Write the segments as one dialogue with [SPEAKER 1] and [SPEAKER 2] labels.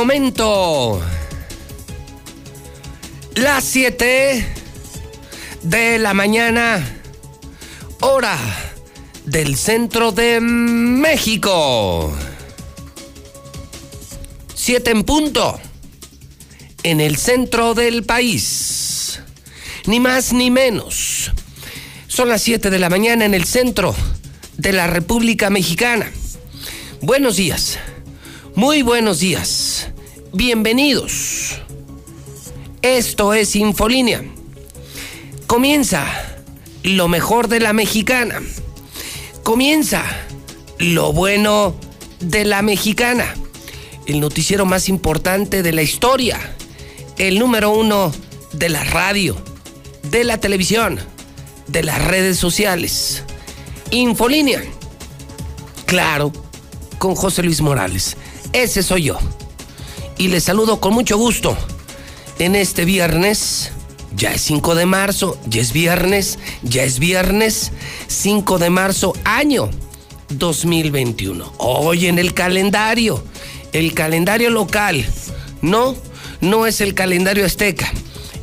[SPEAKER 1] Momento las 7 de la mañana, hora del centro de México. 7 en punto, en el centro del país. Ni más ni menos. Son las 7 de la mañana en el centro de la República Mexicana. Buenos días, muy buenos días, bienvenidos. Esto es Infolínea. Comienza lo mejor de la mexicana. Comienza lo bueno de la mexicana. El noticiero más importante de la historia. El número uno de la radio, de la televisión, de las redes sociales. Infolínea. Claro con José Luis Morales. Ese soy yo. Y les saludo con mucho gusto en este viernes. Ya es 5 de marzo, ya es viernes, ya es viernes, 5 de marzo, año 2021. Hoy en el calendario, el calendario local, no, no es el calendario azteca,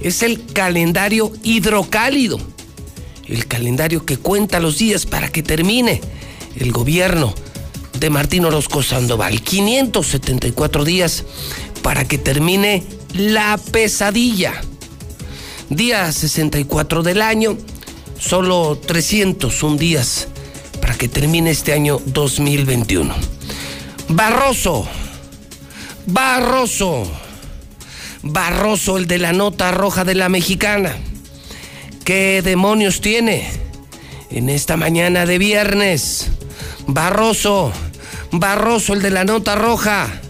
[SPEAKER 1] es el calendario hidrocálido, el calendario que cuenta los días para que termine el gobierno de Martín Orozco Sandoval. 574 días para que termine la pesadilla. Día 64 del año, solo 301 días para que termine este año 2021. Barroso, Barroso, Barroso, el de la nota roja de la mexicana. ¿Qué demonios tiene en esta mañana de viernes? Barroso, Barroso, el de la nota roja.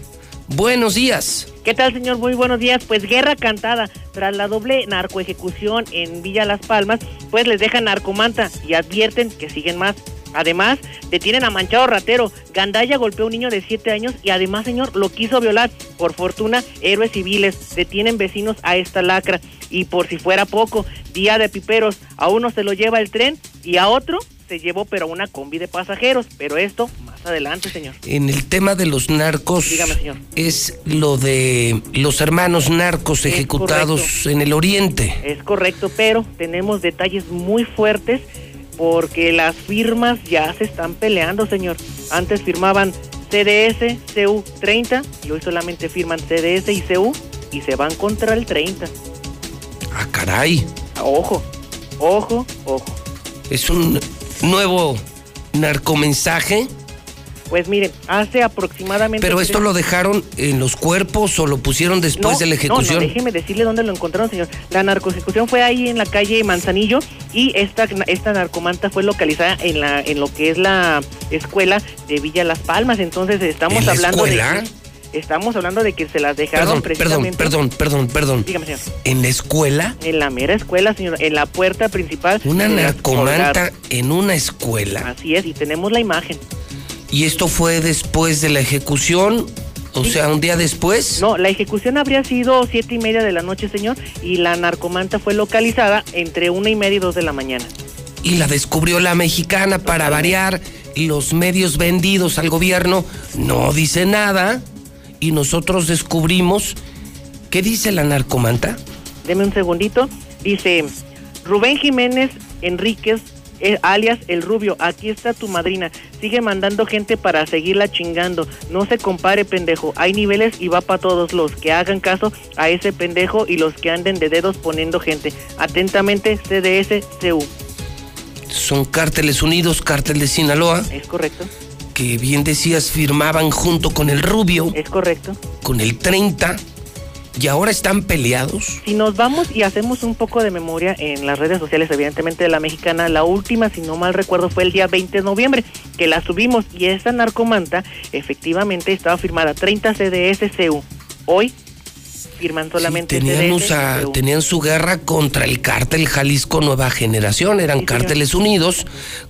[SPEAKER 1] Buenos días.
[SPEAKER 2] ¿Qué tal, señor? Muy buenos días. Pues guerra cantada. Tras la doble narcoejecución en Villa Las Palmas, pues les dejan narcomanta y advierten que siguen más. Además, detienen a Manchado Ratero. Gandaya golpeó a un niño de 7 años y además, señor, lo quiso violar. Por fortuna, héroes civiles detienen vecinos a esta lacra. Y por si fuera poco, día de piperos, a uno se lo lleva el tren y a otro se llevó pero una combi de pasajeros, pero esto más adelante, señor.
[SPEAKER 1] En el tema de los narcos,
[SPEAKER 2] Dígame, señor.
[SPEAKER 1] es lo de los hermanos narcos
[SPEAKER 2] Es
[SPEAKER 1] ejecutados
[SPEAKER 2] correcto.
[SPEAKER 1] en el oriente.
[SPEAKER 2] Es correcto, pero tenemos detalles muy fuertes porque las firmas ya se están peleando, señor. Antes firmaban CDS, CU 30 y hoy solamente firman CDS y CU y se van contra el 30.
[SPEAKER 1] Ah, caray.
[SPEAKER 2] Ojo, ojo, ojo.
[SPEAKER 1] Es un nuevo narcomensaje.
[SPEAKER 2] Pues miren, hace aproximadamente...
[SPEAKER 1] Pero esto lo dejaron en los cuerpos o lo pusieron después
[SPEAKER 2] No,
[SPEAKER 1] de la ejecución.
[SPEAKER 2] No, no, déjeme decirle dónde lo encontraron, señor. La narcoejecución fue ahí en la calle Manzanillo y esta, esta narcomanta fue localizada en la en lo que es la escuela de Villa Las Palmas. Entonces estamos
[SPEAKER 1] ¿En la
[SPEAKER 2] hablando
[SPEAKER 1] escuela?
[SPEAKER 2] de estamos hablando de que se las dejaron
[SPEAKER 1] perdón, perdón,
[SPEAKER 2] precisamente.
[SPEAKER 1] perdón, perdón, perdón.
[SPEAKER 2] Dígame, señor.
[SPEAKER 1] En la escuela,
[SPEAKER 2] En la mera escuela, señor, en la puerta principal.
[SPEAKER 1] una narcomanta en una escuela.
[SPEAKER 2] Así es, y tenemos la imagen.
[SPEAKER 1] ¿Y esto fue después de la ejecución? O
[SPEAKER 2] Sí.
[SPEAKER 1] sea, un día después.
[SPEAKER 2] No, la ejecución habría sido siete y media de la noche, señor, y la narcomanta fue localizada entre una y media y dos de la mañana.
[SPEAKER 1] Y la descubrió la mexicana para variar. Los medios vendidos al gobierno no dice nada. Y nosotros descubrimos. ¿Qué dice la narcomanta?
[SPEAKER 2] Deme un segundito. Dice Rubén Jiménez Enríquez, eh, alias El Rubio, aquí está tu madrina. Sigue mandando gente para seguirla chingando. No se compare, pendejo. Hay niveles y va para todos los que hagan caso a ese pendejo y los que anden de dedos poniendo gente. Atentamente, CDS CU.
[SPEAKER 1] Son cárteles unidos, cártel de Sinaloa,
[SPEAKER 2] ¿Es correcto?
[SPEAKER 1] Que bien decías firmaban junto con el Rubio,
[SPEAKER 2] ¿Es correcto?
[SPEAKER 1] con el 30, y ahora están peleados.
[SPEAKER 2] Si nos vamos y hacemos un poco de memoria en las redes sociales, evidentemente de la mexicana, la última, si no mal recuerdo, fue el día 20 de noviembre, que la subimos y esa narcomanta efectivamente estaba firmada 30 CDS-CU. Hoy firman solamente
[SPEAKER 1] Sí, tenían,
[SPEAKER 2] CDS
[SPEAKER 1] usa-
[SPEAKER 2] CU.
[SPEAKER 1] tenían su guerra contra el cártel Jalisco Nueva Generación, eran
[SPEAKER 2] Sí, señor.
[SPEAKER 1] cárteles unidos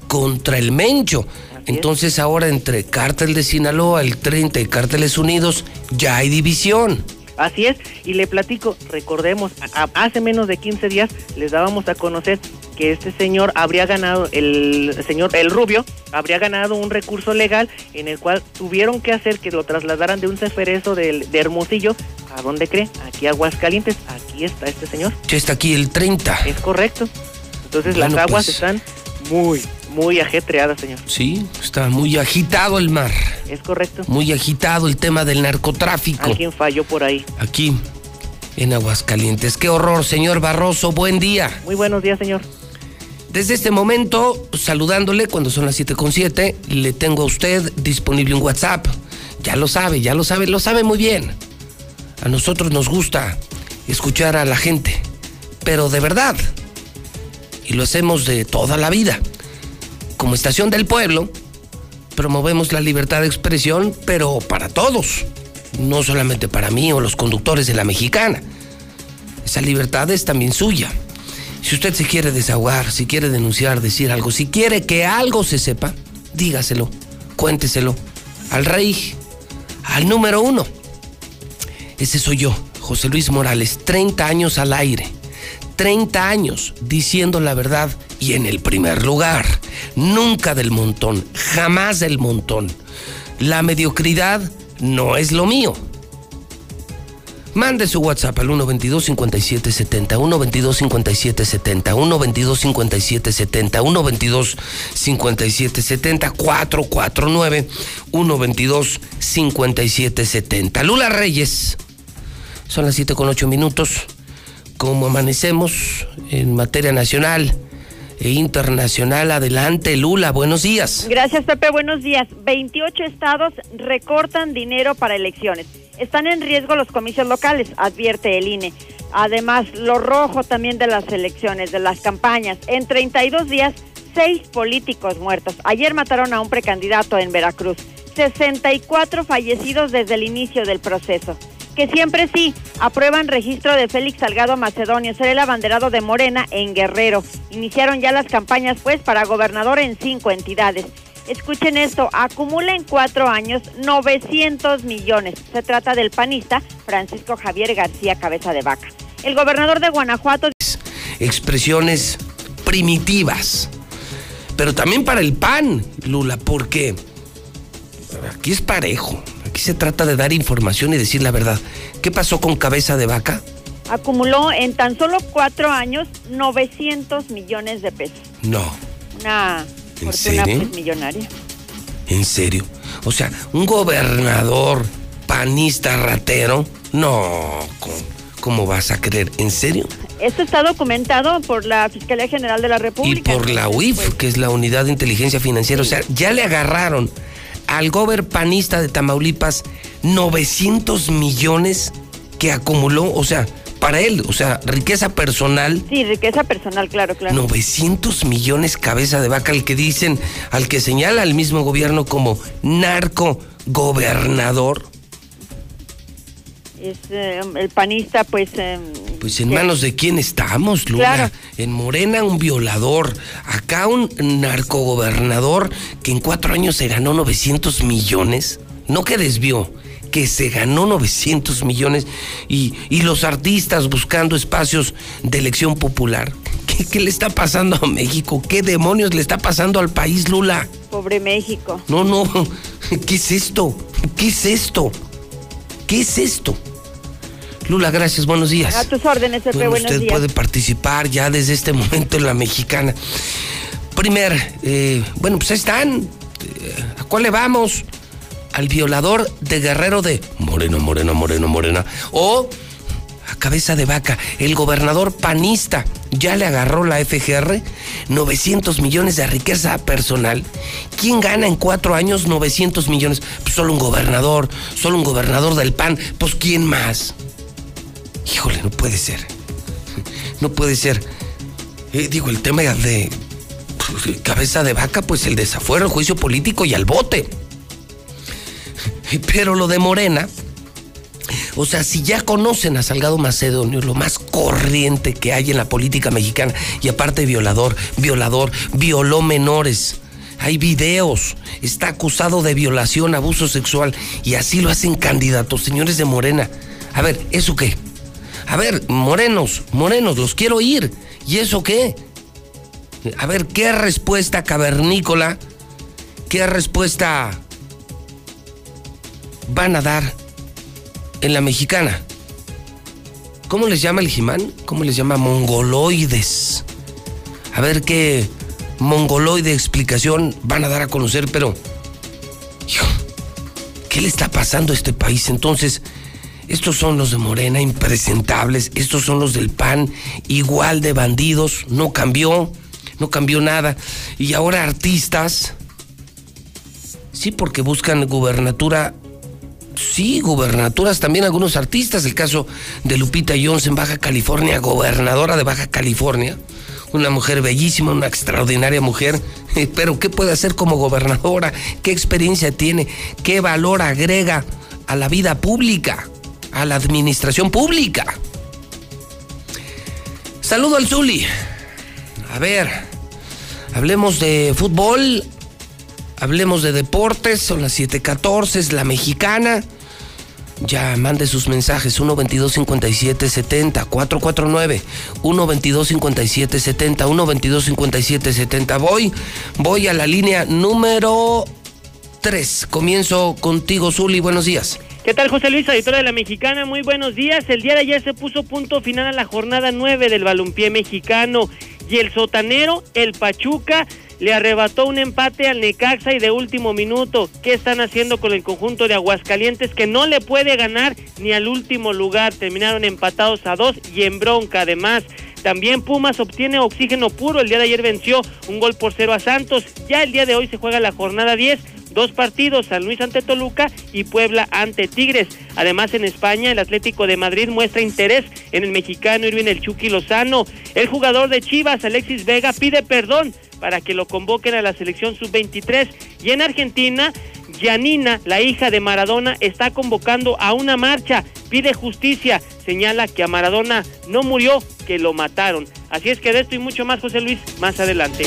[SPEAKER 1] contra el Mencho.
[SPEAKER 2] Es.
[SPEAKER 1] Entonces ahora entre cártel de Sinaloa, el 30 y cárteles unidos, ya hay división.
[SPEAKER 2] Así es, y le platico, recordemos, hace menos de 15 días les dábamos a conocer que este señor habría ganado, el señor, el rubio, habría ganado un recurso legal en el cual tuvieron que hacer que lo trasladaran de un ceferezo de, de Hermosillo, ¿a dónde cree? Aquí a Aguascalientes, aquí está este señor.
[SPEAKER 1] Ya está aquí el 30.
[SPEAKER 2] Es correcto. Entonces
[SPEAKER 1] Bueno,
[SPEAKER 2] las aguas
[SPEAKER 1] pues.
[SPEAKER 2] están muy, muy ajetreadas, señor.
[SPEAKER 1] Sí, está muy agitado el mar.
[SPEAKER 2] Es correcto.
[SPEAKER 1] Muy agitado el tema del narcotráfico.
[SPEAKER 2] Alguien falló por ahí.
[SPEAKER 1] Aquí, en Aguascalientes. Qué horror, señor Barroso. Buen día.
[SPEAKER 2] Muy buenos días, señor.
[SPEAKER 1] Desde este momento, saludándole cuando son las 7.7, le tengo a usted disponible un WhatsApp. Ya lo sabe, ya lo sabe, lo sabe muy bien. A nosotros nos gusta escuchar a la gente, pero de verdad. Y lo hacemos de toda la vida. Como estación del pueblo, promovemos la libertad de expresión, pero para todos. No solamente para mí o los conductores de la mexicana. Esa libertad es también suya. Si usted se quiere desahogar, si quiere denunciar, decir algo, si quiere que algo se sepa, dígaselo, cuénteselo al rey, al número uno. Ese soy yo, José Luis Morales, 30 años al aire, 30 años diciendo la verdad y en el primer lugar, nunca del montón, jamás del montón. La mediocridad no es lo mío. Mande su WhatsApp al 122 57 70 122 57 70 122 57 70 122 57 70 449 122 57 70 Lula Reyes. Son las 7 con 8 minutos. Como amanecemos en materia nacional internacional, adelante Lula, buenos días.
[SPEAKER 3] Gracias, Pepe. Buenos días. 28 estados recortan dinero para elecciones. Están en riesgo los comicios locales, advierte el INE. Además, lo rojo también de las elecciones, de las campañas. En 32 días, seis políticos muertos. Ayer mataron a un precandidato en Veracruz. 64 fallecidos desde el inicio del proceso. Que siempre sí, aprueban registro de Félix Salgado Macedonio, ser el abanderado de Morena en Guerrero. Iniciaron ya las campañas, pues, para gobernador en cinco entidades. Escuchen esto, acumula en cuatro años 900 millones. Se trata del panista Francisco Javier García Cabeza de Vaca. El gobernador de Guanajuato
[SPEAKER 1] expresiones primitivas. Pero también para el PAN, Lula, porque aquí es parejo. Aquí se trata de dar información y decir la verdad. ¿Qué pasó con cabeza de vaca?
[SPEAKER 3] acumuló en tan solo cuatro años 900 millones de pesos.
[SPEAKER 1] No,
[SPEAKER 3] Una
[SPEAKER 1] ¿En
[SPEAKER 3] fortuna
[SPEAKER 1] serio?
[SPEAKER 3] pues, millonaria.
[SPEAKER 1] en serio. O sea, un gobernador panista ratero. No, ¿cómo, cómo vas a creer? ¿En serio?
[SPEAKER 3] Esto está documentado por la Fiscalía General de la
[SPEAKER 1] Y
[SPEAKER 3] República.
[SPEAKER 1] por la UIF,
[SPEAKER 3] pues,
[SPEAKER 1] que es la Unidad de Inteligencia Financiera. O sea, ya le agarraron al gober panista de Tamaulipas 900 millones que acumuló, o sea, para él, o sea, riqueza personal.
[SPEAKER 3] Sí, riqueza personal, claro, claro.
[SPEAKER 1] 900 millones cabeza de vaca, al que dicen, al que señala el mismo gobierno como narco gobernador.
[SPEAKER 3] Es eh, el panista, pues... eh,
[SPEAKER 1] Pues en manos de quién estamos, Lula.
[SPEAKER 3] Claro.
[SPEAKER 1] En Morena un violador, acá un narcogobernador que en cuatro años se ganó 900 millones, no que desvió, que se ganó 900 millones y, y los artistas buscando espacios de elección popular. ¿Qué, qué le está pasando a México? ¿Qué demonios le está pasando al país, Lula?
[SPEAKER 3] Pobre México.
[SPEAKER 1] No, no, ¿qué es esto? ¿Qué es esto? ¿Qué es esto? Lula, gracias, buenos días.
[SPEAKER 3] A tus órdenes, Pepe,
[SPEAKER 1] Bueno,
[SPEAKER 3] buenos
[SPEAKER 1] usted
[SPEAKER 3] días.
[SPEAKER 1] puede participar ya desde este momento en la mexicana. Primer, eh, bueno, pues ahí están. Eh, ¿A cuál le vamos? Al violador de Guerrero de Moreno, Moreno, Moreno, Morena. O a cabeza de vaca, el gobernador panista. Ya le agarró la FGR 900 millones de riqueza personal. ¿Quién gana en cuatro años 900 millones? Pues solo un gobernador, solo un gobernador del PAN. Pues ¿quién más? Híjole, no puede ser. No puede ser. Eh, digo, el tema de pues, cabeza de vaca, pues el desafuero, el juicio político y al bote. Pero lo de Morena, o sea, si ya conocen a Salgado Macedonio, lo más corriente que hay en la política mexicana, y aparte violador, violador, violó menores. Hay videos, está acusado de violación, abuso sexual, y así lo hacen candidatos, señores de Morena. A ver, ¿eso qué? A ver, morenos, morenos, los quiero oír. ¿Y eso qué? A ver, ¿qué respuesta cavernícola, qué respuesta van a dar en la mexicana? ¿Cómo les llama el Jimán? ¿Cómo les llama mongoloides? A ver qué mongoloide explicación van a dar a conocer, pero... ¿Qué le está pasando a este país? Entonces, estos son los de Morena, impresentables. Estos son los del PAN, igual de bandidos. No cambió, no cambió nada. Y ahora artistas. Sí, porque buscan gubernatura sí, gubernaturas, también algunos artistas, el caso de Lupita Jones en Baja California, gobernadora de Baja California, una mujer bellísima, una extraordinaria mujer, pero ¿qué puede hacer como gobernadora? ¿Qué experiencia tiene? ¿Qué valor agrega a la vida pública, a la administración pública? Saludo al Zuli. A ver, hablemos de fútbol, hablemos de deportes, son las 7:14, es la mexicana. Ya mande sus mensajes 122 57 70 449 122 57 70 122 57 70. Voy, voy a la línea número 3. Comienzo contigo, Zuli. Buenos días.
[SPEAKER 4] ¿Qué tal, José Luis, editora de la Mexicana? Muy buenos días. El día de ayer se puso punto final a la jornada 9 del balompié mexicano y el sotanero, el Pachuca, le arrebató un empate al Necaxa y de último minuto. ¿Qué están haciendo con el conjunto de Aguascalientes que no le puede ganar ni al último lugar? Terminaron empatados a dos y en bronca además. También Pumas obtiene oxígeno puro. El día de ayer venció un gol por cero a Santos. Ya el día de hoy se juega la jornada 10 dos partidos, San Luis ante Toluca y Puebla ante Tigres. Además, en España, el Atlético de Madrid muestra interés en el mexicano Irving El Lozano. El jugador de Chivas, Alexis Vega, pide perdón para que lo convoquen a la selección sub-23. Y en Argentina, Janina, la hija de Maradona, está convocando a una marcha, pide justicia, señala que a Maradona no murió, que lo mataron. Así es que de esto y mucho más, José Luis, más adelante.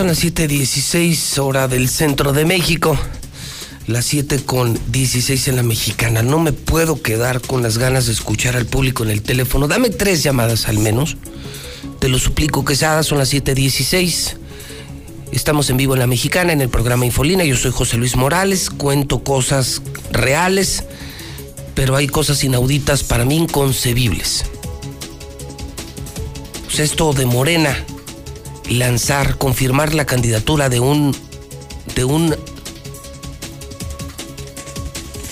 [SPEAKER 1] Son las 7:16 hora del centro de México. Las 7 con 16 en la mexicana. No me puedo quedar con las ganas de escuchar al público en el teléfono. Dame tres llamadas al menos. Te lo suplico, Quesada, son las 7:16. Estamos en vivo en la mexicana, en el programa Infolina. Yo soy José Luis Morales. Cuento cosas reales, pero hay cosas inauditas para mí inconcebibles. Pues esto de Morena lanzar, confirmar la candidatura de un de un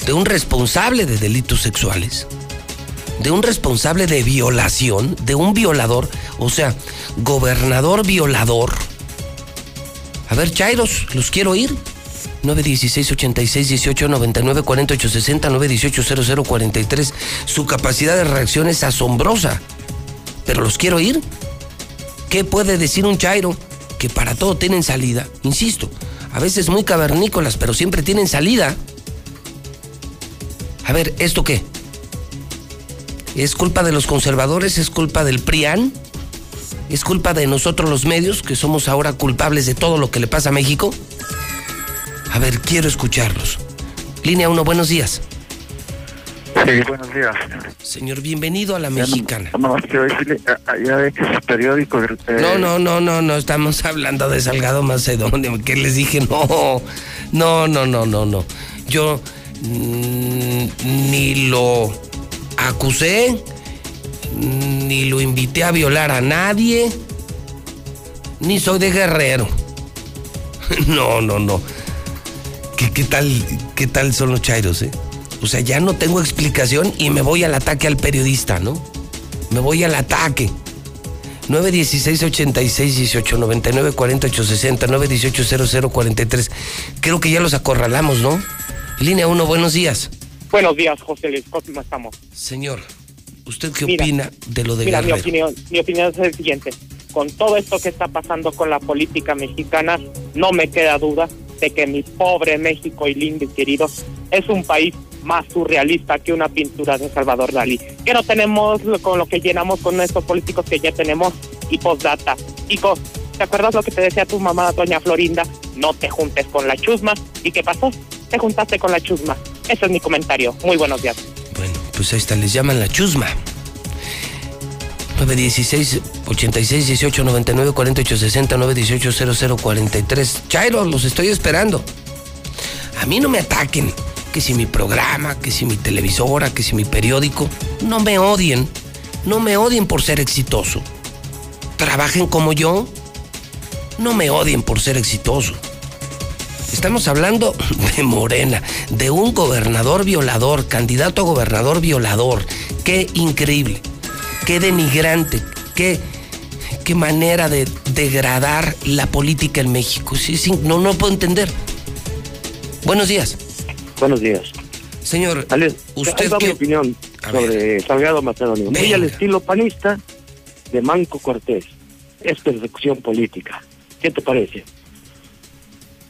[SPEAKER 1] de un responsable de delitos sexuales, de un responsable de violación, de un violador, o sea, gobernador violador. A ver, Chairos, los quiero ir. 916 86 18 99 48 60 918 00 43. Su capacidad de reacción es asombrosa. Pero los quiero ir. ¿Qué puede decir un Chairo? Que para todo tienen salida. Insisto, a veces muy cavernícolas, pero siempre tienen salida. A ver, ¿esto qué? ¿Es culpa de los conservadores? ¿Es culpa del PRIAN? ¿Es culpa de nosotros los medios, que somos ahora culpables de todo lo que le pasa a México? A ver, quiero escucharlos. Línea 1, buenos días.
[SPEAKER 5] Sí, buenos días.
[SPEAKER 1] Señor, bienvenido a la mexicana.
[SPEAKER 5] No, no, quiero decirle, ya ve que su periódico... Eh,
[SPEAKER 1] No, no, no, no, no, estamos hablando de Salgado Macedonio, que les dije, no, no, no, no, no, no. Yo mm, ni lo acusé, ni lo invité a violar a nadie, ni soy de guerrero. No, no, no. ¿Qué, qué tal, qué tal son los chairos, eh? O sea, ya no tengo explicación y me voy al ataque al periodista, ¿no? Me voy al ataque. 916 86 18 99 48 60 918 00 43. Creo que ya los acorralamos, ¿no? Línea 1, buenos días.
[SPEAKER 6] Buenos días, José Luis. ¿Cómo estamos?
[SPEAKER 1] Señor, ¿usted qué
[SPEAKER 6] Mira,
[SPEAKER 1] opina de lo de
[SPEAKER 6] Mira, mi
[SPEAKER 1] Guerrero?
[SPEAKER 6] opinión, mi opinión es el siguiente. Con todo esto que está pasando con la política mexicana, no me queda duda de que mi pobre México y lindo y querido es un país más surrealista que una pintura de Salvador Dalí. Que no tenemos con lo que llenamos con estos políticos que ya tenemos y postdata. Chicos, ¿te acuerdas lo que te decía tu mamá, doña Florinda? No te juntes con la chusma. ¿Y qué pasó? te juntaste con la chusma. Ese es mi comentario. Muy buenos días.
[SPEAKER 1] Bueno, pues ahí está, les llaman la chusma. 916 86 18 99 48 60 918 00 43. Chairo, los estoy esperando. A mí no me ataquen. Que si mi programa, que si mi televisora, que si mi periódico. No me odien. No me odien por ser exitoso. Trabajen como yo. No me odien por ser exitoso. Estamos hablando de Morena, de un gobernador violador, candidato a gobernador violador. Qué increíble, qué denigrante, qué, qué manera de degradar la política en México. Sí, sí, no, no puedo entender. Buenos días.
[SPEAKER 7] Buenos días.
[SPEAKER 1] Señor,
[SPEAKER 7] Ale,
[SPEAKER 1] usted qué
[SPEAKER 7] mi opinión
[SPEAKER 1] A
[SPEAKER 7] sobre Salgado Macedonio.
[SPEAKER 1] Venga.
[SPEAKER 7] al estilo panista de Manco Cortés. Es persecución política. ¿Qué te parece?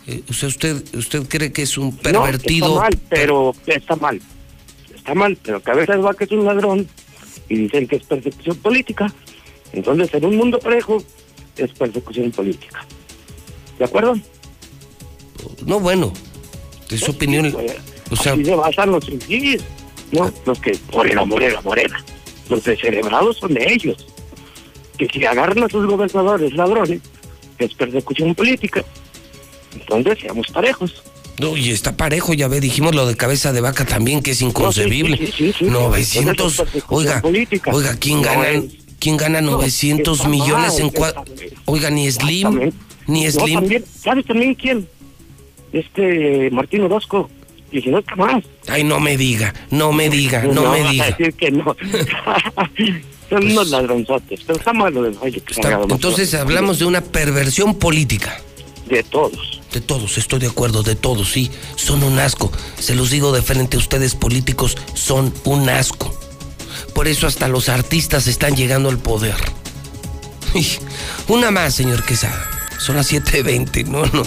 [SPEAKER 1] eh, usted, usted, usted cree que es un
[SPEAKER 7] No,
[SPEAKER 1] pervertido.
[SPEAKER 7] está mal, pero está mal. Está mal, pero cabeza de vaca es un ladrón y dicen que es persecución política. Entonces, en un mundo parejo, es persecución política. ¿De acuerdo?
[SPEAKER 1] No, bueno, es su opinión.
[SPEAKER 7] Pues,
[SPEAKER 1] O sea,
[SPEAKER 7] así se basan los infieles, ¿no? Los que, morena, morena, morena. Los descerebrados son de ellos. Que si agarran a sus gobernadores ladrones, es persecución política. Entonces, seamos parejos.
[SPEAKER 1] No, y está parejo, ya ve, dijimos lo de cabeza de vaca también, que es inconcebible.
[SPEAKER 7] No, sí, sí, sí, sí.
[SPEAKER 1] 900,
[SPEAKER 7] Entonces, persecución
[SPEAKER 1] oiga,
[SPEAKER 7] política.
[SPEAKER 1] oiga, ¿quién gana, ¿quién gana
[SPEAKER 7] No,
[SPEAKER 1] 900
[SPEAKER 7] está
[SPEAKER 1] millones en cuatro? Oiga, ni Slim, ni Slim.
[SPEAKER 7] también, ¿Sabes también quién? Este Martín Orozco. Y si no, ¿qué más?
[SPEAKER 1] Ay, no me diga, no me diga, no, me
[SPEAKER 7] vas a
[SPEAKER 1] diga.
[SPEAKER 7] decir que no. Son unos ladronzotes. Pero está mal lo del Valle. que
[SPEAKER 1] Está- entonces hablamos de una perversión política.
[SPEAKER 7] De todos.
[SPEAKER 1] De todos, estoy de acuerdo, de todos, sí. Son un asco. Se los digo de frente, ustedes políticos son un asco. Por eso hasta los artistas están llegando al poder. Una más, señor Quesada. Son las 7.20, no, no.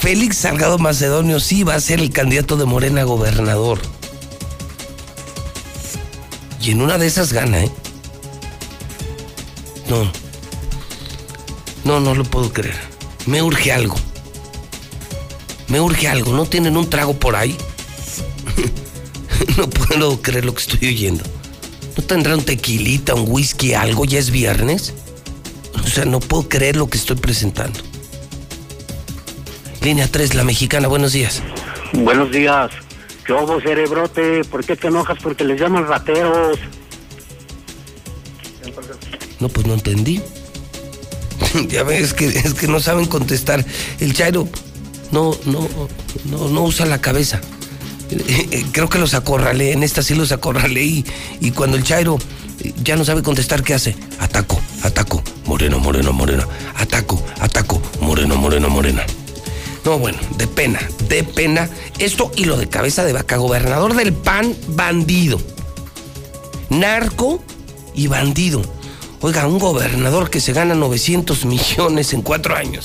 [SPEAKER 1] Félix Salgado Macedonio sí va a ser el candidato de Morena a gobernador. Y en una de esas gana, ¿eh? No. No, no lo puedo creer. Me urge algo. Me urge algo. ¿No tienen un trago por ahí? no puedo creer lo que estoy oyendo. ¿No tendrán un tequilita, un whisky, algo? ¿Ya es viernes? O sea, no puedo creer lo que estoy presentando. Línea 3, la mexicana, buenos días.
[SPEAKER 8] Buenos días. ¿Qué cerebrote? ¿Por qué te enojas? Porque les llaman rateros.
[SPEAKER 1] No, pues no entendí. ya ves que es que no saben contestar. El Chairo no, no, no, no usa la cabeza. Creo que los acorralé, en esta sí los acorralé y, y cuando el Chairo ya no sabe contestar, ¿qué hace? Ataco, ataco, moreno, moreno, moreno, ataco, ataco, moreno, moreno, morena. No, bueno, de pena, de pena. Esto y lo de cabeza de vaca, gobernador del PAN, bandido. Narco y bandido. Oiga, un gobernador que se gana 900 millones en cuatro años.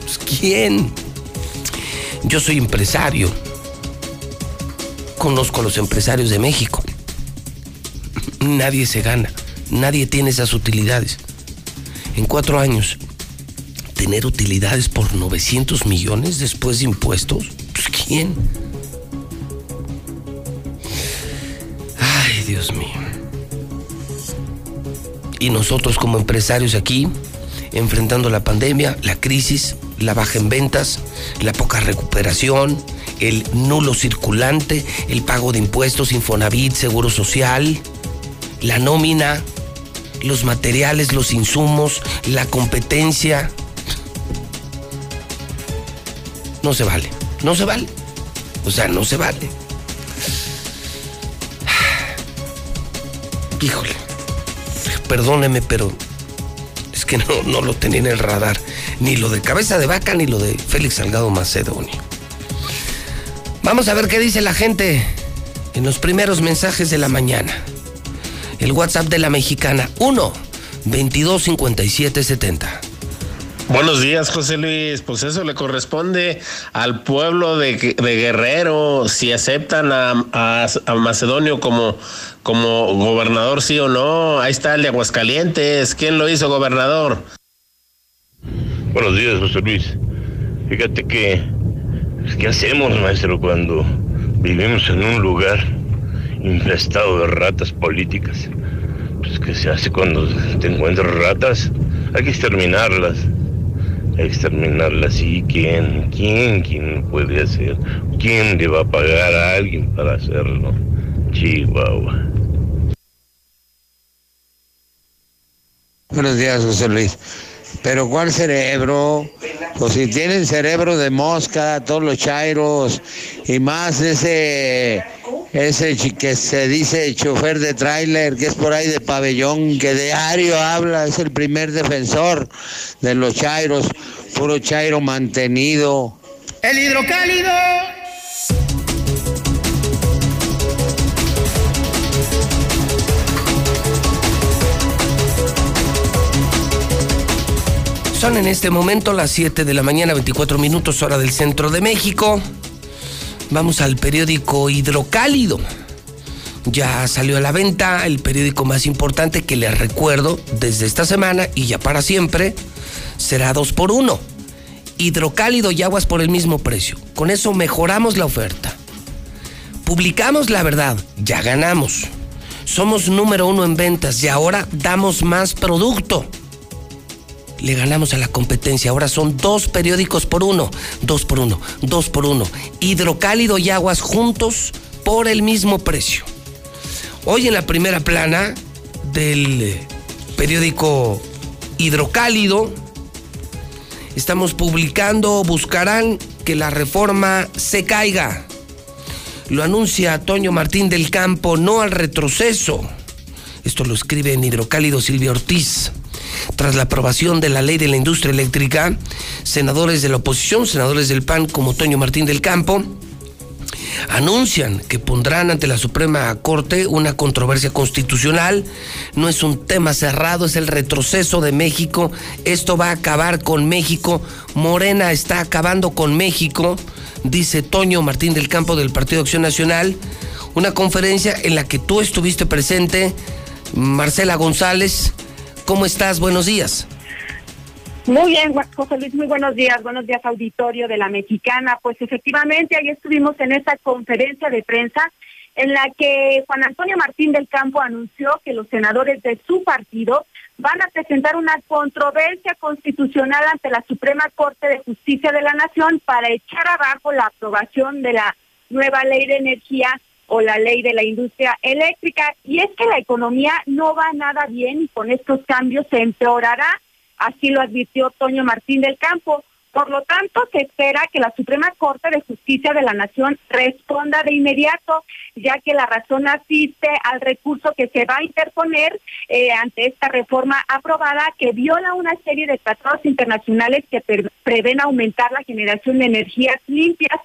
[SPEAKER 1] Pues, ¿Quién? Yo soy empresario. Conozco a los empresarios de México. Nadie se gana. Nadie tiene esas utilidades. En cuatro años, tener utilidades por 900 millones después de impuestos. Pues, ¿quién? Ay, Dios mío. Y nosotros como empresarios aquí, enfrentando la pandemia, la crisis, la baja en ventas, la poca recuperación, el nulo circulante, el pago de impuestos, Infonavit, Seguro Social, la nómina, los materiales, los insumos, la competencia. No se vale, no se vale. O sea, no se vale. Híjole perdóneme, pero es que no, no lo tenía en el radar. Ni lo de cabeza de vaca, ni lo de Félix Salgado Macedonio. Vamos a ver qué dice la gente en los primeros mensajes de la mañana. El WhatsApp de la mexicana 1 22 57 70.
[SPEAKER 9] Buenos días, José Luis. Pues eso le corresponde al pueblo de, de Guerrero, si aceptan a, a- a Macedonio como, como gobernador, sí o no. Ahí está el de Aguascalientes. ¿Quién lo hizo gobernador?
[SPEAKER 10] Buenos días, José Luis. Fíjate que Pues, ¿Qué hacemos, maestro, cuando vivimos en un lugar infestado de ratas políticas? Pues, ¿qué se hace cuando te encuentras ratas? Hay que exterminarlas. Hay que exterminarlas. ¿Y quién? ¿Quién? ¿Quién puede hacer? ¿Quién le va a pagar a alguien para hacerlo? Chihuahua.
[SPEAKER 11] Buenos días, José Luis. Pero ¿cuál cerebro? Pues si tienen cerebro de mosca, todos los chairos, y más ese, ese que se dice chofer de tráiler, que es por ahí de pabellón, que diario habla, es el primer defensor de los chairos, puro chairo mantenido.
[SPEAKER 12] El hidrocálido.
[SPEAKER 1] Son en este momento las 7 de la mañana, 24 minutos hora del centro de México. Vamos al periódico Hidrocálido. Ya salió a la venta el periódico más importante que les recuerdo desde esta semana y ya para siempre será 2 por 1 Hidrocálido y aguas por el mismo precio. Con eso mejoramos la oferta. Publicamos la verdad, ya ganamos. Somos número uno en ventas y ahora damos más producto le ganamos a la competencia. Ahora son dos periódicos por uno, dos por uno, dos por uno. Hidrocálido y aguas juntos por el mismo precio. Hoy en la primera plana del eh, periódico Hidrocálido estamos publicando, buscarán que la reforma se caiga. Lo anuncia Toño Martín del Campo, no al retroceso. Esto lo escribe en Hidrocálido Silvia Ortiz. Tras la aprobación de la ley de la industria eléctrica, senadores de la oposición, senadores del PAN como Toño Martín del Campo, anuncian que pondrán ante la Suprema Corte una controversia constitucional. No es un tema cerrado, es el retroceso de México. Esto va a acabar con México. Morena está acabando con México, dice Toño Martín del Campo del Partido Acción Nacional. Una conferencia en la que tú estuviste presente, Marcela González. ¿Cómo estás? Buenos días.
[SPEAKER 13] Muy bien, José Luis, muy buenos días. Buenos días, auditorio de la Mexicana. Pues efectivamente, ahí estuvimos en esta conferencia de prensa en la que Juan Antonio Martín del Campo anunció que los senadores de su partido van a presentar una controversia constitucional ante la Suprema Corte de Justicia de la Nación para echar abajo la aprobación de la nueva ley de energía o la ley de la industria eléctrica. Y es que la economía no va nada bien y con estos cambios se empeorará. Así lo advirtió Toño Martín del Campo. Por lo tanto, se espera que la Suprema Corte de Justicia de la Nación responda de inmediato, ya que la razón asiste al recurso que se va a interponer eh, ante esta reforma aprobada que viola una serie de tratados internacionales que pre- prevén aumentar la generación de energías limpias.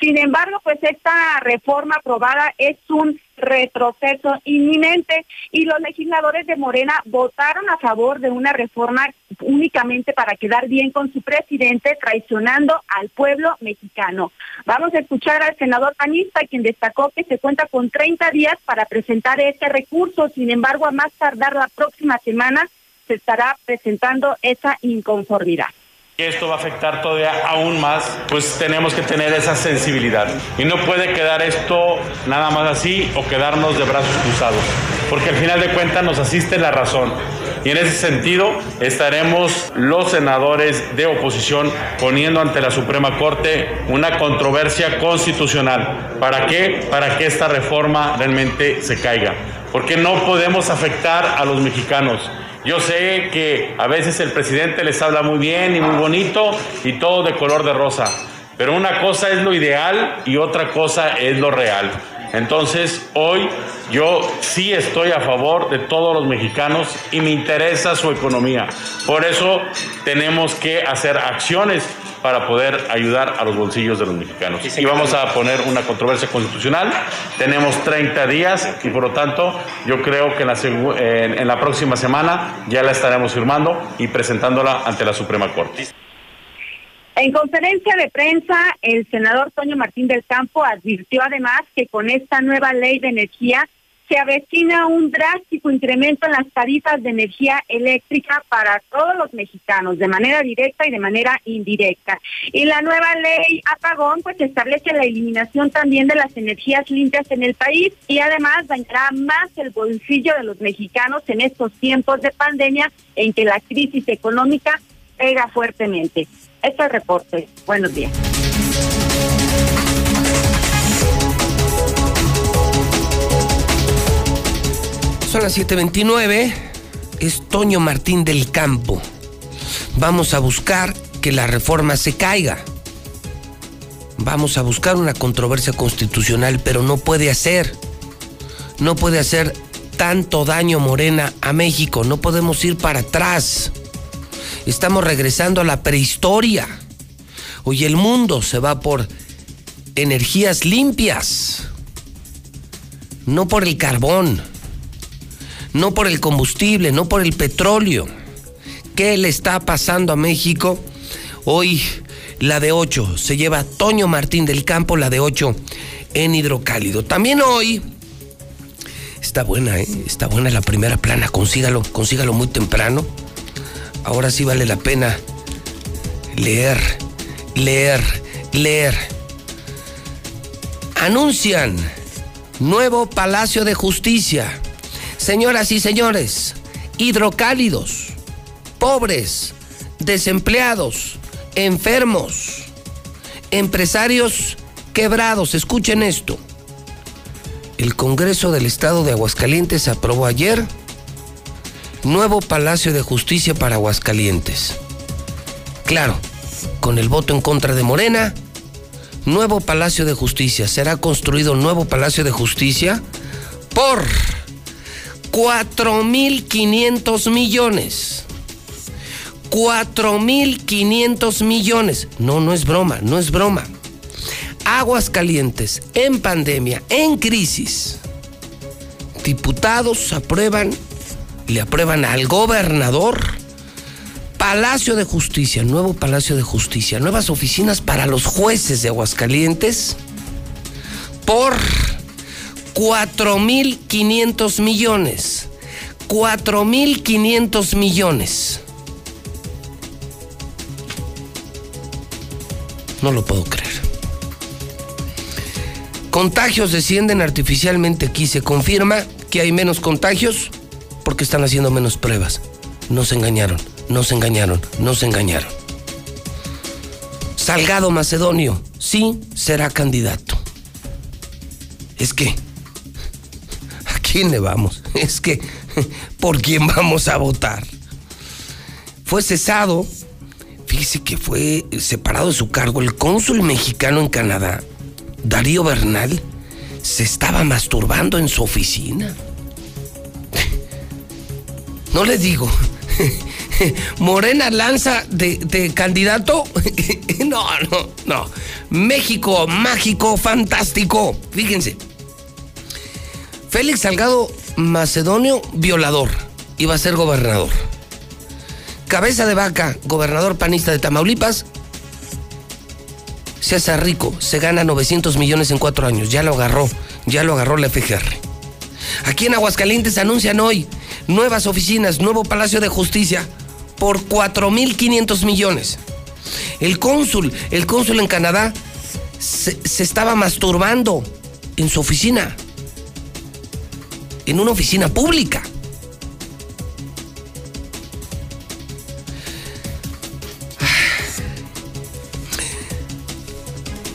[SPEAKER 13] Sin embargo, pues esta reforma aprobada es un retroceso inminente y los legisladores de Morena votaron a favor de una reforma únicamente para quedar bien con su presidente, traicionando al pueblo mexicano. Vamos a escuchar al senador panista, quien destacó que se cuenta con 30 días para presentar este recurso. Sin embargo, a más tardar la próxima semana se estará presentando esa inconformidad.
[SPEAKER 14] Esto va a afectar todavía aún más, pues tenemos que tener esa sensibilidad. Y no puede quedar esto nada más así o quedarnos de brazos cruzados, porque al final de cuentas nos asiste la razón. Y en ese sentido estaremos los senadores de oposición poniendo ante la Suprema Corte una controversia constitucional. ¿Para qué? Para que esta reforma realmente se caiga. Porque no podemos afectar a los mexicanos. Yo sé que a veces el presidente les habla muy bien y muy bonito y todo de color de rosa, pero una cosa es lo ideal y otra cosa es lo real. Entonces, hoy yo sí estoy a favor de todos los mexicanos y me interesa su economía. Por eso tenemos que hacer acciones para poder ayudar a los bolsillos de los mexicanos. Y vamos a poner una controversia constitucional. Tenemos 30 días y por lo tanto yo creo que en la, en la próxima semana ya la estaremos firmando y presentándola ante la Suprema Corte.
[SPEAKER 13] En conferencia de prensa, el senador Toño Martín del Campo advirtió además que con esta nueva ley de energía se avecina un drástico incremento en las tarifas de energía eléctrica para todos los mexicanos, de manera directa y de manera indirecta. Y la nueva ley apagón pues establece la eliminación también de las energías limpias en el país y además dañará más el bolsillo de los mexicanos en estos tiempos de pandemia en que la crisis económica pega fuertemente. Este reporte. Buenos días.
[SPEAKER 1] Son las 7:29. Es Toño Martín del Campo. Vamos a buscar que la reforma se caiga. Vamos a buscar una controversia constitucional, pero no puede hacer. No puede hacer tanto daño Morena a México. No podemos ir para atrás. Estamos regresando a la prehistoria. Hoy el mundo se va por energías limpias. No por el carbón no por el combustible, no por el petróleo. ¿Qué le está pasando a México? Hoy la de 8 se lleva Toño Martín del Campo, la de 8 en hidrocálido. También hoy está buena, ¿eh? está buena la primera plana, consígalo, consígalo muy temprano. Ahora sí vale la pena leer, leer, leer. Anuncian nuevo Palacio de Justicia. Señoras y señores, hidrocálidos, pobres, desempleados, enfermos, empresarios quebrados, escuchen esto. El Congreso del Estado de Aguascalientes aprobó ayer nuevo Palacio de Justicia para Aguascalientes. Claro, con el voto en contra de Morena, nuevo Palacio de Justicia. Será construido nuevo Palacio de Justicia por 4.500 millones. 4.500 millones. No, no es broma, no es broma. Aguas calientes, en pandemia, en crisis. Diputados aprueban, le aprueban al gobernador Palacio de Justicia, nuevo Palacio de Justicia, nuevas oficinas para los jueces de Aguascalientes por 4.500 millones. 4.500 millones. No lo puedo creer. Contagios descienden artificialmente aquí. Se confirma que hay menos contagios porque están haciendo menos pruebas. Nos engañaron, nos engañaron, nos engañaron. Salgado Macedonio, sí será candidato. Es que quién le vamos? Es que, ¿por quién vamos a votar? Fue cesado, fíjese que fue separado de su cargo el cónsul mexicano en Canadá, Darío Bernal, se estaba masturbando en su oficina. No le digo, Morena lanza de, de, candidato. No, no, no. México, mágico, fantástico. Fíjense. Félix Salgado Macedonio, violador, iba a ser gobernador. Cabeza de vaca, gobernador panista de Tamaulipas, se hace rico, se gana 900 millones en cuatro años, ya lo agarró, ya lo agarró la FGR. Aquí en Aguascalientes anuncian hoy nuevas oficinas, nuevo Palacio de Justicia por 4.500 millones. El cónsul, el cónsul en Canadá se, se estaba masturbando en su oficina en una oficina pública.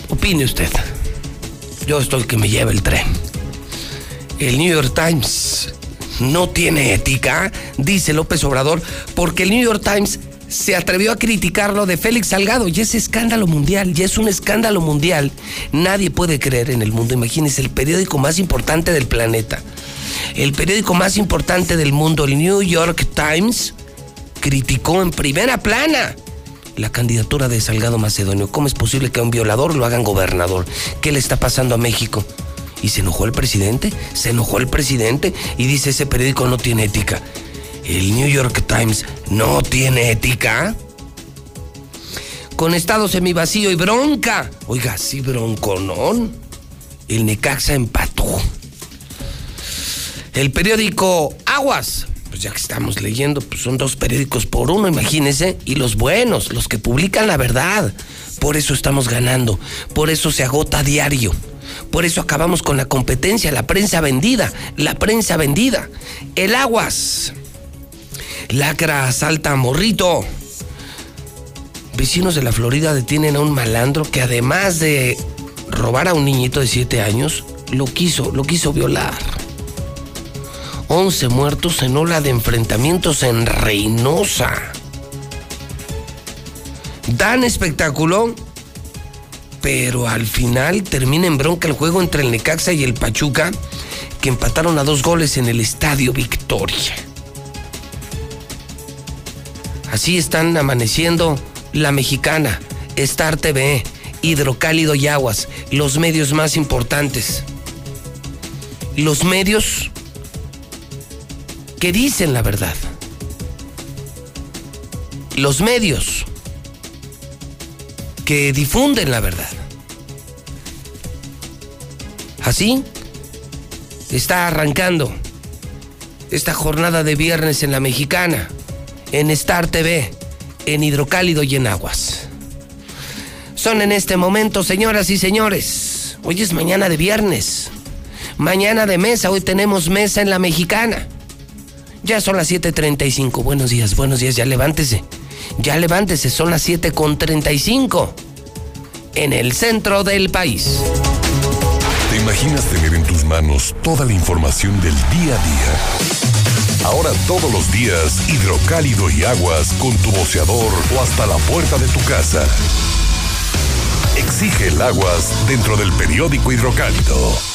[SPEAKER 1] Opine usted. Yo estoy que me lleva el tren. El New York Times no tiene ética, dice López Obrador, porque el New York Times se atrevió a criticarlo de Félix Salgado y es escándalo mundial, y es un escándalo mundial. Nadie puede creer en el mundo. Imagínense, el periódico más importante del planeta el periódico más importante del mundo, el New York Times, criticó en primera plana la candidatura de Salgado Macedonio. ¿Cómo es posible que a un violador lo hagan gobernador? ¿Qué le está pasando a México? Y se enojó el presidente, se enojó el presidente y dice ese periódico no tiene ética. El New York Times no tiene ética. Con estado semivacío y bronca. Oiga, sí, bronconón. El Necaxa empató. El periódico Aguas, pues ya que estamos leyendo, pues son dos periódicos por uno, imagínense, y los buenos, los que publican la verdad. Por eso estamos ganando, por eso se agota a diario. Por eso acabamos con la competencia, la prensa vendida, la prensa vendida. El Aguas. Lacra asalta a Morrito. Vecinos de la Florida detienen a un malandro que además de robar a un niñito de 7 años, lo quiso, lo quiso violar. 11 muertos en ola de enfrentamientos en Reynosa. Dan espectáculo, pero al final termina en bronca el juego entre el Necaxa y el Pachuca, que empataron a dos goles en el Estadio Victoria. Así están amaneciendo la mexicana, Star TV, Hidrocálido y Aguas, los medios más importantes. Los medios que dicen la verdad. Los medios que difunden la verdad. Así está arrancando esta jornada de viernes en la mexicana, en Star TV, en Hidrocálido y en Aguas. Son en este momento, señoras y señores. Hoy es mañana de viernes. Mañana de mesa, hoy tenemos mesa en la mexicana. Ya son las 7.35. Buenos días, buenos días, ya levántese. Ya levántese, son las 7.35. En el centro del país.
[SPEAKER 15] ¿Te imaginas tener en tus manos toda la información del día a día? Ahora todos los días, hidrocálido y aguas con tu boceador o hasta la puerta de tu casa. Exige el aguas dentro del periódico hidrocálido.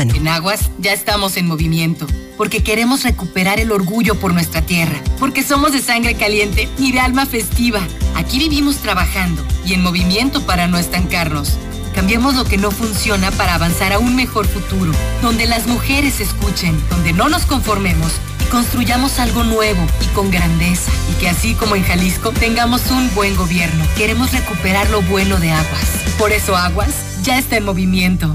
[SPEAKER 16] En Aguas ya estamos en movimiento, porque queremos recuperar el orgullo por nuestra tierra, porque somos de sangre caliente y de alma festiva. Aquí vivimos trabajando y en movimiento para no estancarnos. Cambiemos lo que no funciona para avanzar a un mejor futuro, donde las mujeres escuchen, donde no nos conformemos y construyamos algo nuevo y con grandeza. Y que así como en Jalisco tengamos un buen gobierno. Queremos recuperar lo bueno de Aguas. Por eso Aguas ya está en movimiento.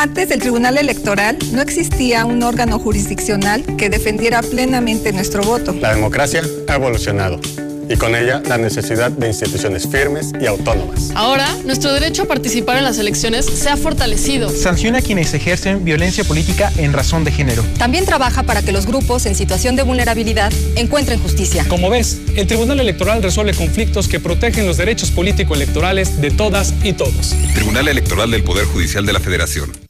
[SPEAKER 17] Antes del Tribunal Electoral no existía un órgano jurisdiccional que defendiera plenamente nuestro voto.
[SPEAKER 18] La democracia ha evolucionado y con ella la necesidad de instituciones firmes y autónomas.
[SPEAKER 19] Ahora, nuestro derecho a participar en las elecciones se ha fortalecido.
[SPEAKER 20] Sanciona a quienes ejercen violencia política en razón de género.
[SPEAKER 21] También trabaja para que los grupos en situación de vulnerabilidad encuentren justicia.
[SPEAKER 22] Como ves, el Tribunal Electoral resuelve conflictos que protegen los derechos político-electorales de todas y todos.
[SPEAKER 23] Tribunal Electoral del Poder Judicial de la Federación.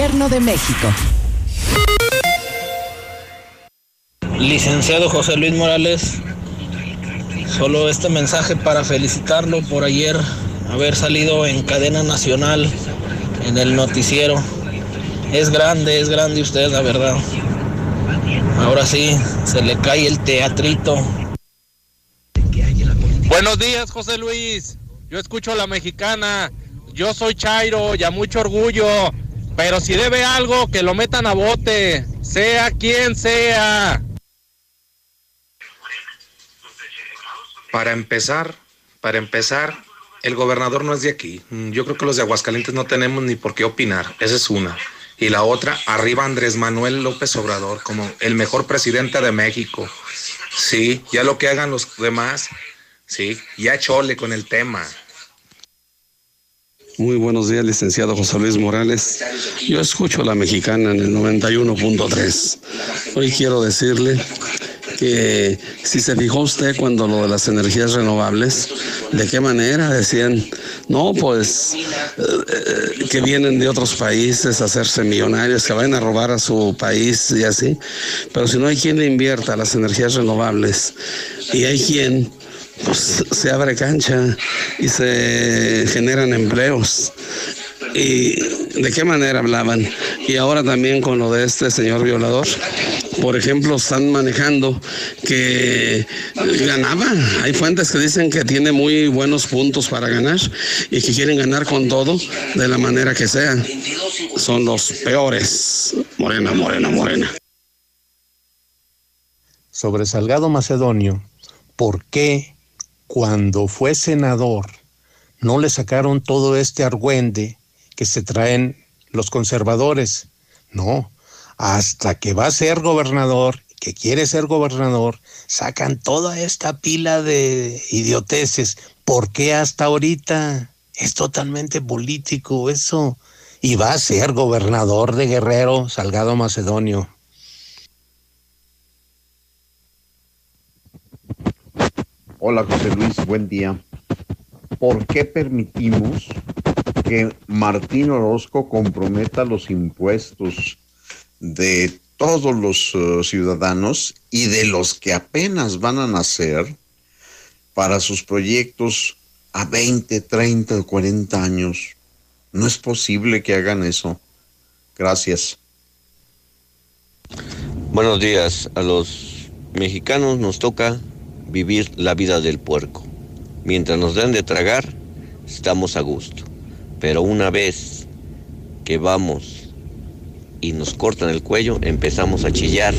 [SPEAKER 24] de México.
[SPEAKER 25] Licenciado José Luis Morales, solo este mensaje para felicitarlo por ayer haber salido en cadena nacional en el noticiero. Es grande, es grande usted, la verdad. Ahora sí, se le cae el teatrito.
[SPEAKER 26] Buenos días, José Luis. Yo escucho a la mexicana. Yo soy Chairo y a mucho orgullo. Pero si debe algo, que lo metan a bote. Sea quien sea.
[SPEAKER 27] Para empezar, para empezar, el gobernador no es de aquí. Mm, Yo creo que los de Aguascalientes no tenemos ni por qué opinar. Esa es una. Y la otra, arriba Andrés Manuel López Obrador como el mejor presidente de México. Sí, ya lo que hagan los demás, sí, ya chole con el tema.
[SPEAKER 28] Muy buenos días, licenciado José Luis Morales. Yo escucho a la mexicana en el 91.3. Hoy quiero decirle que si se fijó usted cuando lo de las energías renovables, de qué manera decían, no, pues eh, que vienen de otros países a hacerse millonarios, que vayan a robar a su país y así. Pero si no hay quien le invierta las energías renovables y hay quien pues se abre cancha y se generan empleos. ¿Y de qué manera hablaban? Y ahora también con lo de este señor violador. Por ejemplo, están manejando que ganaba. Hay fuentes que dicen que tiene muy buenos puntos para ganar y que quieren ganar con todo de la manera que sea. Son los peores. Morena, morena, morena.
[SPEAKER 29] Sobre Salgado Macedonio, ¿por qué cuando fue senador no le sacaron todo este argüende que se traen los conservadores? No, hasta que va a ser gobernador, que quiere ser gobernador, sacan toda esta pila de idioteces. ¿Por qué hasta ahorita? Es totalmente político eso. Y va a ser gobernador de Guerrero, Salgado Macedonio.
[SPEAKER 30] Hola José Luis, buen día. ¿Por qué permitimos que Martín Orozco comprometa los impuestos de todos los uh, ciudadanos y de los que apenas van a nacer para sus proyectos a 20, 30 o 40 años? No es posible que hagan eso. Gracias.
[SPEAKER 31] Buenos días. A los mexicanos nos toca vivir la vida del puerco. Mientras nos den de tragar, estamos a gusto. Pero una vez que vamos y nos cortan el cuello, empezamos a chillar.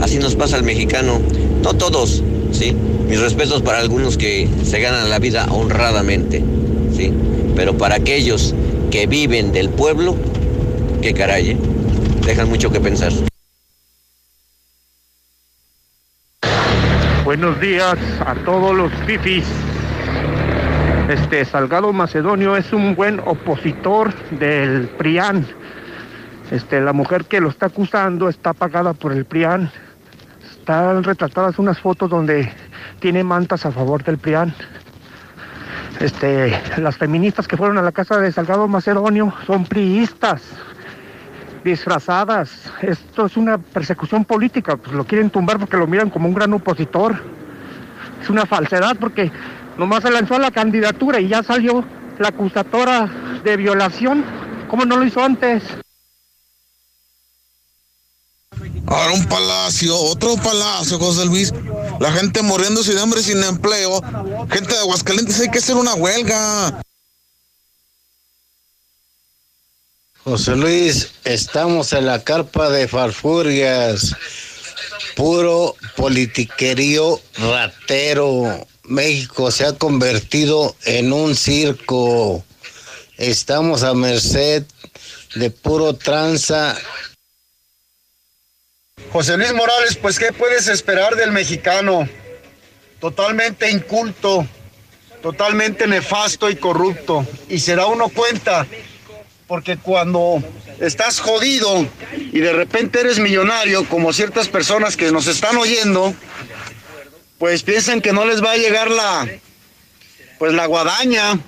[SPEAKER 31] Así nos pasa al mexicano. No todos, ¿sí? Mis respetos para algunos que se ganan la vida honradamente, ¿sí? Pero para aquellos que viven del pueblo, qué caray, ¿eh? dejan mucho que pensar.
[SPEAKER 32] Buenos días a todos los fifis. Este Salgado Macedonio es un buen opositor del PRIAN. Este, la mujer que lo está acusando está pagada por el PRIAN. están retratadas unas fotos donde tiene mantas a favor del PRIAN. Este, las feministas que fueron a la casa de Salgado Macedonio son priistas, disfrazadas. Esto es una persecución política, pues lo quieren tumbar porque lo miran como un gran opositor. Es una falsedad porque nomás se lanzó a la candidatura y ya salió la acusatora de violación. ¿Cómo no lo hizo antes?
[SPEAKER 29] Ahora un palacio, otro palacio, José Luis. La gente muriendo sin hambre, sin empleo. Gente de Aguascalientes, hay que hacer una huelga.
[SPEAKER 11] José Luis, estamos en la carpa de Farfurias. Puro politiquerío ratero. México se ha convertido en un circo. Estamos a merced de puro tranza
[SPEAKER 30] José Luis Morales, pues ¿qué puedes esperar del mexicano? Totalmente inculto, totalmente nefasto y corrupto. Y se da uno cuenta, porque cuando estás jodido y de repente eres millonario, como ciertas personas que nos están oyendo, pues piensan que no les va a llegar la, pues la guadaña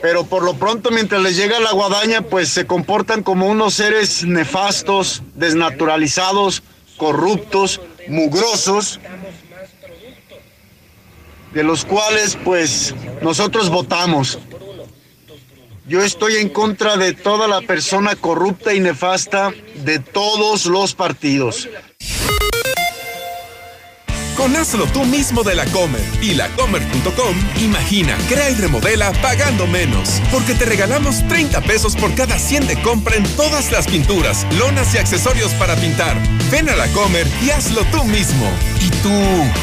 [SPEAKER 30] pero por lo pronto mientras les llega la guadaña, pues se comportan como unos seres nefastos, desnaturalizados, corruptos, mugrosos, de los cuales pues nosotros votamos. Yo estoy en contra de toda la persona corrupta y nefasta de todos los partidos.
[SPEAKER 33] Con hazlo tú mismo de la Comer y lacomer.com, imagina, crea y remodela pagando menos. Porque te regalamos 30 pesos por cada 100 de compra en todas las pinturas, lonas y accesorios para pintar. Ven a la Comer y hazlo tú mismo. ¿Y tú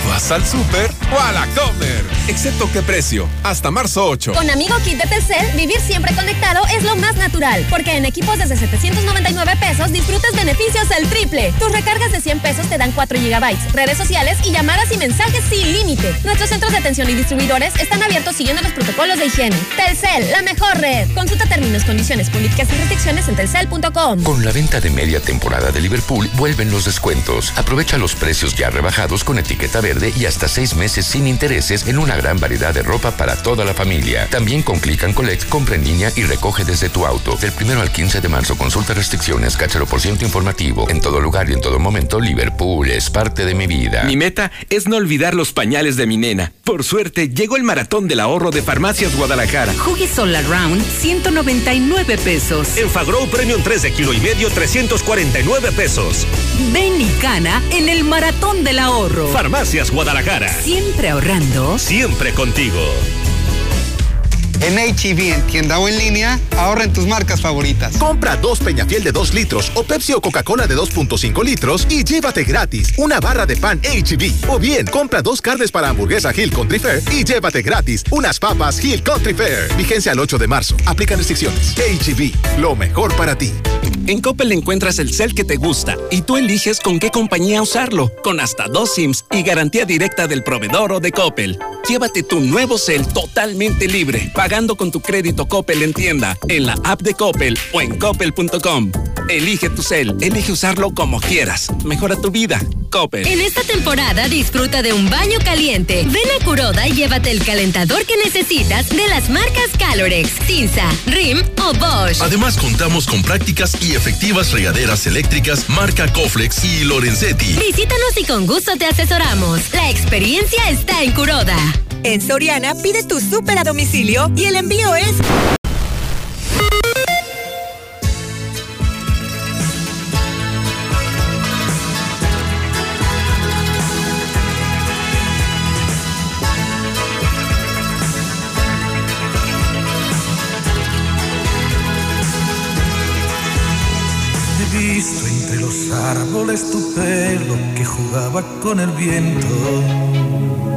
[SPEAKER 33] vas al súper o a la Comer? Excepto qué precio, hasta marzo 8.
[SPEAKER 34] Con Amigo Kit de Telcel, vivir siempre conectado es lo más natural. Porque en equipos desde 799 pesos disfrutas beneficios del triple. Tus recargas de 100 pesos te dan 4 GB, redes sociales y llamadas llamadas y mensajes sin límite. Nuestros centros de atención y distribuidores están abiertos siguiendo los protocolos de higiene. Telcel, la mejor red. Consulta términos, condiciones, políticas y restricciones en telcel.com.
[SPEAKER 35] Con la venta de media temporada de Liverpool, vuelven los descuentos. Aprovecha los precios ya rebajados con etiqueta verde y hasta seis meses sin intereses en una gran variedad de ropa para toda la familia. También con Click and Collect, compra en línea y recoge desde tu auto. Del primero al 15 de marzo, consulta restricciones, cáchalo por ciento informativo. En todo lugar y en todo momento, Liverpool es parte de mi vida.
[SPEAKER 36] Mi meta es no olvidar los pañales de mi nena. Por suerte, llegó el maratón del ahorro de Farmacias Guadalajara.
[SPEAKER 37] Huggies All Around, 199 pesos.
[SPEAKER 36] En Fagrow Premium 3 de kilo y medio, 349 pesos.
[SPEAKER 37] Ven y cana en el maratón del ahorro.
[SPEAKER 36] Farmacias Guadalajara.
[SPEAKER 37] Siempre ahorrando.
[SPEAKER 36] Siempre contigo.
[SPEAKER 38] En HEB, en tienda o en línea, ahorra en tus marcas favoritas.
[SPEAKER 39] Compra dos Peñafiel de 2 litros o Pepsi o Coca-Cola de 2.5 litros y llévate gratis una barra de pan HEB. O bien, compra dos carnes para hamburguesa Hill Country Fair y llévate gratis unas papas Hill Country Fair. Vigencia el 8 de marzo. Aplican restricciones. HEB, lo mejor para ti.
[SPEAKER 36] En Coppel encuentras el cel que te gusta y tú eliges con qué compañía usarlo, con hasta dos SIMs y garantía directa del proveedor o de Coppel. Llévate tu nuevo cel totalmente libre, pagando con tu crédito Coppel en tienda, en la app de Coppel o en coppel.com. Elige tu cel, elige usarlo como quieras. Mejora tu vida. Coppel.
[SPEAKER 34] En esta temporada disfruta de un baño caliente. Ven a Curoda y llévate el calentador que necesitas de las marcas Calorex, Cinza, Rim o Bosch.
[SPEAKER 15] Además contamos con prácticas y efectivas regaderas eléctricas marca Coflex y Lorenzetti.
[SPEAKER 34] Visítanos y con gusto te asesoramos. La experiencia está en Curoda.
[SPEAKER 40] En Soriana pide tu súper a domicilio y el envío es
[SPEAKER 41] visto entre los árboles tu pelo que jugaba con el viento.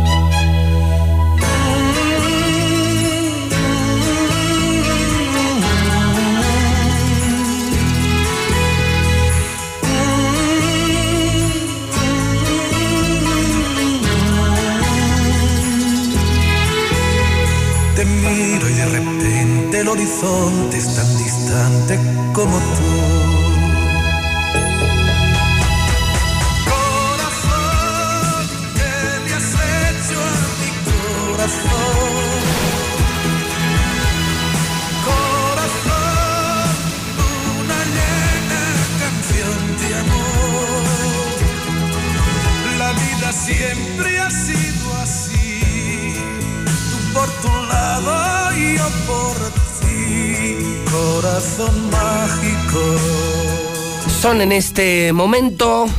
[SPEAKER 42] Horizonte es tan distante como tú. Corazón, ¿qué le has hecho a mi corazón? Corazón, una llena canción de amor. La vida siempre ha sido así. Tú por tu lado y yo. Corazón mágico.
[SPEAKER 1] Son en este momento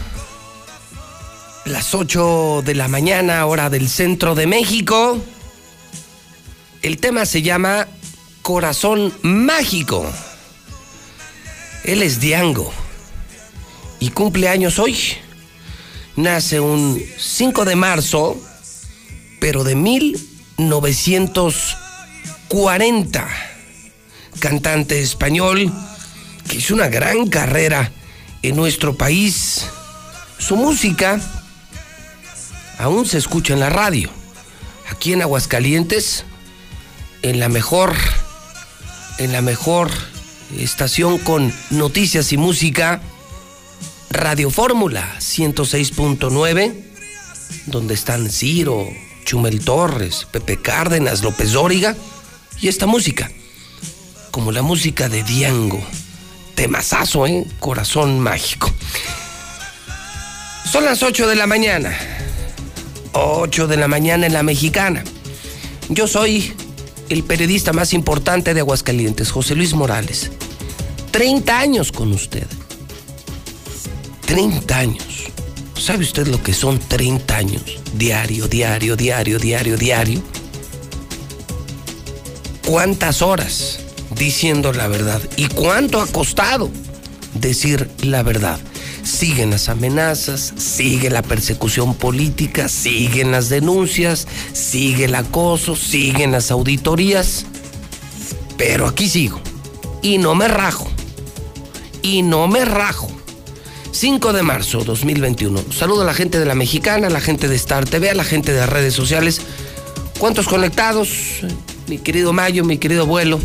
[SPEAKER 1] las 8 de la mañana, hora del centro de México. El tema se llama Corazón Mágico. Él es Diango y cumple años hoy. Nace un 5 de marzo, pero de 1940. Cantante español que hizo una gran carrera en nuestro país. Su música aún se escucha en la radio. Aquí en Aguascalientes, en la mejor, en la mejor estación con noticias y música, Radio Fórmula 106.9, donde están Ciro, Chumel Torres, Pepe Cárdenas, López Dóriga y esta música, como la música de Diango. Temazazo, ¿eh? Corazón mágico. Son las 8 de la mañana. 8 de la mañana en la mexicana. Yo soy el periodista más importante de Aguascalientes, José Luis Morales. 30 años con usted. 30 años. ¿Sabe usted lo que son 30 años? Diario, diario, diario, diario, diario. ¿Cuántas horas diciendo la verdad? ¿Y cuánto ha costado decir la verdad? Siguen las amenazas, sigue la persecución política, siguen las denuncias, sigue el acoso, siguen las auditorías. Pero aquí sigo. Y no me rajo. Y no me rajo. 5 de marzo 2021. Saludo a la gente de la Mexicana, a la gente de Star TV, a la gente de redes sociales. ¿Cuántos conectados? Mi querido Mayo, mi querido abuelo.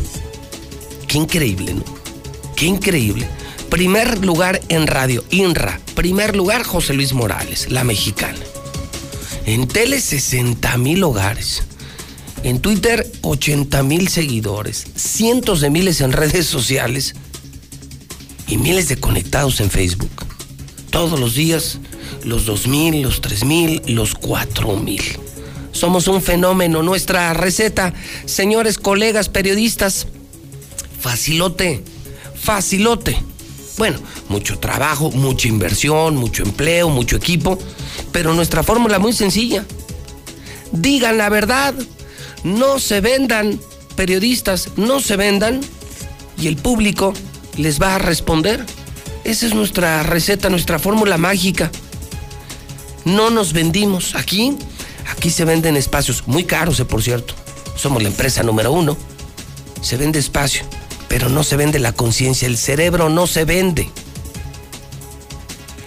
[SPEAKER 1] Increíble, ¿no? Qué increíble. Primer lugar en radio, INRA. Primer lugar, José Luis Morales, la mexicana. En tele, 60 mil hogares. En Twitter, 80 mil seguidores. Cientos de miles en redes sociales. Y miles de conectados en Facebook. Todos los días, los 2 mil, los 3 mil, los 4 mil. Somos un fenómeno. Nuestra receta, señores colegas periodistas, facilote, facilote. Bueno, mucho trabajo, mucha inversión, mucho empleo, mucho equipo, pero nuestra fórmula muy sencilla. Digan la verdad, no se vendan, periodistas, no se vendan, y el público les va a responder. Esa es nuestra receta, nuestra fórmula mágica. No nos vendimos. Aquí, aquí se venden espacios muy caros, eh, por cierto. Somos la empresa número uno. Se vende espacio pero no se vende la conciencia, el cerebro no se vende.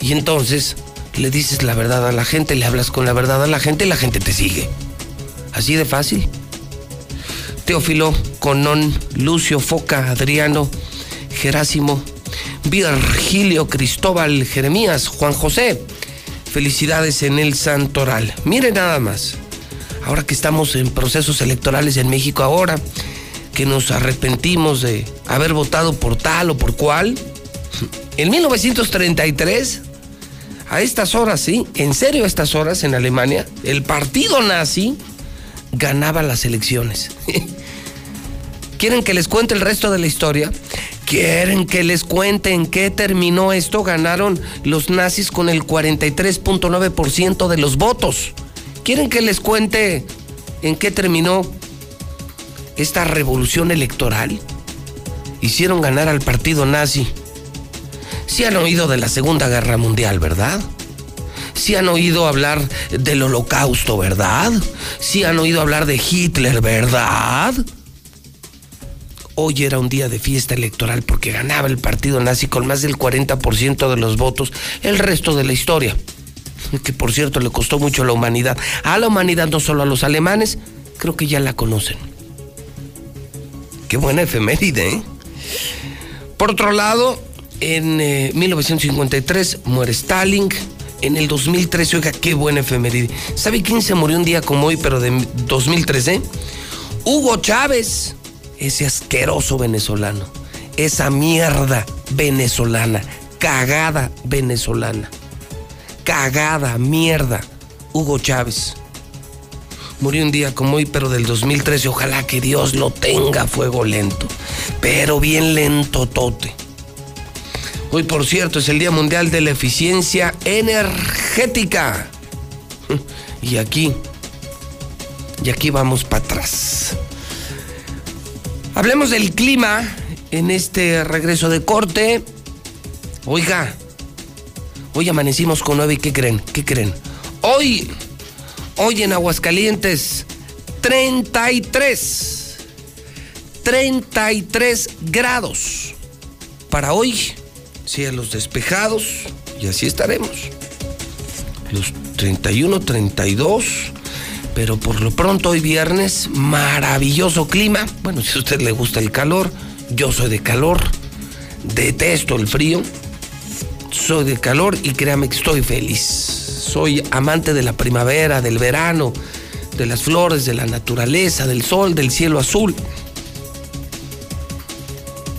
[SPEAKER 1] Y entonces le dices la verdad a la gente, le hablas con la verdad a la gente y la gente te sigue. Así de fácil. Teófilo, Conón, Lucio, Foca, Adriano, Gerásimo, Virgilio, Cristóbal, Jeremías, Juan José. Felicidades en el Santoral. Mire nada más. Ahora que estamos en procesos electorales en México ahora, que nos arrepentimos de haber votado por tal o por cual. En 1933, a estas horas, sí, en serio a estas horas en Alemania, el partido nazi ganaba las elecciones. ¿Quieren que les cuente el resto de la historia? ¿Quieren que les cuente en qué terminó esto? Ganaron los nazis con el 43.9% de los votos. ¿Quieren que les cuente en qué terminó esta revolución electoral? Hicieron ganar al partido nazi. Sí han oído de la Segunda Guerra Mundial, ¿verdad? Sí han oído hablar del holocausto, ¿verdad? Sí han oído hablar de Hitler, ¿verdad? Hoy era un día de fiesta electoral porque ganaba el partido nazi con más del 40% de los votos, el resto de la historia, que por cierto le costó mucho a la humanidad. A la humanidad, no solo a los alemanes, creo que ya la conocen. Qué buena efeméride, ¿eh? Por otro lado, en 1953 eh, muere Stalin. En el 2013, oiga, qué buena efeméride. ¿Sabe quién se murió un día como hoy, pero de 2013? Hugo Chávez, ese asqueroso venezolano. Esa mierda venezolana. Cagada venezolana. Cagada, mierda. Hugo Chávez. Murió un día como hoy, pero del 2013. Ojalá que Dios lo tenga fuego lento. Pero bien lento, tote. Hoy, por cierto, es el Día Mundial de la Eficiencia Energética. Y aquí, y aquí vamos para atrás. Hablemos del clima en este regreso de corte. Oiga, hoy amanecimos con nueve y ¿qué creen? ¿Qué creen? Hoy, hoy en Aguascalientes, 33. 33 grados. Para hoy, cielos despejados y así estaremos. Los 31, 32, pero por lo pronto hoy viernes, maravilloso clima. Bueno, si a usted le gusta el calor, yo soy de calor, detesto el frío, soy de calor y créame que estoy feliz. Soy amante de la primavera, del verano, de las flores, de la naturaleza, del sol, del cielo azul.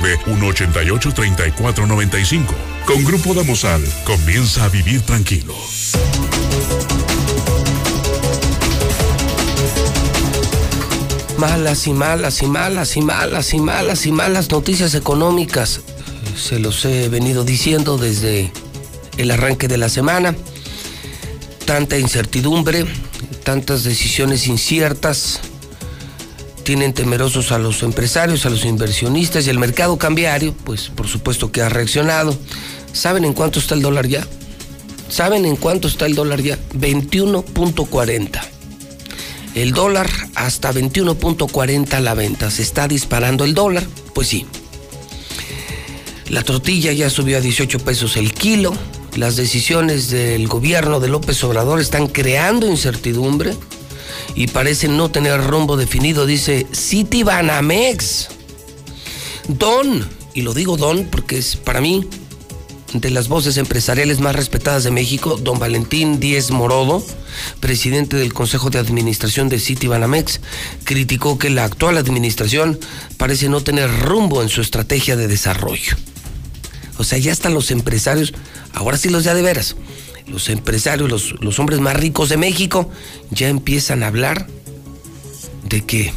[SPEAKER 15] 188-3495. Con Grupo Damosal, comienza a vivir tranquilo.
[SPEAKER 1] Malas y malas y malas y malas y malas y malas noticias económicas. Se los he venido diciendo desde el arranque de la semana. Tanta incertidumbre, tantas decisiones inciertas, tienen temerosos a los empresarios, a los inversionistas y el mercado cambiario, pues por supuesto que ha reaccionado. ¿Saben en cuánto está el dólar ya? ¿Saben en cuánto está el dólar ya? 21.40. El dólar hasta 21.40 a la venta. Se está disparando el dólar. Pues sí. La tortilla ya subió a 18 pesos el kilo. Las decisiones del gobierno de López Obrador están creando incertidumbre y parecen no tener rumbo definido, dice City Banamex. Don, y lo digo Don porque es para mí de las voces empresariales más respetadas de México, don Valentín Díez Morodo, presidente del Consejo de Administración de City Banamex, criticó que la actual administración parece no tener rumbo en su estrategia de desarrollo. O sea, ya están los empresarios, ahora sí los ya de veras, los empresarios, los, los hombres más ricos de México, ya empiezan a hablar de que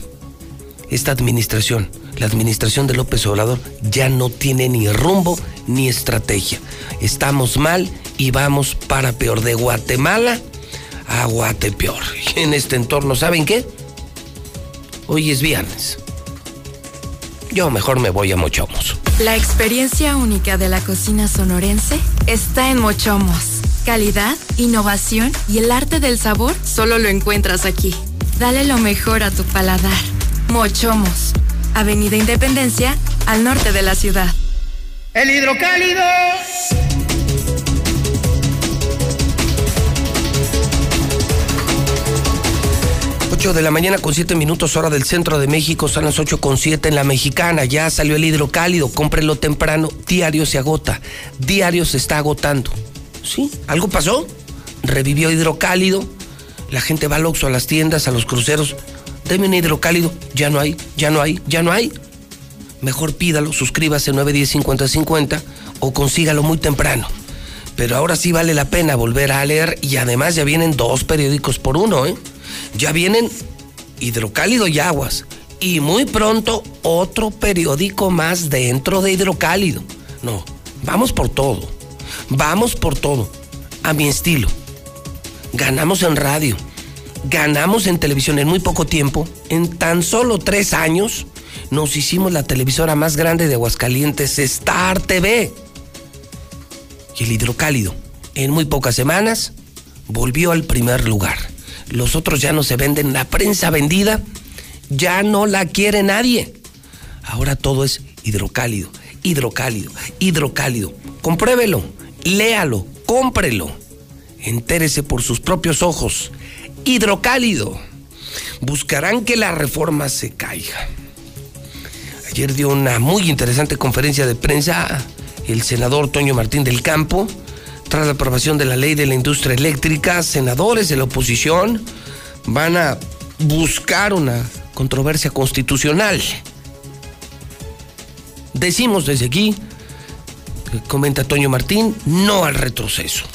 [SPEAKER 1] esta administración, la administración de López Obrador, ya no tiene ni rumbo ni estrategia. Estamos mal y vamos para peor. De Guatemala a Guatepeor. En este entorno, ¿saben qué? Hoy es viernes. Yo mejor me voy a Mochomos.
[SPEAKER 43] La experiencia única de la cocina sonorense está en Mochomos. Calidad, innovación y el arte del sabor solo lo encuentras aquí. Dale lo mejor a tu paladar. Mochomos, Avenida Independencia, al norte de la ciudad.
[SPEAKER 44] El hidrocálido.
[SPEAKER 1] 8 de la mañana con 7 minutos hora del centro de México, son las 8 con 7 en la mexicana, ya salió el hidrocálido, cómprenlo temprano, diario se agota, diario se está agotando. ¿Sí? ¿Algo pasó? Revivió hidrocálido. La gente va al Oxxo, a las tiendas, a los cruceros. Deme un hidrocálido. Ya no hay, ya no hay, ya no hay. Mejor pídalo, suscríbase 910 o consígalo muy temprano. Pero ahora sí vale la pena volver a leer y además ya vienen dos periódicos por uno, ¿eh? Ya vienen Hidrocálido y Aguas. Y muy pronto otro periódico más dentro de Hidrocálido. No, vamos por todo. Vamos por todo, a mi estilo. Ganamos en radio, ganamos en televisión en muy poco tiempo, en tan solo tres años, Nos hicimos la televisora más grande de Aguascalientes, Star TV. Y el hidrocálido, en muy pocas semanas, volvió al primer lugar. Los otros ya no se venden, la prensa vendida ya no la quiere nadie. Ahora todo es hidrocálido, hidrocálido, hidrocálido. Compruébelo, léalo, cómprelo. Entérese por sus propios ojos. Hidrocálido. Buscarán que la reforma se caiga. Ayer dio una muy interesante conferencia de prensa el senador Toño Martín del Campo. Tras la aprobación de la ley de la industria eléctrica, senadores de la oposición van a buscar una controversia constitucional. Decimos desde aquí, comenta Toño Martín, no al retroceso.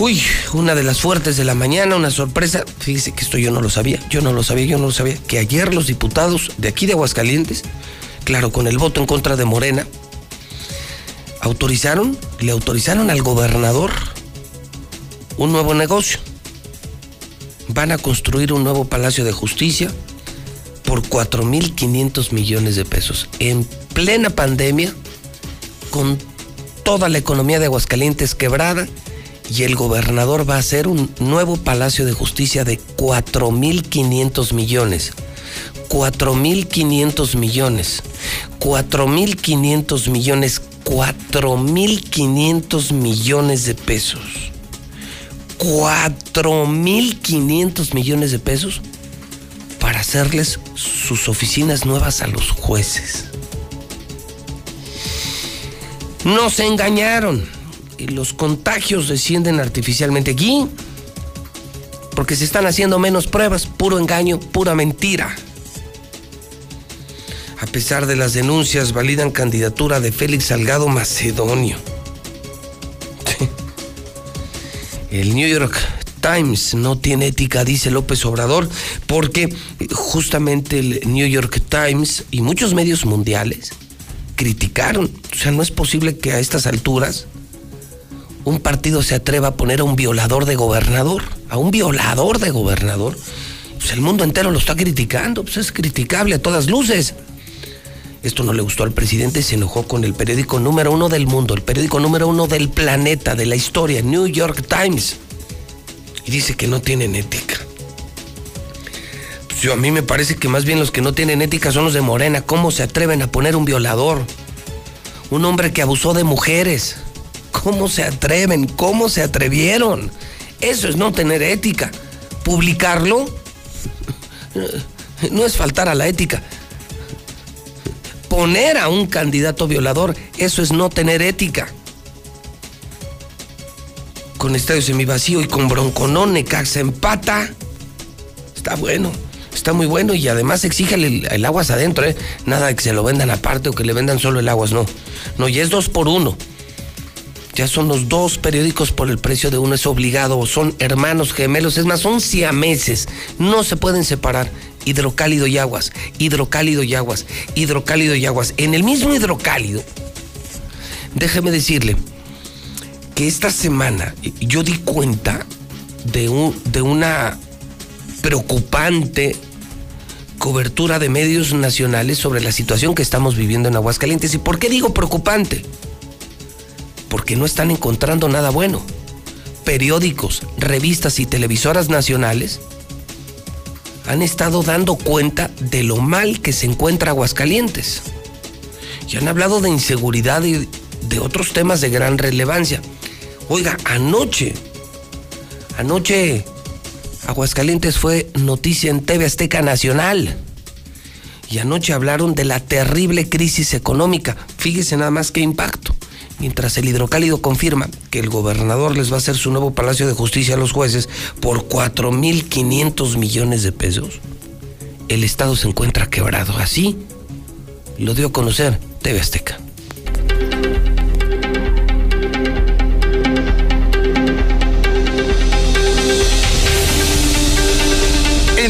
[SPEAKER 1] Uy, una de las fuertes de la mañana, una sorpresa. Fíjese que esto yo no lo sabía, yo no lo sabía, yo no lo sabía. Que ayer los diputados de aquí de Aguascalientes, claro, con el voto en contra de Morena, autorizaron, le autorizaron al gobernador un nuevo negocio. Van a construir un nuevo Palacio de Justicia por 4.500 millones de pesos. En plena pandemia, con toda la economía de Aguascalientes quebrada, y el gobernador va a hacer un nuevo Palacio de Justicia de 4.500 millones. 4.500 millones. 4.500 millones. 4.500 millones de pesos. 4.500 millones de pesos para hacerles sus oficinas nuevas a los jueces. Nos engañaron y los contagios descienden artificialmente aquí porque se están haciendo menos pruebas, puro engaño, pura mentira. A pesar de las denuncias, validan candidatura de Félix Salgado Macedonio. El New York Times no tiene ética, dice López Obrador, porque justamente el New York Times y muchos medios mundiales criticaron. O sea, no es posible que a estas alturas un partido se atreva a poner a un violador de gobernador, a un violador de gobernador. Pues el mundo entero lo está criticando, pues es criticable a todas luces. Esto no le gustó al presidente y se enojó con el periódico número uno del mundo, el periódico número uno del planeta, de la historia, New York Times. Y dice que no tienen ética. Yo, a mí me parece que más bien los que no tienen ética son los de Morena. ¿Cómo se atreven a poner un violador? Un hombre que abusó de mujeres. ¿Cómo se atreven? ¿Cómo se atrevieron? Eso es no tener ética. Publicarlo no es faltar a la ética. Poner a un candidato violador, eso es no tener ética. Con estadio semivacío y con bronconón, Necaxa empata. Está bueno, está muy bueno y además exige el, el aguas adentro, ¿eh? Nada que se lo vendan aparte o que le vendan solo el aguas, no. No, y es dos por uno. Ya son los dos periódicos por el precio de uno, es obligado, son hermanos gemelos, es más, son siameses, no se pueden separar. Hidrocálido y aguas, hidrocálido y aguas, hidrocálido y aguas. En el mismo hidrocálido, déjeme decirle que esta semana yo di cuenta de, un, de una preocupante cobertura de medios nacionales sobre la situación que estamos viviendo en Aguascalientes. ¿Y por qué digo preocupante? porque no están encontrando nada bueno. Periódicos, revistas y televisoras nacionales han estado dando cuenta de lo mal que se encuentra Aguascalientes. Y han hablado de inseguridad y de otros temas de gran relevancia. Oiga, anoche, anoche Aguascalientes fue noticia en TV Azteca Nacional. Y anoche hablaron de la terrible crisis económica. Fíjese nada más qué impacto mientras el hidrocálido confirma que el gobernador les va a hacer su nuevo Palacio de Justicia a los jueces por 4.500 millones de pesos, el Estado se encuentra quebrado. Así lo dio a conocer TV Azteca.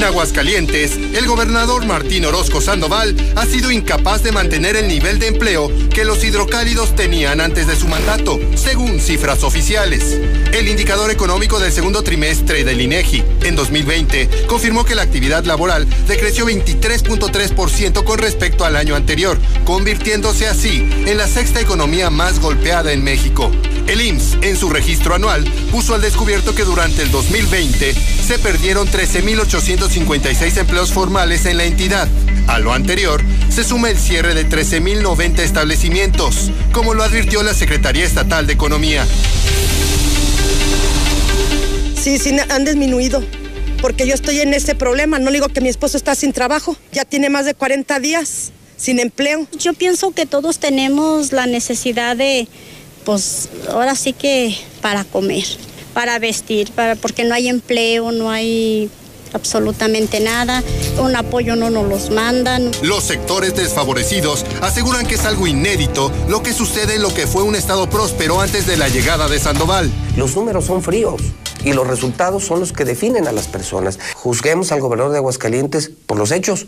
[SPEAKER 45] Aguascalientes, el gobernador Martín Orozco Sandoval ha sido incapaz de mantener el nivel de empleo que los hidrocálidos tenían antes de su mandato, según cifras oficiales. El indicador económico del segundo trimestre del INEGI en 2020 confirmó que la actividad laboral decreció 23.3% con respecto al año anterior, convirtiéndose así en la sexta economía más golpeada en México. El IMSS, en su registro anual, puso al descubierto que durante el 2020 se perdieron 13.856 empleos formales en la entidad. A lo anterior, se suma el cierre de 13.090 establecimientos, como lo advirtió la Secretaría Estatal de Economía.
[SPEAKER 46] Sí, sí, han disminuido. Porque yo estoy en ese problema. No digo que mi esposo está sin trabajo. Ya tiene más de 40 días sin empleo.
[SPEAKER 47] Yo pienso que todos tenemos la necesidad de, pues, ahora sí que para comer, para vestir, para, porque no hay empleo, no hay absolutamente nada, un apoyo no nos los mandan.
[SPEAKER 45] Los sectores desfavorecidos aseguran que es algo inédito lo que sucede en lo que fue un estado próspero antes de la llegada de Sandoval.
[SPEAKER 1] Los números son fríos y los resultados son los que definen a las personas. Juzguemos al gobernador de Aguascalientes por los hechos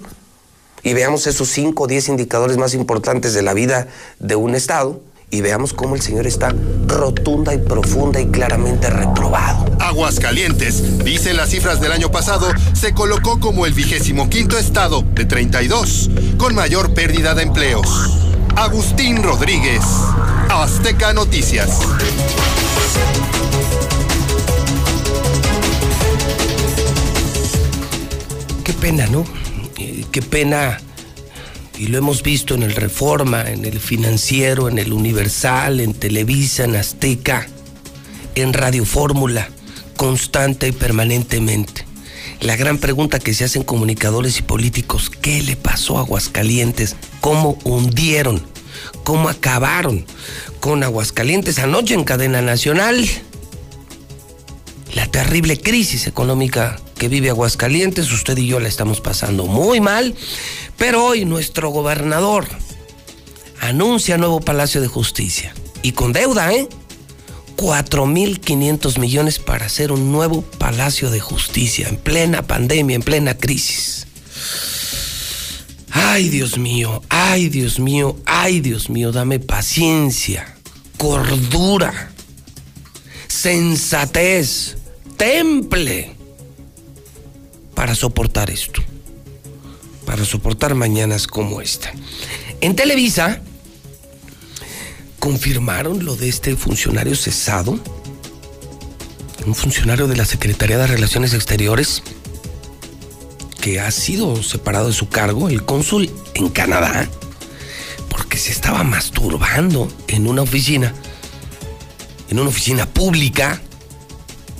[SPEAKER 1] y veamos esos 5 o 10 indicadores más importantes de la vida de un estado y veamos cómo el señor está rotunda y profunda y claramente reprobado.
[SPEAKER 45] Aguascalientes, dicen las cifras del año pasado, se colocó como el vigésimo quinto estado de 32 con mayor pérdida de empleos. Agustín Rodríguez, Azteca Noticias.
[SPEAKER 1] Qué pena, ¿no? Eh, qué pena y lo hemos visto en el Reforma, en el Financiero, en el Universal, en Televisa, en Azteca, en Radio Fórmula, constante y permanentemente. La gran pregunta que se hacen comunicadores y políticos, ¿qué le pasó a Aguascalientes? ¿Cómo hundieron? ¿Cómo acabaron con Aguascalientes anoche en cadena nacional? La terrible crisis económica que vive Aguascalientes, usted y yo la estamos pasando muy mal, pero hoy nuestro gobernador anuncia nuevo Palacio de Justicia. Y con deuda, ¿eh? 4.500 millones para hacer un nuevo Palacio de Justicia en plena pandemia, en plena crisis. Ay, Dios mío, ay, Dios mío, ay, Dios mío, dame paciencia, cordura, sensatez, temple para soportar esto para soportar mañanas como esta. En Televisa confirmaron lo de este funcionario cesado, un funcionario de la Secretaría de Relaciones Exteriores que ha sido separado de su cargo, el cónsul en Canadá, porque se estaba masturbando en una oficina, en una oficina pública,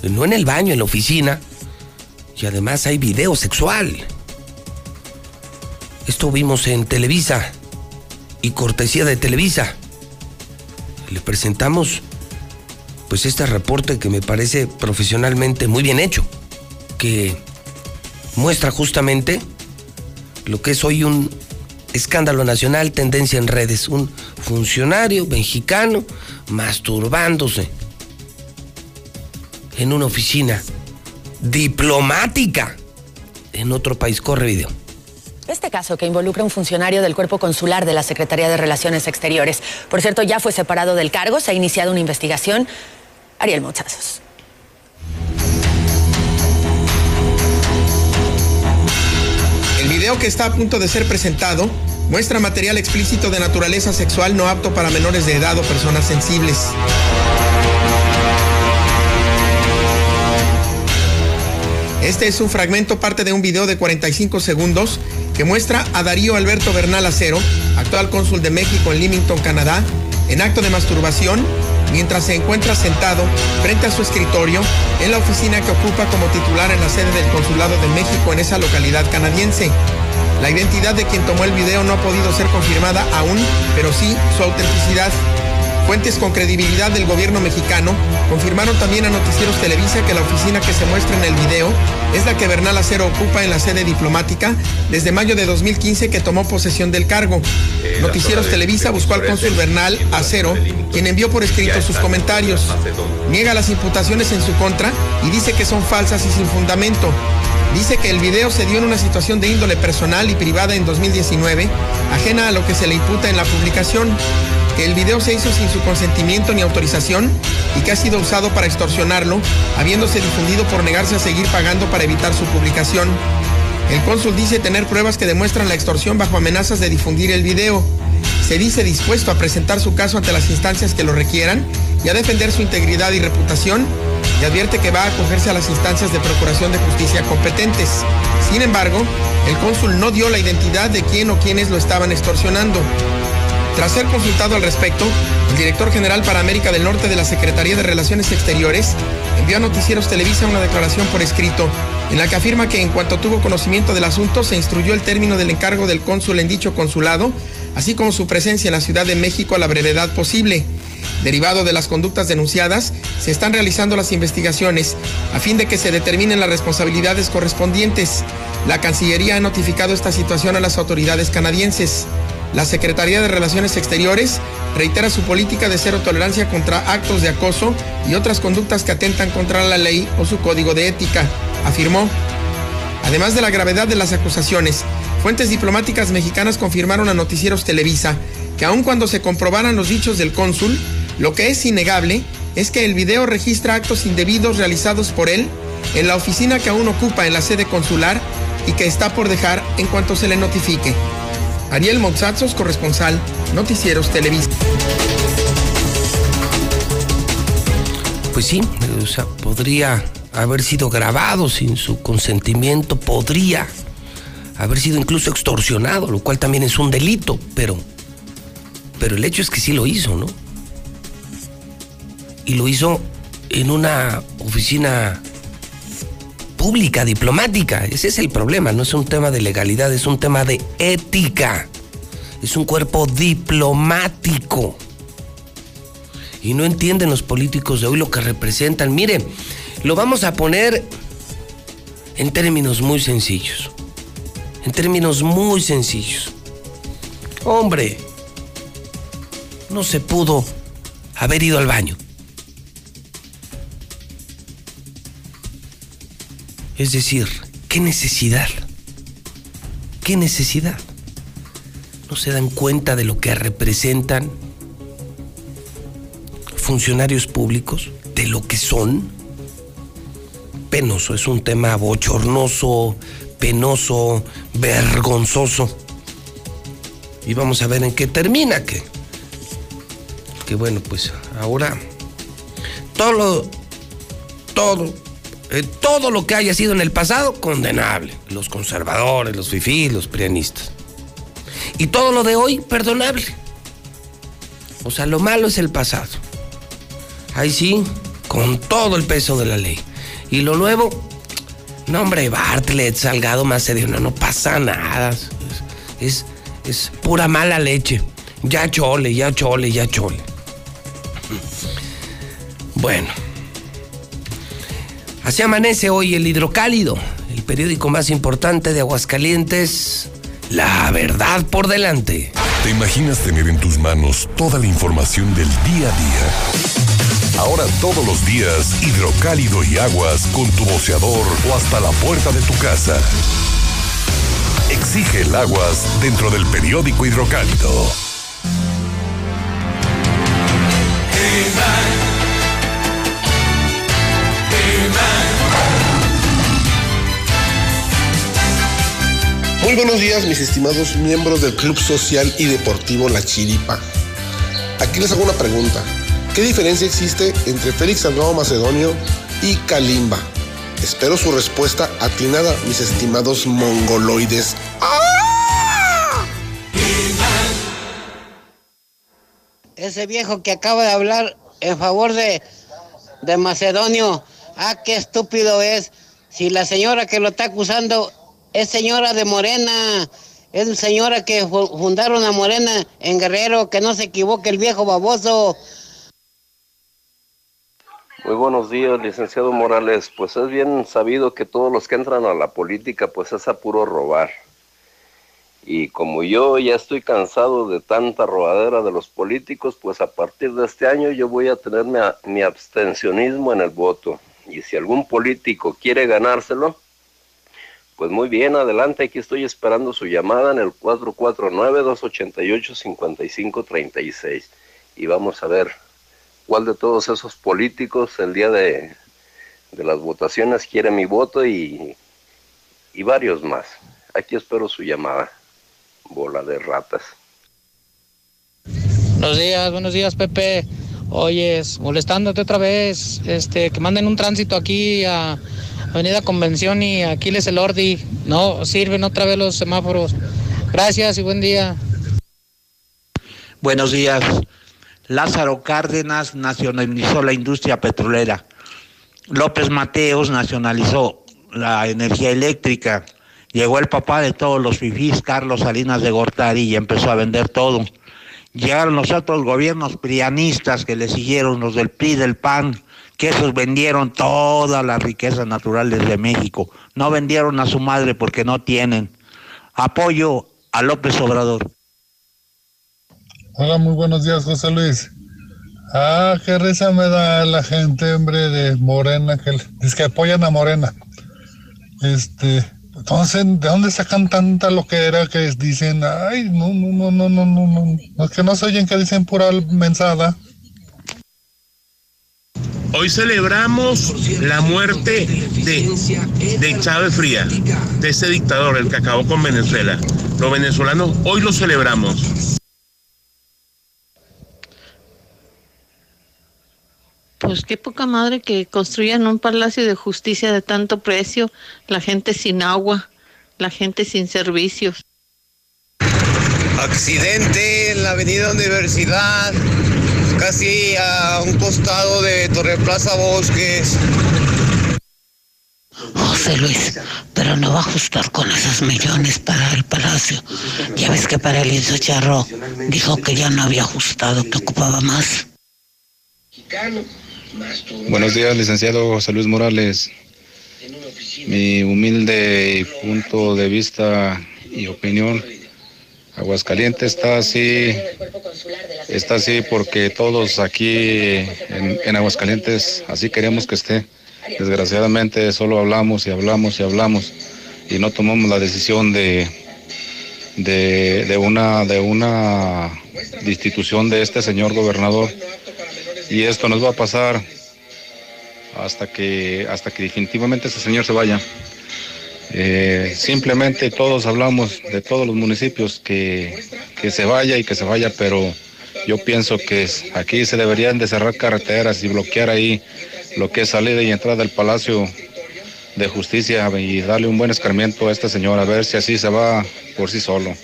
[SPEAKER 1] no en el baño, en la oficina, y además hay video sexual. Esto vimos en Televisa y cortesía de Televisa. Le presentamos pues este reporte que me parece profesionalmente muy bien hecho, que muestra justamente lo que es hoy un escándalo nacional, tendencia en redes, un funcionario mexicano masturbándose en una oficina diplomática en otro país. Corre video.
[SPEAKER 48] Este caso que involucra a un funcionario del cuerpo consular de la Secretaría de Relaciones Exteriores. Por cierto, ya fue separado del cargo, se ha iniciado una investigación. Ariel Mochazos.
[SPEAKER 49] El video que está a punto de ser presentado muestra material explícito de naturaleza sexual no apto para menores de edad o personas sensibles. Este es un fragmento, parte de un video de 45 segundos que muestra a Darío Alberto Bernal Acero, actual cónsul de México en Leamington, Canadá, en acto de masturbación mientras se encuentra sentado frente a su escritorio en la oficina que ocupa como titular en la sede del Consulado de México en esa localidad canadiense. La identidad de quien tomó el video no ha podido ser confirmada aún, pero sí su autenticidad. Fuentes con credibilidad del gobierno mexicano confirmaron también a Noticieros Televisa que la oficina que se muestra en el video es la que Bernal Acero ocupa en la sede diplomática desde mayo de 2015 que tomó posesión del cargo. Noticieros Televisa buscó al cónsul Bernal Acero, quien envió por escrito sus comentarios. Niega las imputaciones en su contra y dice que son falsas y sin fundamento. Dice que el video se dio en una situación de índole personal y privada en 2019, ajena a lo que se le imputa en la publicación, que el video se hizo sin su consentimiento ni autorización y que ha sido usado para extorsionarlo, habiéndose difundido por negarse a seguir pagando para evitar su publicación. El cónsul dice tener pruebas que demuestran la extorsión bajo amenazas de difundir el video. Se dice dispuesto a presentar su caso ante las instancias que lo requieran y a defender su integridad y reputación y advierte que va a acogerse a las instancias de procuración de justicia competentes. Sin embargo, el cónsul no dio la identidad de quién o quiénes lo estaban extorsionando. Tras ser consultado al respecto, el director general para América del Norte de la Secretaría de Relaciones Exteriores envió a Noticieros Televisa una declaración por escrito en la que afirma que en cuanto tuvo conocimiento del asunto se instruyó el término del encargo del cónsul en dicho consulado, así como su presencia en la Ciudad de México a la brevedad posible. Derivado de las conductas denunciadas, se están realizando las investigaciones a fin de que se determinen las responsabilidades correspondientes. La Cancillería ha notificado esta situación a las autoridades canadienses. La Secretaría de Relaciones Exteriores reitera su política de cero tolerancia contra actos de acoso y otras conductas que atentan contra la ley o su código de ética, afirmó. Además de la gravedad de las acusaciones, fuentes diplomáticas mexicanas confirmaron a Noticieros Televisa que aun cuando se comprobaran los dichos del cónsul, lo que es innegable es que el video registra actos indebidos realizados por él en la oficina que aún ocupa en la sede consular y que está por dejar en cuanto se le notifique. Ariel Montzazos, corresponsal, Noticieros Televisa.
[SPEAKER 1] Pues sí, o podría haber sido grabado sin su consentimiento, podría haber sido incluso extorsionado, lo cual también es un delito, pero, pero el hecho es que sí lo hizo, ¿no? Y lo hizo en una oficina pública, diplomática. Ese es el problema, no es un tema de legalidad, es un tema de ética. Es un cuerpo diplomático. Y no entienden los políticos de hoy lo que representan. Miren, lo vamos a poner en términos muy sencillos. En términos muy sencillos. Hombre, no se pudo haber ido al baño. Es decir, ¿qué necesidad? ¿Qué necesidad? ¿No se dan cuenta de lo que representan funcionarios públicos? ¿De lo que son? Penoso, es un tema bochornoso, penoso, vergonzoso. Y vamos a ver en qué termina, que, que bueno, pues ahora todo lo, todo eh, todo lo que haya sido en el pasado, condenable. Los conservadores, los fifís, los prianistas. Y todo lo de hoy, perdonable. O sea, lo malo es el pasado. Ahí sí, con todo el peso de la ley. Y lo nuevo, no hombre, Bartlett, Salgado, Macedonio, no, pasa nada. Es, es pura mala leche. Ya chole, ya chole, ya chole. Bueno. Así amanece hoy el hidrocálido, el periódico más importante de Aguascalientes. La verdad por delante.
[SPEAKER 15] ¿Te imaginas tener en tus manos toda la información del día a día? Ahora todos los días, hidrocálido y aguas con tu boceador o hasta la puerta de tu casa. Exige el aguas dentro del periódico hidrocálido.
[SPEAKER 50] Muy buenos días, mis estimados miembros del Club Social y Deportivo La Chiripa. Aquí les hago una pregunta. ¿Qué diferencia existe entre Félix Salgado Macedonio y Kalimba? Espero su respuesta atinada, mis estimados mongoloides.
[SPEAKER 11] Ese viejo que acaba de hablar en favor de, de Macedonio, ah, qué estúpido es. Si la señora que lo está acusando es señora de Morena, es señora que fundaron a Morena en Guerrero, que no se equivoque el viejo baboso.
[SPEAKER 51] Muy buenos días, licenciado Morales. Pues es bien sabido que todos los que entran a la política, pues es a puro robar. Y como yo ya estoy cansado de tanta robadera de los políticos, pues a partir de este año yo voy a tener mi, mi abstencionismo en el voto. Y si algún político quiere ganárselo, Pues muy bien, adelante, aquí estoy esperando su llamada en el 449-288-5536. Y vamos a ver cuál de todos esos políticos el día de, de las votaciones quiere mi voto y, y varios más. Aquí espero su llamada. Bola de ratas.
[SPEAKER 52] Buenos días, buenos días, Pepe. Oyes, molestándote otra vez, este, que manden un tránsito aquí a Avenida Convención y Aquiles el Ordi. No sirven otra vez los semáforos. Gracias y buen día.
[SPEAKER 53] Buenos días. Lázaro Cárdenas nacionalizó la industria petrolera. López Mateos nacionalizó la energía eléctrica. Llegó el papá de todos los fifís, Carlos Salinas de Gortari, y empezó a vender todo. Llegaron los otros gobiernos prianistas que le siguieron, los del PRI, del PAN, que esos vendieron todas las riquezas naturales de México. No vendieron a su madre porque no tienen. Apoyo a López Obrador.
[SPEAKER 50] Hola, muy buenos días, José Luis. Ah, qué risa me da la gente, hombre, de Morena, que es que apoyan a Morena. Este, entonces, ¿de dónde sacan tanta loquera que era que dicen, ay, no, no, no, no, no, no, no, que no se oyen que dicen pura mensada?
[SPEAKER 9] Hoy celebramos la muerte de, de Chávez Fría, de ese dictador, el que acabó con Venezuela. Los venezolanos hoy lo celebramos.
[SPEAKER 54] Pues qué poca madre que construyan un palacio de justicia de tanto precio, la gente sin agua, la gente sin servicios.
[SPEAKER 11] Accidente en la avenida Universidad, casi a un costado de Torre Plaza Bosques.
[SPEAKER 55] José Luis, pero no va a ajustar con esos millones para el palacio. Ya ves que para el Inso Charro dijo que ya no había ajustado, que ocupaba más.
[SPEAKER 56] Buenos días, licenciado José Luis Morales. Mi humilde punto de vista y opinión, Aguascalientes está así, está así porque todos aquí en, en Aguascalientes así queremos que esté. Desgraciadamente solo hablamos y hablamos y hablamos y no tomamos la decisión de, de, una, de una destitución de este señor gobernador y esto nos va a pasar hasta que hasta que definitivamente ese señor se vaya. Eh, simplemente todos hablamos de todos los municipios que, que se vaya y que se vaya, pero yo pienso que aquí se deberían de cerrar carreteras y bloquear ahí lo que es salida y entrada del Palacio de Justicia y darle un buen escarmiento a este señor, a ver si así se va por sí solo.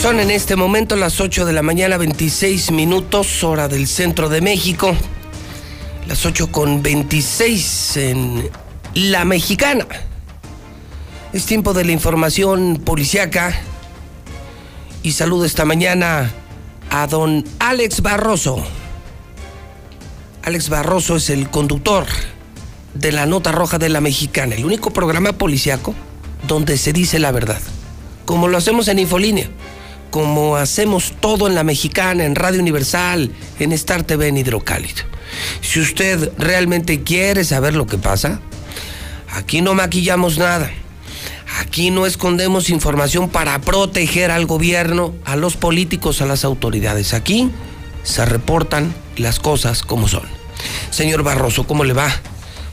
[SPEAKER 1] Son en este momento las 8 de la mañana, 26 minutos, hora del centro de México. Las 8 con 26 en La Mexicana. Es tiempo de la información policiaca. Y saludo esta mañana a don Alex Barroso. Alex Barroso es el conductor de la Nota Roja de La Mexicana, el único programa policiaco donde se dice la verdad, como lo hacemos en Infolínea como hacemos todo en la mexicana, en Radio Universal, en Star TV, en Hidrocálido. Si usted realmente quiere saber lo que pasa, aquí no maquillamos nada. Aquí no escondemos información para proteger al gobierno, a los políticos, a las autoridades. Aquí se reportan las cosas como son. Señor Barroso, ¿cómo le va?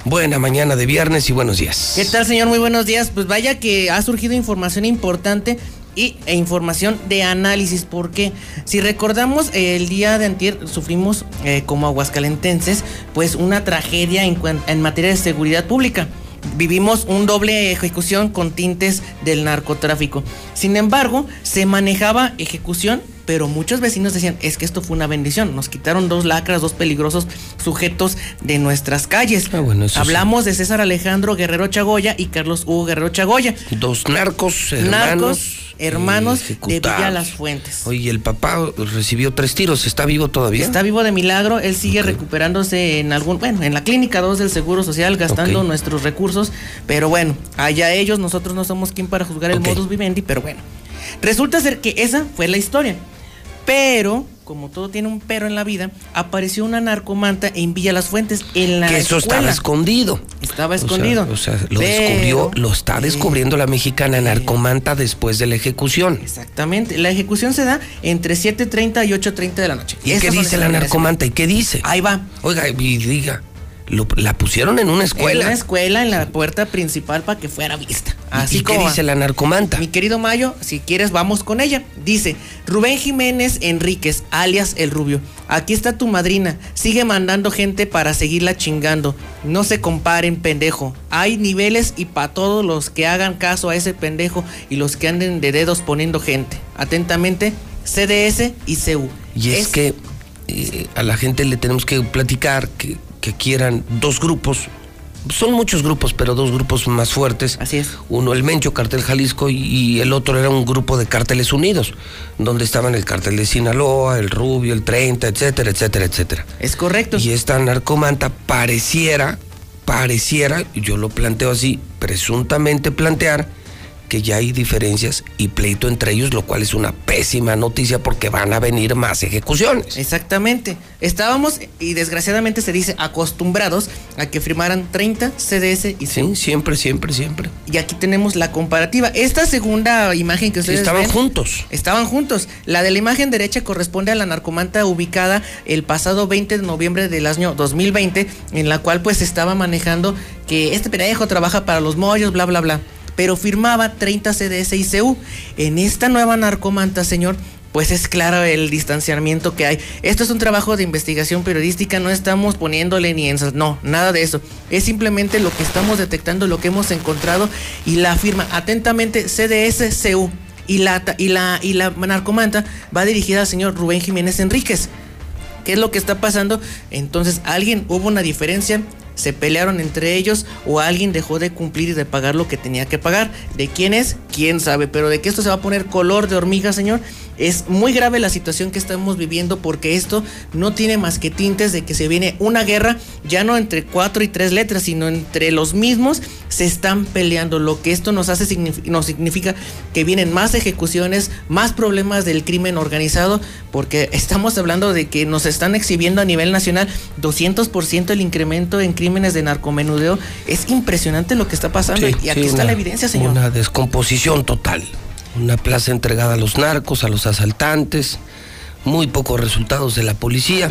[SPEAKER 1] Buena mañana de viernes y buenos días.
[SPEAKER 2] ¿Qué tal, señor? Muy buenos días. Pues vaya que ha surgido información importante y, e información de análisis, porque si recordamos el día de antier sufrimos eh, como aguascalentenses pues una tragedia en, en materia de seguridad pública. Vivimos un doble ejecución con tintes del narcotráfico. Sin embargo, se manejaba ejecución pero muchos vecinos decían, es que esto fue una bendición, nos quitaron dos lacras, dos peligrosos sujetos de nuestras calles.
[SPEAKER 1] Ah, bueno,
[SPEAKER 2] Hablamos de César Alejandro Guerrero Chagoya y Carlos Hugo Guerrero Chagoya.
[SPEAKER 1] Dos narcos, hermanos.
[SPEAKER 2] Narcos, hermanos de. Villa Las Fuentes.
[SPEAKER 1] Oye, el papá recibió tres tiros, ¿está vivo todavía?
[SPEAKER 2] Está vivo de milagro, él sigue recuperándose en algún, bueno, en la clínica 2 del Seguro Social, gastando nuestros recursos, pero bueno, allá ellos, nosotros no somos quien para juzgar el modus vivendi, pero bueno. Resulta ser que esa fue la historia. Pero, como todo tiene un pero en la vida, apareció una narcomanta en Villa Las Fuentes en la
[SPEAKER 1] que eso
[SPEAKER 2] escuela.
[SPEAKER 1] estaba escondido.
[SPEAKER 2] Estaba
[SPEAKER 1] O sea,
[SPEAKER 2] escondido.
[SPEAKER 1] O sea, lo
[SPEAKER 2] Pero-
[SPEAKER 1] descubrió, lo está descubriendo la mexicana narcomanta después de la ejecución.
[SPEAKER 2] Exactamente. La ejecución se da entre 7.30 y 8.30 de la noche.
[SPEAKER 1] ¿Y
[SPEAKER 2] Esas
[SPEAKER 1] qué dice la narcomanta? ¿Y qué dice?
[SPEAKER 2] Ahí va.
[SPEAKER 1] Oiga, y diga, lo- la pusieron en una
[SPEAKER 2] En
[SPEAKER 1] escuela.
[SPEAKER 2] una escuela, en la puerta principal para que fuera vista. Así
[SPEAKER 1] ¿Y qué
[SPEAKER 2] como
[SPEAKER 1] dice la narcomanta?
[SPEAKER 2] Mi querido Mayo, si quieres vamos con ella. Dice, Rubén Jiménez Enríquez, alias El Rubio. Aquí está tu madrina. Sigue mandando gente para seguirla chingando. No se comparen, pendejo. Hay niveles y para todos los que hagan caso a ese pendejo y los que anden de dedos poniendo gente. Atentamente, CDS y CU.
[SPEAKER 1] Y es, que eh, a la gente le tenemos que platicar que, que quieran dos grupos. Son muchos grupos, pero dos grupos más fuertes.
[SPEAKER 2] Así es.
[SPEAKER 1] Uno el Mencho, Cartel Jalisco, y, y el otro era un grupo de carteles unidos, donde estaban el cartel de Sinaloa, el Rubio, el 30, etcétera, etcétera, etcétera.
[SPEAKER 2] Es correcto.
[SPEAKER 1] Y esta narcomanta pareciera, pareciera, yo lo planteo así, presuntamente plantear que ya hay diferencias y pleito entre ellos, lo cual es una pésima noticia porque van a venir más ejecuciones.
[SPEAKER 2] Exactamente. Estábamos, y desgraciadamente se dice, acostumbrados a que firmaran 30 CDS y
[SPEAKER 1] Sí, siempre, siempre, siempre.
[SPEAKER 2] Y aquí tenemos la comparativa. Esta segunda imagen que ustedes
[SPEAKER 1] estaban
[SPEAKER 2] ven,
[SPEAKER 1] juntos.
[SPEAKER 2] Estaban juntos. La de la imagen derecha corresponde a la narcomanta ubicada el pasado 20 de noviembre del año 2020, en la cual pues estaba manejando que este pendejo trabaja para los mollos, bla, bla, bla. Pero firmaba 30 CDS y CU. En esta nueva narcomanta, señor, pues es claro el distanciamiento que hay. Esto es un trabajo de investigación periodística, no estamos poniéndole ni en... No, nada de eso. Es simplemente lo que estamos detectando, lo que hemos encontrado y la firma atentamente CDS-CU. Y la, y, la, y la narcomanta va dirigida al señor Rubén Jiménez Enríquez. ¿Qué es lo que está pasando? Entonces, alguien hubo una diferencia, se pelearon entre ellos o alguien dejó de cumplir y de pagar lo que tenía que pagar. ¿De quién es? ¿Quién sabe? Pero de que esto se va a poner color de hormiga, señor, es muy grave la situación que estamos viviendo porque esto no tiene más que tintes de que se viene una guerra, ya no entre cuatro y tres letras, sino entre los mismos se están peleando. Lo que esto nos hace signif- nos significa que vienen más ejecuciones, más problemas del crimen organizado, porque estamos hablando de que nos están exhibiendo a nivel nacional 200% el incremento en crímenes de narcomenudeo. Es impresionante lo que está pasando
[SPEAKER 1] Sí,
[SPEAKER 2] y aquí
[SPEAKER 1] sí,
[SPEAKER 2] está
[SPEAKER 1] una-
[SPEAKER 2] la evidencia, señor.
[SPEAKER 1] Una descomposición total. Una plaza entregada a los narcos, a los asaltantes. Muy pocos resultados de la policía.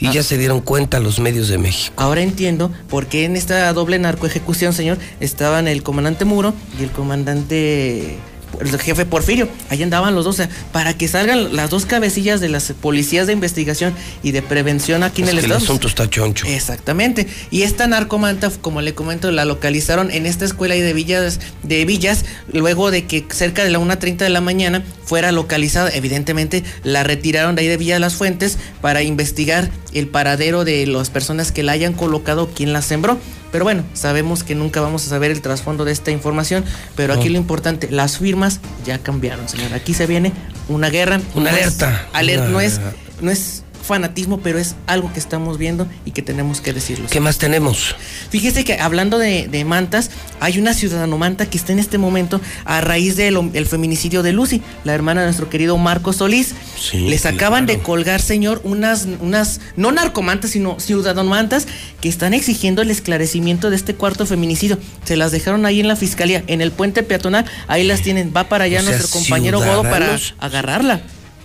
[SPEAKER 1] Y
[SPEAKER 2] Ah.
[SPEAKER 1] ya se dieron cuenta los medios de México.
[SPEAKER 2] Ahora entiendo por qué en esta doble narcoejecución, señor, estaban el comandante Muro y el comandante, el jefe Porfirio. Ahí andaban los dos, o sea, para que salgan las dos cabecillas de las policías de investigación y de prevención aquí
[SPEAKER 1] Es
[SPEAKER 2] en el
[SPEAKER 1] que el
[SPEAKER 2] estado.
[SPEAKER 1] asunto está choncho.
[SPEAKER 2] Exactamente. Y esta narcomanta, como le comento, la localizaron en esta escuela de villas, de villas, luego de que cerca de la 1.30 de la mañana fuera localizada. Evidentemente la retiraron de ahí de Villa Las Fuentes para investigar el paradero de las personas que la hayan colocado, quién la sembró. Pero bueno, sabemos que nunca vamos a saber el trasfondo de esta información, pero aquí lo importante, las firmas ya cambiaron, señor. Aquí se viene una guerra.
[SPEAKER 1] Una
[SPEAKER 2] no es
[SPEAKER 1] alerta.
[SPEAKER 2] aler-
[SPEAKER 1] Una-
[SPEAKER 2] no es no es fanatismo, pero es algo que estamos viendo y que tenemos que decirlo.
[SPEAKER 1] ¿Qué más tenemos?
[SPEAKER 2] Fíjese que hablando de, de mantas, hay una ciudadano manta que está en este momento a raíz del el feminicidio de Lucy, la hermana de nuestro querido Marco Solís.
[SPEAKER 1] Sí,
[SPEAKER 2] Les acaban de colgar, señor, unas, unas, no narcomantas, sino ciudadano mantas que están exigiendo el esclarecimiento de este cuarto feminicidio. Se las dejaron ahí en la fiscalía, en el puente peatonal. Ahí las tienen. Va para allá
[SPEAKER 1] O sea,
[SPEAKER 2] nuestro compañero Godo para agarrarla.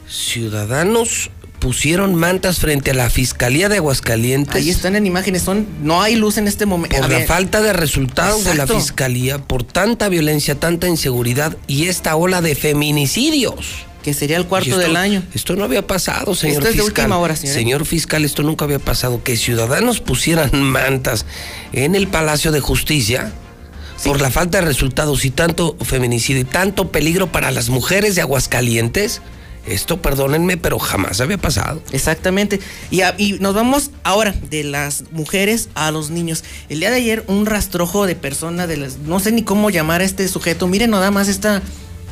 [SPEAKER 1] Ciudadanos pusieron mantas frente a la Fiscalía de Aguascalientes.
[SPEAKER 2] Ahí están en imágenes, son, no hay luz en este momento.
[SPEAKER 1] por
[SPEAKER 2] A
[SPEAKER 1] la
[SPEAKER 2] ver,
[SPEAKER 1] falta de resultados de la. Fiscalía, por tanta violencia, tanta inseguridad y esta ola de feminicidios.
[SPEAKER 2] Que sería el cuarto
[SPEAKER 1] esto-
[SPEAKER 2] del año.
[SPEAKER 1] Esto no había pasado, señor
[SPEAKER 2] Esto es de
[SPEAKER 1] fiscal.
[SPEAKER 2] última hora. Señor
[SPEAKER 1] fiscal, esto nunca había pasado. Que ciudadanos pusieran mantas en el Palacio de Justicia por la falta de resultados y tanto feminicidio y tanto peligro para las mujeres de Aguascalientes. Esto, perdónenme, pero jamás había pasado.
[SPEAKER 2] Exactamente. Y, y nos vamos ahora de las mujeres a los niños. El día de ayer un rastrojo de persona de las, no sé ni cómo llamar a este sujeto. Miren nada más esta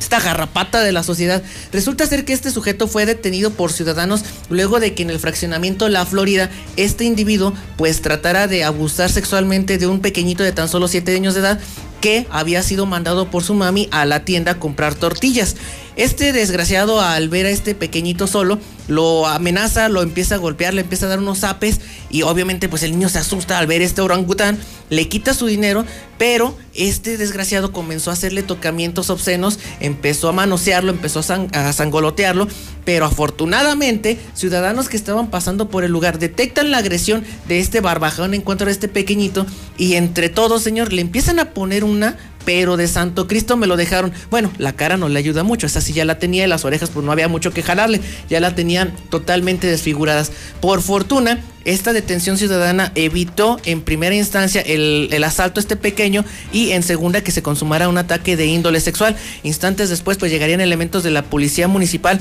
[SPEAKER 2] esta garrapata de la sociedad. Resulta ser que este sujeto fue detenido por ciudadanos luego de que en el fraccionamiento La Florida este individuo pues tratara de abusar sexualmente de un pequeñito de tan solo 7 años de edad que había sido mandado por su mami a la tienda a comprar tortillas. Este desgraciado al ver a este pequeñito solo, lo amenaza, lo empieza a golpear, le empieza a dar unos zapes y obviamente pues el niño se asusta al ver este orangután, le quita su dinero, pero este desgraciado comenzó a hacerle tocamientos obscenos, empezó a manosearlo, empezó a, san- a sangolotearlo, pero afortunadamente ciudadanos que estaban pasando por el lugar detectan la agresión de este barbajón en contra de este pequeñito y entre todos, señor, le empiezan a poner una pero de Santo Cristo me lo dejaron. Bueno, la cara no le ayuda mucho, esa sí ya la tenía y las orejas pues no había mucho que jalarle, ya la tenían totalmente desfiguradas. Por fortuna, esta detención ciudadana evitó en primera instancia el, el asalto a este pequeño y en segunda que se consumara un ataque de índole sexual. Instantes después pues llegarían elementos de la policía municipal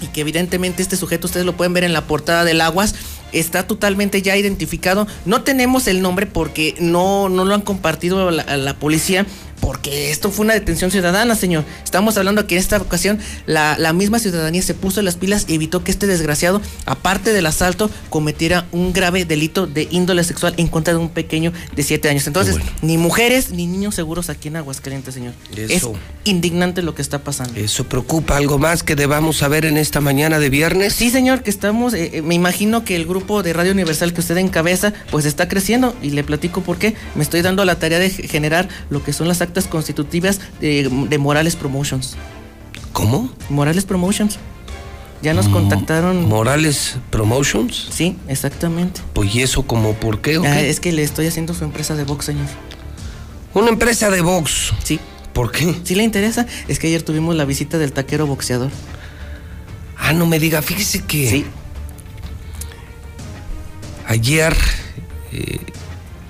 [SPEAKER 2] y que evidentemente este sujeto ustedes lo pueden ver en la portada del Aguas está totalmente ya identificado. No tenemos el nombre porque no no lo han compartido la, la policía porque esto fue una detención ciudadana, señor. Estamos hablando que en esta ocasión la, la misma ciudadanía se puso las pilas y evitó que este desgraciado, aparte del asalto, cometiera un grave delito de índole sexual en contra de un pequeño de 7 años. Entonces, ni mujeres ni niños seguros aquí en Aguascalientes, señor.
[SPEAKER 1] Eso.
[SPEAKER 2] Es indignante lo que está pasando.
[SPEAKER 1] ¿Eso preocupa algo más que debamos saber en esta mañana de viernes?
[SPEAKER 2] Sí, señor, que estamos, eh, eh, me imagino que el grupo de Radio Universal que usted encabeza, pues está creciendo y le platico por qué. Me estoy dando la tarea de ge- generar lo que son las actas constitutivas de, de Morales Promotions.
[SPEAKER 1] ¿Cómo?
[SPEAKER 2] Morales Promotions. Ya nos contactaron.
[SPEAKER 1] Morales Promotions.
[SPEAKER 2] Sí, exactamente.
[SPEAKER 1] Pues ¿y eso como por qué? o
[SPEAKER 2] Ah,
[SPEAKER 1] qué?
[SPEAKER 2] es que le estoy haciendo su empresa de box, señor.
[SPEAKER 1] Una empresa de box.
[SPEAKER 2] Sí.
[SPEAKER 1] ¿Por qué?
[SPEAKER 2] ¿Sí le interesa? Es que ayer tuvimos la visita del taquero boxeador.
[SPEAKER 1] Ah, no me diga, fíjese que
[SPEAKER 2] Sí.
[SPEAKER 1] ayer eh,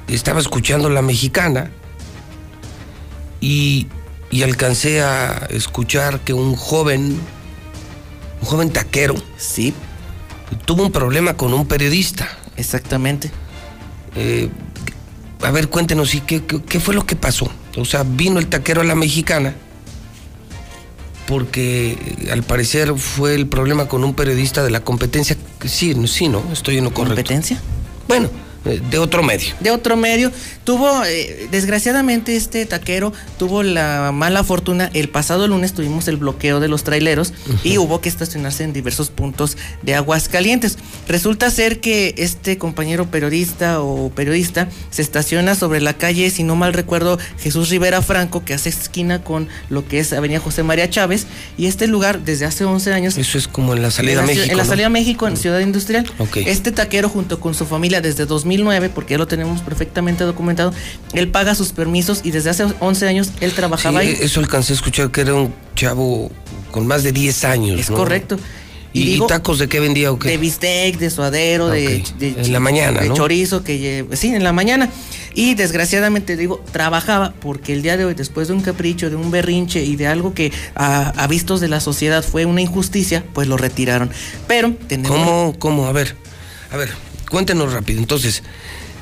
[SPEAKER 1] estaba escuchando la mexicana y, y alcancé a escuchar que un joven, un joven taquero,
[SPEAKER 2] sí,
[SPEAKER 1] tuvo un problema con un periodista.
[SPEAKER 2] Exactamente.
[SPEAKER 1] Eh, a ver, cuéntenos, ¿y qué, qué, qué fue lo que pasó? O sea, vino el taquero a la mexicana porque eh, al parecer fue el problema con un periodista de la competencia. Sí, sí, no, estoy en lo correcto.
[SPEAKER 2] ¿Competencia?
[SPEAKER 1] Bueno, de otro medio.
[SPEAKER 2] de otro medio. Tuvo, eh, desgraciadamente, este taquero tuvo la mala fortuna. El pasado lunes tuvimos el bloqueo de los traileros y hubo que estacionarse en diversos puntos de Aguascalientes. Resulta ser que este compañero periodista o periodista se estaciona sobre la calle, si no mal recuerdo, Jesús Rivera Franco, que hace esquina con lo que es Avenida José María Chávez. Y este lugar, desde hace 11 años.
[SPEAKER 1] Eso es como en la salida a
[SPEAKER 2] en la, ciudad-
[SPEAKER 1] México.
[SPEAKER 2] En la
[SPEAKER 1] ¿no?
[SPEAKER 2] salida a México, en Ciudad Industrial. Este taquero junto con su familia desde 2009, porque ya lo tenemos perfectamente documentado, él paga sus permisos y desde hace 11 años él trabajaba
[SPEAKER 1] Sí,
[SPEAKER 2] ahí.
[SPEAKER 1] eso alcancé a escuchar que era un chavo con más de 10 años.
[SPEAKER 2] Es
[SPEAKER 1] ¿no?
[SPEAKER 2] correcto.
[SPEAKER 1] ¿Y, y
[SPEAKER 2] digo,
[SPEAKER 1] tacos de qué vendía o qué?
[SPEAKER 2] De bistec, de suadero, de,
[SPEAKER 1] En la mañana,
[SPEAKER 2] de
[SPEAKER 1] ¿no?
[SPEAKER 2] chorizo, que sí, en la mañana. Y desgraciadamente digo, trabajaba porque el día de hoy, después de un capricho, de un berrinche y de algo que a, a vistos de la sociedad fue una injusticia, pues lo retiraron. Pero tenemos.
[SPEAKER 1] ¿Cómo? ¿Cómo? A ver, a ver, cuéntenos rápido. Entonces,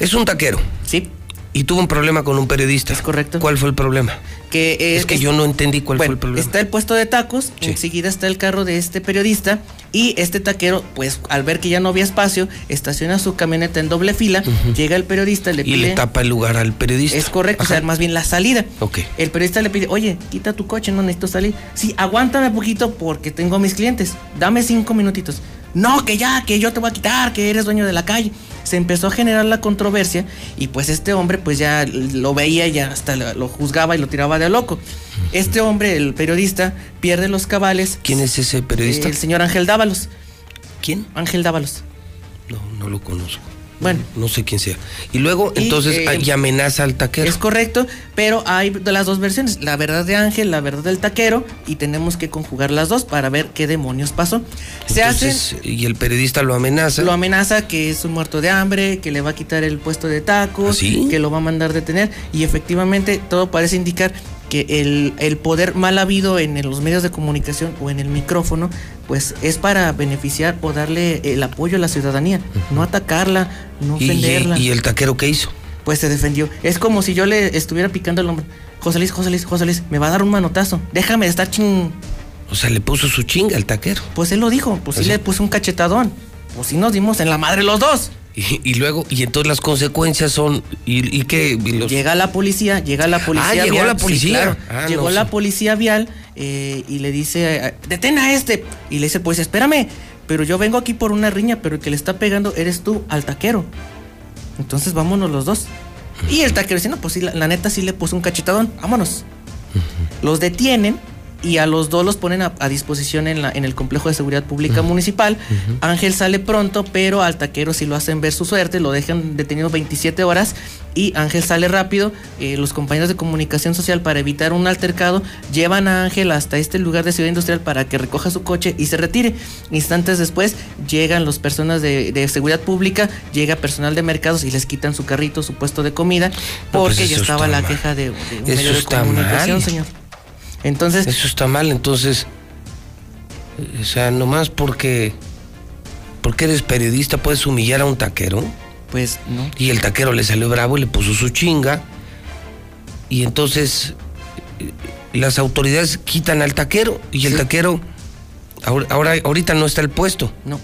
[SPEAKER 1] es un taquero.
[SPEAKER 2] Sí.
[SPEAKER 1] Y tuvo un problema con un periodista. Es
[SPEAKER 2] correcto.
[SPEAKER 1] ¿Cuál fue el problema?
[SPEAKER 2] Que eh,
[SPEAKER 1] es que
[SPEAKER 2] es-
[SPEAKER 1] yo no entendí cuál
[SPEAKER 2] Bueno,
[SPEAKER 1] fue el problema.
[SPEAKER 2] Está el puesto de tacos, enseguida está el carro de este periodista y este taquero, pues al ver que ya no había espacio, estaciona su camioneta en doble fila, llega el periodista, le
[SPEAKER 1] y
[SPEAKER 2] pide...
[SPEAKER 1] le tapa el lugar al periodista.
[SPEAKER 2] Es correcto, o sea, más bien la salida.
[SPEAKER 1] Ok.
[SPEAKER 2] El periodista le pide, oye, quita tu coche, no necesito salir. Sí, aguántame poquito porque tengo a mis clientes. Dame cinco minutitos. No, que ya, que yo te voy a quitar, que eres dueño de la calle. Se empezó a generar la controversia y pues este hombre pues ya lo veía y ya hasta lo lo juzgaba y lo tiraba de loco. Este hombre, el periodista, pierde los cabales.
[SPEAKER 1] ¿Quién es ese periodista?
[SPEAKER 2] El señor Ángel Dávalos.
[SPEAKER 1] ¿Quién?
[SPEAKER 2] Ángel Dávalos.
[SPEAKER 1] No, no lo conozco.
[SPEAKER 2] Bueno.
[SPEAKER 1] No sé quién sea. Y luego,
[SPEAKER 2] Y,
[SPEAKER 1] entonces,
[SPEAKER 2] eh,
[SPEAKER 1] y amenaza al taquero.
[SPEAKER 2] Es correcto, pero hay de las dos versiones, la verdad de Ángel, la verdad del taquero, y tenemos que conjugar las dos para ver qué demonios pasó. Se hacen,
[SPEAKER 1] Entonces, y el periodista lo amenaza.
[SPEAKER 2] lo amenaza que es un muerto de hambre, que le va a quitar el puesto de tacos,
[SPEAKER 1] ¿Ah,
[SPEAKER 2] que lo va a mandar detener, y efectivamente todo parece indicar que el, el poder mal habido en los medios de comunicación o en el micrófono, pues es para beneficiar o darle el apoyo a la ciudadanía, no atacarla, no
[SPEAKER 1] y,
[SPEAKER 2] ofenderla
[SPEAKER 1] y el taquero qué hizo?
[SPEAKER 2] pues se defendió. Es como si yo le estuviera picando el hombro. José Luis, José Luis, José Luis, me va a dar un manotazo. Déjame de estar ching.
[SPEAKER 1] O sea, le puso su chinga al taquero.
[SPEAKER 2] Pues él lo dijo, pues sí
[SPEAKER 1] Así.
[SPEAKER 2] le puse un cachetadón. Pues sí nos dimos en la madre los dos.
[SPEAKER 1] Y, y luego, y entonces las consecuencias son, ¿y, y qué? Y los-
[SPEAKER 2] Llega la policía, llega la policía
[SPEAKER 1] Ah, llegó la
[SPEAKER 2] sí,
[SPEAKER 1] policía.
[SPEAKER 2] claro.
[SPEAKER 1] Ah,
[SPEAKER 2] llegó
[SPEAKER 1] no,
[SPEAKER 2] la
[SPEAKER 1] sí.
[SPEAKER 2] policía vial eh, y le dice, eh, detén a este. Y le dice, pues espérame, pero yo vengo aquí por una riña, pero el que le está pegando eres tú al taquero. Entonces vámonos los dos. Y el taquero dice, no, pues sí, la, la neta sí le puso un cachetadón, vámonos. Los detienen y a los dos los ponen a, a disposición en, la, en el complejo de seguridad pública municipal. Ángel sale pronto, pero al taquero sí lo hacen ver su suerte, lo dejan detenido 27 horas y Ángel sale rápido. Eh, los compañeros de comunicación social para evitar un altercado llevan a Ángel hasta este lugar de Ciudad Industrial para que recoja su coche y se retire. Instantes después llegan las personas de, de seguridad pública, llega personal de mercados y les quitan su carrito, su puesto de comida, porque
[SPEAKER 1] pues
[SPEAKER 2] ya
[SPEAKER 1] eso
[SPEAKER 2] estaba la queja de, de un medio de comunicación,
[SPEAKER 1] mal.
[SPEAKER 2] señor. Entonces.
[SPEAKER 1] Eso está mal, entonces. O sea, nomás porque. Porque eres periodista, puedes humillar a un taquero.
[SPEAKER 2] Pues no.
[SPEAKER 1] Y el taquero le salió bravo y le puso su chinga. Y entonces. eh, Las autoridades quitan al taquero. Y el taquero. Ahora, ahora, ahorita no está el puesto.
[SPEAKER 2] No.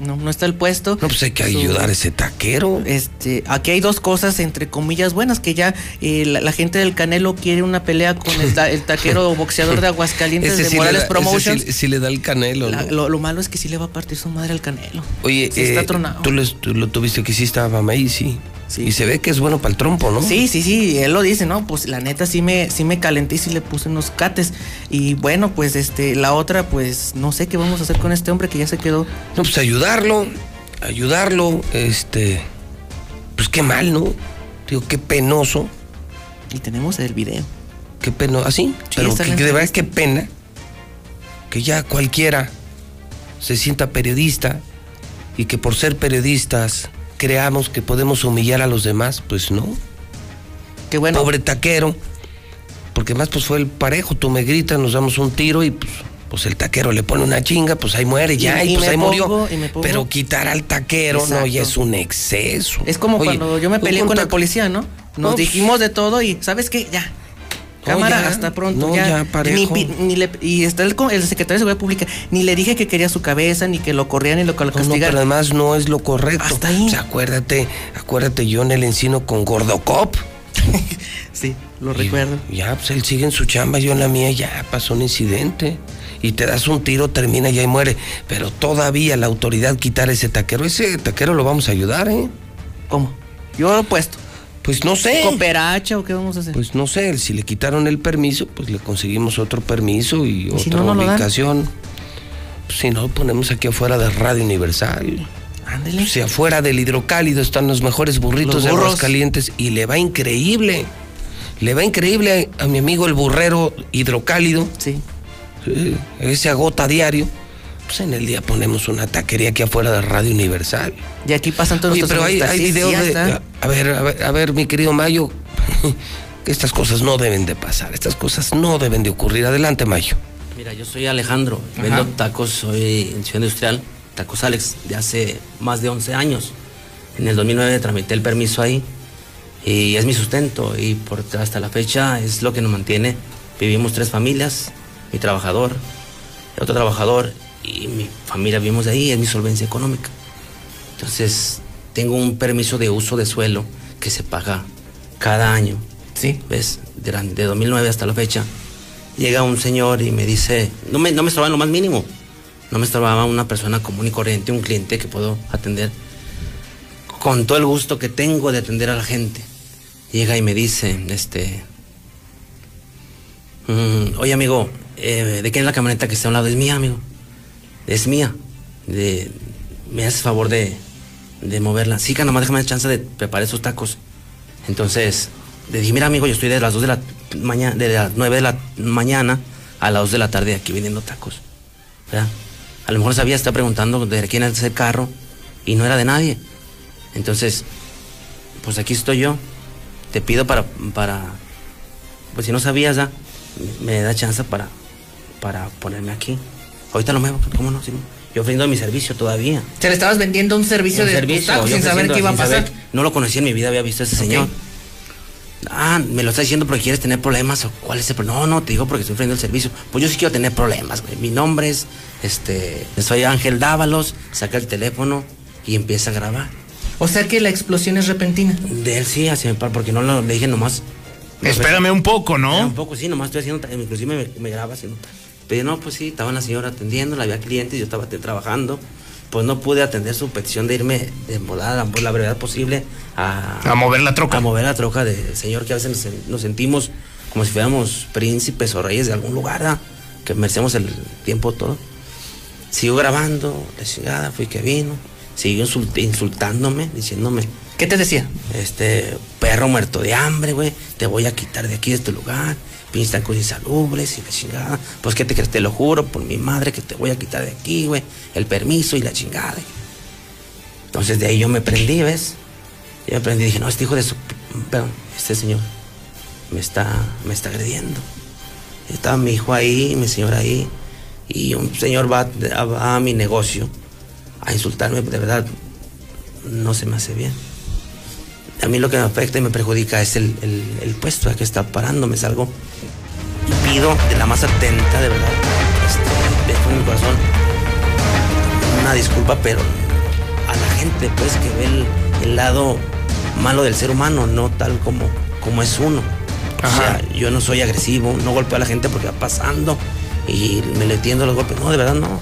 [SPEAKER 2] No, no está el puesto.
[SPEAKER 1] No, pues hay que ayudar a ese taquero.
[SPEAKER 2] Este, aquí hay dos cosas entre comillas buenas, que ya eh, la, la gente del Canelo quiere una pelea con el, ta- el taquero boxeador de Aguascalientes
[SPEAKER 1] Ese
[SPEAKER 2] de
[SPEAKER 1] sí le
[SPEAKER 2] Morales
[SPEAKER 1] da-
[SPEAKER 2] Promotions.
[SPEAKER 1] sí- sí le da el canelo,
[SPEAKER 2] La-
[SPEAKER 1] ¿no?
[SPEAKER 2] lo, lo malo es que sí le va a partir su madre al Canelo.
[SPEAKER 1] Oye,
[SPEAKER 2] Sí está
[SPEAKER 1] eh,
[SPEAKER 2] tronado.
[SPEAKER 1] tú, lo tuviste que sí estaba ahí, sí. Y se ve que es bueno para el trompo, ¿no?
[SPEAKER 2] Sí, sí, sí, él lo dice, ¿no? Pues la neta sí me, sí me calenté y sí le puse unos cates. Y bueno, pues este, la otra, pues no sé qué vamos a hacer con este hombre que ya se quedó.
[SPEAKER 1] No, pues ayudarlo, ayudarlo, este. Pues qué mal, ¿no? Digo, qué penoso.
[SPEAKER 2] Y tenemos el video.
[SPEAKER 1] Qué penoso, así. Pero que,
[SPEAKER 2] en
[SPEAKER 1] que
[SPEAKER 2] la
[SPEAKER 1] de verdad qué pena que ya cualquiera se sienta periodista y que por ser periodistas creamos que podemos humillar a los demás, pues no.
[SPEAKER 2] Qué bueno.
[SPEAKER 1] Pobre taquero. Porque más pues fue el parejo, tú me gritas, nos damos un tiro y pues, pues el taquero le pone una chinga, pues ahí muere ya y,
[SPEAKER 2] y
[SPEAKER 1] pues ahí
[SPEAKER 2] pongo-
[SPEAKER 1] murió.
[SPEAKER 2] y
[SPEAKER 1] Pero quitar al taquero no, ya es un exceso.
[SPEAKER 2] Es como
[SPEAKER 1] Oye,
[SPEAKER 2] cuando yo me peleé con el policía, ¿no? Nos
[SPEAKER 1] No,
[SPEAKER 2] dijimos de todo y ¿sabes qué? Ya. Cámara,
[SPEAKER 1] ya.
[SPEAKER 2] hasta pronto.
[SPEAKER 1] No,
[SPEAKER 2] ya,
[SPEAKER 1] ya.
[SPEAKER 2] Ni le- y está el, el secretario de Seguridad Pública. Ni le dije que quería su cabeza, ni que lo corrían, ni lo lo
[SPEAKER 1] No,
[SPEAKER 2] castigaran.
[SPEAKER 1] pero además no es lo correcto.
[SPEAKER 2] Hasta ahí.
[SPEAKER 1] O sea, acuérdate, acuérdate yo en el encino con Gordocop.
[SPEAKER 2] sí, lo recuerdo.
[SPEAKER 1] Ya, pues él sigue en su chamba, yo en la mía, ya pasó un incidente. Y te das un tiro, termina ya y muere. Pero todavía la autoridad quitar ese taquero, ese taquero lo vamos a ayudar, ¿eh?
[SPEAKER 2] ¿Cómo? Yo lo he puesto.
[SPEAKER 1] Pues no sé.
[SPEAKER 2] ¿Cooperacha o qué vamos a hacer?
[SPEAKER 1] Pues no sé, si le quitaron el permiso, pues le conseguimos otro permiso y,
[SPEAKER 2] si
[SPEAKER 1] otra
[SPEAKER 2] no, no dan?
[SPEAKER 1] ubicación. Pues si no, ponemos aquí afuera de Radio Universal.
[SPEAKER 2] Ándele.
[SPEAKER 1] Si afuera del hidrocálido están los mejores burritos
[SPEAKER 2] Los
[SPEAKER 1] de
[SPEAKER 2] burros.
[SPEAKER 1] Aguascalientes y le va increíble. Le va increíble a, a mi amigo el burrero hidrocálido.
[SPEAKER 2] Sí.
[SPEAKER 1] Sí, Ese agota diario. Pues en el día ponemos una taquería aquí afuera de Radio Universal.
[SPEAKER 2] Y aquí pasan todos
[SPEAKER 1] Oye, pero hay, hay videos de. A ver, a ver, a ver, mi querido Mayo. que estas cosas no deben de pasar. Estas cosas no deben de ocurrir. Adelante, Mayo.
[SPEAKER 57] Mira, yo soy Alejandro,
[SPEAKER 1] Ajá.
[SPEAKER 57] vendo tacos, soy en Ciudad Industrial, Tacos Alex, de hace más de 11 años. En el 2009 tramité el permiso ahí y es mi sustento y por, hasta la fecha es lo que nos mantiene. Vivimos tres familias, mi trabajador, otro trabajador y mi familia vivimos ahí, es mi solvencia económica. Entonces, tengo un permiso de uso de suelo que se paga cada año.
[SPEAKER 2] Sí.
[SPEAKER 57] ¿Ves? De, la- de 2009 hasta la fecha. Llega un señor y me dice, no me, no me estorbaba lo más mínimo. No me estorbaba una persona común y corriente, un cliente que puedo atender con todo el gusto que tengo de atender a la gente. Llega y me dice, este, "Mm, oye amigo, eh, ¿de quién es la camioneta que está a un lado? Es mía, amigo. Es mía. De, ¿Me haces favor de, de moverla? Sí, que nomás déjame la chance de preparar esos tacos. Entonces, le dije, mira amigo, yo estoy de las 2 de la mañana, de las 9 de la mañana a las 2 de la tarde aquí vendiendo tacos. A lo mejor sabía, estaba preguntando de quién es ese carro y no era de nadie. Entonces, pues aquí estoy yo. Te pido para, para, pues si no sabías, me da chance para, para ponerme aquí. Ahorita lo muevo, ¿cómo no? Sí, yo ofreciendo mi servicio todavía.
[SPEAKER 2] Se le estabas vendiendo un servicio
[SPEAKER 57] Un
[SPEAKER 2] de tacos
[SPEAKER 57] yo
[SPEAKER 2] sin saber qué iba a pasar.
[SPEAKER 57] saber. no lo conocía en mi vida, había visto a ese señor. Ah, me lo está diciendo porque quieres tener problemas o cuál es el problema. No, no, te digo porque estoy ofreciendo el servicio. Pues yo sí quiero tener problemas, güey. Mi nombre es, este, soy Ángel Dávalos, saca el teléfono y empieza a grabar.
[SPEAKER 2] O sea que la explosión es repentina.
[SPEAKER 57] De él sí, así me par- porque no lo, le dije nomás.
[SPEAKER 58] Espérame un poco, ¿no?
[SPEAKER 57] Un poco, sí, nomás estoy haciendo, inclusive me, me graba haciendo. Pero no, pues sí, estaba la señora atendiendo, había clientes, yo estaba trabajando. Pues no pude atender su petición de irme de volada, por la brevedad posible, a,
[SPEAKER 58] A mover la troca.
[SPEAKER 57] A mover la troca del señor, que a veces nos, nos sentimos como si fuéramos príncipes o reyes de algún lugar, ¿verdad? que merecemos el tiempo todo. Sigo grabando, la chingada, fui que vino. Siguió insult- insultándome, diciéndome.
[SPEAKER 2] ¿Qué te decía?
[SPEAKER 57] Este, perro muerto de hambre, güey. Te voy a quitar de aquí, de este lugar. Pinches tan cosas insalubres y la chingada. Pues, ¿qué te crees? Te lo juro por mi madre que te voy a quitar de aquí, güey. El permiso y la chingada. Entonces, de ahí yo me prendí, ¿ves? Yo me prendí y dije, no, este hijo de su... Perdón, este señor me está, me está agrediendo. Estaba mi hijo ahí, mi señora ahí. Y un señor va a mi negocio a insultarme, de verdad, no se me hace bien. A mí lo que me afecta y me perjudica es el, el, el puesto a que está parando. Me salgo y pido de la más atenta, de verdad, este, dejo en mi corazón una disculpa, pero a la gente, pues, que ve el, el lado malo del ser humano, no tal como, como es uno. O sea, yo no soy agresivo, no golpeo a la gente porque va pasando y me le tiendo los golpes. No, de verdad no.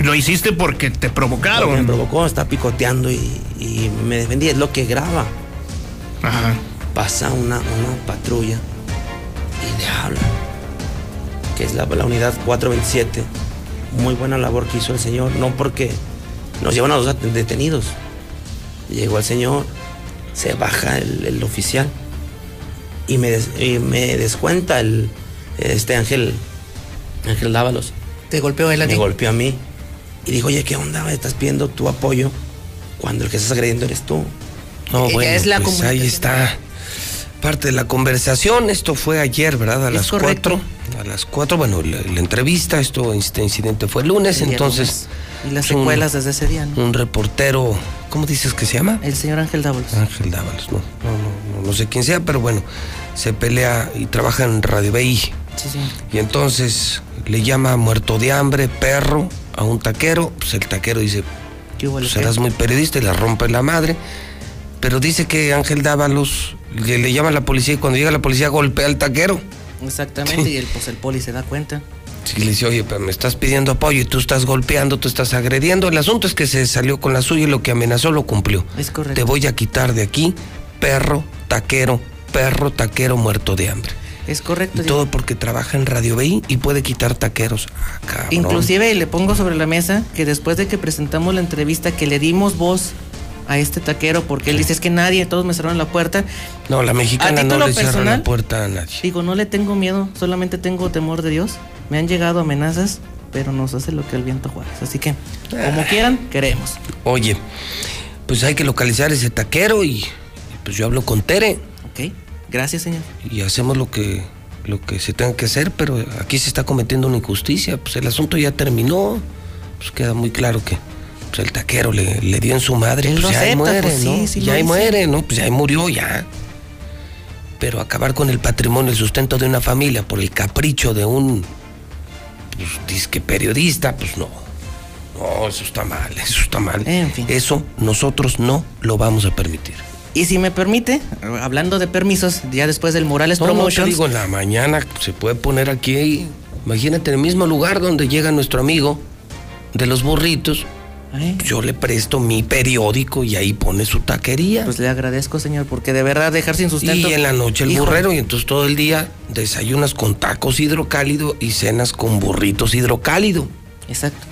[SPEAKER 58] Lo hiciste porque te provocaron.
[SPEAKER 57] Porque me provocó, está picoteando y, y me defendí, es lo que graba. Pasa una, una patrulla y le habla, que es la, la unidad 427. Muy buena labor que hizo el señor, no porque nos llevan a los detenidos. Llegó el señor, se baja el, el oficial y me, des- y me descuenta el, este Ángel, Ángel Dávalos.
[SPEAKER 2] ¿Te golpeó él a
[SPEAKER 57] Me
[SPEAKER 2] ti?
[SPEAKER 57] golpeó a mí. Y dijo, oye, ¿qué onda? Estás pidiendo tu apoyo cuando el que estás agrediendo eres tú.
[SPEAKER 1] No,
[SPEAKER 2] Ella
[SPEAKER 1] bueno,
[SPEAKER 2] es la
[SPEAKER 1] pues ahí está parte de la conversación. Esto fue ayer, ¿verdad? A
[SPEAKER 2] Es
[SPEAKER 1] las
[SPEAKER 2] correcto.
[SPEAKER 1] cuatro. A las cuatro, bueno, la, la entrevista, esto, este incidente fue el lunes,
[SPEAKER 2] El
[SPEAKER 1] entonces.
[SPEAKER 2] lunes. Y las
[SPEAKER 1] es un-
[SPEAKER 2] secuelas desde ese día, ¿no?
[SPEAKER 1] Un reportero, ¿cómo dices que se llama?
[SPEAKER 2] El señor Ángel Dávalos.
[SPEAKER 1] Ángel Dávalos, no, no, no, no, no sé quién sea, pero bueno, se pelea y trabaja en Radio BI.
[SPEAKER 2] Sí, sí.
[SPEAKER 1] Y entonces le llama muerto de hambre, perro, a un taquero. Pues el taquero dice,
[SPEAKER 2] ¿Qué hubo,
[SPEAKER 1] pues
[SPEAKER 2] le
[SPEAKER 1] serás muy periodista y la rompe la madre. Pero dice que Ángel Dávalos le, le llama a la policía y cuando llega la policía golpea al taquero.
[SPEAKER 2] Exactamente, y el, pues el poli se da cuenta.
[SPEAKER 1] Sí, le dice, oye, pero me estás pidiendo apoyo y tú estás golpeando, tú estás agrediendo. El asunto es que se salió con la suya y lo que amenazó lo cumplió.
[SPEAKER 2] Es correcto.
[SPEAKER 1] Te voy a quitar de aquí, perro, taquero, perro, taquero muerto de hambre.
[SPEAKER 2] Es correcto.
[SPEAKER 1] Y todo porque trabaja en Radio BI y puede quitar taqueros. Ah.
[SPEAKER 2] Inclusive le pongo sobre la mesa que después de que presentamos la entrevista que le dimos voz a este taquero porque él dice es que nadie, todos me cerraron la puerta.
[SPEAKER 1] No, la mexicana no le cierra
[SPEAKER 2] personal,
[SPEAKER 1] la puerta a nadie.
[SPEAKER 2] Digo, no le tengo miedo, solamente tengo temor de Dios. Me han llegado amenazas, pero nos hace lo que el viento juegas. Así que, como quieran, queremos.
[SPEAKER 1] Oye, pues hay que localizar ese taquero y, y pues yo hablo con Tere.
[SPEAKER 2] Ok, gracias, señor.
[SPEAKER 1] Y hacemos lo que, lo que se tenga que hacer, pero aquí se está cometiendo una injusticia. Pues el asunto ya terminó. Pues queda muy claro que pues, el taquero le, le dio en su madre. Pues ya ahí muere,
[SPEAKER 2] pues
[SPEAKER 1] ¿no?
[SPEAKER 2] sí
[SPEAKER 1] ya ahí muere, ¿no? Pues ya ahí murió, ya. Pero acabar con el patrimonio, el sustento de una familia por el capricho de un pues, disque periodista, pues no. No, eso está mal, eso está mal.
[SPEAKER 2] En fin.
[SPEAKER 1] Eso nosotros no lo vamos a permitir.
[SPEAKER 2] Y si me permite, hablando de permisos, ya después del Morales
[SPEAKER 1] No, no, te
[SPEAKER 2] Promotions.
[SPEAKER 1] digo, en la mañana se puede poner aquí, imagínate, en el mismo lugar donde llega nuestro amigo de los burritos. Yo le presto mi periódico y ahí pone su taquería.
[SPEAKER 2] Pues le agradezco, señor, porque de verdad dejar sin sustento.
[SPEAKER 1] y en la noche el
[SPEAKER 2] Hijo,
[SPEAKER 1] burrero, y entonces todo el día desayunas con tacos hidrocálido y cenas con burritos hidrocálido.
[SPEAKER 2] Exacto.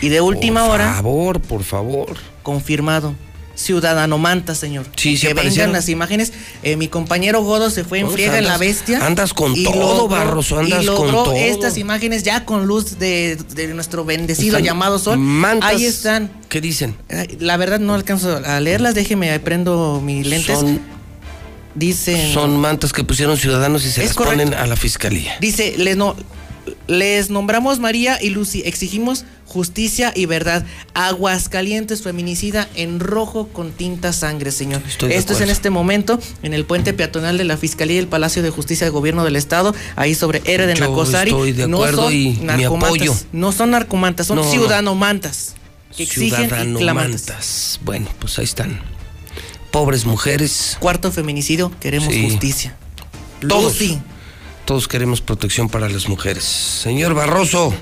[SPEAKER 2] Y de última hora.
[SPEAKER 1] Por favor, por favor.
[SPEAKER 2] Confirmado. Ciudadano Manta, señor.
[SPEAKER 1] Sí, sí
[SPEAKER 2] que
[SPEAKER 1] aparecieron.
[SPEAKER 2] vengan las imágenes. Eh, mi compañero Godo se fue en friega en la bestia.
[SPEAKER 1] andas con todo, Barroso, andas
[SPEAKER 2] y
[SPEAKER 1] con todo.
[SPEAKER 2] estas imágenes ya con luz de, de nuestro bendecido
[SPEAKER 1] Están
[SPEAKER 2] llamado sol.
[SPEAKER 1] mantas.
[SPEAKER 2] Ahí están.
[SPEAKER 1] ¿Qué dicen?
[SPEAKER 2] Ay, La verdad no alcanzo a leerlas. Déjeme, prendo mis lentes.
[SPEAKER 1] Son,
[SPEAKER 2] Dicen.
[SPEAKER 1] son mantas que pusieron ciudadanos y se las
[SPEAKER 2] correcto.
[SPEAKER 1] ponen a la fiscalía.
[SPEAKER 2] Dice, les, no, les nombramos María y Lucy, exigimos justicia y verdad. Aguascalientes, feminicida en rojo con tinta sangre, señor.
[SPEAKER 1] Estoy
[SPEAKER 2] Esto es en este momento en el puente peatonal de la Fiscalía y el Palacio de Justicia del Gobierno del Estado, ahí sobre R de Nacosari.
[SPEAKER 1] estoy de
[SPEAKER 2] no son
[SPEAKER 1] y
[SPEAKER 2] narcomantas. No son narcomantas, son
[SPEAKER 1] No, no.
[SPEAKER 2] ciudadanomantas. Que exigen y clamantas.
[SPEAKER 1] Bueno, pues ahí están. pobres mujeres.
[SPEAKER 2] Cuarto feminicidio, queremos
[SPEAKER 1] Sí.
[SPEAKER 2] justicia.
[SPEAKER 1] Todos.
[SPEAKER 2] Lucy.
[SPEAKER 1] Todos queremos protección para las mujeres. Señor Barroso,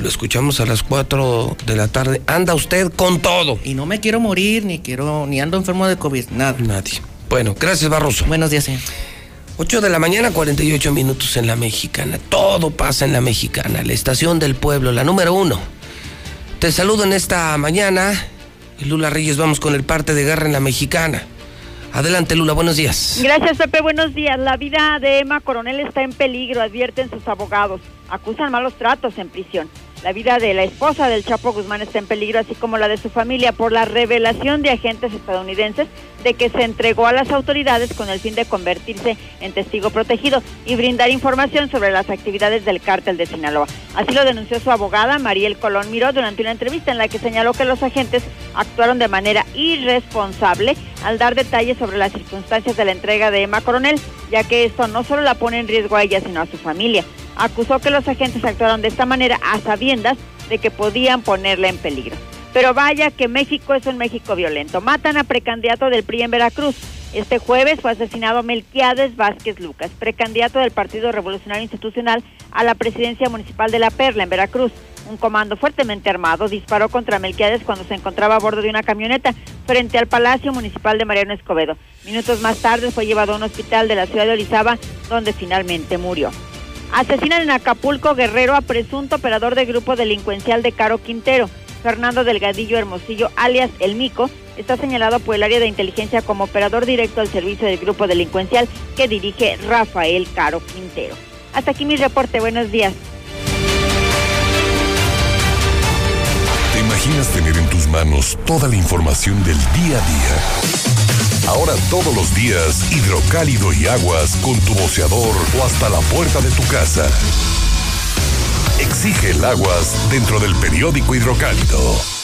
[SPEAKER 1] lo escuchamos a las 4 de la tarde. Anda usted con todo.
[SPEAKER 2] Y no me quiero morir, ni quiero, ni ando enfermo de COVID, nada.
[SPEAKER 1] Nadie. Bueno, gracias Barroso.
[SPEAKER 2] Buenos días, señor.
[SPEAKER 1] 8 de la mañana, 48 minutos en la mexicana. Todo pasa en la mexicana, la estación del pueblo, la número uno. Te saludo en esta mañana. Lula Reyes, vamos con el parte de guerra en la mexicana. Adelante, Lula, buenos días.
[SPEAKER 3] Gracias, Pepe. Buenos días. La vida de Emma Coronel está en peligro, advierten sus abogados. Acusan malos tratos en prisión. La vida de la esposa del Chapo Guzmán está en peligro, así como la de su familia, por la revelación de agentes estadounidenses de que se entregó a las autoridades con el fin de convertirse en testigo protegido y brindar información sobre las actividades del cártel de Sinaloa. Así lo denunció su abogada, Mariel Colón Miró, durante una entrevista en la que señaló que los agentes actuaron de manera irresponsable al dar detalles sobre las circunstancias de la entrega de Emma Coronel, ya que esto no solo la pone en riesgo a ella, sino a su familia. Acusó que los agentes actuaron de esta manera a sabiendas de que podían ponerla en peligro. Pero vaya que México es un México violento. Matan a precandidato del PRI en Veracruz. Este jueves fue asesinado Melquiades Vázquez Lucas, precandidato del Partido Revolucionario Institucional a la presidencia municipal de La Perla en Veracruz. Un comando fuertemente armado disparó contra Melquiades cuando se encontraba a bordo de una camioneta frente al Palacio Municipal de Mariano Escobedo. Minutos más tarde fue llevado a un hospital de la ciudad de Orizaba, donde finalmente murió. Asesinan en Acapulco Guerrero a presunto operador de grupo delincuencial de Caro Quintero. Fernando Delgadillo Hermosillo, alias El Mico, está señalado por el área de inteligencia como operador directo al servicio del grupo delincuencial que dirige Rafael Caro Quintero. Hasta aquí mi reporte. Buenos días.
[SPEAKER 15] ¿Te imaginas tener en tus manos toda la información del día a día? Ahora todos los días, hidrocálido y aguas con tu boceador o hasta la puerta de tu casa. Exige el aguas dentro del periódico hidrocálido.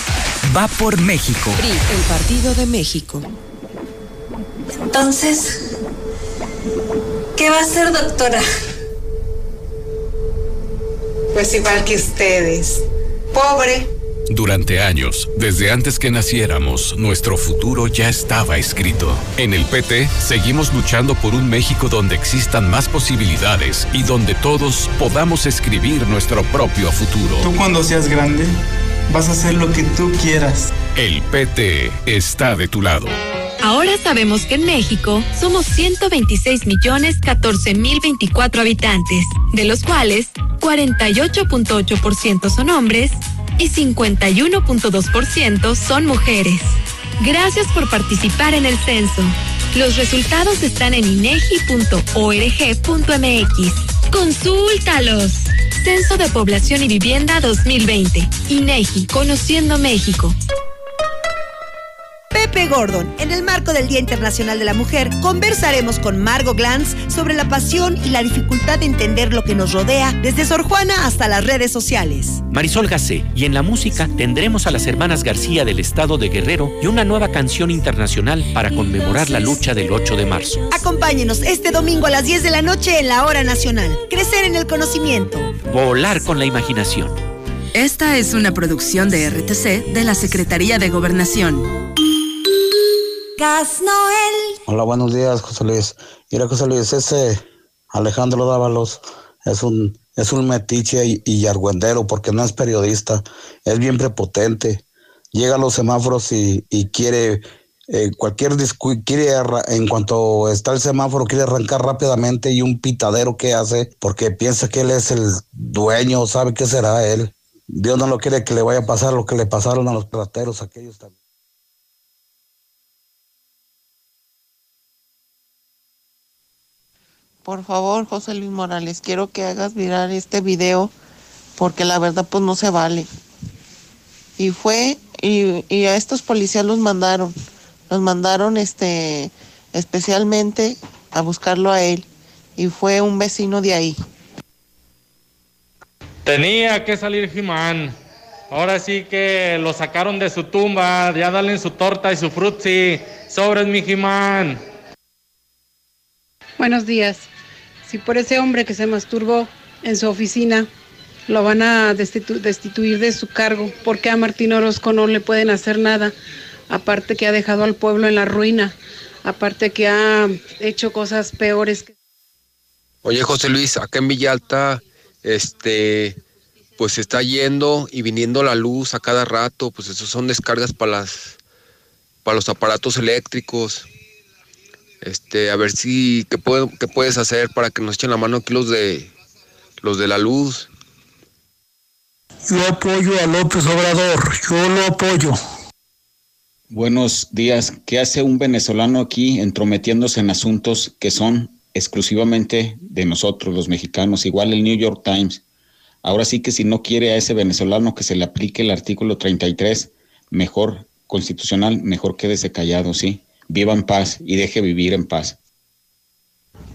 [SPEAKER 59] va por México.
[SPEAKER 60] PRI, el Partido de México.
[SPEAKER 61] Entonces, ¿qué va a hacer, doctora?
[SPEAKER 43] Pues igual que ustedes. Pobre
[SPEAKER 62] Durante años, desde antes que naciéramos, nuestro futuro ya estaba escrito. En el PT, seguimos luchando por un México donde existan más posibilidades y donde todos podamos escribir nuestro propio futuro.
[SPEAKER 63] Tú cuando seas grande, vas a hacer lo que tú quieras.
[SPEAKER 62] El PT está de tu lado.
[SPEAKER 43] Ahora sabemos que en México somos 126 millones 14 mil 24 habitantes, de los cuales 48.8% son hombres y 51.2% son mujeres. Gracias por participar en el censo. Los resultados están en inegi.org.mx. Consúltalos. Censo de Población y Vivienda 2020. INEGI, Conociendo México.
[SPEAKER 64] Pepe Gordon. En el marco del Día Internacional de la Mujer, conversaremos con Margo Glantz sobre la pasión y la dificultad de entender lo que nos rodea, desde Sor Juana hasta las redes sociales.
[SPEAKER 65] Marisol Gacé, y en la música tendremos a las hermanas García del estado de Guerrero y una nueva canción internacional para conmemorar la lucha del 8 de marzo.
[SPEAKER 64] Acompáñenos este domingo a las 10 de la noche en la Hora Nacional. Crecer en el conocimiento.
[SPEAKER 65] Volar con la imaginación.
[SPEAKER 66] Esta es una producción de RTC de la Secretaría de Gobernación.
[SPEAKER 67] Hola, buenos días, José Luis. Mira, José Luis, ese Alejandro Dávalos es un, es un metiche y, y argüendero porque no es periodista. Es bien prepotente. Llega a los semáforos y, y quiere eh, cualquier quiere en cuanto está el semáforo quiere arrancar rápidamente y un pitadero que hace porque piensa que él es el dueño, sabe qué será él. Dios no lo quiere que le vaya a pasar lo que le pasaron a los plateros aquellos también.
[SPEAKER 68] Por favor, José Luis Morales, quiero que hagas viral este video porque la verdad pues no se vale. Y fue, y, y a estos policías los mandaron, los mandaron este especialmente a buscarlo a él. Y fue un vecino de ahí.
[SPEAKER 69] Tenía que salir Jimán. Ahora sí que lo sacaron de su tumba. Ya dale su torta y su frutzi. Sobres mi Jimán.
[SPEAKER 70] Buenos días. Si por ese hombre que se masturbó en su oficina lo van a destitu- destituir de su cargo, ¿por qué a Martín Orozco no le pueden hacer nada? Aparte que ha dejado al pueblo en la ruina, aparte que ha hecho cosas peores.
[SPEAKER 71] Oye, José Luis, acá en Villalta, este, pues está yendo y viniendo la luz a cada rato, pues eso son descargas para los aparatos eléctricos. Este, a ver si, ¿qué, puedo- qué puedes hacer para que nos echen la mano aquí los de, los de la luz?
[SPEAKER 72] Yo apoyo a López Obrador, yo lo apoyo.
[SPEAKER 73] Buenos días. ¿Qué hace un venezolano aquí entrometiéndose en asuntos que son exclusivamente de nosotros, los mexicanos? Igual el New York Times. Ahora sí que si no quiere a ese venezolano que se le aplique el artículo 33, mejor constitucional, mejor quédese callado, ¿sí? Viva en paz y deje vivir en paz.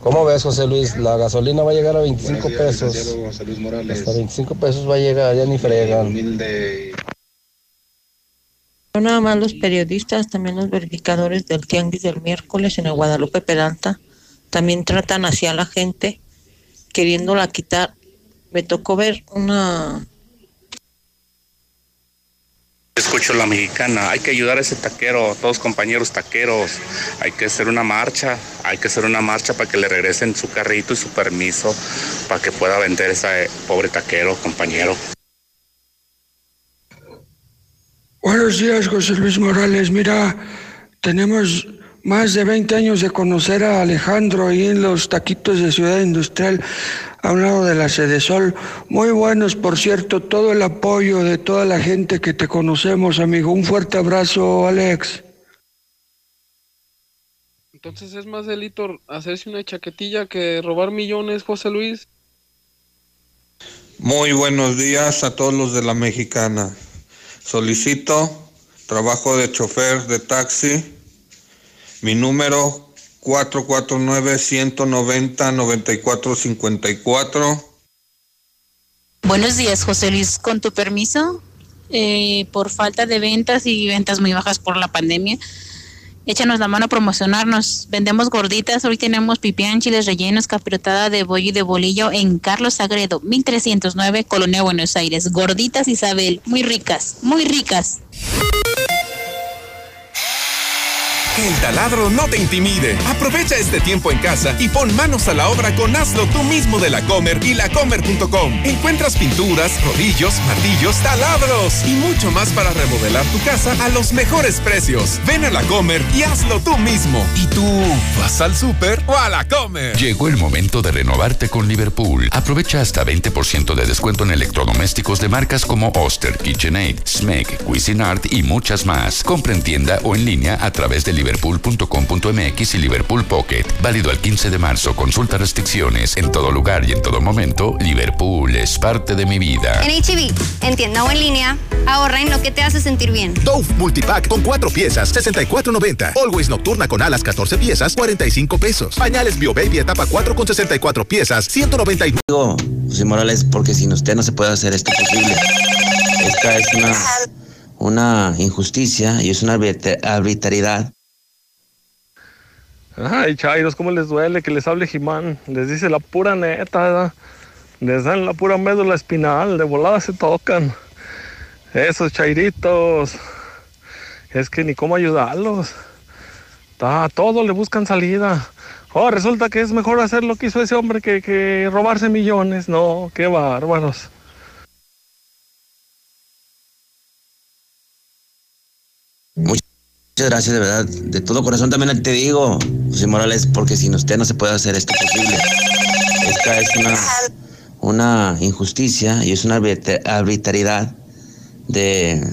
[SPEAKER 74] ¿Cómo ves, José Luis? La gasolina va a llegar a 25
[SPEAKER 56] Buenos días,
[SPEAKER 74] pesos.
[SPEAKER 56] José Luis Morales.
[SPEAKER 74] Hasta 25 pesos va a llegar, ya ni fregan.
[SPEAKER 75] No nada más los periodistas, también los verificadores del Tianguis del miércoles en el Guadalupe Peralta, también tratan así a la gente, queriéndola quitar. Me tocó ver una
[SPEAKER 76] Escucho la mexicana, hay que ayudar a ese taquero, todos compañeros taqueros, hay que hacer una marcha, hay que hacer una marcha para que le regresen su carrito y su permiso para que pueda vender ese pobre taquero, compañero.
[SPEAKER 77] Buenos días, José Luis Morales. Mira, tenemos más de 20 años de conocer a Alejandro ahí en los taquitos de Ciudad Industrial, a un lado de la Sede Sol. Muy buenos, por cierto, todo el apoyo de toda la gente que te conocemos, amigo. Un fuerte abrazo, Alex.
[SPEAKER 78] Entonces es más delito hacerse una chaquetilla que robar millones, José Luis.
[SPEAKER 79] Muy buenos días a todos los de la mexicana. Solicito trabajo de chofer de taxi. Mi número 449-190-9454.
[SPEAKER 80] Buenos días, José Luis. Con tu permiso, eh, por falta de ventas y ventas muy bajas por la pandemia,
[SPEAKER 81] échanos la mano a promocionarnos. Vendemos gorditas, hoy tenemos pipián, chiles rellenos, capirotada de bollo y de bolillo en Carlos Sagredo, 1309, Colonia Buenos Aires. Gorditas Isabel, muy ricas, muy ricas.
[SPEAKER 33] Que el taladro no te intimide. Aprovecha este tiempo en casa y pon manos a la obra con Hazlo tú mismo de la Comer y lacomer.com. Encuentras pinturas, rodillos, martillos, taladros y mucho más para remodelar tu casa a los mejores precios. Ven a la Comer y hazlo tú mismo. ¿Y tú vas al súper o a la Comer?
[SPEAKER 35] Llegó el momento de renovarte con Liverpool. Aprovecha hasta 20% de descuento en electrodomésticos de marcas como Oster, KitchenAid, Smeg, Cuisinart y muchas más. Compra en tienda o en línea a través de Liverpool liverpool.com.mx y Liverpool Pocket. Válido al 15 de marzo. Consulta restricciones. En todo lugar y en todo momento, Liverpool es parte de mi vida.
[SPEAKER 34] En HB, e en tienda o en línea, ahorra en lo que te hace sentir bien.
[SPEAKER 82] Dove Multipack con cuatro piezas, 64.90. Always Nocturna con alas, 14 piezas, 45 pesos. Pañales Bio Baby etapa 4 con 64 piezas, 199.
[SPEAKER 57] Digo, José Morales, porque sin usted no se puede hacer esto posible. Esta es una, una injusticia y es una arbitrariedad
[SPEAKER 83] Ay, Chairos, ¿cómo les duele que les hable Jimán? Les dice la pura neta. Les dan la pura médula espinal, de volada se tocan. Esos chairitos. Es que ni cómo ayudarlos. A todos le buscan salida. Oh, resulta que es mejor hacer lo que hizo ese hombre que, que robarse millones. No, qué bárbaros.
[SPEAKER 57] Muchas gracias, de verdad. De todo corazón también te digo, José Morales, porque sin usted no se puede hacer esto posible. Esta es una, una injusticia y es una arbitrariedad de,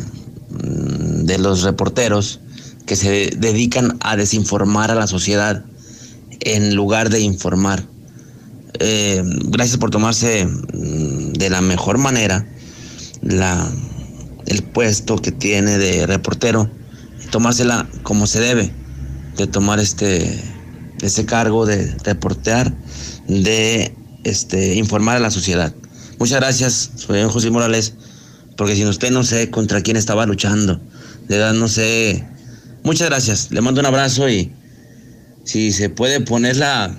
[SPEAKER 57] mm, de los reporteros que se dedican a desinformar a la sociedad en lugar de informar. Eh, gracias por tomarse mm, de la mejor manera la, el puesto que tiene de reportero tomársela como se debe, de tomar este, ese cargo de reportear, de este, informar a la sociedad. Muchas gracias, soy José Morales, porque sin usted no sé contra quién estaba luchando. De verdad no sé. Muchas gracias, le mando un abrazo y si se puede poner la,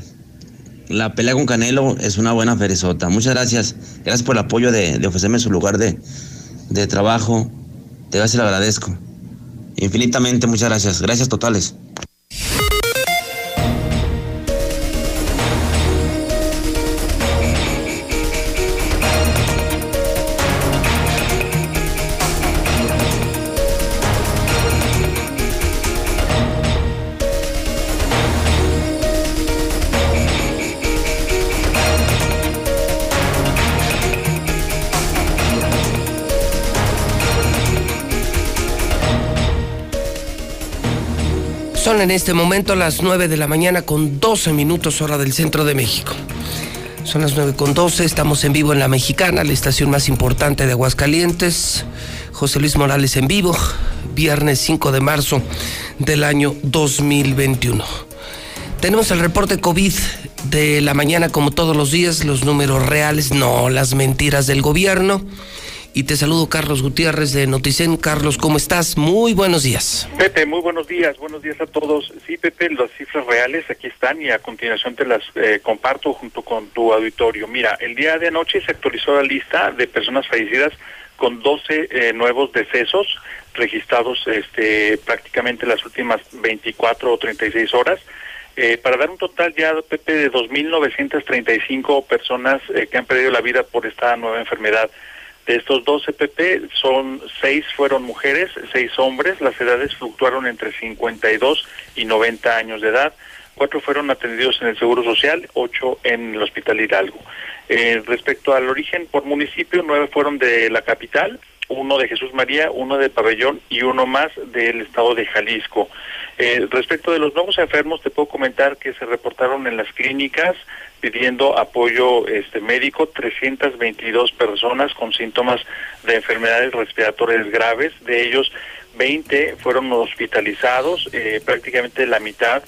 [SPEAKER 57] la pelea con Canelo, es una buena ferizota. Muchas gracias, gracias por el apoyo de, ofrecerme su lugar de, de trabajo. Te gracias, le agradezco. Infinitamente, muchas gracias. Gracias totales.
[SPEAKER 1] Son en este momento las 9 de la mañana con 12 minutos hora del centro de México. Son las 9 con 12, estamos en vivo en La Mexicana, la estación más importante de Aguascalientes. José Luis Morales en vivo, viernes 5 de marzo del año 2021. Tenemos el reporte COVID de la mañana como todos los días, los números reales, no las mentiras del gobierno y te saludo Carlos Gutiérrez de Noticen. Carlos, ¿cómo estás? Muy buenos días.
[SPEAKER 84] Pepe, muy buenos días, buenos días a todos. Sí, Pepe, las cifras reales aquí están y a continuación te las eh, comparto junto con tu auditorio. Mira, el día de anoche se actualizó la lista de personas fallecidas con 12 eh, nuevos decesos registrados este, prácticamente las últimas 24 o 36 horas. Eh, para dar un total ya, Pepe, de 2.935 personas que han perdido la vida por esta nueva enfermedad. De estos 12 PP, son seis fueron mujeres, seis hombres. Las edades fluctuaron entre 52 y 90 años de edad. Cuatro fueron atendidos en el Seguro Social, ocho en el Hospital Hidalgo. Eh, respecto al origen por municipio, nueve fueron de la capital, uno de Jesús María, uno de Pabellón y uno más del estado de Jalisco. Eh, respecto de los nuevos enfermos, te puedo comentar que se reportaron en las clínicas pidiendo apoyo este médico 322 personas con síntomas de enfermedades respiratorias graves, de ellos 20 fueron hospitalizados, eh, prácticamente la mitad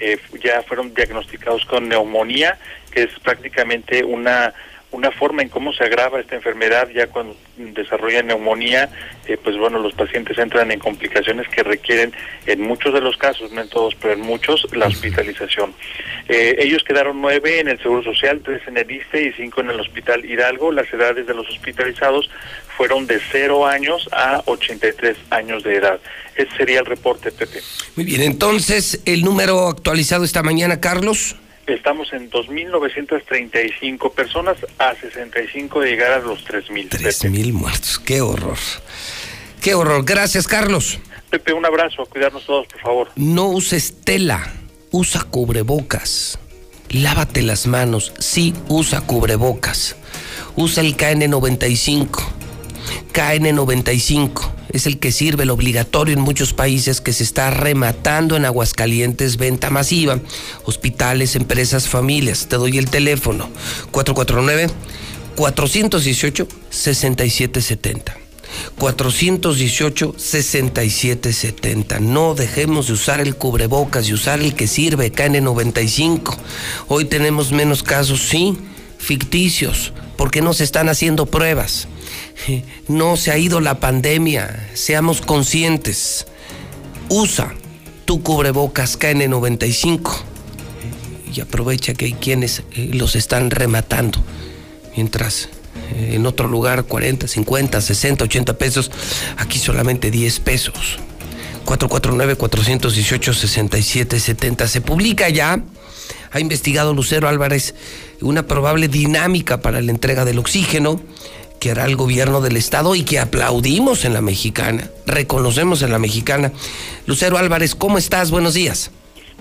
[SPEAKER 84] eh, ya fueron diagnosticados con neumonía, que es prácticamente una una forma en cómo se agrava esta enfermedad ya cuando desarrolla neumonía, eh, pues bueno, los pacientes entran en complicaciones que requieren en muchos de los casos, no en todos, pero en muchos, la hospitalización. Eh, ellos quedaron nueve en el Seguro Social, tres en el ISTE y cinco en el Hospital Hidalgo. Las edades de los hospitalizados fueron de 0 años a 83 años de edad. Ese sería el reporte, Pepe.
[SPEAKER 1] Muy bien, entonces, el número actualizado esta mañana, Carlos.
[SPEAKER 84] Estamos en 2.935 personas a 65 de llegar a los 3.000.
[SPEAKER 1] 3.000 muertos, qué horror. Qué horror. Gracias, Carlos.
[SPEAKER 84] Pepe, un abrazo, a cuidarnos todos, por favor.
[SPEAKER 1] No uses tela, usa cubrebocas. Lávate las manos, sí, usa cubrebocas. Usa el KN95 KN95 es el que sirve el obligatorio en muchos países que se está rematando en Aguascalientes, venta masiva, hospitales, empresas, familias. Te doy el teléfono 449 418 6770. 418-6770. No dejemos de usar el cubrebocas y usar el que sirve KN95. Hoy tenemos menos casos, sí, ficticios, porque no se están haciendo pruebas. No se ha ido la pandemia, seamos conscientes. Usa tu cubrebocas KN95 y aprovecha que hay quienes eh, los están rematando. Mientras eh, en otro lugar 40, 50, 60, 80 pesos, aquí solamente 10 pesos. 449-418-6770. Se publica ya, ha investigado Lucero Álvarez, una probable dinámica para la entrega del oxígeno que hará el gobierno del Estado y que aplaudimos en la mexicana, reconocemos en la mexicana. Lucero Álvarez, ¿cómo estás? Buenos días.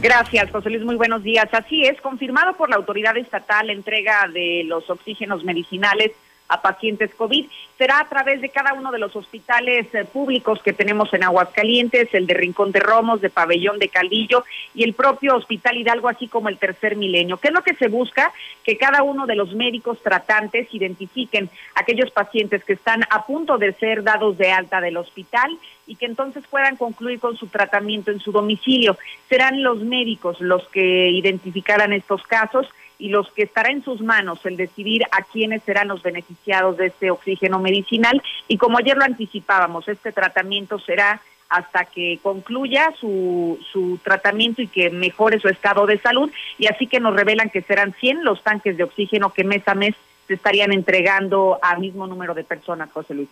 [SPEAKER 13] Gracias, José Luis. Muy buenos días. Así es, confirmado por la autoridad estatal entrega de los oxígenos medicinales a pacientes COVID. Será a través de cada uno de los hospitales eh, públicos que tenemos en Aguascalientes, el de Rincón de Romos, de Pabellón de Caldillo y el propio Hospital Hidalgo, así como el Tercer Milenio. ¿Qué es lo que se busca? Que cada uno de los médicos tratantes identifiquen aquellos pacientes que están a punto de ser dados de alta del hospital y que entonces puedan concluir con su tratamiento en su domicilio. Serán los médicos los que identificarán estos casos y los que estará en sus manos el decidir a quiénes serán los beneficiados de este oxígeno medicinal y como ayer lo anticipábamos, este tratamiento será hasta que concluya su, su tratamiento y que mejore su estado de salud y así que nos revelan que serán 100 los tanques de oxígeno que mes a mes se estarían entregando al mismo número de personas, José Luis.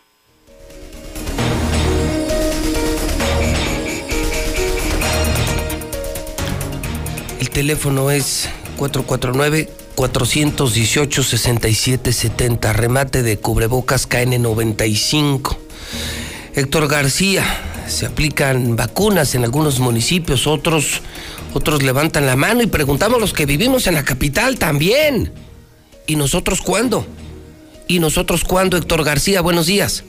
[SPEAKER 1] El teléfono es 449-418-6770. Remate de cubrebocas KN95. Héctor García, se aplican vacunas en algunos municipios, otros, otros levantan la mano y preguntamos los que vivimos en la capital también. ¿Y nosotros cuándo? ¿Y nosotros cuándo, Héctor García? Buenos días.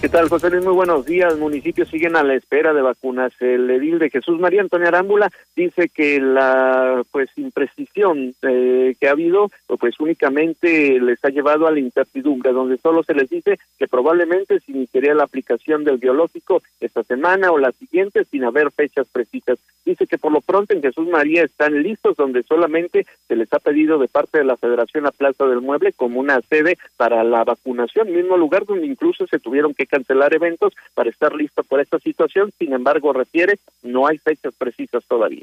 [SPEAKER 83] ¿Qué tal, José Luis? Muy buenos días. Municipios siguen a la espera de vacunas. El edil de Jesús María Antonio Arámbula dice que la pues imprecisión eh, que ha habido pues únicamente les ha llevado a la incertidumbre, donde solo se les dice que probablemente se iniciaría la aplicación del biológico esta semana o la siguiente sin haber fechas precisas. Dice que por lo pronto en Jesús María están listos, donde solamente se les ha pedido de parte de la Federación a Plaza del Mueble como una sede para la vacunación, mismo lugar donde incluso se tuvieron que cancelar eventos para estar listo por esta situación. Sin embargo, refiere, no hay fechas precisas todavía.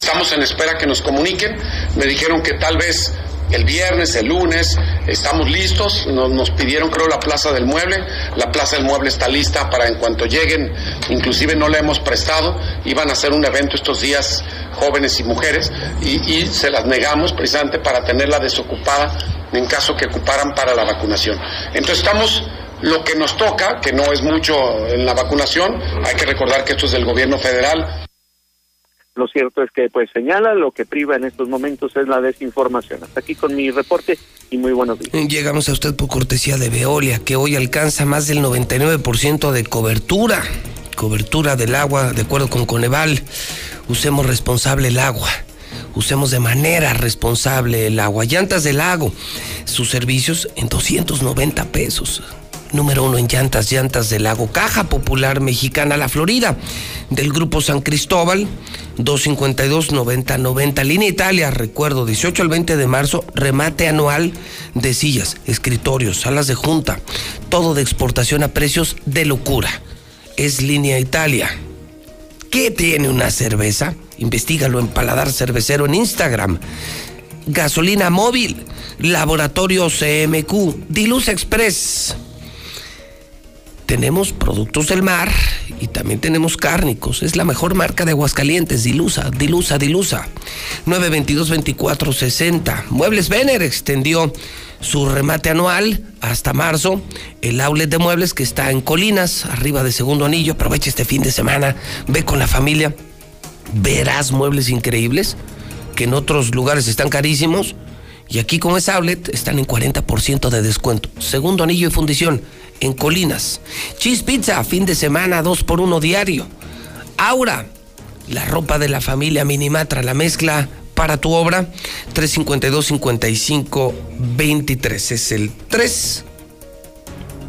[SPEAKER 85] Estamos en espera que nos comuniquen. Me dijeron que tal vez el viernes, el lunes, estamos listos. Nos, pidieron, creo, la Plaza del Mueble. La Plaza del Mueble está lista para en cuanto lleguen. Inclusive no la hemos prestado. Iban a hacer un evento estos días, jóvenes y mujeres, y se las negamos precisamente para tenerla desocupada en caso que ocuparan para la vacunación. Entonces estamos lo que nos toca, que no es mucho en la vacunación, hay que recordar que esto es del gobierno federal.
[SPEAKER 83] Lo cierto es que pues señala lo que priva en estos momentos es la desinformación. Hasta aquí con mi reporte y muy buenos días.
[SPEAKER 1] Llegamos a usted por cortesía de Veolia, que hoy alcanza más del 99% de cobertura. Cobertura del agua, de acuerdo con Coneval. Usemos responsable el agua. Usemos de manera responsable el agua. Llantas del lago. Sus servicios en 290 pesos. Número uno en llantas, llantas del lago Caja Popular Mexicana, La Florida, del Grupo San Cristóbal, 252-9090, línea Italia, recuerdo, 18 al 20 de marzo, remate anual de sillas, escritorios, salas de junta, todo de exportación a precios de locura. Es línea Italia. ¿Qué tiene una cerveza? Investígalo en Paladar Cervecero en Instagram. Gasolina móvil, Laboratorio CMQ, Diluz Express. Tenemos productos del mar y también tenemos cárnicos. Es la mejor marca de Aguascalientes, Dilusa, Dilusa, Dilusa. 922-2460. Muebles Vener extendió su remate anual hasta marzo. El outlet de muebles que está en Colinas, arriba de Segundo Anillo. Aprovecha este fin de semana, ve con la familia. Verás muebles increíbles que en otros lugares están carísimos. Y aquí con ese outlet están en 40% de descuento. Segundo Anillo y Fundición en Colinas. Cheese Pizza, fin de semana, dos por uno diario. Aura, la ropa de la familia Minimatra, la mezcla para tu obra, 352-55-23. Es el 3.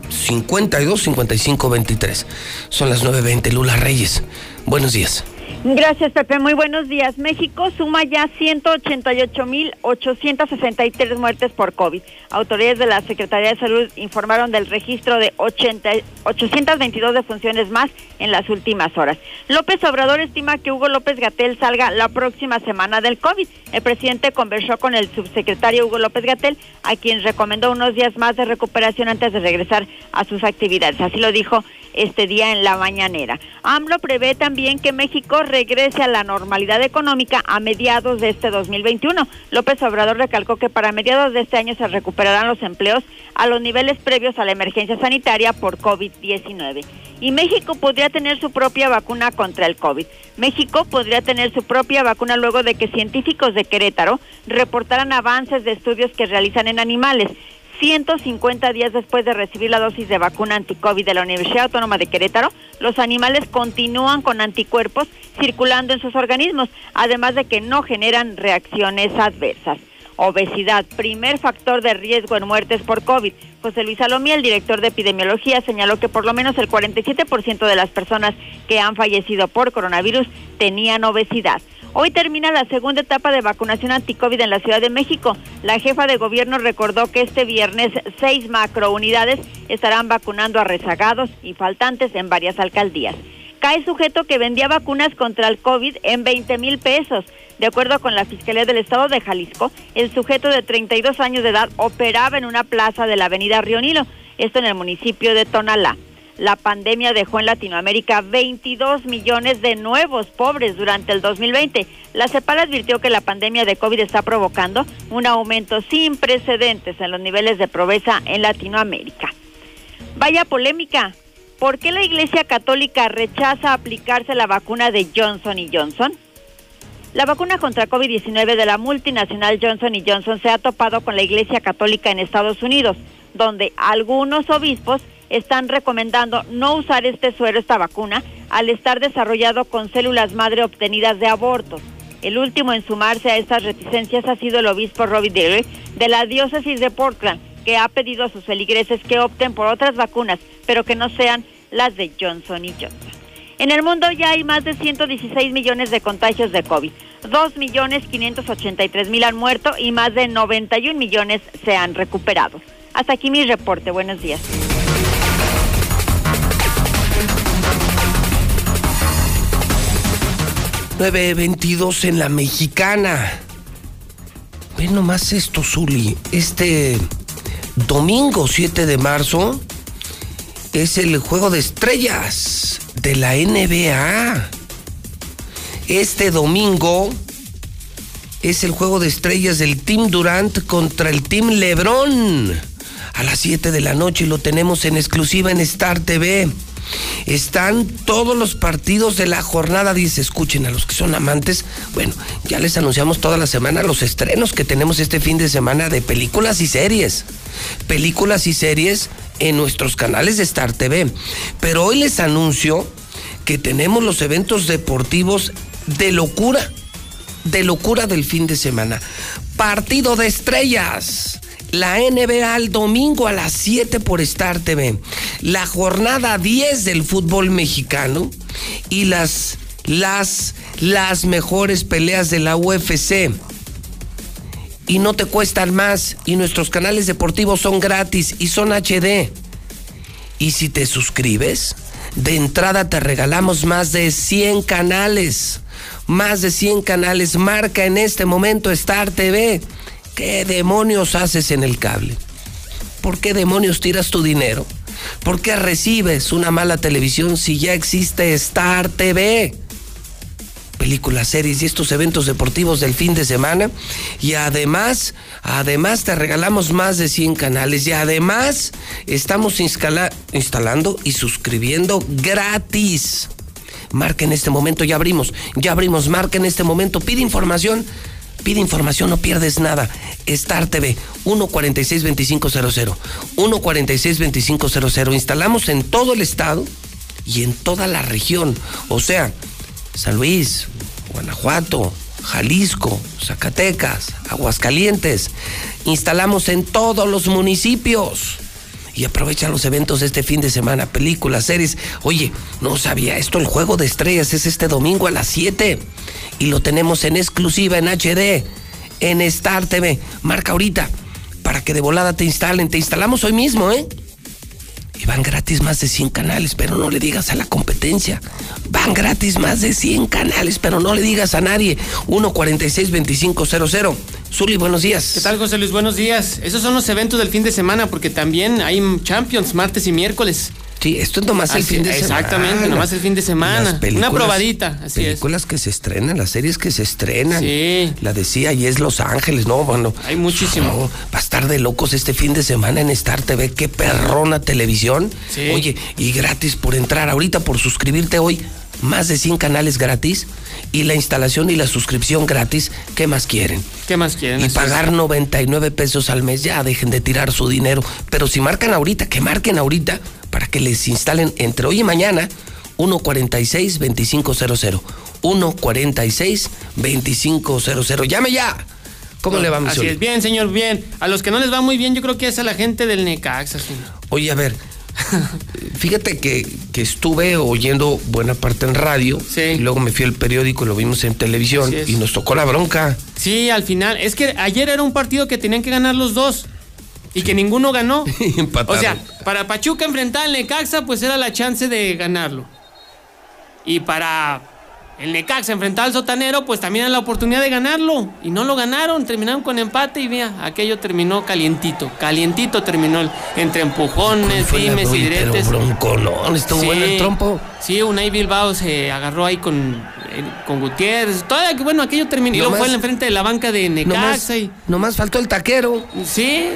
[SPEAKER 1] 52 55 23. Son las 9.20. Lula Reyes. Buenos días.
[SPEAKER 3] Gracias, Pepe. Muy buenos días. México suma ya 188.863 muertes por COVID. Autoridades de la Secretaría de Salud informaron del registro de 80, 822 defunciones más en las últimas horas. López Obrador estima que Hugo López Gatel salga la próxima semana del COVID. El presidente conversó con el subsecretario Hugo López Gatel, a quien recomendó unos días más de recuperación antes de regresar a sus actividades. Así lo dijo este día en la mañanera. AMLO prevé también que México regrese a la normalidad económica a mediados de este 2021. López Obrador recalcó que para mediados de este año se recuperarán los empleos a los niveles previos a la emergencia sanitaria por COVID-19. Y México podría tener su propia vacuna contra el COVID. México podría tener su propia vacuna luego de que científicos de Querétaro reportaran avances de estudios que realizan en animales. 150 días después de recibir la dosis de vacuna anticovid de la Universidad Autónoma de Querétaro, los animales continúan con anticuerpos circulando en sus organismos, además de que no generan reacciones adversas. Obesidad, primer factor de riesgo en muertes por COVID. José Luis Salomí, el director de epidemiología, señaló que por lo menos el 47% de las personas que han fallecido por coronavirus tenían obesidad. Hoy termina la segunda etapa de vacunación anticovid en la Ciudad de México. La jefa de gobierno recordó que este viernes seis macrounidades estarán vacunando a rezagados y faltantes en varias alcaldías. Cae sujeto que vendía vacunas contra el COVID en 20 mil pesos. De acuerdo con la Fiscalía del Estado de Jalisco, el sujeto de 32 años de edad operaba en una plaza de la avenida Río Nilo, esto en el municipio de Tonalá. La pandemia dejó en Latinoamérica 22 millones de nuevos pobres durante el 2020. La CEPAL advirtió que la pandemia de COVID está provocando un aumento sin precedentes en los niveles de pobreza en Latinoamérica. Vaya polémica. ¿Por qué la Iglesia Católica rechaza aplicarse la vacuna de Johnson y Johnson? La vacuna contra COVID-19 de la multinacional Johnson Johnson se ha topado con la Iglesia Católica en Estados Unidos, donde algunos obispos están recomendando no usar este suero, esta vacuna, al estar desarrollado con células madre obtenidas de abortos. El último en sumarse a estas reticencias ha sido el obispo Robbie Dale de la diócesis de Portland, que ha pedido a sus feligreses que opten por otras vacunas, pero que no sean las de Johnson y Johnson. En el mundo ya hay más de 116 millones de contagios de COVID. 2 millones 583 mil han muerto y más de 91 millones se han recuperado. Hasta aquí mi reporte. Buenos días.
[SPEAKER 1] 9.22 en la mexicana. Ve nomás esto, Zuli. Este domingo 7 de marzo es el juego de estrellas de la NBA. Este domingo es el juego de estrellas del Team Durant contra el Team Lebron. A las 7 de la noche lo tenemos en exclusiva en Star TV. Están todos los partidos de la jornada 10. Escuchen a los que son amantes. Bueno, ya les anunciamos toda la semana los estrenos que tenemos este fin de semana de películas y series. Películas y series en nuestros canales de Star TV. Pero hoy les anuncio que tenemos los eventos deportivos de locura. De locura del fin de semana. Partido de estrellas La NBA el domingo a las 7 por Star TV. La jornada 10 del fútbol mexicano y las las las mejores peleas de la UFC. Y no te cuestan más y nuestros canales deportivos son gratis y son HD. Y si te suscribes, de entrada te regalamos más de 100 canales. Más de 100 canales. Marca en este momento Star TV. ¿Qué demonios haces en el cable? ¿Por qué demonios tiras tu dinero? ¿Por qué recibes una mala televisión si ya existe Star TV? películas, series y estos eventos deportivos del fin de semana. Y además, además te regalamos más de 100 canales. Y además estamos instalando y suscribiendo gratis. Marca en este momento, ya abrimos, ya abrimos, marca en este momento, pide información. Pide información, no pierdes nada. Star TV, 146-2500. 146-2500. Instalamos en todo el estado y en toda la región. O sea, San Luis, Guanajuato, Jalisco, Zacatecas, Aguascalientes. Instalamos en todos los municipios. Y aprovecha los eventos de este fin de semana, películas, series. Oye, no sabía esto, el juego de estrellas es este domingo a las 7. Y lo tenemos en exclusiva en HD, en Star TV. Marca ahorita, para que de volada te instalen. Te instalamos hoy mismo, ¿eh? Y van gratis más de 100 canales, pero no le digas a la competencia. Van gratis más de 100 canales, pero no le digas a nadie. 146-2500. Zuli, buenos días.
[SPEAKER 86] ¿Qué tal, José Luis? Buenos días. Esos son los eventos del fin de semana, porque también hay Champions martes y miércoles.
[SPEAKER 1] Sí, esto es nomás el fin de
[SPEAKER 86] semana. Exactamente, nomás el fin de semana. Una probadita, así
[SPEAKER 1] películas que se estrenan, las series que se estrenan. Sí. La decía, y es Los Ángeles, ¿no? Bueno.
[SPEAKER 86] Hay muchísimo.
[SPEAKER 1] va a estar de locos este fin de semana en Star TV. Qué perrona televisión. Sí. Oye, y gratis por entrar ahorita, por suscribirte hoy. Más de 100 canales gratis y la instalación y la suscripción gratis. ¿Qué más quieren?
[SPEAKER 86] ¿Qué más quieren?
[SPEAKER 1] Y pagar 99 pesos al mes. Ya dejen de tirar su dinero. Pero si marcan ahorita, que marquen ahorita para que les instalen entre hoy y mañana 146-2500. 146-2500. Llame ya. ¿Cómo le va,
[SPEAKER 86] Así es, bien, señor, bien. A los que no les va muy bien, yo creo que es a la gente del Necaxa.
[SPEAKER 1] Oye, a ver, fíjate que, estuve oyendo buena parte en radio. Sí. Y luego me fui al periódico, lo vimos en televisión y nos tocó la bronca.
[SPEAKER 86] Sí, al final. Es que ayer era un partido que tenían que ganar los dos y que ninguno ganó. o sea, para Pachuca enfrentar al Necaxa, pues era la chance de ganarlo. Y para el Necaxa enfrentar al Sotanero, pues también era la oportunidad de ganarlo. Y no lo ganaron, terminaron con empate y mira, aquello terminó calientito. Calientito terminó entre empujones, fimes y diretes.
[SPEAKER 1] bronco, no, estuvo bueno el trompo.
[SPEAKER 86] Sí, Unai Bilbao se agarró ahí con con Gutiérrez. Todavía que bueno, aquello terminó. Y luego fue en frente de la banca de Necaxa.
[SPEAKER 1] y... nomás faltó el taquero.
[SPEAKER 86] Sí,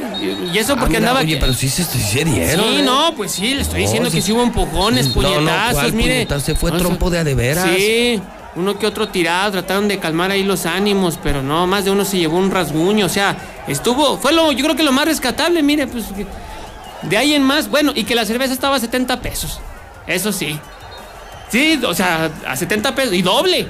[SPEAKER 86] y eso porque ah, andaba.
[SPEAKER 1] Oye, pero sí se, se dieron.
[SPEAKER 86] Sí, ¿eh? no, pues sí, le estoy diciendo que sí hubo empujones, puñetazos, mire.
[SPEAKER 1] Se fue trompo de adeveras.
[SPEAKER 86] Sí. Uno que otro tirado, trataron de calmar ahí los ánimos, pero no, más de uno se llevó un rasguño, o sea, estuvo, fue lo, yo creo que lo más rescatable, mire, pues, de ahí en más, bueno, y que la cerveza estaba a 70 pesos, eso sí, Sí, o sea, a 70 pesos y doble.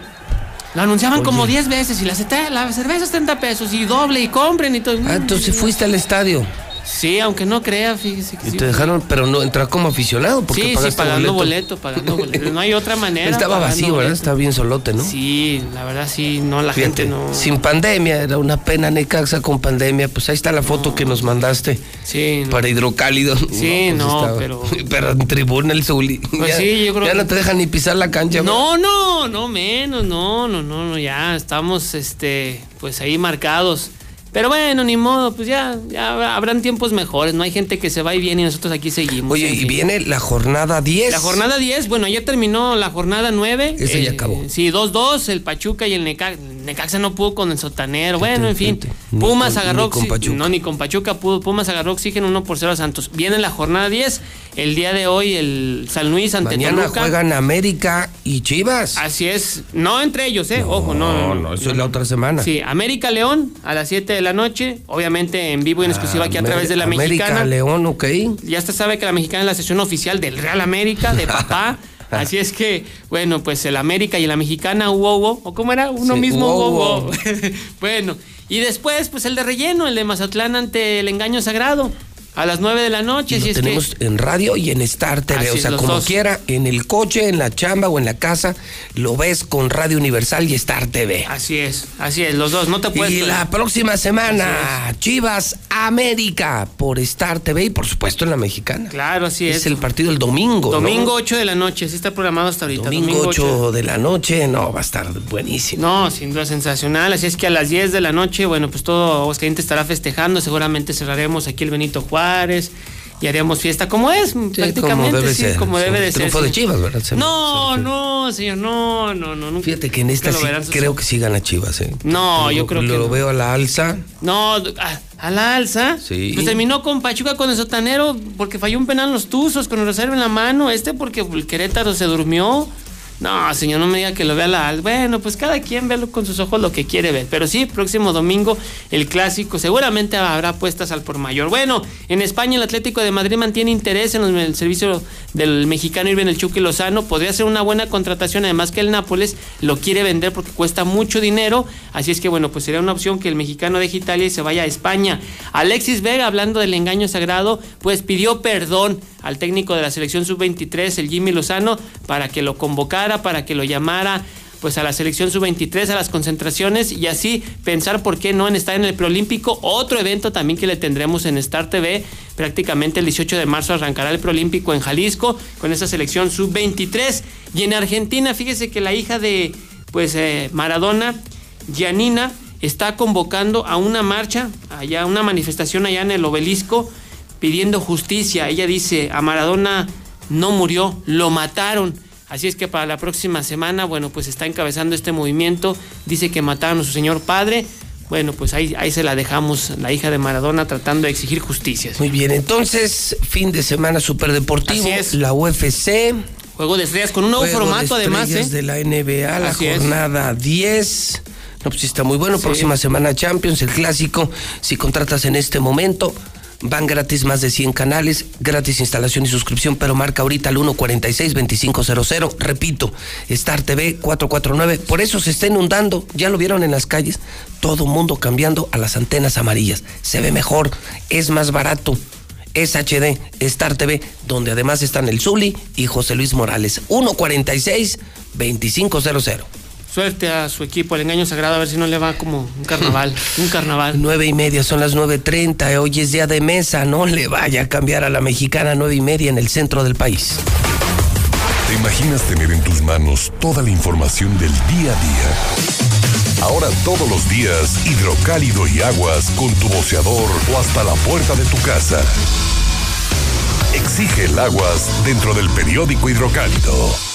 [SPEAKER 86] Lo anunciaban como 10 veces y la, la cerveza 70 pesos y doble y compren y todo.
[SPEAKER 1] Ah, entonces fuiste al estadio.
[SPEAKER 86] Sí, aunque no crea, fíjese
[SPEAKER 1] que y te dejaron, pero no entrar como aficionado. Porque
[SPEAKER 86] sí, sí, pagando boleto? pagando boleto. No hay otra manera.
[SPEAKER 1] Estaba vacío, ¿verdad? Estaba bien solote, ¿no?
[SPEAKER 86] Sí, la verdad sí, no, la gente no.
[SPEAKER 1] Sin pandemia, era una pena Necaxa con pandemia. Pues ahí está la foto que nos mandaste.
[SPEAKER 86] Sí.
[SPEAKER 1] Para hidrocálido.
[SPEAKER 86] Sí, no, pues
[SPEAKER 1] pero. Pero en tribuna el Zuli.
[SPEAKER 86] Pues sí, yo creo
[SPEAKER 1] Ya no te dejan ni pisar la cancha.
[SPEAKER 86] No, no, no menos, no, no, no, no, ya estamos, este, pues ahí marcados. Pero bueno, ni modo, pues ya, ya habrán tiempos mejores, no hay gente que se va y viene y nosotros aquí seguimos.
[SPEAKER 1] Oye, y viene la jornada 10.
[SPEAKER 86] La jornada 10, bueno, ayer terminó la jornada 9.
[SPEAKER 1] Ese ya eh, acabó.
[SPEAKER 86] Sí, 2-2, el Pachuca y el Necaxa. Necaxa no pudo con el Sotanero, bueno, en fin. Pumas agarró...
[SPEAKER 1] Ni con
[SPEAKER 86] No, ni con Pachuca pudo. Pumas agarró oxígeno 1 por 0 a Santos. Viene la jornada 10, el día de hoy el San Luis ante
[SPEAKER 1] Mañana juegan América y Chivas.
[SPEAKER 86] Así es, no entre ellos, ¿eh? Ojo, no.
[SPEAKER 1] No, no, eso es la otra semana.
[SPEAKER 86] Sí, América León a las 7 de la noche, obviamente en vivo y en exclusiva aquí a través de la Mexicana.
[SPEAKER 1] León, ok.
[SPEAKER 86] Ya usted sabe que la Mexicana es la sesión oficial del Real América, de papá. Así es que, bueno, pues el América y la Mexicana, hubo, hubo, o cómo era, uno mismo, hubo, bueno, Y después, pues el de relleno, el de Mazatlán ante el engaño sagrado. A las 9 de la noche.
[SPEAKER 1] Y
[SPEAKER 86] si
[SPEAKER 1] lo
[SPEAKER 86] es
[SPEAKER 1] tenemos
[SPEAKER 86] que...
[SPEAKER 1] en radio y en Star TV.
[SPEAKER 86] Así
[SPEAKER 1] o sea, como
[SPEAKER 86] dos.
[SPEAKER 1] quiera, en el coche, en la chamba o en la casa, lo ves con Radio Universal y Star TV.
[SPEAKER 86] Así es, así es, los dos. No te puedes.
[SPEAKER 1] Y la próxima semana, Chivas América por Star TV y por supuesto en la mexicana.
[SPEAKER 86] Claro, así es.
[SPEAKER 1] Es el partido el domingo. ¿no?
[SPEAKER 86] Domingo 8 de la noche, así está programado hasta ahorita.
[SPEAKER 1] Domingo 8 de la noche, no, va a estar buenísimo.
[SPEAKER 86] No, sin duda sensacional. Así es que a las 10 de la noche, bueno, pues todo Aguascalientes estará festejando. Seguramente cerraremos aquí el Benito Juárez y haremos fiesta como es, prácticamente.
[SPEAKER 1] como debe
[SPEAKER 86] sí,
[SPEAKER 1] ser.
[SPEAKER 86] como debe de ser.
[SPEAKER 1] triunfo de
[SPEAKER 86] sí.
[SPEAKER 1] Chivas, ¿verdad? Se-
[SPEAKER 86] No, no, señor, no, no, no. nunca-
[SPEAKER 1] Fíjate que en esta
[SPEAKER 86] lo
[SPEAKER 1] sí
[SPEAKER 86] verán
[SPEAKER 1] creo que sí gana Chivas, ¿eh?
[SPEAKER 86] No, yo
[SPEAKER 1] Lo-
[SPEAKER 86] creo que
[SPEAKER 1] Lo
[SPEAKER 86] no.
[SPEAKER 1] veo a la alza.
[SPEAKER 86] No, a, a la alza.
[SPEAKER 1] Sí.
[SPEAKER 86] Pues terminó con Pachuca con el sotanero porque falló un penal los Tuzos con el reserva en la mano. Este porque el Querétaro se durmió. No, señor, no me diga que lo vea la. Bueno, pues cada quien ve con sus ojos lo que quiere ver. Pero sí, próximo domingo el clásico. Seguramente habrá puestas al por mayor. Bueno, en España el Atlético de Madrid mantiene interés en el servicio del mexicano Irving El Lozano. Podría ser una buena contratación, además que el Nápoles lo quiere vender porque cuesta mucho dinero. Así es que bueno, pues sería una opción que el mexicano deje Italia y se vaya a España. Alexis Vega, hablando del engaño sagrado, pues pidió perdón al técnico de la selección sub-23, el Jimmy Lozano, para que lo convocara, para que lo llamara pues a la selección sub-23, a las concentraciones y así pensar por qué no en estar en el preolímpico, otro evento también que le tendremos en Star TV, prácticamente el 18 de marzo arrancará el preolímpico en Jalisco con esa selección sub-23 y en Argentina, fíjese que la hija de pues eh, Maradona, Gianina, está convocando a una marcha, allá una manifestación allá en el obelisco pidiendo justicia. Ella dice, a Maradona no murió, lo mataron. Así es que para la próxima semana, bueno, pues está encabezando este movimiento. Dice que mataron a su señor padre. Bueno, pues ahí, ahí se la dejamos, la hija de Maradona, tratando de exigir justicia.
[SPEAKER 1] Muy bien, entonces, fin de semana superdeportivo.
[SPEAKER 86] Así es.
[SPEAKER 1] La UFC.
[SPEAKER 86] Juego de estrellas con un nuevo
[SPEAKER 1] Juego
[SPEAKER 86] formato,
[SPEAKER 1] de
[SPEAKER 86] además. ¿eh?
[SPEAKER 1] de la NBA, la
[SPEAKER 86] Así es.
[SPEAKER 1] jornada 10. No, pues está muy bueno.
[SPEAKER 86] Sí.
[SPEAKER 1] Próxima semana Champions, el clásico. Si contratas en este momento, van gratis más de 100 canales, gratis instalación y suscripción, pero marca ahorita al 146-2500. Repito, Star TV 449. Por eso se está inundando. Ya lo vieron en las calles. Todo mundo cambiando a las antenas amarillas. Se ve mejor, es más barato. Es HD, Star TV, donde además están el Zuli y José Luis Morales. 146-2500.
[SPEAKER 86] Suerte a su equipo, el engaño sagrado, a ver si no le va como un carnaval. un carnaval.
[SPEAKER 1] Nueve y media, son las 9.30. Hoy es día de mesa, no le vaya a cambiar a la mexicana nueve y media en el centro del país.
[SPEAKER 15] ¿Te imaginas tener en tus manos toda la información del día a día? Ahora todos los días, hidrocálido y aguas con tu boceador o hasta la puerta de tu casa. Exige el aguas dentro del periódico hidrocálido.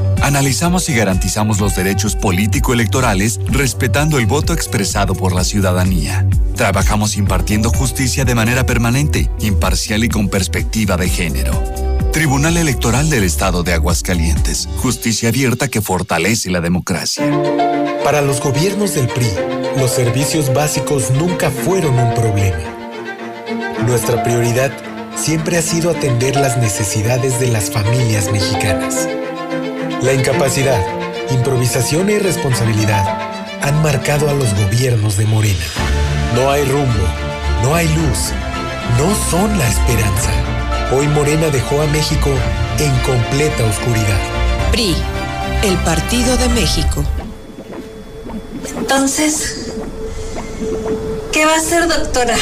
[SPEAKER 39] Analizamos y garantizamos los derechos político-electorales respetando el voto expresado por la ciudadanía. Trabajamos impartiendo justicia de manera permanente, imparcial y con perspectiva de género. Tribunal Electoral del Estado de Aguascalientes. Justicia abierta que fortalece la democracia.
[SPEAKER 87] Para los gobiernos del PRI, los servicios básicos nunca fueron un problema. Nuestra prioridad siempre ha sido atender las necesidades de las familias mexicanas. La incapacidad, improvisación e irresponsabilidad han marcado a los gobiernos de Morena. No hay rumbo, no hay luz, no son la esperanza. Hoy Morena dejó a México en completa oscuridad.
[SPEAKER 88] PRI, el Partido de México.
[SPEAKER 89] Entonces, ¿qué va a hacer, doctora?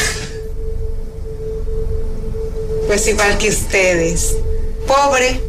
[SPEAKER 43] Pues igual que ustedes. Pobre,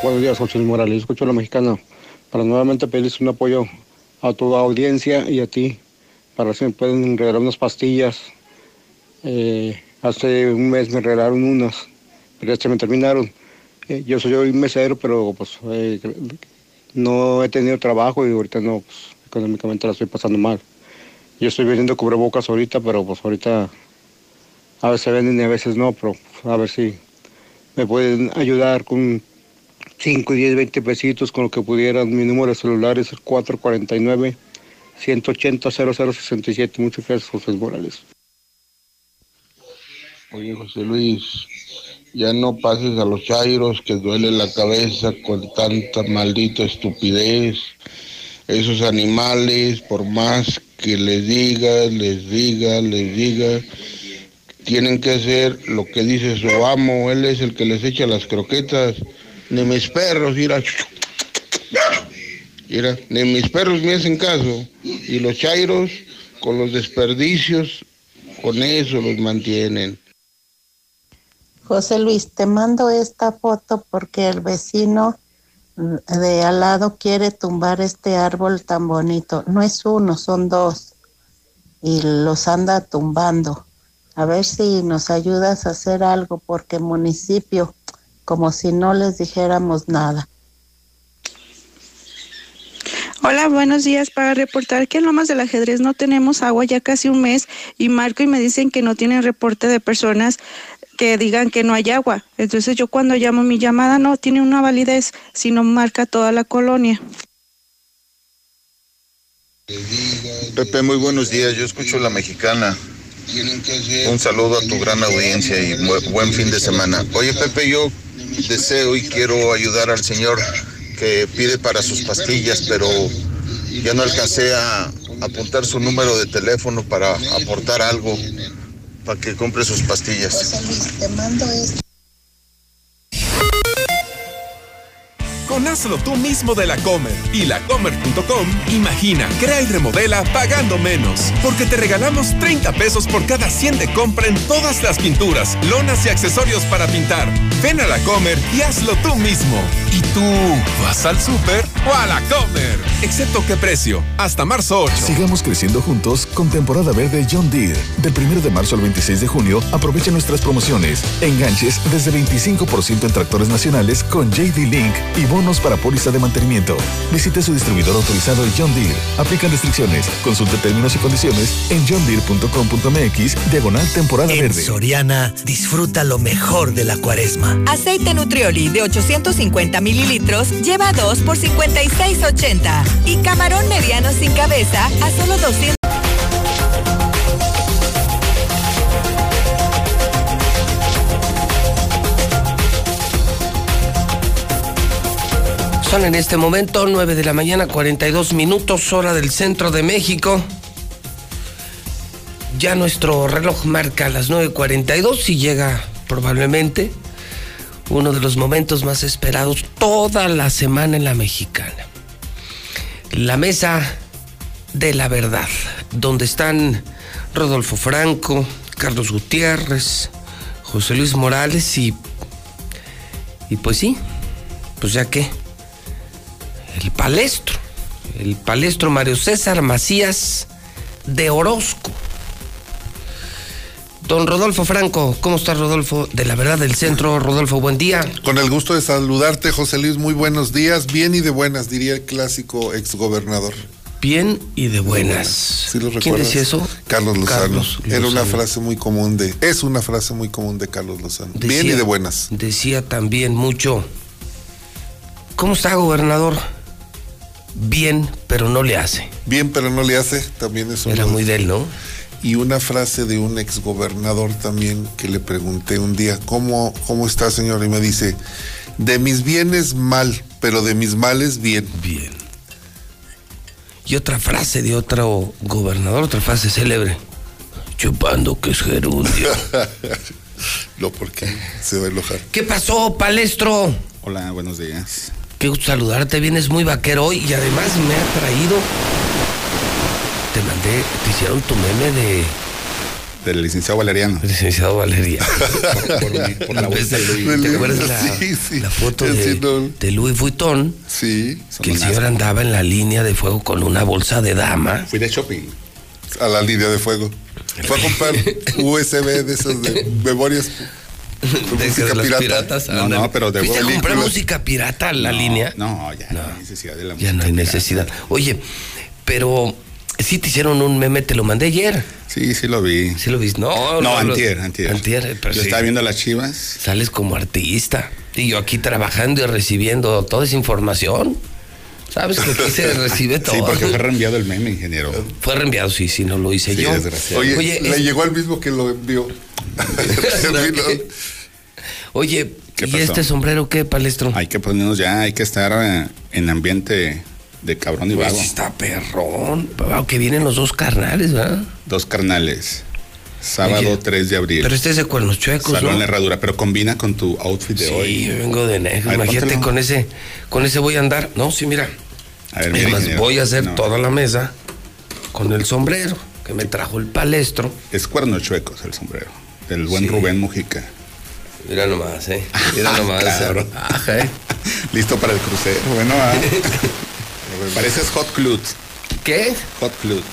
[SPEAKER 90] Buenos días, José Luis Morales. Escucho a la mexicana para nuevamente pedirles un apoyo a tu audiencia y a ti para ver si me pueden regalar unas pastillas. Eh, hace un mes me regalaron unas, pero ya se me terminaron. Eh, yo soy un mesero, pero pues eh, no he tenido trabajo y ahorita no, pues, económicamente la estoy pasando mal. Yo estoy vendiendo cubrebocas ahorita, pero pues ahorita a veces venden y a veces no, pero a ver si me pueden ayudar con 5, 10, 20 pesitos con lo que pudieran. Mi número de celular es el 449-180-0067. Muchas gracias, José Morales.
[SPEAKER 91] Oye, José Luis, ya no pases a los chairos que duele la cabeza con tanta maldita estupidez. Esos animales, por más que les diga, les diga, les diga, tienen que hacer lo que dice su amo. Él es el que les echa las croquetas. Ni mis perros, mira. Mira, ni mis perros me hacen caso. Y los chairos, con los desperdicios, con eso los mantienen.
[SPEAKER 92] José Luis, te mando esta foto porque el vecino de al lado quiere tumbar este árbol tan bonito. No es uno, son dos. Y los anda tumbando. A ver si nos ayudas a hacer algo porque municipio, como si no les dijéramos nada.
[SPEAKER 93] Hola, buenos días. Para reportar que en Lomas del Ajedrez no tenemos agua ya casi un mes y marco y me dicen que no tienen reporte de personas que digan que no hay agua. Entonces yo cuando llamo mi llamada no tiene una validez, sino marca toda la colonia.
[SPEAKER 30] Pepe, muy buenos días. Yo escucho la mexicana. Un saludo a tu gran audiencia y buen fin de semana. Oye, Pepe, yo deseo y quiero ayudar al señor que pide para sus pastillas, pero ya no alcancé a apuntar su número de teléfono para aportar algo para que compre sus pastillas.
[SPEAKER 94] Hazlo tú mismo de la Comer. Y lacomer.com imagina, crea y remodela pagando menos. Porque te regalamos 30 pesos por cada 100 de compra en todas las pinturas, lonas y accesorios para pintar. Ven a la Comer y hazlo tú mismo. ¿Y tú vas al súper o a la Comer? Excepto qué precio. Hasta marzo 8.
[SPEAKER 95] Sigamos creciendo juntos con temporada verde John Deere. Del 1 de marzo al 26 de junio, aprovecha nuestras promociones. Enganches desde 25% en tractores nacionales con JD Link y bonos para póliza de mantenimiento. Visite su distribuidor autorizado John Deere. Aplican restricciones. Consulte términos y condiciones en johndeere.com.mx diagonal temporada
[SPEAKER 96] en
[SPEAKER 95] verde.
[SPEAKER 96] Soriana, disfruta lo mejor de la cuaresma.
[SPEAKER 97] Aceite Nutrioli de 850 mililitros lleva 2 por 56.80 y camarón mediano sin cabeza a solo 200.
[SPEAKER 1] Son en este momento 9 de la mañana, 42 minutos, hora del centro de México. Ya nuestro reloj marca las 9.42 y llega probablemente uno de los momentos más esperados toda la semana en la mexicana. La mesa de la verdad, donde están Rodolfo Franco, Carlos Gutiérrez, José Luis Morales y... Y pues sí, pues ya que el palestro, el palestro Mario César Macías de Orozco. Don Rodolfo Franco, ¿cómo está Rodolfo? De la verdad del centro, Rodolfo, buen día.
[SPEAKER 98] Con el gusto de saludarte, José Luis, muy buenos días, bien y de buenas, diría el clásico exgobernador.
[SPEAKER 1] Bien y de buenas.
[SPEAKER 98] ¿Sí lo
[SPEAKER 1] ¿Quién decía eso?
[SPEAKER 98] Carlos Lozano.
[SPEAKER 1] Carlos
[SPEAKER 98] Era una frase muy común de, es una frase muy común de Carlos Lozano. bien y de buenas.
[SPEAKER 1] Decía también mucho. ¿Cómo está, gobernador? Bien, pero no le hace.
[SPEAKER 98] Bien, pero no le hace, también es
[SPEAKER 1] Era
[SPEAKER 98] uno-
[SPEAKER 1] muy de él, ¿no?
[SPEAKER 98] Y una frase de un exgobernador también que le pregunté un día, ¿cómo, cómo está, señor? Y me dice, de mis bienes mal, pero de mis males bien.
[SPEAKER 1] Bien. Y otra frase de otro gobernador, otra frase célebre. Chupando que es gerundio.
[SPEAKER 98] Lo porque se va a enojar.
[SPEAKER 1] ¿Qué pasó, palestro?
[SPEAKER 99] Hola, buenos días.
[SPEAKER 1] Qué gusto saludarte, vienes muy vaquero hoy y además me ha traído. Te mandé, te hicieron tu meme de.
[SPEAKER 99] Del licenciado Valeriano.
[SPEAKER 1] Licenciado Valeriano.
[SPEAKER 99] por, la voz de Luis.
[SPEAKER 1] ¿Te acuerdas la,
[SPEAKER 98] Sí, sí.
[SPEAKER 1] la foto de,
[SPEAKER 98] sí, no.
[SPEAKER 1] de Louis Vuitton?
[SPEAKER 98] Sí.
[SPEAKER 1] Que el señor andaba en la línea de fuego con una bolsa de dama.
[SPEAKER 99] Fui de shopping.
[SPEAKER 98] A la línea de fuego. Fue a comprar USB de esas de memorias.
[SPEAKER 1] De,
[SPEAKER 98] pirata.
[SPEAKER 1] piratas.
[SPEAKER 99] No, no, pero de
[SPEAKER 1] ¿Fuiste a comprar música pirata la
[SPEAKER 99] No,
[SPEAKER 1] línea?
[SPEAKER 99] No, ya no hay necesidad de la
[SPEAKER 1] Ya no hay
[SPEAKER 99] pirata.
[SPEAKER 1] necesidad. Oye, pero sí te hicieron un meme, te lo mandé ayer.
[SPEAKER 99] Sí, sí lo vi.
[SPEAKER 1] ¿Sí lo viste? No,
[SPEAKER 99] No, antier, antier.
[SPEAKER 1] Antier, pero
[SPEAKER 99] Yo
[SPEAKER 1] sí.
[SPEAKER 99] estaba viendo las chivas.
[SPEAKER 1] Sales como artista. Y yo aquí trabajando y recibiendo toda esa información. ¿Sabes que aquí se recibe todo?
[SPEAKER 99] Sí, porque fue reenviado el meme, ingeniero.
[SPEAKER 1] Fue reenviado, sí, sí, no lo hice
[SPEAKER 99] Sí,
[SPEAKER 1] yo.
[SPEAKER 99] desgraciado.
[SPEAKER 98] Oye,
[SPEAKER 1] Oye,
[SPEAKER 98] le
[SPEAKER 1] es-
[SPEAKER 98] llegó al mismo que lo envió.
[SPEAKER 1] Oye,
[SPEAKER 99] ¿Qué
[SPEAKER 1] ¿y
[SPEAKER 99] pasó?
[SPEAKER 1] este sombrero qué, palestro?
[SPEAKER 99] Hay que ponernos ya, hay que estar eh, en ambiente de cabrón y
[SPEAKER 1] Pues
[SPEAKER 99] vago.
[SPEAKER 1] está perrón. Wow, que vienen los dos carnales, ¿verdad?
[SPEAKER 99] Dos carnales. Sábado
[SPEAKER 1] Oye,
[SPEAKER 99] 3 de abril.
[SPEAKER 1] Pero este es de cuernos chuecos,
[SPEAKER 99] Salón
[SPEAKER 1] ¿no?
[SPEAKER 99] la herradura, pero combina con tu outfit de
[SPEAKER 1] Sí,
[SPEAKER 99] hoy.
[SPEAKER 1] yo vengo de negro. Imagínate
[SPEAKER 99] póntelo.
[SPEAKER 1] con ese, con ese voy a andar. No, sí, mira.
[SPEAKER 99] A ver, mira,
[SPEAKER 1] Además,
[SPEAKER 99] ingeniero.
[SPEAKER 1] voy a hacer
[SPEAKER 99] No.
[SPEAKER 1] toda la mesa con el sombrero que me trajo el palestro.
[SPEAKER 99] Es cuernos chuecos el sombrero. Del buen
[SPEAKER 1] Sí.
[SPEAKER 99] Rubén Mujica.
[SPEAKER 1] Mira nomás, ¿eh? Mira nomás.
[SPEAKER 99] Claro.
[SPEAKER 1] Ajá, ¿eh?
[SPEAKER 99] Listo para el crucero. Bueno, ah. pareces Hot Clut.
[SPEAKER 1] ¿Qué?
[SPEAKER 99] Hot Clut.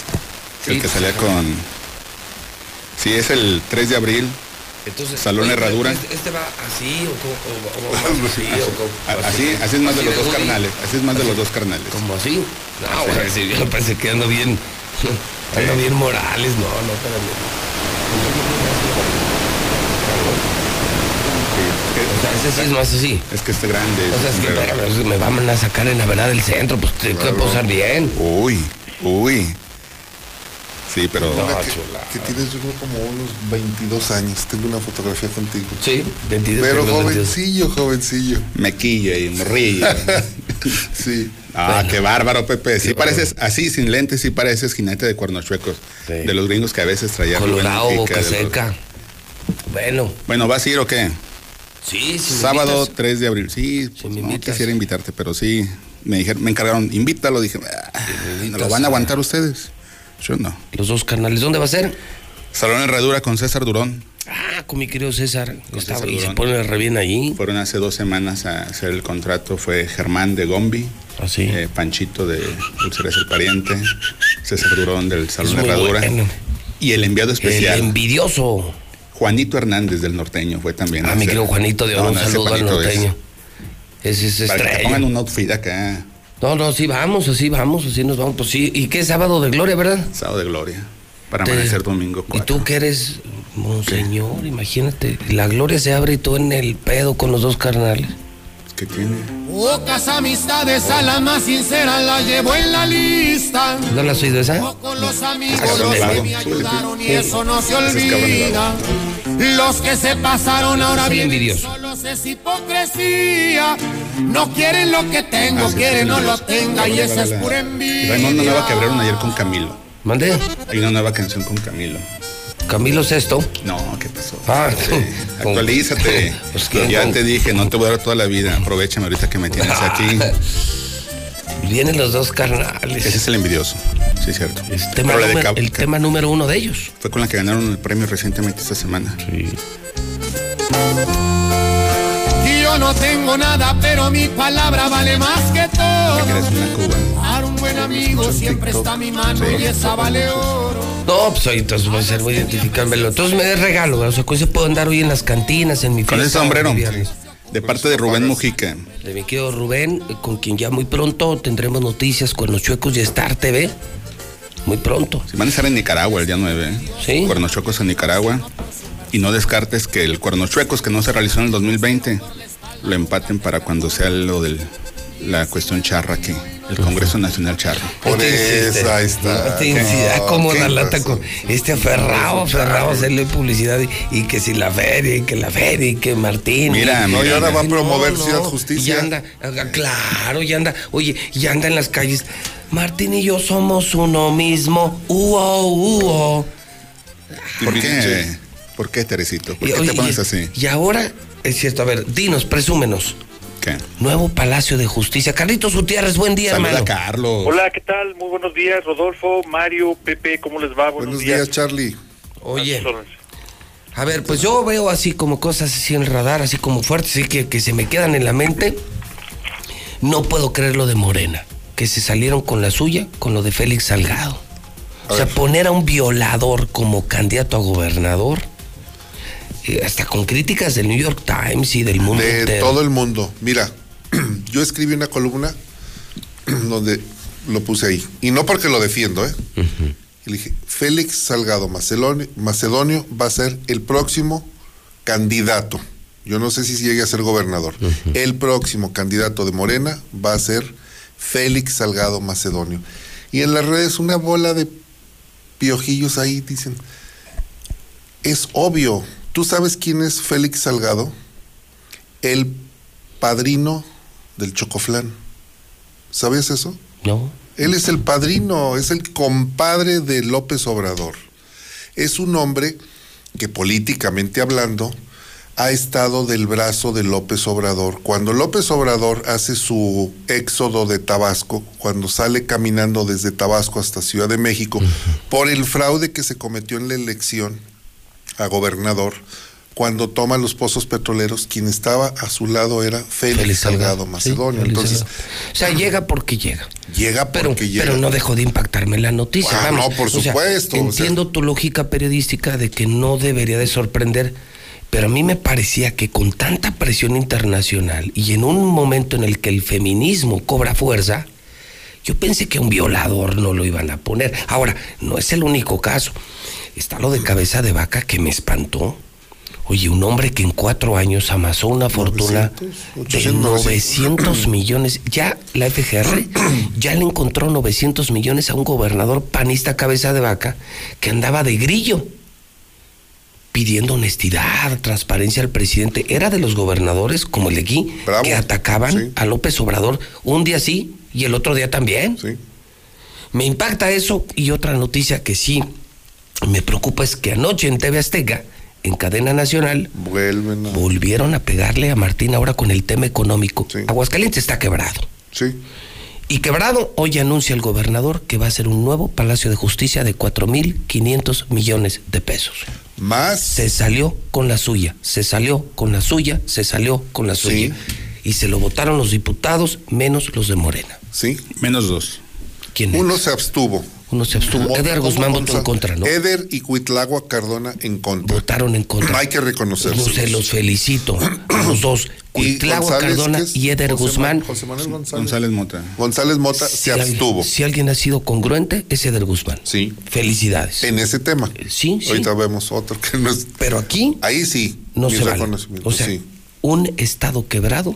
[SPEAKER 1] Sí.
[SPEAKER 99] El que salía con. Sí, es el 3 de abril.
[SPEAKER 1] Entonces,
[SPEAKER 99] Salón
[SPEAKER 1] oye,
[SPEAKER 99] Herradura.
[SPEAKER 1] Este, este va así o, o- o- o así
[SPEAKER 99] Así, así es más de los dos carnales. Así es más de los dos carnales.
[SPEAKER 1] Como así. No, bueno, sí, yo pensé que ando bien. Ando bien Morales, no, no, espérame. O sea, ese sí es más así.
[SPEAKER 99] Es que esté grande.
[SPEAKER 1] O sea, es que que me van a sacar en la verdad del centro, pues tengo que posar bien.
[SPEAKER 99] Uy, uy. Sí, pero.
[SPEAKER 1] No,
[SPEAKER 98] Ahora que, tienes yo creo como unos 22 años. Tengo una fotografía contigo.
[SPEAKER 1] Sí, 22.
[SPEAKER 98] Pero
[SPEAKER 1] tengo 22.
[SPEAKER 98] jovencillo, jovencillo.
[SPEAKER 99] Mequilla y morrillo.
[SPEAKER 98] Sí.
[SPEAKER 99] Ah,
[SPEAKER 1] Bueno.
[SPEAKER 99] qué bárbaro, Pepe. Sí pareces, así, sin lentes, sí pareces jinete de cuernos chuecos.
[SPEAKER 1] Sí.
[SPEAKER 99] De los gringos que a veces traía Rubén
[SPEAKER 1] Colorado, boca
[SPEAKER 99] los-
[SPEAKER 1] seca. Bueno,
[SPEAKER 99] Bueno, ¿vas a ir o qué?
[SPEAKER 1] Sí, sí.
[SPEAKER 99] Sábado 3 de abril. Sí, pues, no quisiera invitarte, pero sí. Me dijeron, me encargaron, invítalo. Dije, ah, ¿no lo van a aguantar ustedes? Yo no.
[SPEAKER 1] Los dos canales. ¿Dónde va a ser?
[SPEAKER 99] Salón Herradura con César Durón.
[SPEAKER 1] Ah, con mi querido César.
[SPEAKER 99] Con
[SPEAKER 1] Estaba-
[SPEAKER 99] César
[SPEAKER 1] y se pone re bien ahí.
[SPEAKER 99] Fueron hace dos semanas a hacer el contrato. Fue Germán de Gombi. eh, Panchito de Dulceres el Pariente. César Durón del Salón
[SPEAKER 1] Es
[SPEAKER 99] Herradura.
[SPEAKER 1] bueno.
[SPEAKER 99] Y el enviado especial.
[SPEAKER 1] El envidioso.
[SPEAKER 99] Juanito Hernández del Norteño fue también.
[SPEAKER 1] Ah, mi querido Juanito de Oro, un
[SPEAKER 99] no,
[SPEAKER 1] saludo al
[SPEAKER 99] Juanito es-
[SPEAKER 1] norteño. Ese es
[SPEAKER 99] Para que te
[SPEAKER 1] estrella.
[SPEAKER 99] pongan un outfit acá.
[SPEAKER 1] No, no, sí vamos, así vamos, así nos vamos. Pues sí, ¿y qué sábado de gloria, verdad?
[SPEAKER 99] Sábado de gloria. Para
[SPEAKER 1] Te-
[SPEAKER 99] amanecer domingo.
[SPEAKER 1] Y tú que eres monseñor, imagínate, la gloria se abre y tú en el pedo con los dos carnales.
[SPEAKER 99] ¿Qué tiene?
[SPEAKER 100] Pocas amistades a la más sincera la llevo en la lista.
[SPEAKER 1] ¿No la has oído esa?
[SPEAKER 100] Con los amigos los que me ayudaron y eso no se olvida. Los que se pasaron ahora bien solos es hipocresía. No quieren lo que tengo,
[SPEAKER 99] Ah, sí,
[SPEAKER 100] quieren
[SPEAKER 99] sí,
[SPEAKER 100] no lo tenga y esa es
[SPEAKER 99] La-
[SPEAKER 100] pura envidia.
[SPEAKER 99] Una nueva que abrieron ayer con Camilo.
[SPEAKER 1] ¿Mandé?
[SPEAKER 99] Hay una nueva canción con Camilo.
[SPEAKER 1] ¿Camilo Sexto?
[SPEAKER 99] No, ¿qué pasó?
[SPEAKER 1] Ah,
[SPEAKER 99] Actualízate.
[SPEAKER 1] Pues,
[SPEAKER 99] ya te dije, no te voy a dar toda la vida. Aprovechame ahorita que me tienes aquí.
[SPEAKER 1] Vienen los dos carnales.
[SPEAKER 99] Ese es el envidioso. Sí, es cierto.
[SPEAKER 1] Tema
[SPEAKER 99] la de
[SPEAKER 1] número- el tema número uno de ellos.
[SPEAKER 99] Fue con la que ganaron el premio recientemente esta semana.
[SPEAKER 1] Sí.
[SPEAKER 100] Y yo no tengo nada, pero mi palabra vale más que todo.
[SPEAKER 99] Eres una cuba.
[SPEAKER 100] Para un buen amigo siempre está mi mano y esa vale oro.
[SPEAKER 1] No, pues ahí entonces va a ser muy identificármelo. Entonces me des regalo, o sea, con ese puedo andar hoy en las cantinas, en mi
[SPEAKER 99] Con ese
[SPEAKER 1] fiesta,
[SPEAKER 99] sombrero. De parte de Rubén Mujica.
[SPEAKER 1] De mi querido Rubén, con quien ya muy pronto tendremos noticias con los chuecos y Star TV. Muy pronto.
[SPEAKER 99] Si van a estar en Nicaragua el día 9. ¿eh?
[SPEAKER 1] Sí.
[SPEAKER 99] Cuernos Chuecos en Nicaragua. Y no descartes que el Cuernos Chuecos que no se realizó en el 2020 lo empaten para cuando sea lo de la cuestión charra aquí. El Congreso Nacional Charra.
[SPEAKER 98] Por eso, ahí está.
[SPEAKER 1] Esta intensidad como
[SPEAKER 98] ¿qué
[SPEAKER 1] la lata con este aferrado, aferrado a hacerle publicidad y, y que si la feria y que la feria y que Martín.
[SPEAKER 99] Mira,
[SPEAKER 1] y,
[SPEAKER 99] no, y ahora
[SPEAKER 98] va a
[SPEAKER 1] No,
[SPEAKER 98] promover
[SPEAKER 1] no,
[SPEAKER 98] Ciudad Justicia.
[SPEAKER 1] Y anda, claro, y anda, oye, y anda en las calles. Martín y yo somos uno mismo. Uo, uo.
[SPEAKER 99] ¿Por qué? ¿Por qué, Teresito? ¿Por
[SPEAKER 1] Y,
[SPEAKER 99] qué
[SPEAKER 1] oye,
[SPEAKER 99] te pones
[SPEAKER 1] y-
[SPEAKER 99] así?
[SPEAKER 1] Y ahora, es cierto, a ver, dinos, presúmenos.
[SPEAKER 99] ¿Qué?
[SPEAKER 1] Nuevo Palacio de Justicia. Carlitos Gutiérrez, buen día,
[SPEAKER 99] Saluda
[SPEAKER 1] hermano.
[SPEAKER 99] Carlos.
[SPEAKER 84] Hola, ¿qué tal? Muy buenos días, Rodolfo, Mario, Pepe, ¿cómo les va? Buenos,
[SPEAKER 98] Buenos días, Charlie.
[SPEAKER 1] Oye, a ver, pues yo veo así como cosas así en el radar, así como fuertes, así que, que se me quedan en la mente. No puedo creer lo de Morena, que se salieron con la suya, con lo de Félix Salgado. O sea, poner a un violador como candidato a gobernador, hasta con críticas del New York Times y del mundo
[SPEAKER 98] De
[SPEAKER 1] entero.
[SPEAKER 98] todo el mundo. Mira, yo escribí una columna donde lo puse ahí. Y no porque lo defiendo, ¿eh? Y le dije, Félix Salgado Macedonio, Macedonio va a ser el próximo candidato. Yo no sé si llegue a ser gobernador. El próximo candidato de Morena va a ser Félix Salgado Macedonio. Y en las redes una bola de piojillos ahí dicen, es obvio, ¿tú sabes quién es Félix Salgado? El padrino del Chocoflán. ¿Sabías eso?
[SPEAKER 1] No.
[SPEAKER 98] Él es el padrino, es el compadre de López Obrador. Es un hombre que políticamente hablando ha estado del brazo de López Obrador. Cuando López Obrador hace su éxodo de Tabasco, cuando sale caminando desde Tabasco hasta Ciudad de México, por el fraude que se cometió en la elección a gobernador, cuando toma los pozos petroleros, quien estaba a su lado era Félix,
[SPEAKER 1] Félix Salgado, sí,
[SPEAKER 98] Macedonio. Entonces,
[SPEAKER 1] Salgado. O sea, llega porque llega.
[SPEAKER 98] llega
[SPEAKER 1] Pero,
[SPEAKER 98] porque llega.
[SPEAKER 1] pero no dejó de impactarme la noticia.
[SPEAKER 98] Ah,
[SPEAKER 1] vamos.
[SPEAKER 98] no, por
[SPEAKER 1] O sea,
[SPEAKER 98] supuesto, o sea.
[SPEAKER 1] entiendo tu lógica periodística de que no debería de sorprender, pero a mí me parecía que con tanta presión internacional y en un momento en el que el feminismo cobra fuerza, yo pensé que un violador no lo iban a poner. Ahora, no es el único caso. Está lo de cabeza de vaca que me espantó. Oye, un hombre que en cuatro años amasó una fortuna
[SPEAKER 98] 900,
[SPEAKER 1] de
[SPEAKER 98] 800,
[SPEAKER 1] 900 millones. Ya la FGR ya le encontró 900 millones a un gobernador panista cabeza de vaca que andaba de grillo pidiendo honestidad, transparencia al presidente. Era de los gobernadores, como el de aquí, que atacaban a López Obrador un día sí y el otro día también. Me impacta eso y otra noticia que sí me preocupa es que anoche en TV Azteca en cadena nacional,
[SPEAKER 98] Vuelven a...
[SPEAKER 1] volvieron a pegarle a Martín ahora con el tema económico. Aguascalientes está quebrado.
[SPEAKER 98] Sí.
[SPEAKER 1] Y quebrado, hoy anuncia el gobernador que va a ser un nuevo Palacio de Justicia de 4.500 millones de pesos.
[SPEAKER 98] Más.
[SPEAKER 1] Se salió con la suya, se salió con la suya, se salió con la suya. Y se lo votaron los diputados menos los de Morena.
[SPEAKER 98] Sí.
[SPEAKER 99] Menos dos.
[SPEAKER 1] ¿Quién
[SPEAKER 98] Uno se abstuvo.
[SPEAKER 1] Uno se abstuvo. Eder Guzmán votó en contra, ¿no?
[SPEAKER 98] Eder y Cuitlagua Cardona en contra.
[SPEAKER 1] Votaron en contra.
[SPEAKER 98] Hay que reconocerlo.
[SPEAKER 1] No, se los felicito a los dos. Cuitlagua Cardona y Eder
[SPEAKER 98] José
[SPEAKER 1] Guzmán.
[SPEAKER 98] José Manuel González.
[SPEAKER 99] González Mota.
[SPEAKER 98] González Mota
[SPEAKER 1] Si
[SPEAKER 98] se
[SPEAKER 1] alguien-
[SPEAKER 98] abstuvo.
[SPEAKER 1] Si alguien ha sido congruente, es Eder Guzmán.
[SPEAKER 98] Sí.
[SPEAKER 1] Felicidades.
[SPEAKER 98] En ese tema.
[SPEAKER 1] Sí, sí.
[SPEAKER 98] Ahorita vemos otro que no es.
[SPEAKER 1] Pero aquí
[SPEAKER 98] Ahí sí.
[SPEAKER 1] no se vale.
[SPEAKER 98] reconocimiento,
[SPEAKER 1] O sea,
[SPEAKER 98] sí.
[SPEAKER 1] un estado quebrado.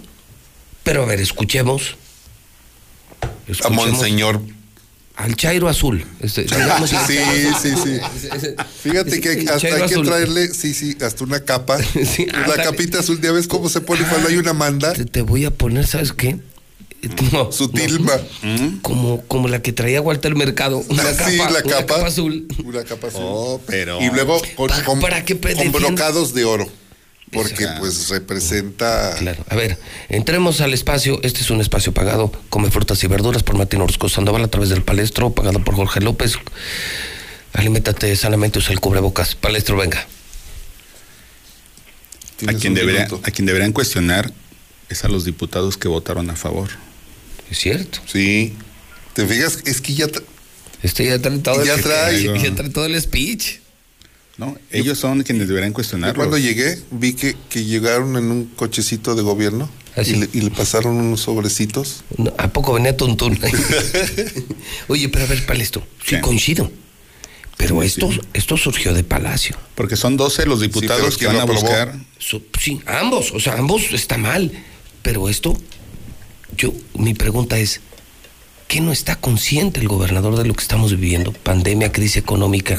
[SPEAKER 1] Pero a ver, escuchemos.
[SPEAKER 98] A
[SPEAKER 1] Escuchemos
[SPEAKER 98] Monseñor.
[SPEAKER 1] Al Chairo Azul. Este, digamos,
[SPEAKER 98] sí, sí, sí. Fíjate que hasta
[SPEAKER 1] Chairo
[SPEAKER 98] hay que
[SPEAKER 1] Azul.
[SPEAKER 98] traerle, sí, sí, hasta una capa. la
[SPEAKER 1] ándale.
[SPEAKER 98] capita azul, ¿ya ves cómo se pone cuando hay una manda?
[SPEAKER 1] Te, te voy a poner, ¿sabes qué? No,
[SPEAKER 98] Su
[SPEAKER 1] no.
[SPEAKER 98] tilma.
[SPEAKER 1] Como, como la que traía Walter Mercado. Una
[SPEAKER 98] Ah,
[SPEAKER 1] capa,
[SPEAKER 98] sí, la
[SPEAKER 1] una
[SPEAKER 98] capa.
[SPEAKER 1] azul.
[SPEAKER 98] Una capa azul.
[SPEAKER 99] Oh, pero.
[SPEAKER 98] Y luego con, con-
[SPEAKER 1] para que
[SPEAKER 98] con brocados de oro. Porque pues representa.
[SPEAKER 1] Claro. A ver, entremos al espacio. Este es un espacio pagado. Come frutas y verduras por Martín Orozco Sandoval a través del palestro, pagado por Jorge López. Aliméntate sanamente, usa el cubrebocas. Palestro, venga.
[SPEAKER 99] A quien, debería, a quien deberían cuestionar es a los diputados que votaron a favor.
[SPEAKER 1] Es cierto.
[SPEAKER 98] Sí. ¿Te fijas? Es que ya.
[SPEAKER 1] Este ya trae todo,
[SPEAKER 98] Ya
[SPEAKER 1] el,
[SPEAKER 98] trae.
[SPEAKER 1] ya trae todo el speech.
[SPEAKER 99] ¿No? Ellos son quienes deberían
[SPEAKER 98] Yo
[SPEAKER 99] cuestionarlo.
[SPEAKER 98] cuando llegué, vi que, que llegaron en un cochecito de gobierno
[SPEAKER 1] ¿Ah, sí?
[SPEAKER 98] y, le, y le pasaron unos sobrecitos.
[SPEAKER 1] No, ¿A poco venía Tuntún? Oye, pero a ver, Palestro, sí
[SPEAKER 99] ¿Qué?
[SPEAKER 1] coincido. Pero
[SPEAKER 99] Sí,
[SPEAKER 1] esto,
[SPEAKER 99] sí.
[SPEAKER 1] esto surgió de Palacio.
[SPEAKER 99] Porque son 12 los diputados que
[SPEAKER 98] ¿quién
[SPEAKER 99] van a buscar.
[SPEAKER 1] Sí, ambos, o sea, ambos está mal. Pero esto, yo, mi pregunta es, ¿qué no está consciente el gobernador de lo que estamos viviendo? Pandemia, crisis económica.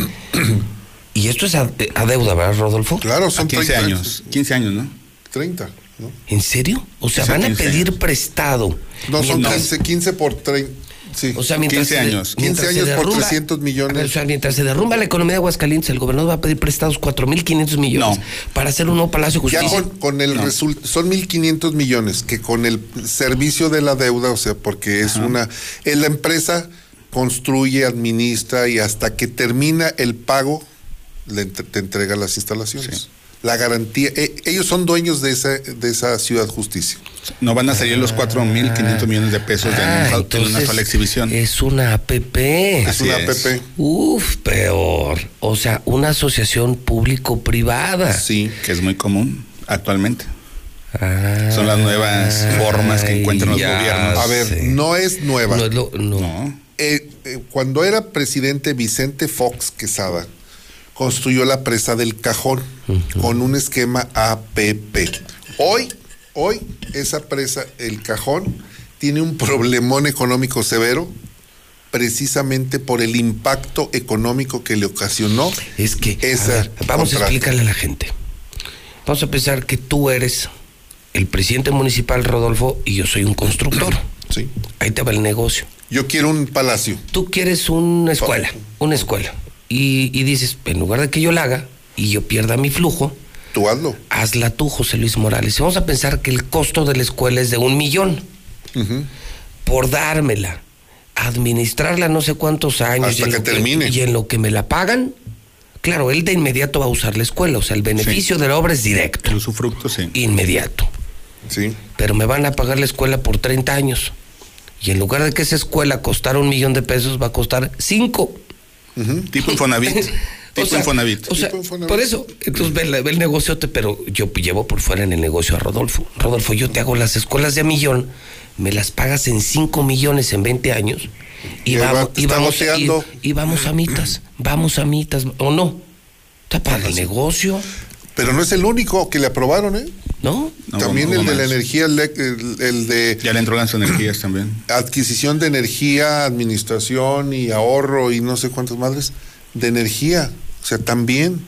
[SPEAKER 1] Y esto es a, a deuda, ¿verdad, Rodolfo?
[SPEAKER 98] Claro,
[SPEAKER 99] A
[SPEAKER 98] son
[SPEAKER 99] 15
[SPEAKER 98] 30
[SPEAKER 99] años. 15 años, ¿no?
[SPEAKER 98] 30, ¿no?
[SPEAKER 1] ¿En serio? O sea, van a
[SPEAKER 99] 15
[SPEAKER 1] pedir
[SPEAKER 99] años.
[SPEAKER 1] prestado.
[SPEAKER 98] No, son
[SPEAKER 1] Mientras-
[SPEAKER 98] 15, 15 por 30. Sí.
[SPEAKER 1] O sea, mientras
[SPEAKER 99] 15
[SPEAKER 1] se-
[SPEAKER 99] años.
[SPEAKER 1] mientras
[SPEAKER 98] 15
[SPEAKER 1] se
[SPEAKER 98] años por
[SPEAKER 1] derrumba-
[SPEAKER 98] 300 millones.
[SPEAKER 1] Ver, o sea, mientras se derrumba la economía de Aguascalientes, el gobernador va a pedir prestados 4.500 millones
[SPEAKER 99] No.
[SPEAKER 1] para hacer un nuevo Palacio de
[SPEAKER 98] ya
[SPEAKER 1] Justicia.
[SPEAKER 98] con, con el
[SPEAKER 99] No.
[SPEAKER 98] resultado, son 1.500 millones, que con el servicio de la deuda, o sea, porque es una, eh, la empresa construye, administra y hasta que termina el pago, le entre- te entrega las instalaciones. La garantía, eh, ellos son dueños de esa, de esa ciudad justicia.
[SPEAKER 99] No van a salir los 4.500 millones de pesos de
[SPEAKER 1] Ah,
[SPEAKER 99] en, un- en una
[SPEAKER 1] entonces
[SPEAKER 99] sola exhibición.
[SPEAKER 1] Es una APP.
[SPEAKER 98] Es
[SPEAKER 99] Así
[SPEAKER 98] una
[SPEAKER 99] es.
[SPEAKER 98] APP.
[SPEAKER 1] Uf, peor. O sea, una asociación público-privada.
[SPEAKER 98] Sí.
[SPEAKER 99] Que es muy común actualmente.
[SPEAKER 1] Ah,
[SPEAKER 99] Son las nuevas formas que encuentran los gobiernos.
[SPEAKER 98] A ver,
[SPEAKER 1] sé.
[SPEAKER 98] no es nueva.
[SPEAKER 1] No es lo- no.
[SPEAKER 99] No.
[SPEAKER 98] Eh, eh, cuando era presidente Vicente Fox Quesada, construyó la presa del Cajón con un esquema APP. Hoy, hoy, esa presa, el Cajón, tiene un problemón económico severo precisamente por el impacto económico que le ocasionó
[SPEAKER 1] Es que, a
[SPEAKER 98] esa
[SPEAKER 1] ver, vamos a explicarle a la gente. Vamos a pensar que tú eres el presidente municipal, Rodolfo, y yo soy un constructor.
[SPEAKER 98] Sí.
[SPEAKER 1] Ahí te va el negocio.
[SPEAKER 98] Yo quiero un palacio.
[SPEAKER 1] Tú quieres una escuela, una escuela. Y, y dices, en lugar de que yo la haga y yo pierda mi flujo,
[SPEAKER 98] Tú hazlo.
[SPEAKER 1] hazla tú, José Luis Morales. Y Vamos a pensar que el costo de la escuela es de un millón. Por dármela, administrarla no sé cuántos años.
[SPEAKER 98] Hasta
[SPEAKER 1] y en
[SPEAKER 98] que
[SPEAKER 1] lo
[SPEAKER 98] termine.
[SPEAKER 1] y en lo que me la pagan, claro, él de inmediato va a usar la escuela. O sea, el beneficio de la obra es directo,
[SPEAKER 99] El usufructo, sí.
[SPEAKER 1] inmediato.
[SPEAKER 98] Sí.
[SPEAKER 1] Pero me van a pagar la escuela por 30 años. Y en lugar de que esa escuela costara un millón de pesos, va a costar cinco.
[SPEAKER 99] Tipo Infonavit.
[SPEAKER 1] O
[SPEAKER 99] tipo
[SPEAKER 1] sea,
[SPEAKER 99] Infonavit.
[SPEAKER 1] O sea,
[SPEAKER 98] Tipo Infonavit.
[SPEAKER 1] por eso, entonces ve, ve el negociote, pero yo llevo por fuera en el negocio a Rodolfo. Rodolfo, yo te hago las escuelas de a millón, me las pagas en 5 millones en 20 años y, vamos, y, vamos, y, y vamos a mitas, vamos a mitas, ¿o no? Está para el negocio,
[SPEAKER 98] Pero no es el único que le aprobaron, ¿eh?
[SPEAKER 1] ¿no?
[SPEAKER 99] No,
[SPEAKER 98] También
[SPEAKER 99] hubo
[SPEAKER 98] el de la energía, el, el de
[SPEAKER 99] Ya le entró las energías también.
[SPEAKER 98] adquisición de energía, administración y ahorro y no sé cuántas madres de energía. O sea, también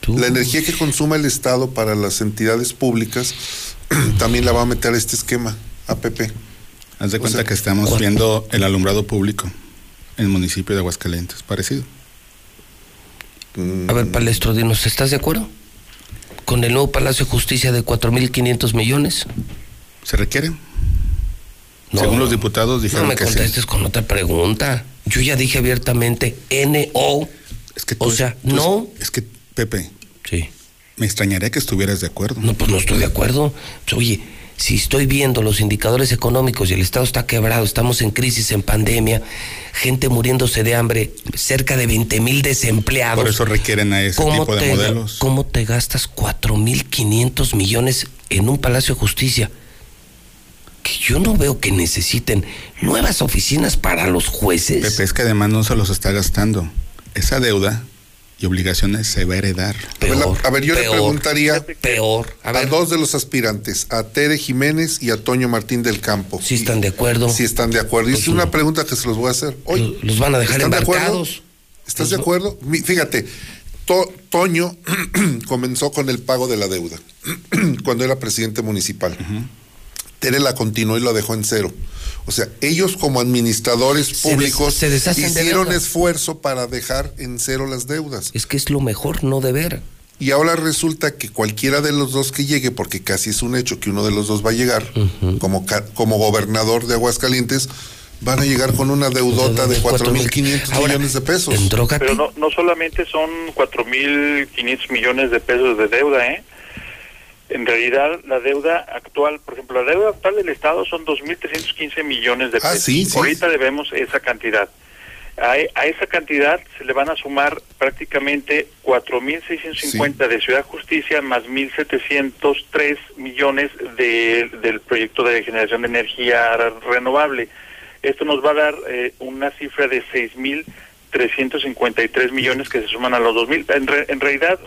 [SPEAKER 1] Tú.
[SPEAKER 98] la energía que consuma el Estado para las entidades públicas también la va a meter a este esquema, APP.
[SPEAKER 99] Haz de
[SPEAKER 98] O
[SPEAKER 99] cuenta
[SPEAKER 98] sea,
[SPEAKER 99] que estamos
[SPEAKER 1] ¿cuál?
[SPEAKER 99] viendo el alumbrado público en el municipio de Aguascalientes. Parecido.
[SPEAKER 1] A ver, Palestro, dinos, ¿estás de acuerdo? Con el nuevo Palacio de Justicia de 4.500 millones?
[SPEAKER 99] ¿Se requiere? Según los diputados dijeron
[SPEAKER 1] No me
[SPEAKER 99] que sí.
[SPEAKER 1] contestes con otra pregunta. Yo ya dije abiertamente N-O.
[SPEAKER 99] Es que
[SPEAKER 1] o sea, no.
[SPEAKER 99] Es que, Pepe.
[SPEAKER 1] Sí.
[SPEAKER 99] Me extrañaría que estuvieras de acuerdo.
[SPEAKER 1] No, pues no estoy de acuerdo. Oye, si estoy viendo los indicadores económicos y el Estado está quebrado, estamos en crisis, en pandemia, gente muriéndose de hambre, cerca de 20 mil desempleados.
[SPEAKER 99] Por eso requieren a ese
[SPEAKER 1] ¿Cómo
[SPEAKER 99] tipo de
[SPEAKER 1] te,
[SPEAKER 99] modelos.
[SPEAKER 1] ¿Cómo te gastas 4.500 millones en un Palacio de Justicia? Que yo no veo que necesiten nuevas oficinas para los jueces.
[SPEAKER 99] Pepe, es que además no se los está gastando. Esa deuda y obligaciones se va a heredar.
[SPEAKER 98] A ver, la- a ver, yo le
[SPEAKER 1] peor,
[SPEAKER 98] preguntaría
[SPEAKER 1] peor.
[SPEAKER 98] a, dos de los aspirantes, a Tere Jiménez y a Toño Martín del Campo.
[SPEAKER 1] Si están de acuerdo.
[SPEAKER 98] Si están de acuerdo. Y es una pregunta que se los voy a hacer. Hoy,
[SPEAKER 1] Los van a dejar
[SPEAKER 98] ¿están de acuerdo?
[SPEAKER 1] embarcados.
[SPEAKER 98] ¿Estás de acuerdo? Fíjate, To- Toño comenzó con el pago de la deuda cuando era presidente municipal. Tere la continuó y lo dejó en cero. O sea, ellos como administradores
[SPEAKER 1] Se des-
[SPEAKER 98] públicos
[SPEAKER 1] se deshacen de
[SPEAKER 98] hicieron esfuerzo para dejar en cero las deudas.
[SPEAKER 1] Es que es lo mejor no deber.
[SPEAKER 98] Y ahora resulta que cualquiera de los dos que llegue, porque casi es un hecho que uno de los dos va a llegar, como, como gobernador de Aguascalientes, van a llegar con una deudota de 4.500 millones de pesos.
[SPEAKER 84] Pero no, no solamente son 4.500 millones de pesos de deuda, ¿eh? En realidad, la deuda actual, por ejemplo, la deuda actual del Estado son 2.315 millones de
[SPEAKER 98] Ah,
[SPEAKER 84] pesos.
[SPEAKER 98] sí, sí.
[SPEAKER 84] Ahorita debemos esa cantidad. A, a esa cantidad se le van a sumar prácticamente 4.650 de Ciudad Justicia más 1.703 millones de- del proyecto de generación de energía renovable. Esto nos va a dar eh, una cifra de 6.353 millones que se suman a los 2.000. En, re- en realidad,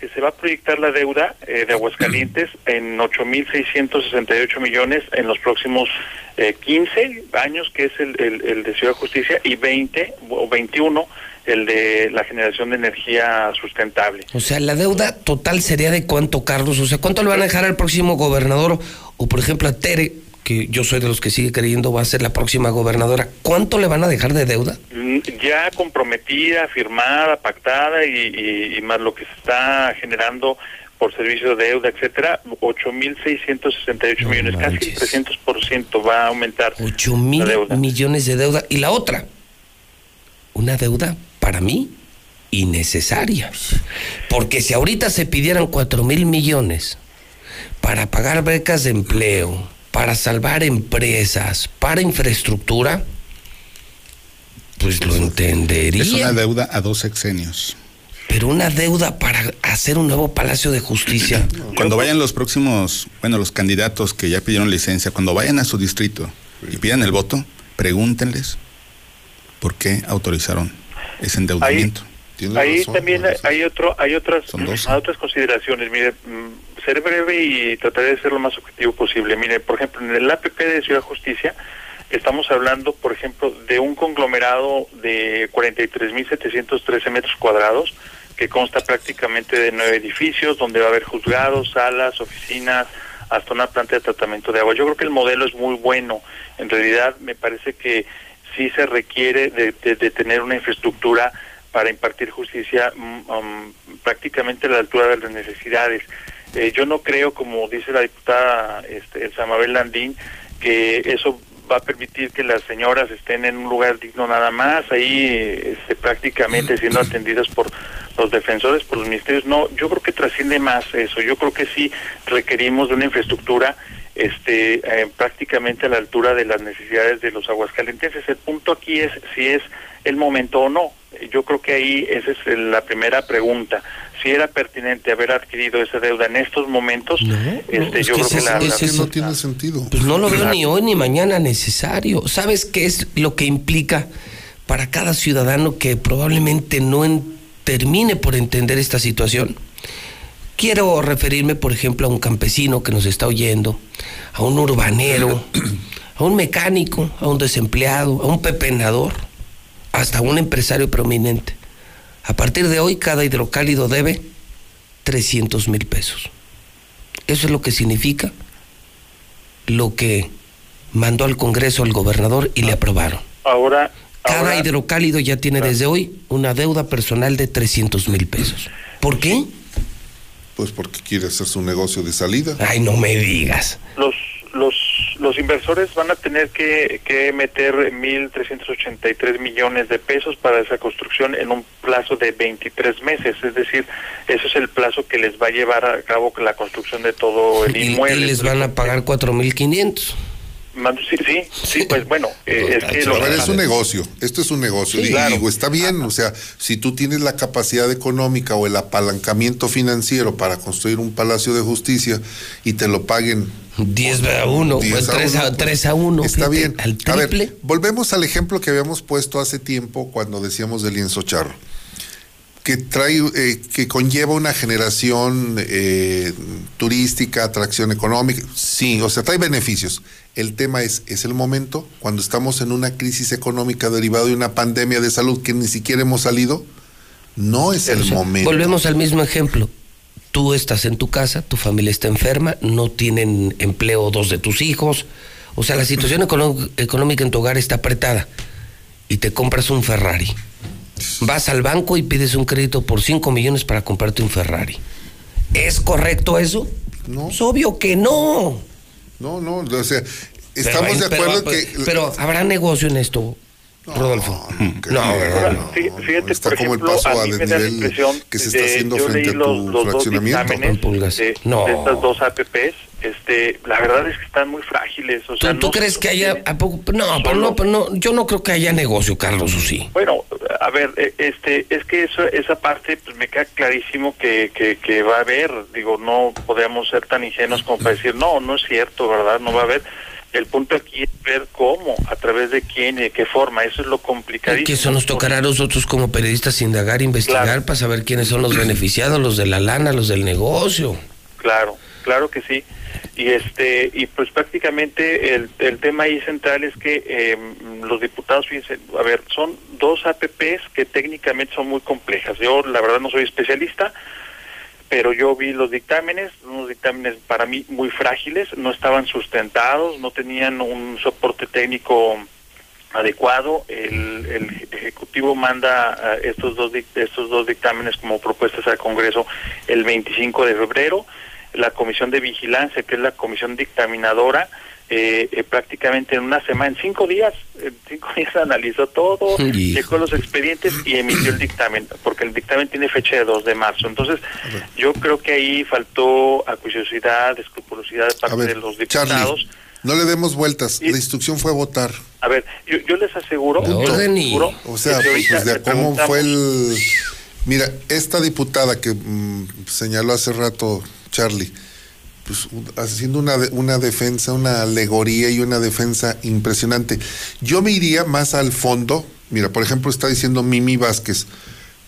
[SPEAKER 84] eh, se va a proyectar la deuda eh, de Aguascalientes en 8.668 millones en los próximos eh, 15 años, que es el, el- el de Ciudad Justicia, y 20 o 21 el de la generación de energía sustentable.
[SPEAKER 1] O sea, la deuda total sería de cuánto, Carlos. O sea, ¿cuánto le van a dejar al próximo gobernador? O, por ejemplo, a Tere, que yo soy de los que sigue creyendo va a ser la próxima gobernadora. ¿Cuánto le van a dejar de deuda?
[SPEAKER 84] Mm, Ya comprometida, firmada, pactada y, y- y más lo que se está generando por servicio de deuda, etcétera, 8.668 millones, casi el 300% va a aumentar
[SPEAKER 1] 8 mil
[SPEAKER 84] la deuda.
[SPEAKER 1] millones de deuda. Y la otra, una deuda para mí innecesaria. Porque si ahorita se pidieran 4 mil millones para pagar becas de empleo, para salvar empresas, para infraestructura, pues lo entendería.
[SPEAKER 99] Es una deuda a dos sexenios.
[SPEAKER 1] Pero una deuda para hacer un nuevo Palacio de Justicia.
[SPEAKER 99] Cuando vayan los próximos, bueno, los candidatos que ya pidieron licencia, cuando vayan a su distrito y pidan el voto, pregúntenles por qué autorizaron ese endeudamiento.
[SPEAKER 84] Ahí también hay otro, hay otras, hay otras consideraciones. Mire, mm, ser breve y trataré de ser lo más objetivo posible. Mire, por ejemplo, en el APP de Ciudad Justicia estamos hablando, por ejemplo, de un conglomerado de 43.713 metros cuadrados que consta prácticamente de nueve edificios, donde va a haber juzgados, salas, oficinas, hasta una planta de tratamiento de agua. Yo creo que el modelo es muy bueno. En realidad, me parece que sí se requiere de, de- de tener una infraestructura para impartir justicia um, prácticamente a la altura de las necesidades. Eh, yo no creo, como dice la diputada este, Elsa Mabel Landín, que eso va a permitir que las señoras estén en un lugar digno nada más, ahí este, prácticamente siendo atendidas por los defensores, por los ministerios. No, yo creo que trasciende más eso. Yo creo que sí requerimos de una infraestructura este, eh, prácticamente a la altura de las necesidades de los aguascalentenses. El punto aquí es si es el momento o no. Yo creo que ahí esa es el- la primera pregunta. Si era pertinente haber adquirido esa deuda en estos momentos, este,
[SPEAKER 1] es
[SPEAKER 84] yo
[SPEAKER 1] que
[SPEAKER 84] creo que la,
[SPEAKER 1] ese
[SPEAKER 84] la-
[SPEAKER 1] es-
[SPEAKER 98] no tiene sentido.
[SPEAKER 1] Pues no lo veo ni hoy ni mañana necesario. ¿Sabes qué es lo que implica para cada ciudadano que probablemente no en- termine por entender esta situación? Quiero referirme, por ejemplo, a un campesino que nos está oyendo, a un urbanero, a un mecánico, a un desempleado, a un pepenador, hasta un empresario prominente. A partir de hoy, cada hidrocálido debe 300 mil pesos. Eso es lo que significa lo que mandó al Congreso al gobernador y le aprobaron.
[SPEAKER 84] ahora,
[SPEAKER 1] Cada
[SPEAKER 84] ahora
[SPEAKER 1] hidrocálido ya tiene desde hoy una deuda personal de 300 mil pesos. ¿Por qué?
[SPEAKER 98] Pues porque quiere hacer su negocio de salida.
[SPEAKER 1] Ay, no me digas.
[SPEAKER 84] Los los los inversores van a tener que, que meter 1.383 millones de pesos para esa construcción en un plazo de 23 meses, es decir, eso es el plazo que les va a llevar a cabo la construcción de todo el
[SPEAKER 1] Y,
[SPEAKER 84] inmueble.
[SPEAKER 1] y les van a pagar 4.500.
[SPEAKER 84] Sí, sí, sí, pues bueno, eh, es que
[SPEAKER 98] A
[SPEAKER 84] lo-
[SPEAKER 98] ver, es un negocio, esto es un negocio.
[SPEAKER 84] Sí,
[SPEAKER 98] y
[SPEAKER 84] claro.
[SPEAKER 98] digo, está bien, o sea, si tú tienes la capacidad económica o el apalancamiento financiero para construir un palacio de justicia y te lo paguen
[SPEAKER 1] 10 a 1,
[SPEAKER 98] 10 a
[SPEAKER 1] 3 a,
[SPEAKER 98] uno, pues,
[SPEAKER 1] 3 a 1.
[SPEAKER 98] Está bien.
[SPEAKER 1] Al
[SPEAKER 98] A ver, volvemos al ejemplo que habíamos puesto hace tiempo cuando decíamos del lienzo charro, que trae, eh, que conlleva una generación eh, turística, atracción económica. Sí, o sea, trae beneficios. El tema es, es el momento cuando estamos en una crisis económica derivada de una pandemia de salud que ni siquiera hemos salido. No es el
[SPEAKER 1] O sea,
[SPEAKER 98] momento.
[SPEAKER 1] Volvemos al mismo ejemplo. Tú estás en tu casa, tu familia está enferma, no tienen empleo dos de tus hijos. O sea, la situación económica en tu hogar está apretada y te compras un Ferrari. Vas al banco y pides un crédito por 5 millones para comprarte un Ferrari. ¿Es correcto eso?
[SPEAKER 98] No.
[SPEAKER 1] Es obvio que no.
[SPEAKER 98] No, no, o sea, estamos de acuerdo
[SPEAKER 1] pero,
[SPEAKER 98] que...
[SPEAKER 1] Pero habrá negocio en esto, Rodolfo. No, ¿verdad? No.
[SPEAKER 84] Fíjate,
[SPEAKER 98] Está
[SPEAKER 84] por
[SPEAKER 98] como el
[SPEAKER 84] ejemplo,
[SPEAKER 98] paso
[SPEAKER 84] a
[SPEAKER 98] a
[SPEAKER 84] la impresión
[SPEAKER 98] que se está haciendo
[SPEAKER 84] yo
[SPEAKER 98] frente
[SPEAKER 84] leí
[SPEAKER 98] a tu
[SPEAKER 84] los, los dos
[SPEAKER 98] fraccionamiento.
[SPEAKER 84] dictámenes
[SPEAKER 1] Pulgas.
[SPEAKER 84] de,
[SPEAKER 1] No.
[SPEAKER 84] de estas dos APPs, este, la verdad es que están muy frágiles. O sea,
[SPEAKER 1] ¿Tú, tú
[SPEAKER 84] no
[SPEAKER 1] crees que haya
[SPEAKER 84] sostienen.
[SPEAKER 1] a poco? No, pero no, pero no, yo no creo que haya negocio, Carlos, ¿o sí?
[SPEAKER 84] Bueno, a ver, eh, este, es que eso, esa parte, pues me queda clarísimo que, que, que va a haber. Digo, no podemos ser tan ingenuos como para decir, no, no es cierto, ¿verdad? No va a haber. El punto aquí es ver cómo, a través de quién y de qué forma. Eso es lo complicadísimo.
[SPEAKER 1] Que eso nos tocará a nosotros como periodistas indagar, investigar
[SPEAKER 84] Claro.
[SPEAKER 1] para saber quiénes son los beneficiados, los de la lana, los del negocio.
[SPEAKER 84] Claro, claro que sí. Y este y pues prácticamente el, el tema ahí central es que eh, los diputados, fíjense, a ver, son dos APPs que técnicamente son muy complejas. Yo la verdad no soy especialista, pero yo vi los dictámenes, unos dictámenes para mí muy frágiles, no estaban sustentados, no tenían un soporte técnico adecuado. El, el ejecutivo manda eh, estos dos estos dos dictámenes como propuestas al Congreso el 25 de febrero. La comisión de vigilancia, que es la comisión dictaminadora, eh, eh, prácticamente en una semana, en cinco días, en cinco días analizó todo,
[SPEAKER 1] Hijo.
[SPEAKER 84] checó los expedientes y emitió el dictamen, porque el dictamen tiene fecha de 2 de marzo. Entonces, yo creo que ahí faltó acuiciosidad, escrupulosidad de parte
[SPEAKER 98] ver,
[SPEAKER 84] de los diputados.
[SPEAKER 98] Charlie, no le demos vueltas. La instrucción fue votar.
[SPEAKER 84] A ver, yo, yo les aseguro,
[SPEAKER 1] La
[SPEAKER 84] yo les aseguro
[SPEAKER 98] O sea, pues de cómo fue el... Mira, esta diputada que mm, señaló hace rato Charlie, pues haciendo una, una defensa, una alegoría y una defensa impresionante. Yo me iría más al fondo. Mira, por ejemplo, está diciendo Mimi Vázquez.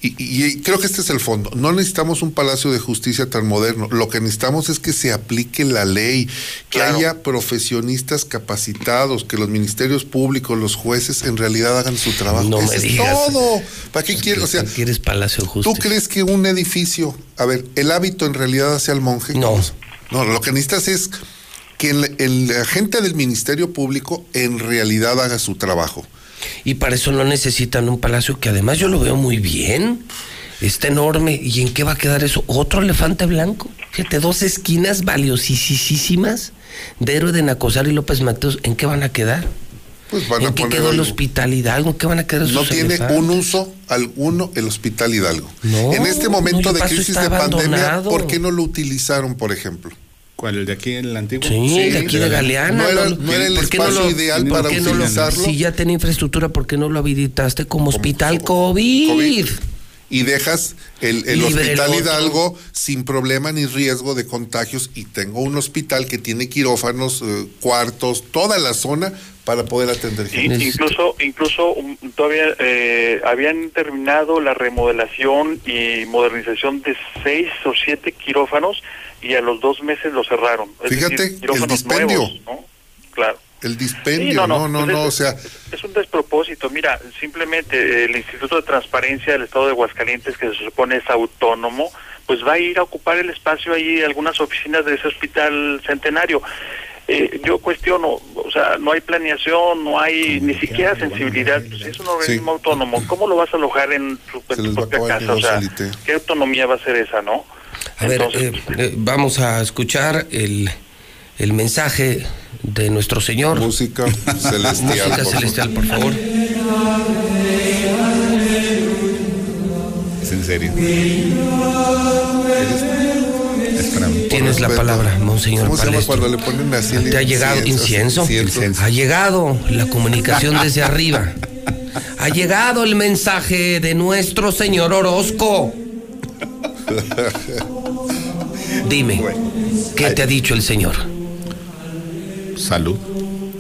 [SPEAKER 98] Y, creo que este es el fondo. No necesitamos un palacio de justicia tan moderno. Lo que necesitamos es que se aplique la ley, que
[SPEAKER 84] Claro.
[SPEAKER 98] haya profesionistas capacitados, que los ministerios públicos, los jueces, en realidad hagan su trabajo.
[SPEAKER 1] No
[SPEAKER 98] Eso
[SPEAKER 1] me
[SPEAKER 98] es todo. ¿Para qué quieres? O sea,
[SPEAKER 1] ¿Quieres Palacio de
[SPEAKER 98] ¿tú
[SPEAKER 1] Justicia?
[SPEAKER 98] crees que un edificio, a ver, el hábito en realidad hace al monje?
[SPEAKER 1] No.
[SPEAKER 98] No, lo que necesitas es que el, agente del Ministerio Público en realidad haga su trabajo.
[SPEAKER 1] Y para eso no necesitan un palacio que además yo lo veo muy bien. Está enorme. ¿Y en qué va a quedar eso? Otro elefante blanco. Fíjate, dos esquinas valiosísimas de Héroe de Nacosar y López Mateos. ¿En qué van a quedar?
[SPEAKER 98] Pues van
[SPEAKER 1] ¿En
[SPEAKER 98] a
[SPEAKER 1] qué
[SPEAKER 98] poner
[SPEAKER 1] quedó el
[SPEAKER 98] algo.
[SPEAKER 1] Hospital Hidalgo? ¿En qué van a quedar
[SPEAKER 98] No tiene
[SPEAKER 1] elefantes?
[SPEAKER 98] un uso alguno el Hospital Hidalgo.
[SPEAKER 1] No,
[SPEAKER 98] en este momento de crisis de pandemia. ¿por qué no lo utilizaron, por ejemplo?
[SPEAKER 99] ¿Cuál? ¿El de aquí, el antiguo?
[SPEAKER 1] Sí, de aquí de Galeana.
[SPEAKER 98] No era- no era el
[SPEAKER 1] ¿por qué no
[SPEAKER 98] espacio
[SPEAKER 1] lo-
[SPEAKER 98] ideal
[SPEAKER 1] por
[SPEAKER 98] para
[SPEAKER 1] qué no lo-
[SPEAKER 98] utilizarlo?
[SPEAKER 1] Si ya tenía infraestructura, ¿por qué no lo habilitaste como hospital COVID?
[SPEAKER 98] COVID. Y dejas el, el Hospital. Hidalgo sin problema ni riesgo de contagios y tengo un hospital que tiene quirófanos, eh, cuartos, toda la zona para poder atender
[SPEAKER 84] Sí,
[SPEAKER 98] gente.
[SPEAKER 84] incluso, incluso um, todavía eh, habían terminado la remodelación y modernización de seis o siete quirófanos y a los dos meses lo cerraron. Es
[SPEAKER 98] Fíjate,
[SPEAKER 84] decir,
[SPEAKER 98] el dispendio.
[SPEAKER 84] nuevos, ¿no? Claro.
[SPEAKER 98] El dispendio,
[SPEAKER 84] Sí,
[SPEAKER 98] no, no, no,
[SPEAKER 84] pues es-
[SPEAKER 98] o sea,
[SPEAKER 84] Es un despropósito. Mira, simplemente eh, el Instituto de Transparencia del Estado de Aguascalientes, que se supone es autónomo, pues va a ir a ocupar el espacio ahí, algunas oficinas de ese hospital centenario. eh, yo cuestiono, o sea, no hay planeación, no hay ni siquiera sensibilidad, pues es un organismo autónomo, ¿cómo lo vas a alojar en tu, en tu propia casa? O sea, ¿qué autonomía va a ser esa, no?
[SPEAKER 1] A ver, eh, eh, vamos a escuchar el, el mensaje de nuestro Señor.
[SPEAKER 98] Música celestial.
[SPEAKER 1] Música
[SPEAKER 98] por
[SPEAKER 1] celestial, por favor.
[SPEAKER 99] Es en serio.
[SPEAKER 1] Tienes la palabra, Monseñor
[SPEAKER 98] ¿Cómo se llama
[SPEAKER 1] Palestro.
[SPEAKER 98] cuando le ponen así el
[SPEAKER 1] ¿Te ha llegado incienso?
[SPEAKER 98] Incienso.
[SPEAKER 1] Ha llegado la comunicación desde arriba. Ha llegado el mensaje de nuestro señor Orozco. Dime, ¿qué te ha dicho el señor?
[SPEAKER 99] Salud.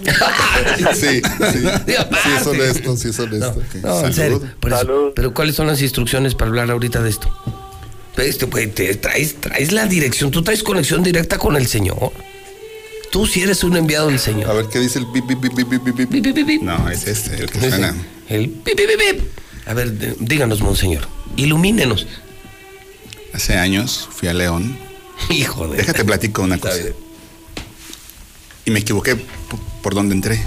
[SPEAKER 98] sí, sí. Sí es honesto, sí es honesto.
[SPEAKER 1] No, en serio. Por eso, pero ¿cuáles son las instrucciones para hablar ahorita de esto? Este, pues, te traes, traes la dirección, tú traes conexión directa con el Señor. Tú sí eres un enviado del Señor.
[SPEAKER 98] A ver, ¿qué dice el bip, bip, bip, bip, bip, bip, bip?
[SPEAKER 99] No, es este, el que suena.
[SPEAKER 1] El pip, pip, pip, pip. A ver, díganos, Monseñor. Ilumínenos.
[SPEAKER 99] Hace años fui a León.
[SPEAKER 1] Hijo de.
[SPEAKER 99] Déjate platico una cosa. Y me equivoqué por donde entré.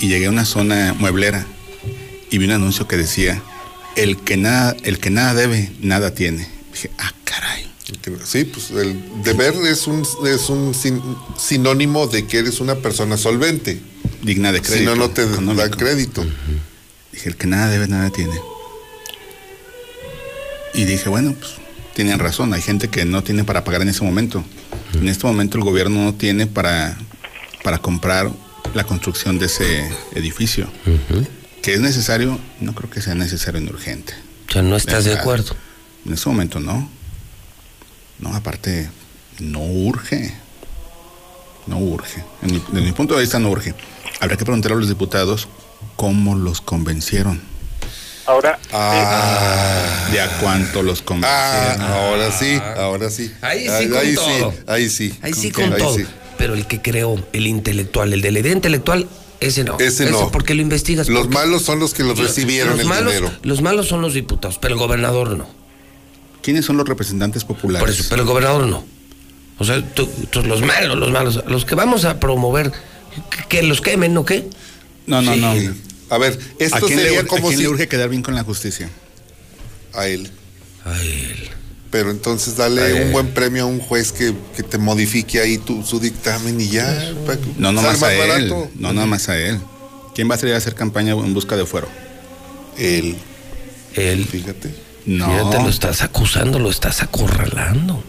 [SPEAKER 99] Y llegué a una zona mueblera y vi un anuncio que decía: el que nada, el que nada debe, nada tiene. Dije, ah,
[SPEAKER 98] Sí, pues el deber es un, es un sin- sinónimo de que eres una persona solvente.
[SPEAKER 99] digna de
[SPEAKER 98] Si
[SPEAKER 99] crédito.
[SPEAKER 98] no, no te dan
[SPEAKER 99] económico.
[SPEAKER 98] crédito.
[SPEAKER 99] Dije, el que nada debe, nada tiene. Y dije, bueno, pues tienen razón, hay gente que no tiene para pagar en ese momento. En este momento el gobierno no tiene para, para comprar la construcción de ese edificio. Que es necesario, no creo que sea necesario ni urgente.
[SPEAKER 1] O sea, no estás de acuerdo.
[SPEAKER 99] En ese momento no. No, aparte, no urge. No urge. En mi- desde mi punto de vista no urge. Habrá que preguntar a los diputados cómo los convencieron.
[SPEAKER 84] Ahora,
[SPEAKER 99] ¿De a cuánto los convencieron?
[SPEAKER 98] Ah, ahora sí, ahora sí.
[SPEAKER 1] Ahí sí
[SPEAKER 98] ahí,
[SPEAKER 1] con
[SPEAKER 98] ahí
[SPEAKER 1] todo.
[SPEAKER 98] sí, ahí sí.
[SPEAKER 1] Ahí sí
[SPEAKER 98] ¿Con
[SPEAKER 1] con
[SPEAKER 98] qué? Ahí
[SPEAKER 1] todo.
[SPEAKER 98] sí.
[SPEAKER 1] Pero el que creó, el intelectual, el de la idea intelectual, ese no.
[SPEAKER 98] Ese no.
[SPEAKER 1] ¿Por qué lo investigas?
[SPEAKER 98] Los
[SPEAKER 1] Porque-
[SPEAKER 98] malos son los que los recibieron
[SPEAKER 1] los
[SPEAKER 98] el
[SPEAKER 1] malos,
[SPEAKER 98] dinero.
[SPEAKER 1] Los malos son los diputados, pero el gobernador no.
[SPEAKER 99] ¿Quiénes son los representantes populares?
[SPEAKER 1] Por eso, pero el gobernador no. O sea, tú, tú- los malos, los malos, los que vamos a promover, que, que los quemen, ¿no qué?
[SPEAKER 99] No, no,
[SPEAKER 1] Sí.
[SPEAKER 99] no.
[SPEAKER 98] A ver, esto
[SPEAKER 99] ¿A quién, le,
[SPEAKER 98] sería
[SPEAKER 99] a
[SPEAKER 98] como
[SPEAKER 99] quién
[SPEAKER 98] si
[SPEAKER 99] le urge quedar bien con la justicia?
[SPEAKER 98] a él.
[SPEAKER 1] A él.
[SPEAKER 98] Pero entonces dale un buen premio a un juez que, que te modifique ahí tu, su dictamen y ya.
[SPEAKER 99] No, no
[SPEAKER 98] salga
[SPEAKER 99] más a él.
[SPEAKER 98] barato.
[SPEAKER 99] No, no más a él. ¿Quién va a salir a hacer campaña en busca de fuero?
[SPEAKER 98] Él.
[SPEAKER 1] Él.
[SPEAKER 98] Fíjate.
[SPEAKER 99] No.
[SPEAKER 1] Fíjate, lo estás acusando, lo estás acorralando.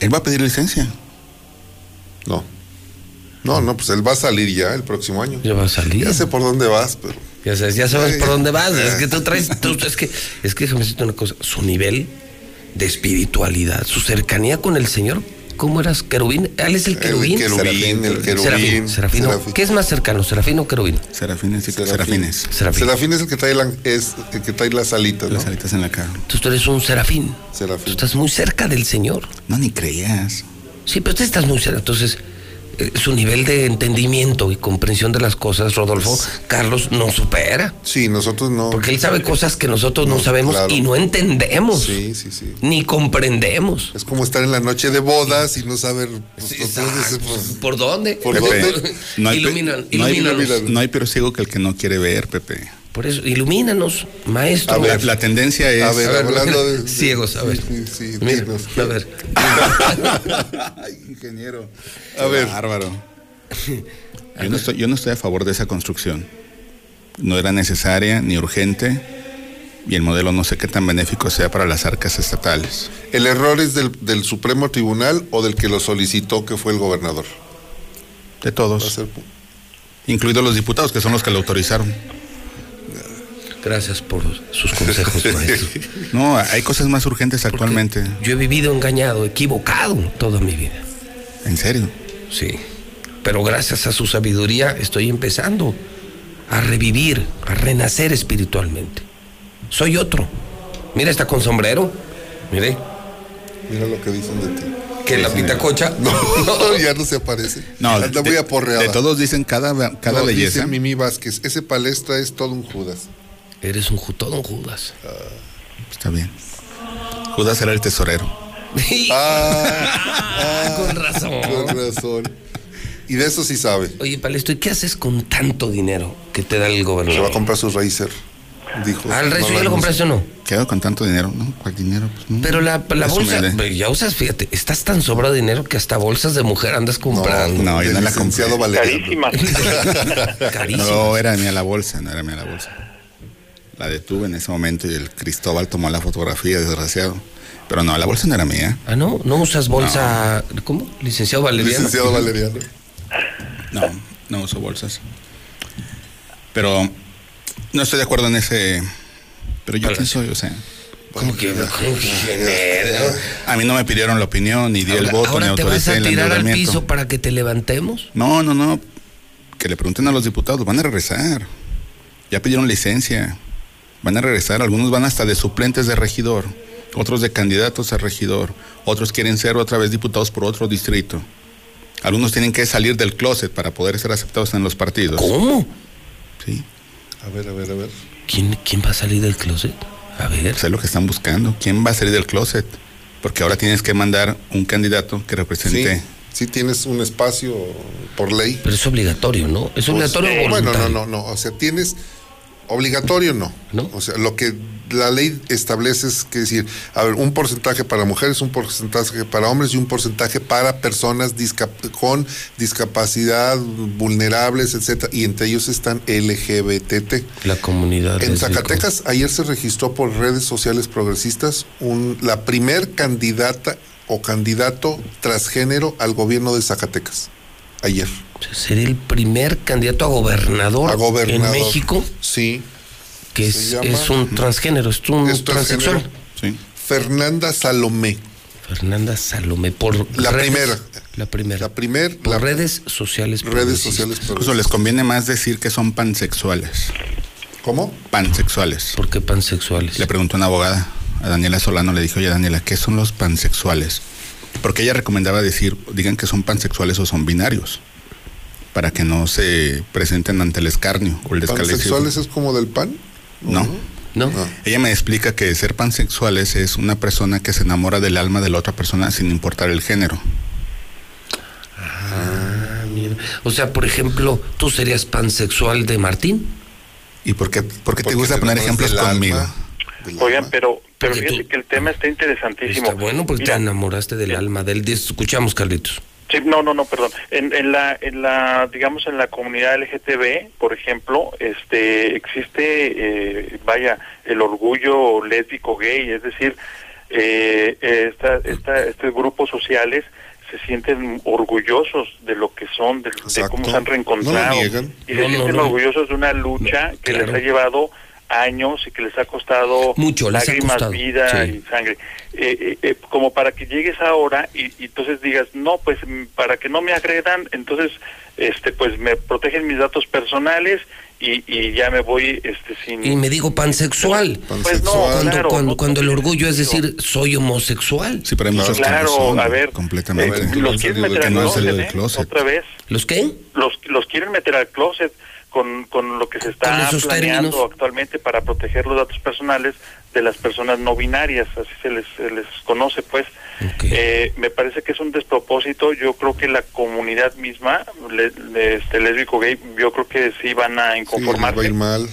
[SPEAKER 99] Él va a pedir licencia.
[SPEAKER 98] No. No, no, pues él va a salir ya el próximo año.
[SPEAKER 1] Ya va a salir.
[SPEAKER 98] Ya sé por dónde vas, pero.
[SPEAKER 1] Ya sabes, ya sabes por dónde vas. Es que tú traes, tú- es que, es que déjame decirte una cosa. Su nivel de espiritualidad, su cercanía con el Señor, ¿cómo eras? ¿Querubín? ¿Él es el querubín?
[SPEAKER 98] querubín, el querubín.
[SPEAKER 1] Serafín, serafín, no.
[SPEAKER 98] Serafín.
[SPEAKER 1] ¿Qué es más cercano, serafín o querubín?
[SPEAKER 99] Serafines y
[SPEAKER 98] Serafín.
[SPEAKER 99] serafines.
[SPEAKER 1] Serafín.
[SPEAKER 98] Serafín es el que trae, la- es el que trae las alitas, ¿no?
[SPEAKER 99] Las alitas en la cara.
[SPEAKER 1] Entonces tú eres un serafín. Tú
[SPEAKER 98] Serafín.
[SPEAKER 1] estás muy cerca del Señor.
[SPEAKER 99] No, ni creías.
[SPEAKER 1] Sí, pero tú estás muy cerca. Entonces, eh, su nivel de entendimiento y comprensión de las cosas, Rodolfo, Carlos, no supera.
[SPEAKER 98] Sí, nosotros no.
[SPEAKER 1] Porque él sabe cosas que nosotros no, sabemos
[SPEAKER 98] claro.
[SPEAKER 1] y no entendemos.
[SPEAKER 98] Sí, sí, sí.
[SPEAKER 1] Ni comprendemos.
[SPEAKER 98] Es como estar en la noche de bodas y no saber. pues, pues,
[SPEAKER 1] ¿Por dónde?
[SPEAKER 98] ¿Por
[SPEAKER 99] Pepe,
[SPEAKER 98] dónde?
[SPEAKER 99] No hay,
[SPEAKER 1] Iluminan-
[SPEAKER 99] no, hay,
[SPEAKER 1] ilumínanos.
[SPEAKER 99] no hay peor ciego que el que no quiere ver, Pepe.
[SPEAKER 1] Por eso, ilumínanos, maestro.
[SPEAKER 99] A ver, la tendencia es.
[SPEAKER 98] A ver, hablando de- de-
[SPEAKER 1] Ciegos, a ver.
[SPEAKER 98] Sí, sí, sí,
[SPEAKER 1] Mira, a ver.
[SPEAKER 99] Ay, ingeniero.
[SPEAKER 98] A ver.
[SPEAKER 99] Bárbaro. Yo no, estoy, yo no estoy a favor de esa construcción. No era necesaria ni urgente y el modelo no sé qué tan benéfico sea para las arcas estatales.
[SPEAKER 98] ¿El error es del, del Supremo Tribunal o del que lo solicitó, que fue el gobernador?
[SPEAKER 99] De todos,
[SPEAKER 98] ser-
[SPEAKER 99] incluidos los diputados que son los que lo autorizaron.
[SPEAKER 1] Gracias por sus consejos, maestro.
[SPEAKER 99] No, hay cosas más urgentes actualmente.
[SPEAKER 1] Yo he vivido engañado, equivocado toda mi vida.
[SPEAKER 99] En serio.
[SPEAKER 1] Sí. Pero gracias a su sabiduría estoy empezando a revivir, a renacer espiritualmente. Soy otro. Mira, está con sombrero. Mire,
[SPEAKER 98] Mira lo que dicen de ti.
[SPEAKER 1] que la pitacocha.
[SPEAKER 98] No, ya no se aparece.
[SPEAKER 99] No,
[SPEAKER 98] Anda muy
[SPEAKER 99] de,
[SPEAKER 98] aporreada.
[SPEAKER 99] de todos dicen cada, cada
[SPEAKER 98] No,
[SPEAKER 99] belleza.
[SPEAKER 98] Dice Mimi Vázquez, ese palestra es todo un Judas.
[SPEAKER 1] Eres un todo un Judas.
[SPEAKER 99] Está bien. Judas era el tesorero.
[SPEAKER 98] Ah,
[SPEAKER 1] con razón.
[SPEAKER 98] Con razón. Y de eso sí sabe.
[SPEAKER 1] Oye, Palesto, ¿y qué haces con tanto dinero que te da el
[SPEAKER 98] Se
[SPEAKER 1] gobernador?
[SPEAKER 98] va a comprar su Razer. Dijo.
[SPEAKER 1] ¿Al Razer ya lo
[SPEAKER 98] no,
[SPEAKER 1] compraste o no?
[SPEAKER 99] Quedo con tanto dinero, ¿no? ¿Cuál dinero? Pues, no.
[SPEAKER 1] Pero la, la bolsa, ya usas, fíjate, estás tan sobrado de dinero que hasta bolsas de mujer andas comprando.
[SPEAKER 99] No, yo no la compré.
[SPEAKER 84] Carísima.
[SPEAKER 1] Carísimo.
[SPEAKER 99] No, era mía la bolsa, no era mía la bolsa. La detuve en ese momento y el Cristóbal tomó la fotografía, desgraciado. Pero no, la bolsa no era mía.
[SPEAKER 1] Ah, no, no usas bolsa, ¿cómo? Licenciado Valeriano.
[SPEAKER 98] Licenciado Valeriano.
[SPEAKER 99] No, no uso bolsas. Pero no estoy de acuerdo en ese. Pero yo quién soy, o sea.
[SPEAKER 1] ¿Cómo que, cómo que?
[SPEAKER 99] A mí no me pidieron la opinión, ni di el voto,
[SPEAKER 1] ahora
[SPEAKER 99] ni
[SPEAKER 1] te vas
[SPEAKER 99] autoricé
[SPEAKER 1] a
[SPEAKER 99] el
[SPEAKER 1] tirar al piso para que te levantemos.
[SPEAKER 99] No, no, no. Que le pregunten a los diputados, van a regresar. Ya pidieron licencia. Van a regresar. Algunos van hasta de suplentes de regidor, otros de candidatos a regidor, otros quieren ser otra vez diputados por otro distrito. Algunos tienen que salir del closet para poder ser aceptados en los partidos.
[SPEAKER 1] ¿Cómo?
[SPEAKER 99] Sí.
[SPEAKER 98] A ver, a ver, a ver.
[SPEAKER 1] ¿Quién, quién va a salir del closet? A ver.
[SPEAKER 99] Eso es lo que están buscando. ¿Quién va a salir del closet? Porque ahora tienes que mandar un candidato que represente.
[SPEAKER 98] Sí, sí tienes un espacio por ley.
[SPEAKER 1] Pero es obligatorio, ¿no? Es obligatorio
[SPEAKER 98] Pues,
[SPEAKER 1] o
[SPEAKER 98] Bueno,
[SPEAKER 1] voluntario.
[SPEAKER 98] no, no, no. O sea, tienes obligatorio no. O sea, lo que la ley establece es que decir, a ver, un porcentaje para mujeres, un porcentaje para hombres y un porcentaje para personas discap- con discapacidad, vulnerables, etcétera, y entre ellos están LGBTT.
[SPEAKER 1] La comunidad.
[SPEAKER 98] En. Zacatecas ayer se registró por redes sociales progresistas un, la primer candidata o candidato transgénero al gobierno de Zacatecas. Ayer.
[SPEAKER 1] Sería el primer candidato a gobernador,
[SPEAKER 98] A gobernador.
[SPEAKER 1] en México
[SPEAKER 98] Sí.
[SPEAKER 1] que es,
[SPEAKER 98] llama-
[SPEAKER 1] es un transgénero, es un
[SPEAKER 98] Es transgénero.
[SPEAKER 1] transexual.
[SPEAKER 98] Fernanda Salomé.
[SPEAKER 1] Fernanda Salomé, por
[SPEAKER 98] La
[SPEAKER 1] redes-
[SPEAKER 98] primera.
[SPEAKER 1] La primera.
[SPEAKER 98] La primer,
[SPEAKER 1] Por redes sociales.
[SPEAKER 98] redes sociales
[SPEAKER 99] Incluso les conviene más decir que son pansexuales.
[SPEAKER 98] ¿Cómo?
[SPEAKER 99] Pansexuales.
[SPEAKER 1] ¿Por qué pansexuales?
[SPEAKER 99] Le preguntó una abogada, a Daniela Solano, le dijo, oye Daniela, ¿qué son los pansexuales? Porque ella recomendaba decir, digan que son pansexuales o son binarios, para que no se presenten ante el escarnio o el descalificio.
[SPEAKER 98] ¿Pansexuales es como del pan?
[SPEAKER 99] No.
[SPEAKER 1] No.
[SPEAKER 99] Ella me explica que ser pansexuales es una persona que se enamora del alma de la otra persona sin importar el género.
[SPEAKER 1] Ah, mira. O sea, por ejemplo, tú serías pansexual de Martín.
[SPEAKER 99] ¿Y por qué, por qué te gusta
[SPEAKER 98] te
[SPEAKER 99] poner ejemplos conmigo?
[SPEAKER 98] alma.
[SPEAKER 84] Oigan, pero, pero
[SPEAKER 1] Porque
[SPEAKER 84] fíjate que el tema está interesantísimo.
[SPEAKER 1] Está bueno porque
[SPEAKER 84] Mira,
[SPEAKER 1] te enamoraste del alma del escuchamos Carlitos.
[SPEAKER 84] Sí, no, no, no, perdón. En, en la, en la, digamos, en la comunidad LGTB, por ejemplo, este, existe, eh, vaya, el orgullo lésbico gay, es decir, eh, esta, esta, estos grupos sociales se sienten orgullosos de lo que son, de, cómo se han
[SPEAKER 98] No
[SPEAKER 84] reencontrado.
[SPEAKER 98] lo niegan.
[SPEAKER 84] Y
[SPEAKER 1] No,
[SPEAKER 84] se
[SPEAKER 1] no,
[SPEAKER 84] sienten
[SPEAKER 1] no.
[SPEAKER 84] orgullosos de una lucha que
[SPEAKER 1] claro.
[SPEAKER 84] les ha llevado años y que les ha costado
[SPEAKER 1] Mucho, les ha
[SPEAKER 84] lágrimas,
[SPEAKER 1] costado,
[SPEAKER 84] vida
[SPEAKER 1] sí.
[SPEAKER 84] y sangre. Eh, eh, eh, como para que llegues ahora y, y entonces digas, no, pues mm, para que no me agredan, entonces este pues me protegen mis datos personales y, y ya me voy este sin...
[SPEAKER 1] Y me digo pansexual.
[SPEAKER 84] Pues no,
[SPEAKER 1] cuando,
[SPEAKER 84] claro,
[SPEAKER 1] cuando,
[SPEAKER 84] no,
[SPEAKER 1] cuando el orgullo es
[SPEAKER 84] no.
[SPEAKER 1] decir, soy homosexual.
[SPEAKER 99] Sí, pero hay muchos que no
[SPEAKER 84] Claro,
[SPEAKER 99] son,
[SPEAKER 84] a ver,
[SPEAKER 99] completamente.
[SPEAKER 84] eh, los quieren meter al ¿eh?
[SPEAKER 99] closet.
[SPEAKER 84] otra vez.
[SPEAKER 1] ¿Los qué?
[SPEAKER 84] los los quieren meter al closet con, con lo que se está planeando
[SPEAKER 1] términos.
[SPEAKER 84] actualmente para proteger los datos personales de las personas no binarias, así se les, se les conoce, pues. Eh, me parece que es un despropósito. Yo creo que la comunidad misma, le- le- este lésbico gay, yo creo que sí van a
[SPEAKER 98] Sí, les va a
[SPEAKER 84] inconformarse.
[SPEAKER 98] ir mal.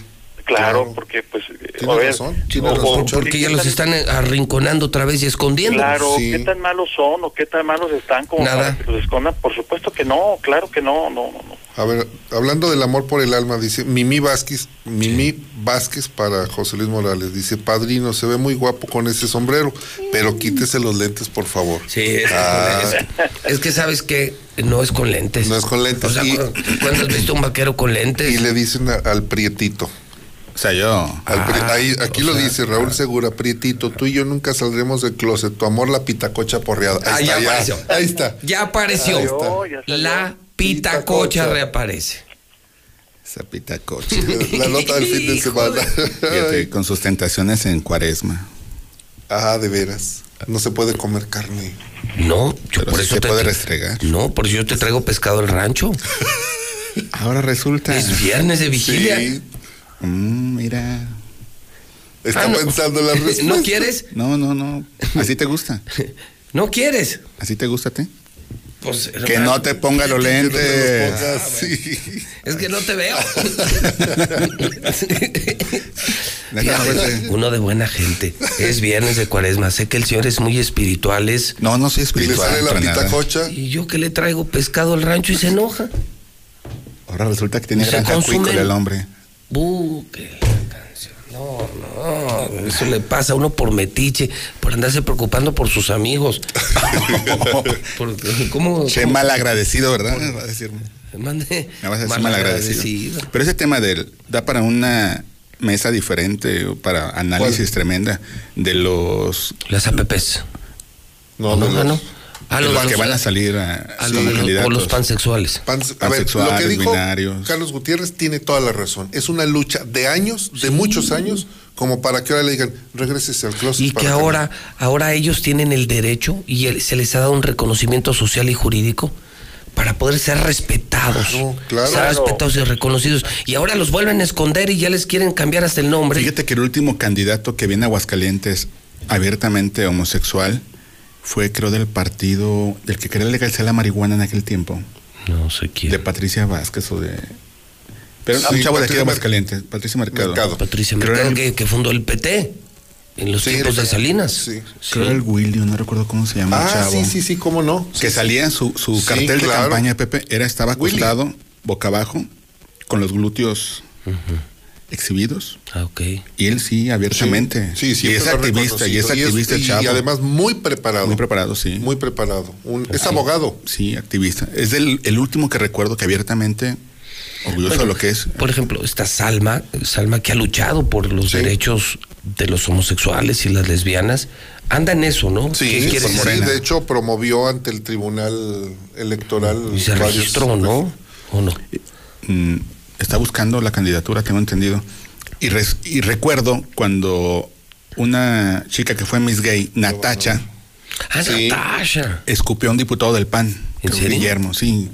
[SPEAKER 84] Claro, porque pues.
[SPEAKER 98] Tienes
[SPEAKER 84] a ver,
[SPEAKER 98] razón, tienes
[SPEAKER 84] o-
[SPEAKER 98] razón,
[SPEAKER 1] Porque
[SPEAKER 84] ¿qué
[SPEAKER 1] ya los
[SPEAKER 84] tan-
[SPEAKER 1] están arrinconando otra vez y escondiendo.
[SPEAKER 84] Claro,
[SPEAKER 98] Sí.
[SPEAKER 84] ¿qué tan malos son o qué tan malos están como
[SPEAKER 1] Nada.
[SPEAKER 84] para que los escondan? Por supuesto que no, claro que no, no, no. no.
[SPEAKER 98] A ver, hablando del amor por el alma, dice Mimi Vázquez, Mimi Vázquez para José Luis Morales, dice, padrino, se ve muy guapo con ese sombrero, pero quítese los lentes, por favor.
[SPEAKER 1] Sí, es, que
[SPEAKER 98] Ah.
[SPEAKER 1] que- es que sabes que no es con lentes.
[SPEAKER 98] No es con lentes.
[SPEAKER 1] O sea,
[SPEAKER 98] Y-
[SPEAKER 1] ¿cu- ¿cuándo has visto un vaquero con lentes?
[SPEAKER 98] Y le dicen a- al prietito.
[SPEAKER 99] O sea, yo...
[SPEAKER 98] al
[SPEAKER 1] Ah,
[SPEAKER 98] ahí, aquí lo
[SPEAKER 1] sea,
[SPEAKER 98] dice Raúl Segura, prietito, tú y yo nunca saldremos del closet, tu amor la pitacocha porreada.
[SPEAKER 1] Ah,
[SPEAKER 98] Ahí
[SPEAKER 1] ya
[SPEAKER 98] está,
[SPEAKER 1] apareció.
[SPEAKER 98] Ahí está.
[SPEAKER 1] Ya apareció.
[SPEAKER 98] Ahí está.
[SPEAKER 1] La pitacocha
[SPEAKER 98] Pitacocha.
[SPEAKER 1] reaparece.
[SPEAKER 99] Esa pitacocha.
[SPEAKER 98] La nota del fin de semana.
[SPEAKER 99] Fíjate, con sus tentaciones en cuaresma.
[SPEAKER 98] ah, de veras. No se puede comer carne.
[SPEAKER 1] No, yo
[SPEAKER 99] Pero
[SPEAKER 1] por
[SPEAKER 99] sí
[SPEAKER 1] eso
[SPEAKER 99] se
[SPEAKER 1] te
[SPEAKER 99] puede restregar.
[SPEAKER 1] No, por eso yo te traigo pescado del rancho.
[SPEAKER 99] Ahora resulta...
[SPEAKER 1] Es viernes de vigilia.
[SPEAKER 98] Sí.
[SPEAKER 99] Mm, mira...
[SPEAKER 98] Está
[SPEAKER 1] Ah, no.
[SPEAKER 98] pensando la respuesta.
[SPEAKER 1] ¿No quieres?
[SPEAKER 99] No, no, no. Así te gusta.
[SPEAKER 1] ¿No quieres?
[SPEAKER 99] ¿Así te gusta a ti?
[SPEAKER 1] Pues,
[SPEAKER 99] que no te ponga los lentes.
[SPEAKER 1] Ah, es que no te veo. Uno de buena gente. Es viernes de cuaresma. Sé que el señor es muy espiritual. Es...
[SPEAKER 99] No, no soy espiritual.
[SPEAKER 98] Y le sale la pitacocha.
[SPEAKER 1] Y yo que le traigo pescado al rancho y se enoja.
[SPEAKER 99] Ahora resulta que tiene granja cuícola el hombre.
[SPEAKER 1] Uh, qué canción. No, no. Eso le pasa a uno por metiche, por andarse preocupando por sus amigos.
[SPEAKER 99] por, ¿cómo, Che mal agradecido, ¿verdad? Me va a decir.
[SPEAKER 1] Mande.
[SPEAKER 99] Me vas a decir mal, agradecido. Pero ese tema del da para una mesa diferente para análisis tremenda de los
[SPEAKER 1] las APPs.
[SPEAKER 99] No, no, no. A los, que van a salir a,
[SPEAKER 1] a los, los pansexuales.
[SPEAKER 98] a ver, lo que dijo Carlos Gutiérrez tiene toda la razón. Es una lucha de años, de muchos años, como para que ahora le digan, regrese al closet.
[SPEAKER 1] Y que ahora, ahora ellos tienen el derecho y se les ha dado un reconocimiento social y jurídico para poder ser respetados.
[SPEAKER 98] Claro,
[SPEAKER 1] Ser respetados y reconocidos. Y ahora los vuelven a esconder y ya les quieren cambiar hasta el nombre.
[SPEAKER 99] Fíjate que el último candidato que viene a Aguascalientes abiertamente homosexual fue creo del partido del que quería legalizar la marihuana en aquel tiempo.
[SPEAKER 1] No sé quién.
[SPEAKER 99] De Patricia Vázquez o de pero un chavo de aquí de Aguascalientes, Patricia Mercado.
[SPEAKER 1] Patricia Mercado que, que, fundó el PT en los tiempos de Salinas.
[SPEAKER 99] Sí. Creo el William, no recuerdo cómo se llama
[SPEAKER 98] ah,
[SPEAKER 99] el chavo.
[SPEAKER 98] sí, sí, sí, cómo no.
[SPEAKER 99] que salía su, su cartel de campaña de Pepe, era estaba acostado, boca abajo, con los glúteos exhibidos.
[SPEAKER 1] Ah, ok.
[SPEAKER 99] Y él sí, abiertamente.
[SPEAKER 98] Sí, sí.
[SPEAKER 99] Y es activista, y es activista
[SPEAKER 98] y,
[SPEAKER 99] chavo.
[SPEAKER 98] Y además muy preparado.
[SPEAKER 99] Muy preparado, sí.
[SPEAKER 98] Muy preparado. es abogado.
[SPEAKER 99] Sí, activista. Es el, el último que recuerdo que abiertamente orgulloso de lo que es.
[SPEAKER 1] Por ejemplo, esta Salma, Salma que ha luchado por los derechos de los homosexuales y las lesbianas, anda en eso, ¿no?
[SPEAKER 98] Sí, sí, de hecho promovió ante el Tribunal Electoral.
[SPEAKER 1] Y se registró, ¿no? ¿O no?
[SPEAKER 99] Mm, está buscando la candidatura, tengo entendido. Y, y recuerdo cuando una chica que fue Miss Gay, Natacha,
[SPEAKER 1] ah, Natacha.
[SPEAKER 99] escupió a un diputado del PAN. ¿En serio? Guillermo, sí.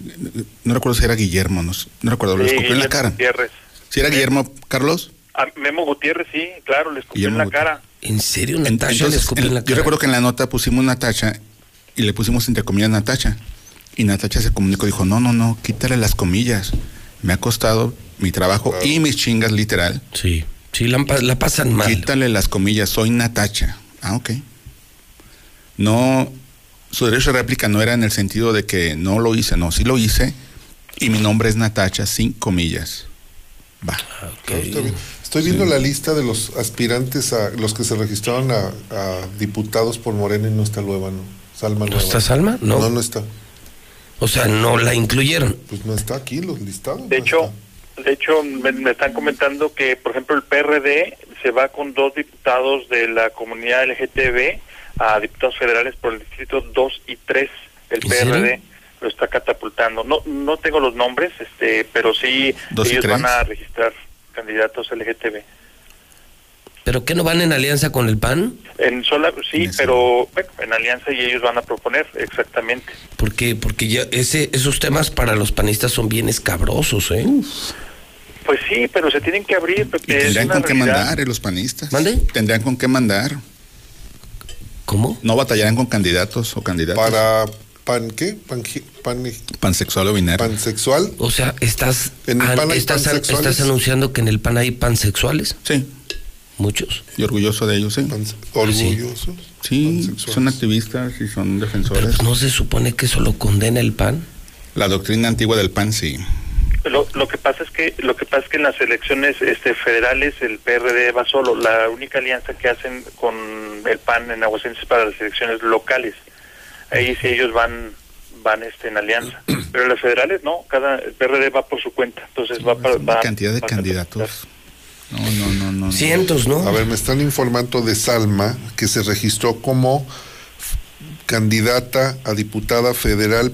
[SPEAKER 99] No recuerdo si era Guillermo, no, no recuerdo, lo escupió en la cara.
[SPEAKER 84] Gutiérrez.
[SPEAKER 99] ¿Si era Guillermo, Carlos?
[SPEAKER 84] A Memo Gutiérrez, sí, claro, le escupió en la cara.
[SPEAKER 1] ¿En serio, Natacha le escupió en la cara?
[SPEAKER 99] Yo recuerdo que en la nota pusimos Natacha y le pusimos entre comillas Natacha. Y Natacha se comunicó, dijo, no, no, no, quítale las comillas. Me ha costado mi trabajo y mis chingas literal.
[SPEAKER 1] Sí, sí, la, la pasan mal.
[SPEAKER 99] Quítale las comillas, soy Natacha. Ah, ok. No, su derecho de réplica no era en el sentido de que no lo hice, no, sí lo hice y mi nombre es Natacha, sin comillas. Va.
[SPEAKER 98] Estoy viendo la lista de los aspirantes a los que se registraron a, diputados por Morena y no está Lueva, ¿no? Salma
[SPEAKER 1] ¿No está Salma? No.
[SPEAKER 98] No, no está.
[SPEAKER 1] O sea, no la incluyeron.
[SPEAKER 98] Pues no está aquí los listados.
[SPEAKER 84] De hecho, de hecho me, están comentando que, por ejemplo, el PRD se va con dos diputados de la comunidad LGTB a diputados federales por el distrito 2 y 3. El PRD lo está catapultando. No no tengo los nombres, este, pero sí ellos van a registrar candidatos LGTB.
[SPEAKER 1] ¿Pero qué no van en alianza con el PAN?
[SPEAKER 84] En sola, sí, pero bueno, en alianza y ellos van a proponer, exactamente.
[SPEAKER 1] Porque porque ya ese esos temas para los panistas son bien escabrosos, ¿eh?
[SPEAKER 84] Pues sí, pero se tienen que abrir.
[SPEAKER 99] tendrían con qué mandar eh, los panistas.
[SPEAKER 1] ¿Mande?
[SPEAKER 99] Tendrían con qué mandar.
[SPEAKER 1] ¿Cómo?
[SPEAKER 99] No batallarán con candidatos o candidatos.
[SPEAKER 98] Para pan qué? Pan,
[SPEAKER 99] pansexual o binario.
[SPEAKER 98] Pansexual.
[SPEAKER 1] O sea, estás en el pan estás, estás anunciando que en el pan hay pansexuales.
[SPEAKER 99] Sí.
[SPEAKER 1] Muchos.
[SPEAKER 99] Y orgulloso de ellos, sí.
[SPEAKER 98] orgullosos.
[SPEAKER 99] Sí, son activistas y son defensores.
[SPEAKER 1] Pero ¿No se supone que eso lo condena el PAN?
[SPEAKER 99] La doctrina antigua del PAN, sí.
[SPEAKER 84] Lo, lo que pasa es que lo que pasa es que en las elecciones este federales el PRD va solo. La única alianza que hacen con el PAN en Aguascalientes para las elecciones locales. Ahí sí ellos van van este en alianza, pero las federales no. Cada el PRD va por su cuenta. Entonces va para
[SPEAKER 99] cantidad de candidatos. No.
[SPEAKER 1] Cientos, ¿no?
[SPEAKER 98] A ver, me están informando de Salma que se registró como candidata a diputada federal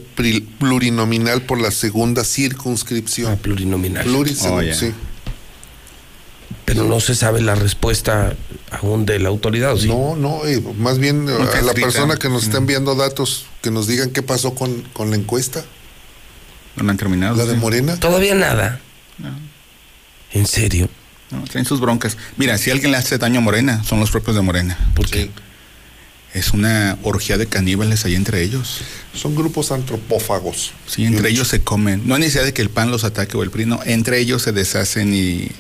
[SPEAKER 98] plurinominal por la segunda circunscripción.
[SPEAKER 1] Ah, plurinominal.
[SPEAKER 98] Plurinominal, oh, sí.
[SPEAKER 1] Pero no se sabe la respuesta aún de la autoridad, ¿sí?
[SPEAKER 98] No, no, eh, más bien a la persona que nos está enviando datos, que nos digan qué pasó con, con la encuesta.
[SPEAKER 99] No han terminado.
[SPEAKER 98] La de Morena.
[SPEAKER 1] Todavía nada. ¿En serio?
[SPEAKER 99] No, traen sus broncas. Mira, si alguien le hace daño a Morena, son los propios de Morena.
[SPEAKER 1] ¿Por qué?
[SPEAKER 99] Es una orgía de caníbales ahí entre ellos.
[SPEAKER 98] Son grupos antropófagos.
[SPEAKER 99] Sí, entre ellos se comen. No hay necesidad de que el pan los ataque o el prino. Entre ellos se deshacen y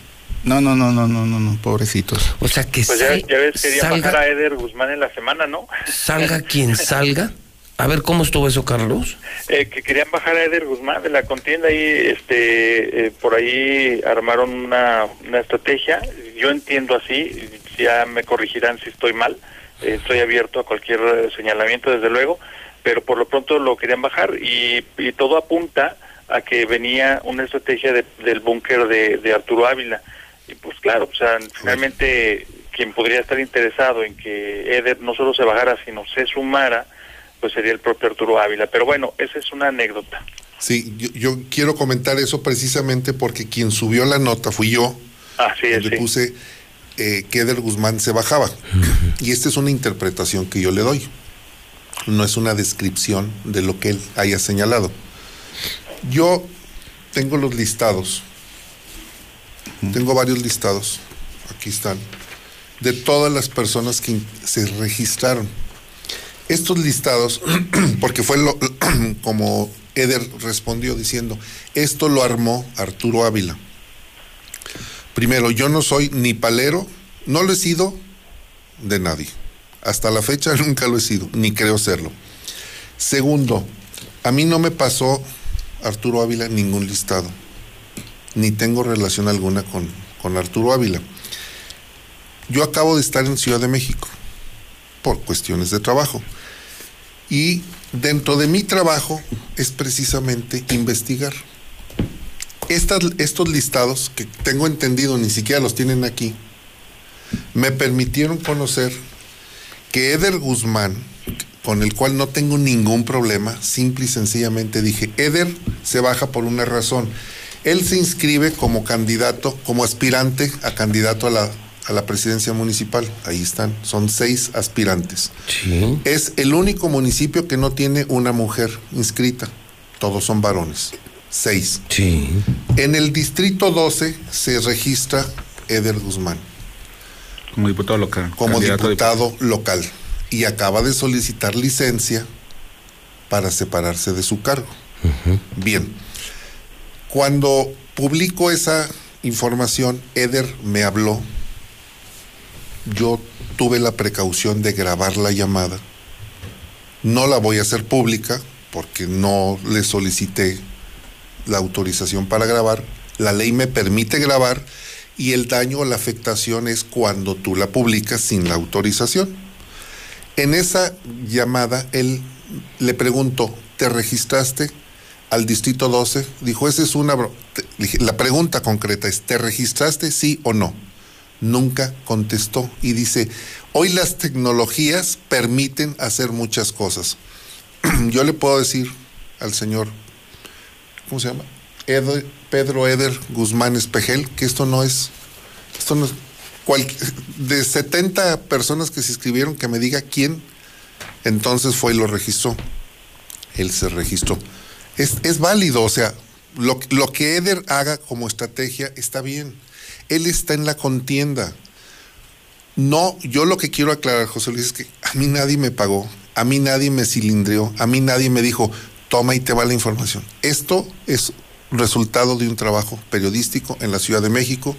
[SPEAKER 99] no, no, no, no, no, no, no, pobrecitos.
[SPEAKER 1] O sea que
[SPEAKER 84] pues ya, ya ves, quería salga, bajar a Eder Guzmán en la semana, ¿no?
[SPEAKER 1] Salga quien salga. A ver, ¿cómo estuvo eso, Carlos?
[SPEAKER 84] Eh, que querían bajar a Eder Guzmán de la contienda y este, eh, por ahí armaron una, una estrategia. Yo entiendo así, ya me corregirán si estoy mal. Eh, estoy abierto a cualquier señalamiento, desde luego, pero por lo pronto lo querían bajar y, y todo apunta a que venía una estrategia del búnker de, de Arturo Ávila. Y pues claro, o sea, finalmente quien podría estar interesado en que Eder no solo se bajara, sino se sumara, pues sería el propio Arturo Ávila. Pero bueno, esa es una anécdota.
[SPEAKER 98] Sí, yo, quiero comentar eso precisamente porque quien subió la nota fui yo.
[SPEAKER 84] Así es.
[SPEAKER 98] Le puse eh, que Eder Guzmán se bajaba. Y esta es una interpretación que yo le doy. No es una descripción de lo que él haya señalado. Yo tengo los listados tengo varios listados, aquí están, de todas las personas que se registraron. Estos listados, porque fue lo, como Eder respondió diciendo, esto lo armó Arturo Ávila. Primero, yo no soy ni palero, no lo he sido de nadie. Hasta la fecha nunca lo he sido, ni creo serlo. Segundo, a mí no me pasó Arturo Ávila ningún listado ni tengo relación alguna con, con Arturo Ávila. Yo acabo de estar en Ciudad de México por cuestiones de trabajo. Y dentro de mi trabajo es precisamente investigar. Estos listados, que tengo entendido, ni siquiera los tienen aquí, me permitieron conocer que Eder Guzmán, con el cual no tengo ningún problema, simple y sencillamente dije, Eder se baja por una razón. Él se inscribe como candidato, como aspirante a candidato a la, a la presidencia municipal. Ahí están, son seis aspirantes. Es el único municipio que no tiene una mujer inscrita. Todos son varones. Seis. En el distrito 12 se registra Eder Guzmán.
[SPEAKER 99] Como diputado local.
[SPEAKER 98] Como diputado local. Y acaba de solicitar licencia para separarse de su cargo. Bien. Cuando publico esa información, Eder me habló. Yo tuve la precaución de grabar la llamada. No la voy a hacer pública porque no le solicité la autorización para grabar. La ley me permite grabar y el daño o la afectación es cuando tú la publicas sin la autorización. En esa llamada, él le preguntó, ¿te registraste? al distrito 12, dijo, esa es una... La pregunta concreta es, ¿te registraste sí o no? Nunca contestó y dice, hoy las tecnologías permiten hacer muchas cosas. Yo le puedo decir al señor, ¿cómo se llama? Pedro Eder Guzmán Espejel, que esto no es, esto no es, de 70 personas que se inscribieron, que me diga quién entonces fue y lo registró. Él se registró es, válido, o sea, lo, lo que Eder haga como estrategia está bien. Él está en la contienda. No, yo lo que quiero aclarar, José Luis, es que a mí nadie me pagó, a mí nadie me cilindrió, a mí nadie me dijo, toma y te va la información. Esto es resultado de un trabajo periodístico en la Ciudad de México.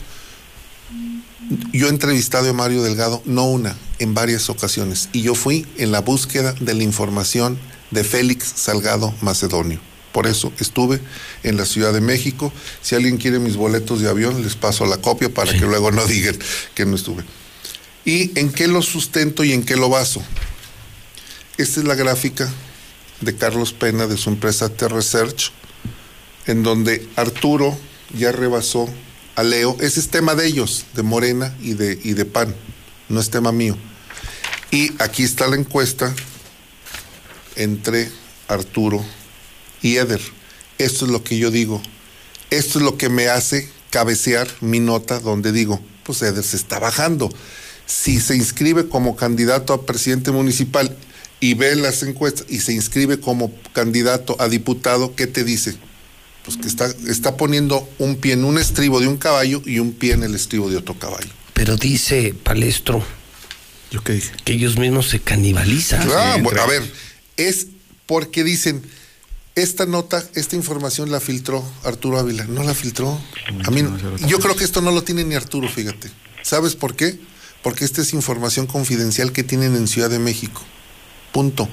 [SPEAKER 98] Yo he entrevistado a Mario Delgado, no una, en varias ocasiones, y yo fui en la búsqueda de la información de Félix Salgado Macedonio. Por eso estuve en la Ciudad de México. Si alguien quiere mis boletos de avión, les paso la copia para que luego no digan que no estuve. ¿Y en qué lo sustento y en qué lo baso? Esta es la gráfica de Carlos Pena de su empresa T-Research, en donde Arturo ya rebasó a Leo. Ese es tema de ellos, de Morena y de, y de PAN, no es tema mío. Y aquí está la encuesta entre Arturo y Eder. Esto es lo que yo digo. Esto es lo que me hace cabecear mi nota donde digo, pues Eder se está bajando. Si se inscribe como candidato a presidente municipal y ve las encuestas y se inscribe como candidato a diputado, ¿qué te dice? Pues que está, está poniendo un pie en un estribo de un caballo y un pie en el estribo de otro caballo.
[SPEAKER 1] Pero dice Palestro
[SPEAKER 99] ¿Yo qué dije?
[SPEAKER 1] Que ellos mismos se canibalizan.
[SPEAKER 98] Ah,
[SPEAKER 1] Sí,
[SPEAKER 98] bueno,
[SPEAKER 1] entre-
[SPEAKER 98] a ver, es porque dicen, esta nota, esta información la filtró Arturo Ávila. No la filtró. A mí, yo creo que esto no lo tiene ni Arturo, fíjate. ¿Sabes por qué? Porque esta es información confidencial que tienen en Ciudad de México. Punto.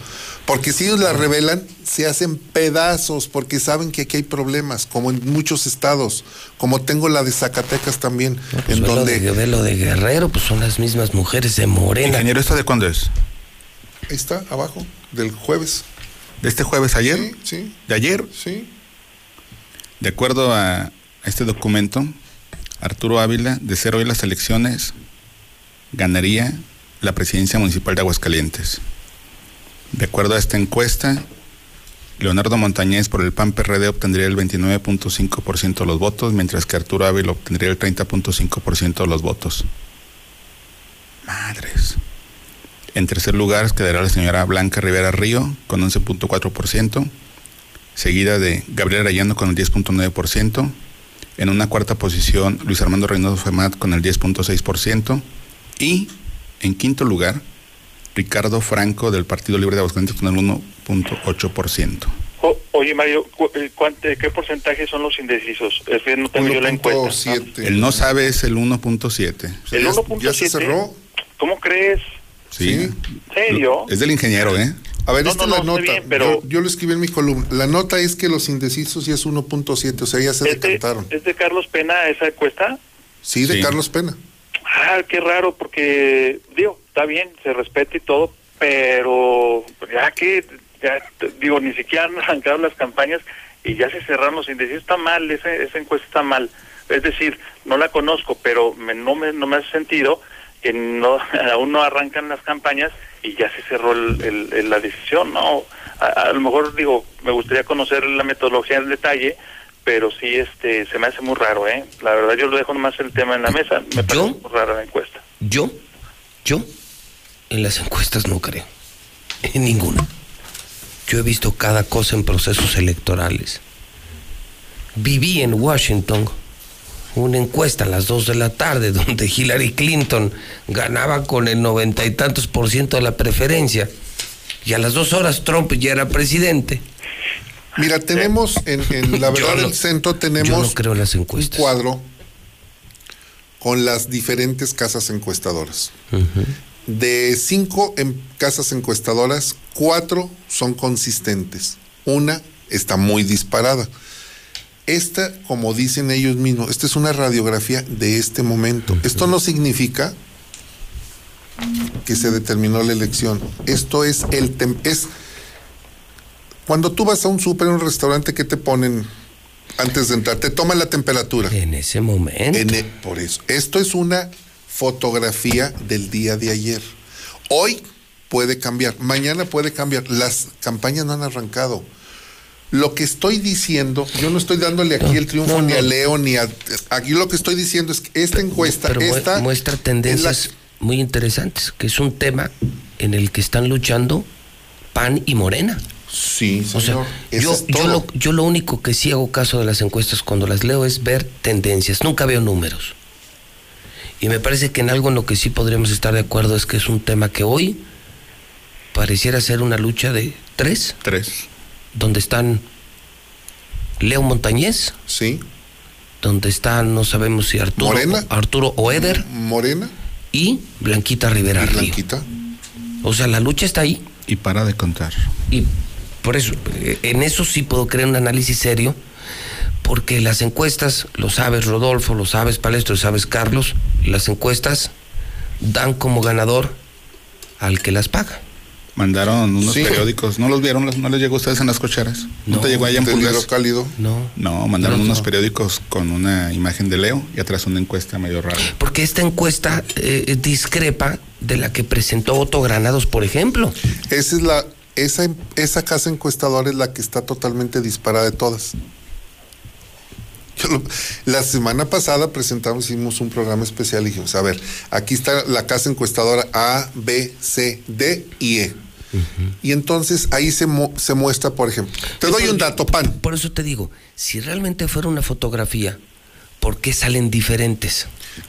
[SPEAKER 98] Porque si ellos la revelan, se hacen pedazos porque saben que aquí hay problemas, como en muchos estados, como tengo la de Zacatecas también,
[SPEAKER 1] Pues
[SPEAKER 98] en
[SPEAKER 1] ve lo
[SPEAKER 98] donde...
[SPEAKER 1] de, lo de Guerrero, pues son las mismas mujeres de Morena.
[SPEAKER 99] Ingeniero, ¿esto de cuándo es?
[SPEAKER 98] Ahí está, abajo, del jueves.
[SPEAKER 99] ¿De este jueves ayer?
[SPEAKER 98] Sí, sí.
[SPEAKER 99] ¿De ayer?
[SPEAKER 98] Sí.
[SPEAKER 99] De acuerdo a este documento, Arturo Ávila, de ser hoy las elecciones, ganaría la presidencia municipal de Aguascalientes. De acuerdo a esta encuesta, Leonardo Montañez por el PAN PRD obtendría el 29.5% de los votos, mientras que Arturo Ávila obtendría el 30.5% de los votos. Madres. En tercer lugar quedará la señora Blanca Rivera Río con 11.4%, seguida de Gabriel Arellano con el 10.9%, en una cuarta posición Luis Armando Reynoso Femat con el 10.6% y en quinto lugar Ricardo Franco del Partido Libre de Aguascalientes con el 1.8%.
[SPEAKER 84] O- oye, Mario, cu- eh, ¿cuánto- ¿qué porcentaje son los indecisos? Es que no tengo yo la encuesta.
[SPEAKER 99] El no sabe es el 1.7.
[SPEAKER 84] ¿El 1.7? ¿Cómo crees?
[SPEAKER 99] Sí.
[SPEAKER 84] ¿En serio?
[SPEAKER 99] Es del ingeniero, ¿eh?
[SPEAKER 98] A ver,
[SPEAKER 84] No,
[SPEAKER 98] esta
[SPEAKER 84] no,
[SPEAKER 98] es la
[SPEAKER 84] no,
[SPEAKER 98] nota.
[SPEAKER 84] bien, pero-
[SPEAKER 98] yo, yo lo escribí en mi columna. La nota es que los indecisos ya es 1.7, o sea, ya se
[SPEAKER 84] ¿Es de,
[SPEAKER 98] decantaron.
[SPEAKER 84] ¿Es de Carlos Pena esa encuesta?
[SPEAKER 98] Sí, de
[SPEAKER 99] Sí.
[SPEAKER 98] Carlos Pena.
[SPEAKER 84] Ah, qué raro, porque, digo, está bien, se respeta y todo, pero ya que, ya, digo, ni siquiera han arrancado las campañas y ya se cerraron los indecisos. Está mal, esa, esa encuesta está mal. Es decir, no la conozco, pero me- no, me, no me hace sentido que no, aún no arrancan las campañas y ya se cerró el- el- el- la decisión, ¿no? A, a lo mejor, digo, me gustaría conocer la metodología en detalle, pero sí este se me hace muy raro, ¿eh? La verdad, yo lo dejo nomás el tema en la mesa, me parece muy rara la encuesta.
[SPEAKER 1] Yo, yo, en las encuestas no creo. En ninguna. Yo he visto cada cosa en procesos electorales. Viví en Washington una encuesta a las 2 de la tarde donde Hillary Clinton ganaba con el noventa y tantos por ciento de la preferencia. Y a las dos horas Trump ya era presidente.
[SPEAKER 98] Mira, tenemos en, en la verdad
[SPEAKER 1] no-
[SPEAKER 98] del centro tenemos
[SPEAKER 1] no creo
[SPEAKER 98] un cuadro con las diferentes casas encuestadoras. De cinco en- casas encuestadoras, cuatro son consistentes. Una está muy disparada. Esta, como dicen ellos mismos, esta es una radiografía de este momento. Esto no significa que se determinó la elección. Esto es el tem- es cuando tú vas a un súper, a un restaurante, ¿qué te ponen antes de entrar? Te toman la temperatura.
[SPEAKER 1] En ese momento.
[SPEAKER 98] En e- por eso. Esto es una fotografía del día de ayer. Hoy puede cambiar, mañana puede cambiar. Las campañas no han arrancado. Lo que estoy diciendo, yo no estoy dándole aquí el triunfo
[SPEAKER 1] no,
[SPEAKER 98] ni a Leo ni a. Aquí lo que estoy diciendo es que esta encuesta,
[SPEAKER 1] Pero mu-
[SPEAKER 98] esta
[SPEAKER 1] muestra tendencias muy interesantes, que es un tema en el que están luchando PAN y Morena.
[SPEAKER 98] Sí,
[SPEAKER 1] O sea,
[SPEAKER 98] señor.
[SPEAKER 1] Yo,
[SPEAKER 98] es
[SPEAKER 1] yo,
[SPEAKER 98] todo.
[SPEAKER 1] lo, yo lo único que sí hago caso de las encuestas cuando las leo es ver tendencias, nunca veo números. Y me parece que en algo en lo que sí podríamos estar de acuerdo es que es un tema que hoy pareciera ser una lucha de tres.
[SPEAKER 99] Tres.
[SPEAKER 1] Donde están Leo Montañez.
[SPEAKER 98] Sí.
[SPEAKER 1] Donde están, no sabemos si Arturo,
[SPEAKER 98] Morena.
[SPEAKER 1] Arturo Oeder.
[SPEAKER 98] Morena.
[SPEAKER 1] Y Blanquita Rivera
[SPEAKER 98] Y
[SPEAKER 1] Río.
[SPEAKER 98] Blanquita.
[SPEAKER 1] O sea, la lucha está ahí.
[SPEAKER 99] Y para de contar.
[SPEAKER 1] Y por eso, eh, en eso sí puedo creer un análisis serio, porque las encuestas, lo sabes Rodolfo, lo sabes Palestro, lo sabes Carlos, las encuestas dan como ganador al que las paga.
[SPEAKER 99] Mandaron unos
[SPEAKER 1] Sí.
[SPEAKER 99] periódicos, ¿no los vieron? ¿No les llegó a ustedes en las cocheras? ¿No,
[SPEAKER 1] No,
[SPEAKER 99] te llegó allá en Pulgas?
[SPEAKER 98] Cálido.
[SPEAKER 1] No.
[SPEAKER 99] No, mandaron
[SPEAKER 1] No,
[SPEAKER 99] unos
[SPEAKER 1] no.
[SPEAKER 99] periódicos con una imagen de Leo y atrás una encuesta medio rara.
[SPEAKER 1] Porque esta encuesta eh, discrepa de la que presentó Otto Granados, por ejemplo.
[SPEAKER 98] Esa es la, esa, esa casa encuestadora es la que está totalmente disparada de todas. Yo lo- la semana pasada presentamos, hicimos un programa especial y dijimos, a ver, aquí está la casa encuestadora A, B, C, D y E. Y entonces ahí se, mu- se muestra, por ejemplo, te doy un dato, pan.
[SPEAKER 1] Por eso te digo, si realmente fuera una fotografía, ¿por qué salen diferentes?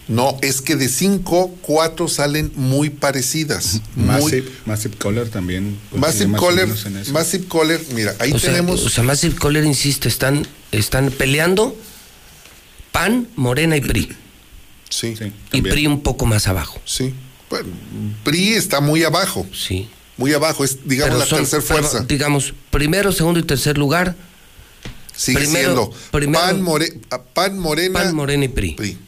[SPEAKER 98] No, es que de cinco, cuatro salen muy parecidas. Muy,
[SPEAKER 99] Massive, Massive Color también.
[SPEAKER 98] Massive Color,
[SPEAKER 99] menos en eso.
[SPEAKER 98] Massive Color, mira, ahí
[SPEAKER 1] o sea,
[SPEAKER 98] tenemos.
[SPEAKER 1] o sea, Massive Caller, insisto, están, están peleando PAN, Morena y PRI.
[SPEAKER 98] Sí.
[SPEAKER 1] y PRI un poco más abajo.
[SPEAKER 98] Sí. Bueno, PRI está muy abajo.
[SPEAKER 1] Sí.
[SPEAKER 98] Muy abajo, es digamos
[SPEAKER 1] Pero
[SPEAKER 98] la
[SPEAKER 1] son-
[SPEAKER 98] tercera
[SPEAKER 1] pero,
[SPEAKER 98] fuerza.
[SPEAKER 1] digamos, primero, segundo y tercer lugar.
[SPEAKER 98] Sigue
[SPEAKER 1] primero-
[SPEAKER 98] siendo
[SPEAKER 1] primero-
[SPEAKER 98] PAN, More- ah, PAN, Morena.
[SPEAKER 1] PAN, Morena y PRI.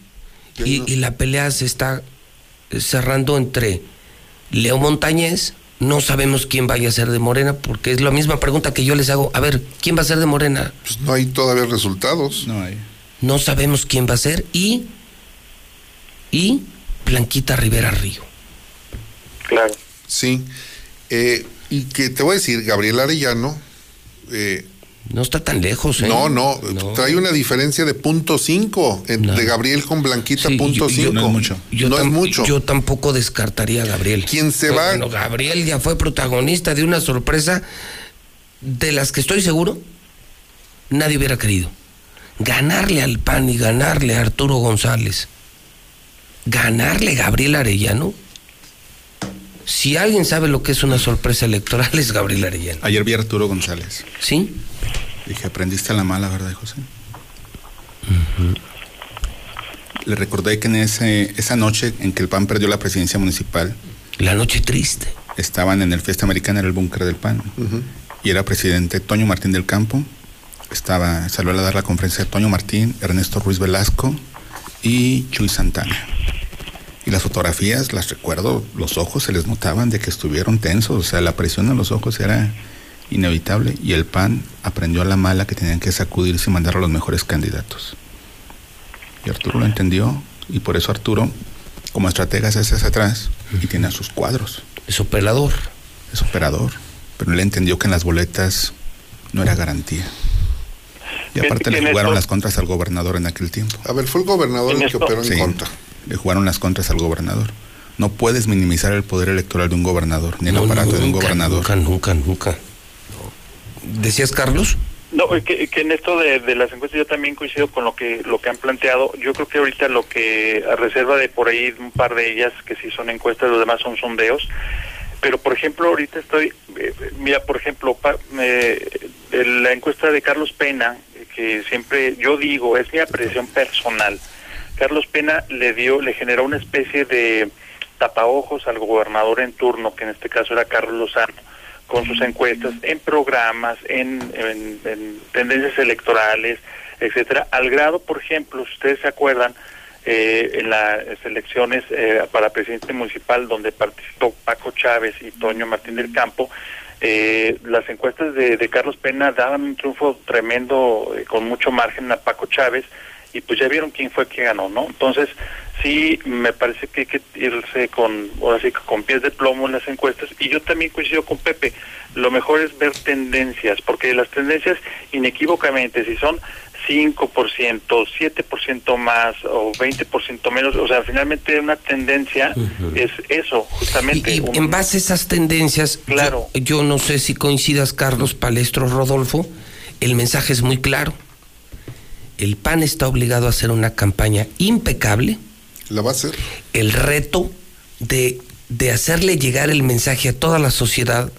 [SPEAKER 1] Y, y la pelea se está cerrando entre Leo Montañez. No sabemos quién vaya a ser de Morena, porque es la misma pregunta que yo les hago. A ver, ¿quién va a ser de Morena?
[SPEAKER 98] Pues no hay todavía resultados.
[SPEAKER 99] No hay.
[SPEAKER 1] No sabemos quién va a ser. Y, y Blanquita Rivera Río.
[SPEAKER 84] Claro.
[SPEAKER 98] Sí. Eh, y que te voy a decir, Gabriel Arellano. eh,
[SPEAKER 1] No está tan lejos, ¿eh?
[SPEAKER 98] No, no, trae una diferencia de punto cinco en- de Gabriel con Blanquita
[SPEAKER 1] Sí,
[SPEAKER 98] punto
[SPEAKER 1] yo- yo-
[SPEAKER 98] cinco.
[SPEAKER 1] no es mucho. Yo
[SPEAKER 98] no es mucho.
[SPEAKER 1] Yo tampoco descartaría a Gabriel.
[SPEAKER 98] ¿Quién se va?
[SPEAKER 1] Bueno, Gabriel ya fue protagonista de una sorpresa de las que estoy seguro nadie hubiera querido. Ganarle al PAN y ganarle a Arturo González. Ganarle a Gabriel Arellano. Si alguien sabe lo que es una sorpresa electoral es Gabriel Arellano.
[SPEAKER 99] Ayer vi a Arturo González.
[SPEAKER 1] ¿Sí?
[SPEAKER 99] Dije, aprendiste a la mala, ¿verdad, José? Le recordé que en ese, esa noche en que el PAN perdió la presidencia municipal.
[SPEAKER 1] La noche triste.
[SPEAKER 99] Estaban en el Fiesta Americana, en el búnker del PAN. Y era presidente Toño Martín del Campo. Estaba, salió a dar la conferencia de Toño Martín, Ernesto Ruiz Velasco y Chuy Santana. Y las fotografías, las recuerdo, los ojos se les notaban de que estuvieron tensos, o sea, la presión en los ojos era inevitable y el PAN aprendió a la mala que tenían que sacudirse y mandar a los mejores candidatos. Y Arturo lo entendió y por eso Arturo, como estratega, se hace hacia atrás y tiene a sus cuadros.
[SPEAKER 1] Es operador.
[SPEAKER 99] Es operador, pero él entendió que en las boletas no era garantía. Y aparte le
[SPEAKER 98] ¿Quién es
[SPEAKER 99] jugaron
[SPEAKER 98] esto?
[SPEAKER 99] las contras al gobernador en aquel tiempo.
[SPEAKER 98] A ver, fue el gobernador el que operó en
[SPEAKER 99] Sí,
[SPEAKER 98] contra.
[SPEAKER 99] Le jugaron las contras al gobernador. No puedes minimizar el poder electoral de un gobernador, ni el
[SPEAKER 1] No,
[SPEAKER 99] aparato de un gobernador.
[SPEAKER 1] Nunca, nunca, nunca. ¿Decías, Carlos?
[SPEAKER 84] No, eh, que, que en esto de, de las encuestas yo también coincido con lo que lo que han planteado. Yo creo que ahorita lo que, a reserva de por ahí un par de ellas que sí son encuestas, los demás son sondeos. Pero, por ejemplo, ahorita estoy, eh, mira, por ejemplo, pa- eh, la encuesta de Carlos Pena, eh, que siempre yo digo, es mi apreciación personal. Carlos Pena le dio, le generó una especie de tapaojos al gobernador en turno, que en este caso era Carlos Lozano, con sus encuestas en programas, en, en- en tendencias electorales, etcétera, al grado, por ejemplo, si ustedes se acuerdan, eh, en las elecciones eh, para presidente municipal donde participó Paco Chávez y Toño Martín del Campo, eh, las encuestas de, de Carlos Pena daban un triunfo tremendo eh, con mucho margen a Paco Chávez y pues ya vieron quién fue que ganó, ¿no? Entonces sí me parece que hay que irse con, ahora sí con pies de plomo en las encuestas y yo también coincido con Pepe, lo mejor es ver tendencias, porque las tendencias inequívocamente si son 5%, 7% más o 20% menos, o sea, finalmente una tendencia es eso, justamente.
[SPEAKER 1] Y
[SPEAKER 84] un-
[SPEAKER 1] en base a esas tendencias,
[SPEAKER 84] Claro.
[SPEAKER 1] yo, yo no sé si coincidas, Carlos Palestro Rodolfo, el mensaje es muy claro. El PAN está obligado a hacer una campaña impecable.
[SPEAKER 98] La va a hacer.
[SPEAKER 1] El reto de, de hacerle llegar el mensaje a toda la sociedad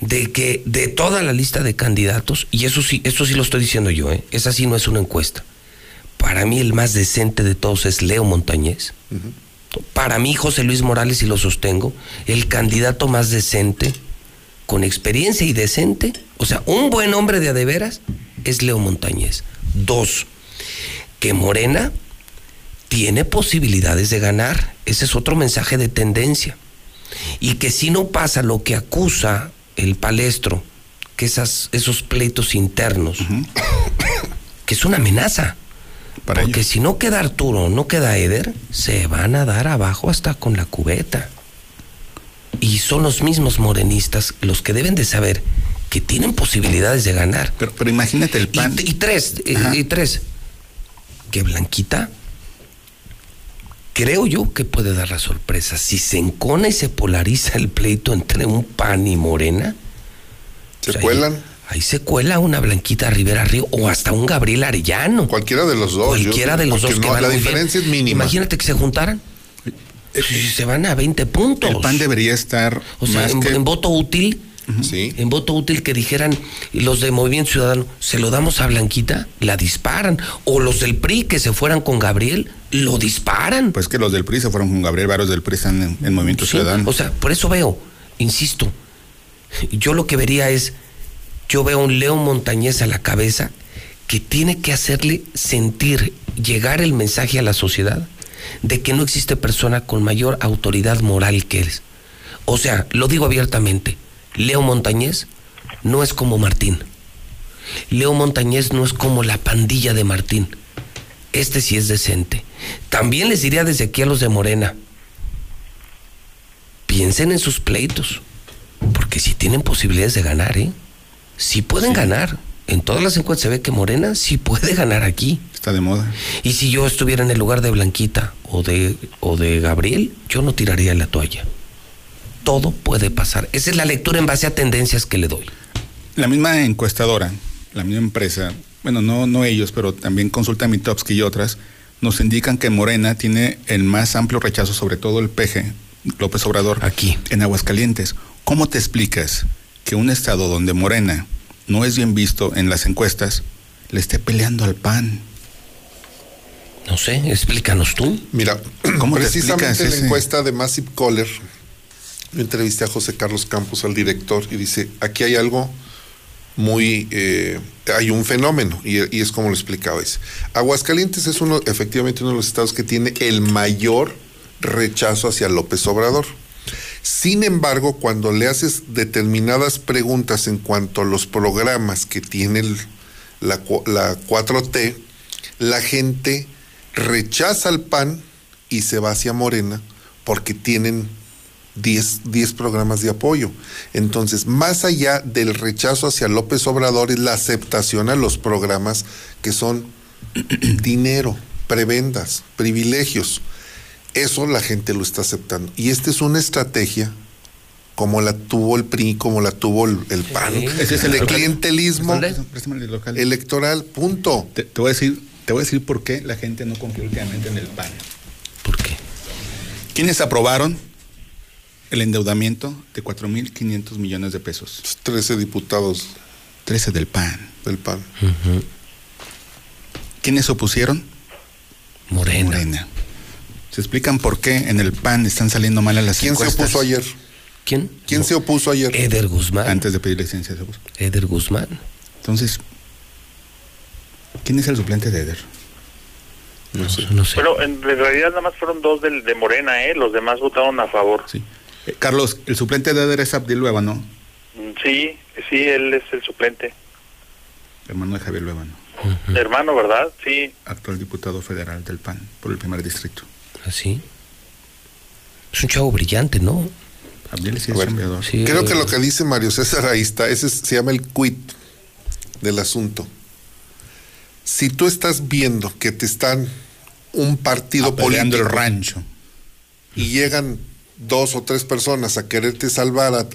[SPEAKER 1] de que de toda la lista de candidatos, y eso sí, eso sí lo estoy diciendo yo, ¿eh? esa sí no es una encuesta. Para mí el más decente de todos es Leo Montañez. Para mí, José Luis Morales, y lo sostengo, el candidato más decente, con experiencia y decente, o sea, un buen hombre de adeveras, es Leo Montañez. Dos, que Morena tiene posibilidades de ganar. Ese es otro mensaje de tendencia. Y que si no pasa lo que acusa el palestro, que esas, esos pleitos internos, que es una amenaza. Porque si no queda Arturo, no queda Eder, se van a dar abajo hasta con la cubeta. Y son los mismos morenistas los que deben de saber que tienen posibilidades de ganar.
[SPEAKER 99] Pero, pero imagínate el PAN.
[SPEAKER 1] Y, y tres, y, y tres, que Blanquita, creo yo que puede dar la sorpresa. Si se encona y se polariza el pleito entre un PAN y Morena,
[SPEAKER 98] ¿Se
[SPEAKER 1] pues
[SPEAKER 98] cuelan?
[SPEAKER 1] Ahí se cuela una Blanquita Rivera Río o hasta un Gabriel Arellano.
[SPEAKER 98] Cualquiera de los dos.
[SPEAKER 1] Cualquiera de los dos. Que
[SPEAKER 98] la diferencia es mínima.
[SPEAKER 1] Imagínate que se juntaran. se van a 20 puntos.
[SPEAKER 99] El PAN debería estar.
[SPEAKER 1] O sea, en, voto útil.
[SPEAKER 98] Sí.
[SPEAKER 1] En voto útil que dijeran los de Movimiento Ciudadano, se lo damos a Blanquita, la disparan. O los del PRI que se fueran con Gabriel, lo disparan.
[SPEAKER 99] Pues que los del PRI se fueron con Gabriel, varios del PRI están en, Movimiento Ciudadano.
[SPEAKER 1] O sea, por eso veo, insisto, yo lo que vería es yo veo a un Leo Montañez a la cabeza que tiene que hacerle sentir, llegar el mensaje a la sociedad de que no existe persona con mayor autoridad moral que él. O sea, lo digo abiertamente, Leo Montañez no es como Martín. Leo Montañez no es como la pandilla de Martín. Este sí es decente. También les diría desde aquí a los de Morena, piensen en sus pleitos, porque si tienen posibilidades de ganar, ¿eh? sí pueden ganar. En todas las encuestas se ve que Morena sí puede ganar aquí.
[SPEAKER 99] Está de moda.
[SPEAKER 1] Y si yo estuviera en el lugar de Blanquita o de, o de Gabriel, yo no tiraría la toalla. Todo puede pasar. Esa es la lectura en base a tendencias que le doy.
[SPEAKER 99] La misma encuestadora, la misma empresa, bueno, no, no ellos, pero también Consulta Mitowski y otras, nos indican que Morena tiene el más amplio rechazo, sobre todo el PG, López Obrador,
[SPEAKER 1] aquí
[SPEAKER 99] en Aguascalientes. ¿Cómo te explicas que un estado donde Morena no es bien visto en las encuestas, le esté peleando al PAN.
[SPEAKER 1] No sé, explícanos tú.
[SPEAKER 98] Mira, ¿Cómo precisamente en la encuesta de Massive Caller, yo entrevisté a José Carlos Campos, al director, y dice, aquí hay algo muy, eh, hay un fenómeno, y, es como lo explicaba. Dice, Aguascalientes es uno, efectivamente uno de los estados que tiene el mayor rechazo hacia López Obrador. Sin embargo, cuando le haces determinadas preguntas en cuanto a los programas que tiene la, 4T, la gente rechaza al PAN y se va hacia Morena porque tienen 10, programas de apoyo. Entonces, más allá del rechazo hacia López Obrador es la aceptación a los programas que son dinero, prebendas, privilegios. Eso la gente lo está aceptando. Y esta es una estrategia como la tuvo el PRI, como la tuvo el, PAN, Ese es el de clientelismo electoral, punto.
[SPEAKER 99] Te, voy a decir, te voy a decir por qué la gente no confió últimamente en el PAN.
[SPEAKER 1] ¿Por qué?
[SPEAKER 99] ¿Quiénes aprobaron el endeudamiento de 4.500 millones de pesos?
[SPEAKER 98] 13 diputados.
[SPEAKER 99] 13 del PAN.
[SPEAKER 98] Del PAN.
[SPEAKER 99] ¿Quiénes opusieron?
[SPEAKER 1] Morena.
[SPEAKER 99] Morena. ¿Se explican por qué en el PAN están saliendo mal las
[SPEAKER 98] ¿Quién
[SPEAKER 99] encuestas?
[SPEAKER 98] ¿Quién se opuso ayer?
[SPEAKER 1] ¿Quién?
[SPEAKER 98] ¿Quién se opuso ayer?
[SPEAKER 1] Eder Guzmán.
[SPEAKER 99] Antes de pedir licencia se opuso.
[SPEAKER 1] Eder Guzmán.
[SPEAKER 99] Entonces, ¿quién es el suplente de Eder?
[SPEAKER 84] No sé. No sé. Pero en realidad nada más fueron dos de, de Morena, ¿eh? Los demás votaron a favor.
[SPEAKER 99] Sí. Eh, Carlos, ¿el suplente de Eder es Abdil Luevano?
[SPEAKER 84] Mm, sí, sí, él es el suplente.
[SPEAKER 99] Hermano de Javier Luevano.
[SPEAKER 84] Hermano, ¿verdad? Sí.
[SPEAKER 99] Actual diputado federal del PAN por el primer distrito.
[SPEAKER 1] ¿Así? Es un chavo brillante, ¿no?
[SPEAKER 98] Creo que lo que dice Mario César ahí está, ese se llama el quit del asunto. Si tú estás viendo que te están un partido
[SPEAKER 99] político el rancho
[SPEAKER 98] y llegan dos o tres personas a quererte salvar,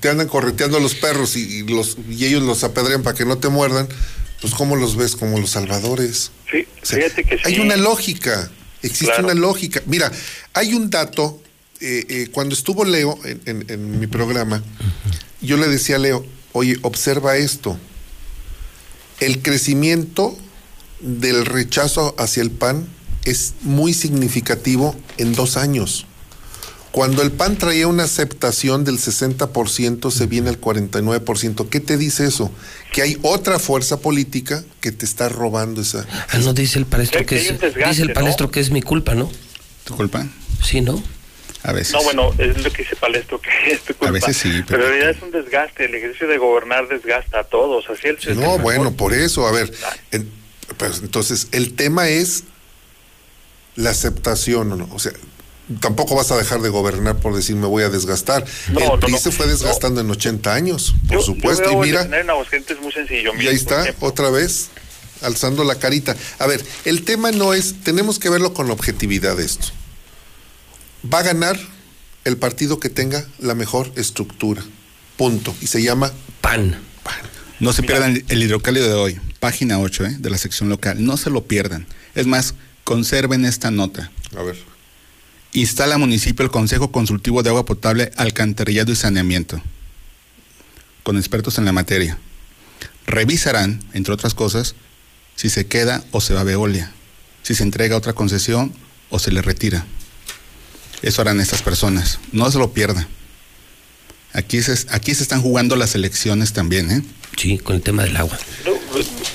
[SPEAKER 98] te andan correteando los perros y, los, y ellos los apedrean para que no te muerdan, pues ¿cómo los ves? Como los salvadores.
[SPEAKER 84] Sí, fíjate que sí.
[SPEAKER 98] Hay una lógica. Existe una lógica. Mira, hay un dato, eh, eh, cuando estuvo Leo en, mi programa, yo le decía a Leo, oye, observa esto, el crecimiento del rechazo hacia el PAN es muy significativo en dos años. Cuando el PAN traía una aceptación del 60%, se viene al 49%. ¿Qué te dice eso? Que hay otra fuerza política que te está robando esa.
[SPEAKER 1] Ah, no dice el palestro que, es, dice el palestro que es mi culpa, ¿no?
[SPEAKER 99] ¿Tu culpa?
[SPEAKER 1] Sí, ¿no?
[SPEAKER 99] A veces.
[SPEAKER 84] No, bueno, es lo que dice Palestro, que es tu culpa.
[SPEAKER 99] A veces sí.
[SPEAKER 84] Pero, en realidad es un desgaste. El ejercicio de gobernar desgasta a todos. Así el
[SPEAKER 98] no, bueno, por eso, a ver. pues, entonces, el tema es la aceptación, ¿no? O sea, tampoco vas a dejar de gobernar por decir me voy a desgastar. el PRI se fue desgastando en 80 años, por supuesto. y mira,
[SPEAKER 84] muy sencillo.
[SPEAKER 98] y ahí está, otra vez, alzando la carita. A ver, el tema no es, tenemos que verlo con objetividad esto. Va a ganar el partido que tenga la mejor estructura. Punto. Y se llama
[SPEAKER 1] PAN.
[SPEAKER 98] PAN.
[SPEAKER 99] No se pierdan el hidrocálido de hoy, página 8 ¿eh? de la sección local. No se lo pierdan. Es más, conserven esta nota.
[SPEAKER 98] A ver.
[SPEAKER 99] Instala municipio el Consejo Consultivo de Agua Potable, Alcantarillado y Saneamiento, con expertos en la materia. Revisarán, entre otras cosas, si se queda o se va a Veolia, si se entrega otra concesión o se le retira. Eso harán estas personas. No se lo pierdan. Aquí se, aquí se están jugando las elecciones también, ¿eh?
[SPEAKER 1] Sí, con el tema del agua.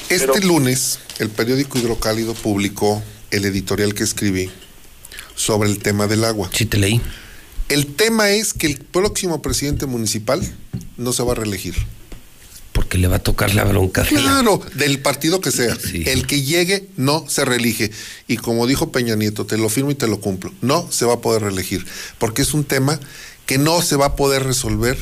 [SPEAKER 98] Este lunes, el periódico Hidrocálido publicó el editorial que escribí sobre el tema del agua.
[SPEAKER 1] Sí, te leí.
[SPEAKER 98] El tema es que el próximo presidente municipal no se va a reelegir.
[SPEAKER 1] Porque le va a tocar la bronca.
[SPEAKER 98] Claro, del partido que sea. El que llegue no se reelige. Y como dijo Peña Nieto, te lo firmo y te lo cumplo. No se va a poder reelegir. Porque es un tema que no se va a poder resolver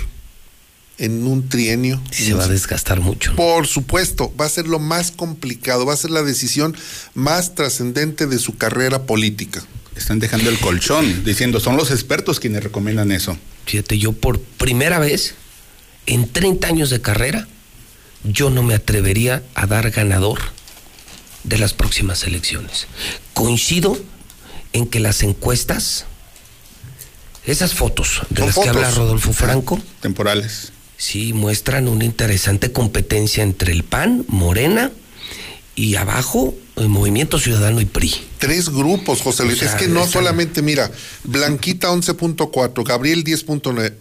[SPEAKER 98] en un trienio.
[SPEAKER 1] Sí, se va a desgastar mucho.
[SPEAKER 98] Por supuesto, va a ser lo más complicado, va a ser la decisión más trascendente de su carrera política.
[SPEAKER 99] Están dejando el colchón, diciendo, son los expertos quienes recomiendan eso.
[SPEAKER 1] Fíjate, yo por primera vez en 30 años de carrera, yo no me atrevería a dar ganador de las próximas elecciones. Coincido en que las encuestas esas fotos de las que habla Rodolfo Franco.
[SPEAKER 99] Temporales.
[SPEAKER 1] Sí, muestran una interesante competencia entre el PAN, Morena y abajo el Movimiento Ciudadano y PRI.
[SPEAKER 98] Tres grupos, José Luis. es que no solamente, mira, Blanquita 11.4, Gabriel 10.9,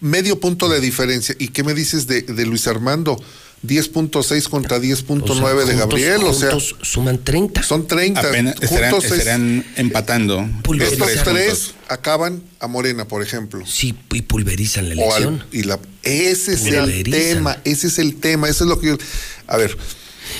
[SPEAKER 98] medio punto de diferencia. ¿Y qué me dices de, de Luis Armando? 10.6 contra 10.9 de Gabriel, o sea,
[SPEAKER 1] suman 30.
[SPEAKER 98] Son 30.
[SPEAKER 99] Apenas estarán, empatando.
[SPEAKER 98] Estos tres acaban a Morena, por ejemplo.
[SPEAKER 1] Sí, y pulverizan la elección.
[SPEAKER 98] y la, ese es el tema, ese es el tema, eso es lo que yo... A ver,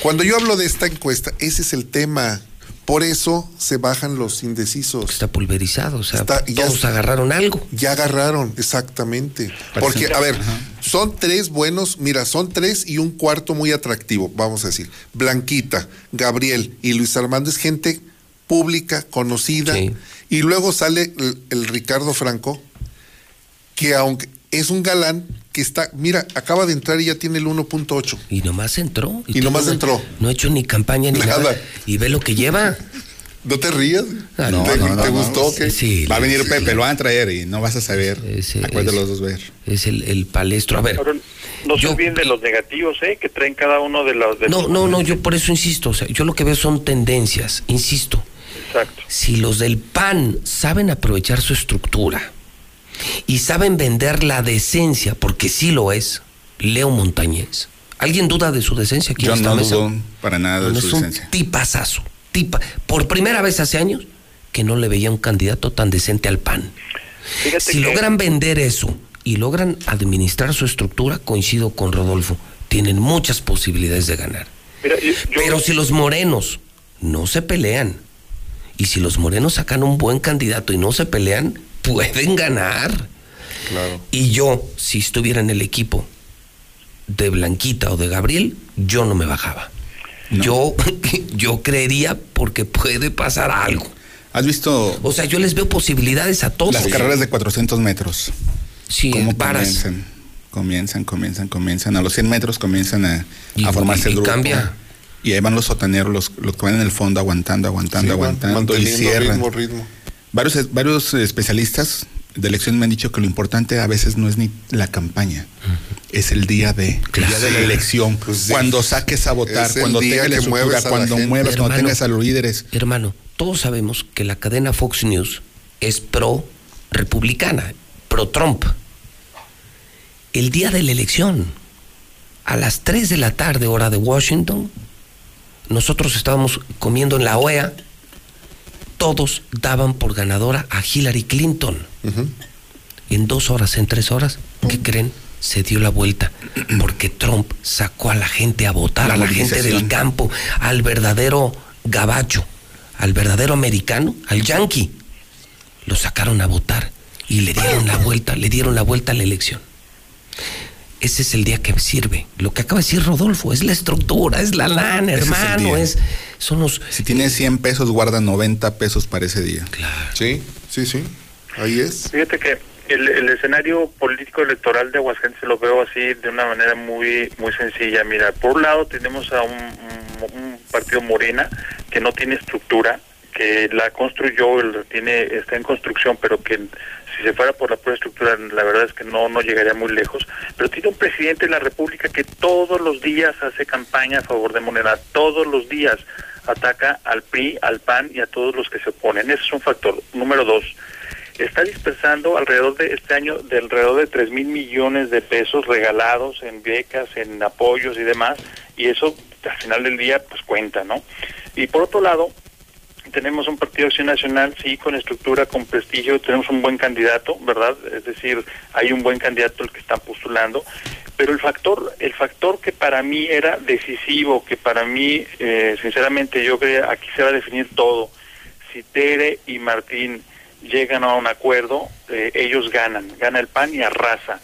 [SPEAKER 98] cuando yo hablo de esta encuesta, ese es el tema. Por eso se bajan los indecisos.
[SPEAKER 1] Está pulverizado, o sea, todos agarraron algo.
[SPEAKER 98] Ya agarraron, exactamente. Porque, a ver, son tres buenos, mira, son tres y un cuarto muy atractivo, vamos a decir. Blanquita, Gabriel y Luis Armando es gente pública, conocida. Y luego sale el Ricardo Franco, que aunque es un galán, que está, mira, acaba de entrar y ya tiene el 1.8.
[SPEAKER 1] Y nomás entró.
[SPEAKER 98] Y, nomás entró.
[SPEAKER 1] No ha hecho ni campaña ni nada. Y ve lo que lleva.
[SPEAKER 98] No te rías.
[SPEAKER 99] Ah, no, ¿Te, gustó? Sí, va a venir Pepe, lo van a traer y no vas a saber a cuál de los dos ver.
[SPEAKER 1] Es el, el palestro. A ver.
[SPEAKER 84] no se olviden de los negativos, ¿eh? Que traen cada uno de los.
[SPEAKER 1] no, no, no, yo por eso insisto. O sea, yo lo que veo son tendencias, insisto.
[SPEAKER 84] Exacto.
[SPEAKER 1] Si los del PAN saben aprovechar su estructura y saben vender la decencia, porque sí lo es, Leo Montañez. ¿Alguien duda de su decencia?
[SPEAKER 99] Yo no dudo para nada de su
[SPEAKER 1] es un tipazazo. Tipa. Por primera vez hace años que no le veía un candidato tan decente al PAN. si logran vender eso y logran administrar su estructura, coincido con Rodolfo, tienen muchas posibilidades de ganar. Pero si los morenos no se pelean, y si los morenos sacan un buen candidato y no se pelean, pueden ganar. Y yo, si estuviera en el equipo de Blanquita o de Gabriel, yo no me bajaba. Yo, yo creería porque puede pasar algo.
[SPEAKER 99] ¿Has visto?
[SPEAKER 1] O sea, yo les veo posibilidades a todos.
[SPEAKER 99] Las carreras de 400 metros.
[SPEAKER 1] Sí,
[SPEAKER 99] ¿Cómo comienzan? Comienzan, comienzan, comienzan. A los 100 metros comienzan a, formarse el grupo.
[SPEAKER 1] cambia.
[SPEAKER 99] Y ahí van los sotaneros, los, los que van en el fondo aguantando, aguantando, aguantando. Y cierran.
[SPEAKER 98] Ritmo, ritmo.
[SPEAKER 99] Varios, varios especialistas de elección me han dicho que lo importante a veces no es ni la campaña, es el día de, día de la elección. Pues cuando saques a votar, cuando tengas la estructura, cuando muevas, cuando tengas a los líderes.
[SPEAKER 1] Hermano, todos sabemos que la cadena Fox News es pro republicana, pro Trump. El día de la elección, a las 3 de la tarde, hora de Washington, nosotros estábamos comiendo en la OEA todos daban por ganadora a Hillary Clinton. En dos horas, en tres horas, ¿qué creen? Se dio la vuelta porque Trump sacó a la gente a votar, a la gente del campo, al verdadero gabacho, al verdadero americano, al yankee. Lo sacaron a votar y le dieron la vuelta, le dieron la vuelta a la elección ese es el día que sirve. Lo que acaba de decir Rodolfo, es la estructura, es la lana, hermano, es, son los...
[SPEAKER 99] Si tiene 100 pesos, guarda 90 pesos para ese día.
[SPEAKER 1] Claro.
[SPEAKER 98] Sí, sí, sí, ahí es.
[SPEAKER 84] Fíjate que el, el escenario político electoral de Aguascalientes lo veo así de una manera muy muy sencilla. Mira, por un lado tenemos a un, un- un partido Morena que no tiene estructura, que la construyó, el- tiene está en construcción, pero que si se fuera por la pura estructura, la verdad es que no no llegaría muy lejos. Pero tiene un presidente de la República que todos los días hace campaña a favor de Morena, todos los días ataca al PRI, al PAN y a todos los que se oponen. Ese es un factor. Número dos, está dispersando alrededor de este año de alrededor de 3 mil millones de pesos regalados en becas, en apoyos y demás, y eso al final del día pues cuenta, ¿no? Y por otro lado, tenemos un partido acción nacional, sí, con estructura, con prestigio, tenemos un buen candidato, ¿verdad? Es decir, hay un buen candidato el que están postulando, pero el factor, el factor que para mí era decisivo, que para mí, eh, sinceramente, yo creo aquí se va a definir todo. Si Tere y Martín llegan a un acuerdo, eh, ellos ganan, gana el PAN y arrasa.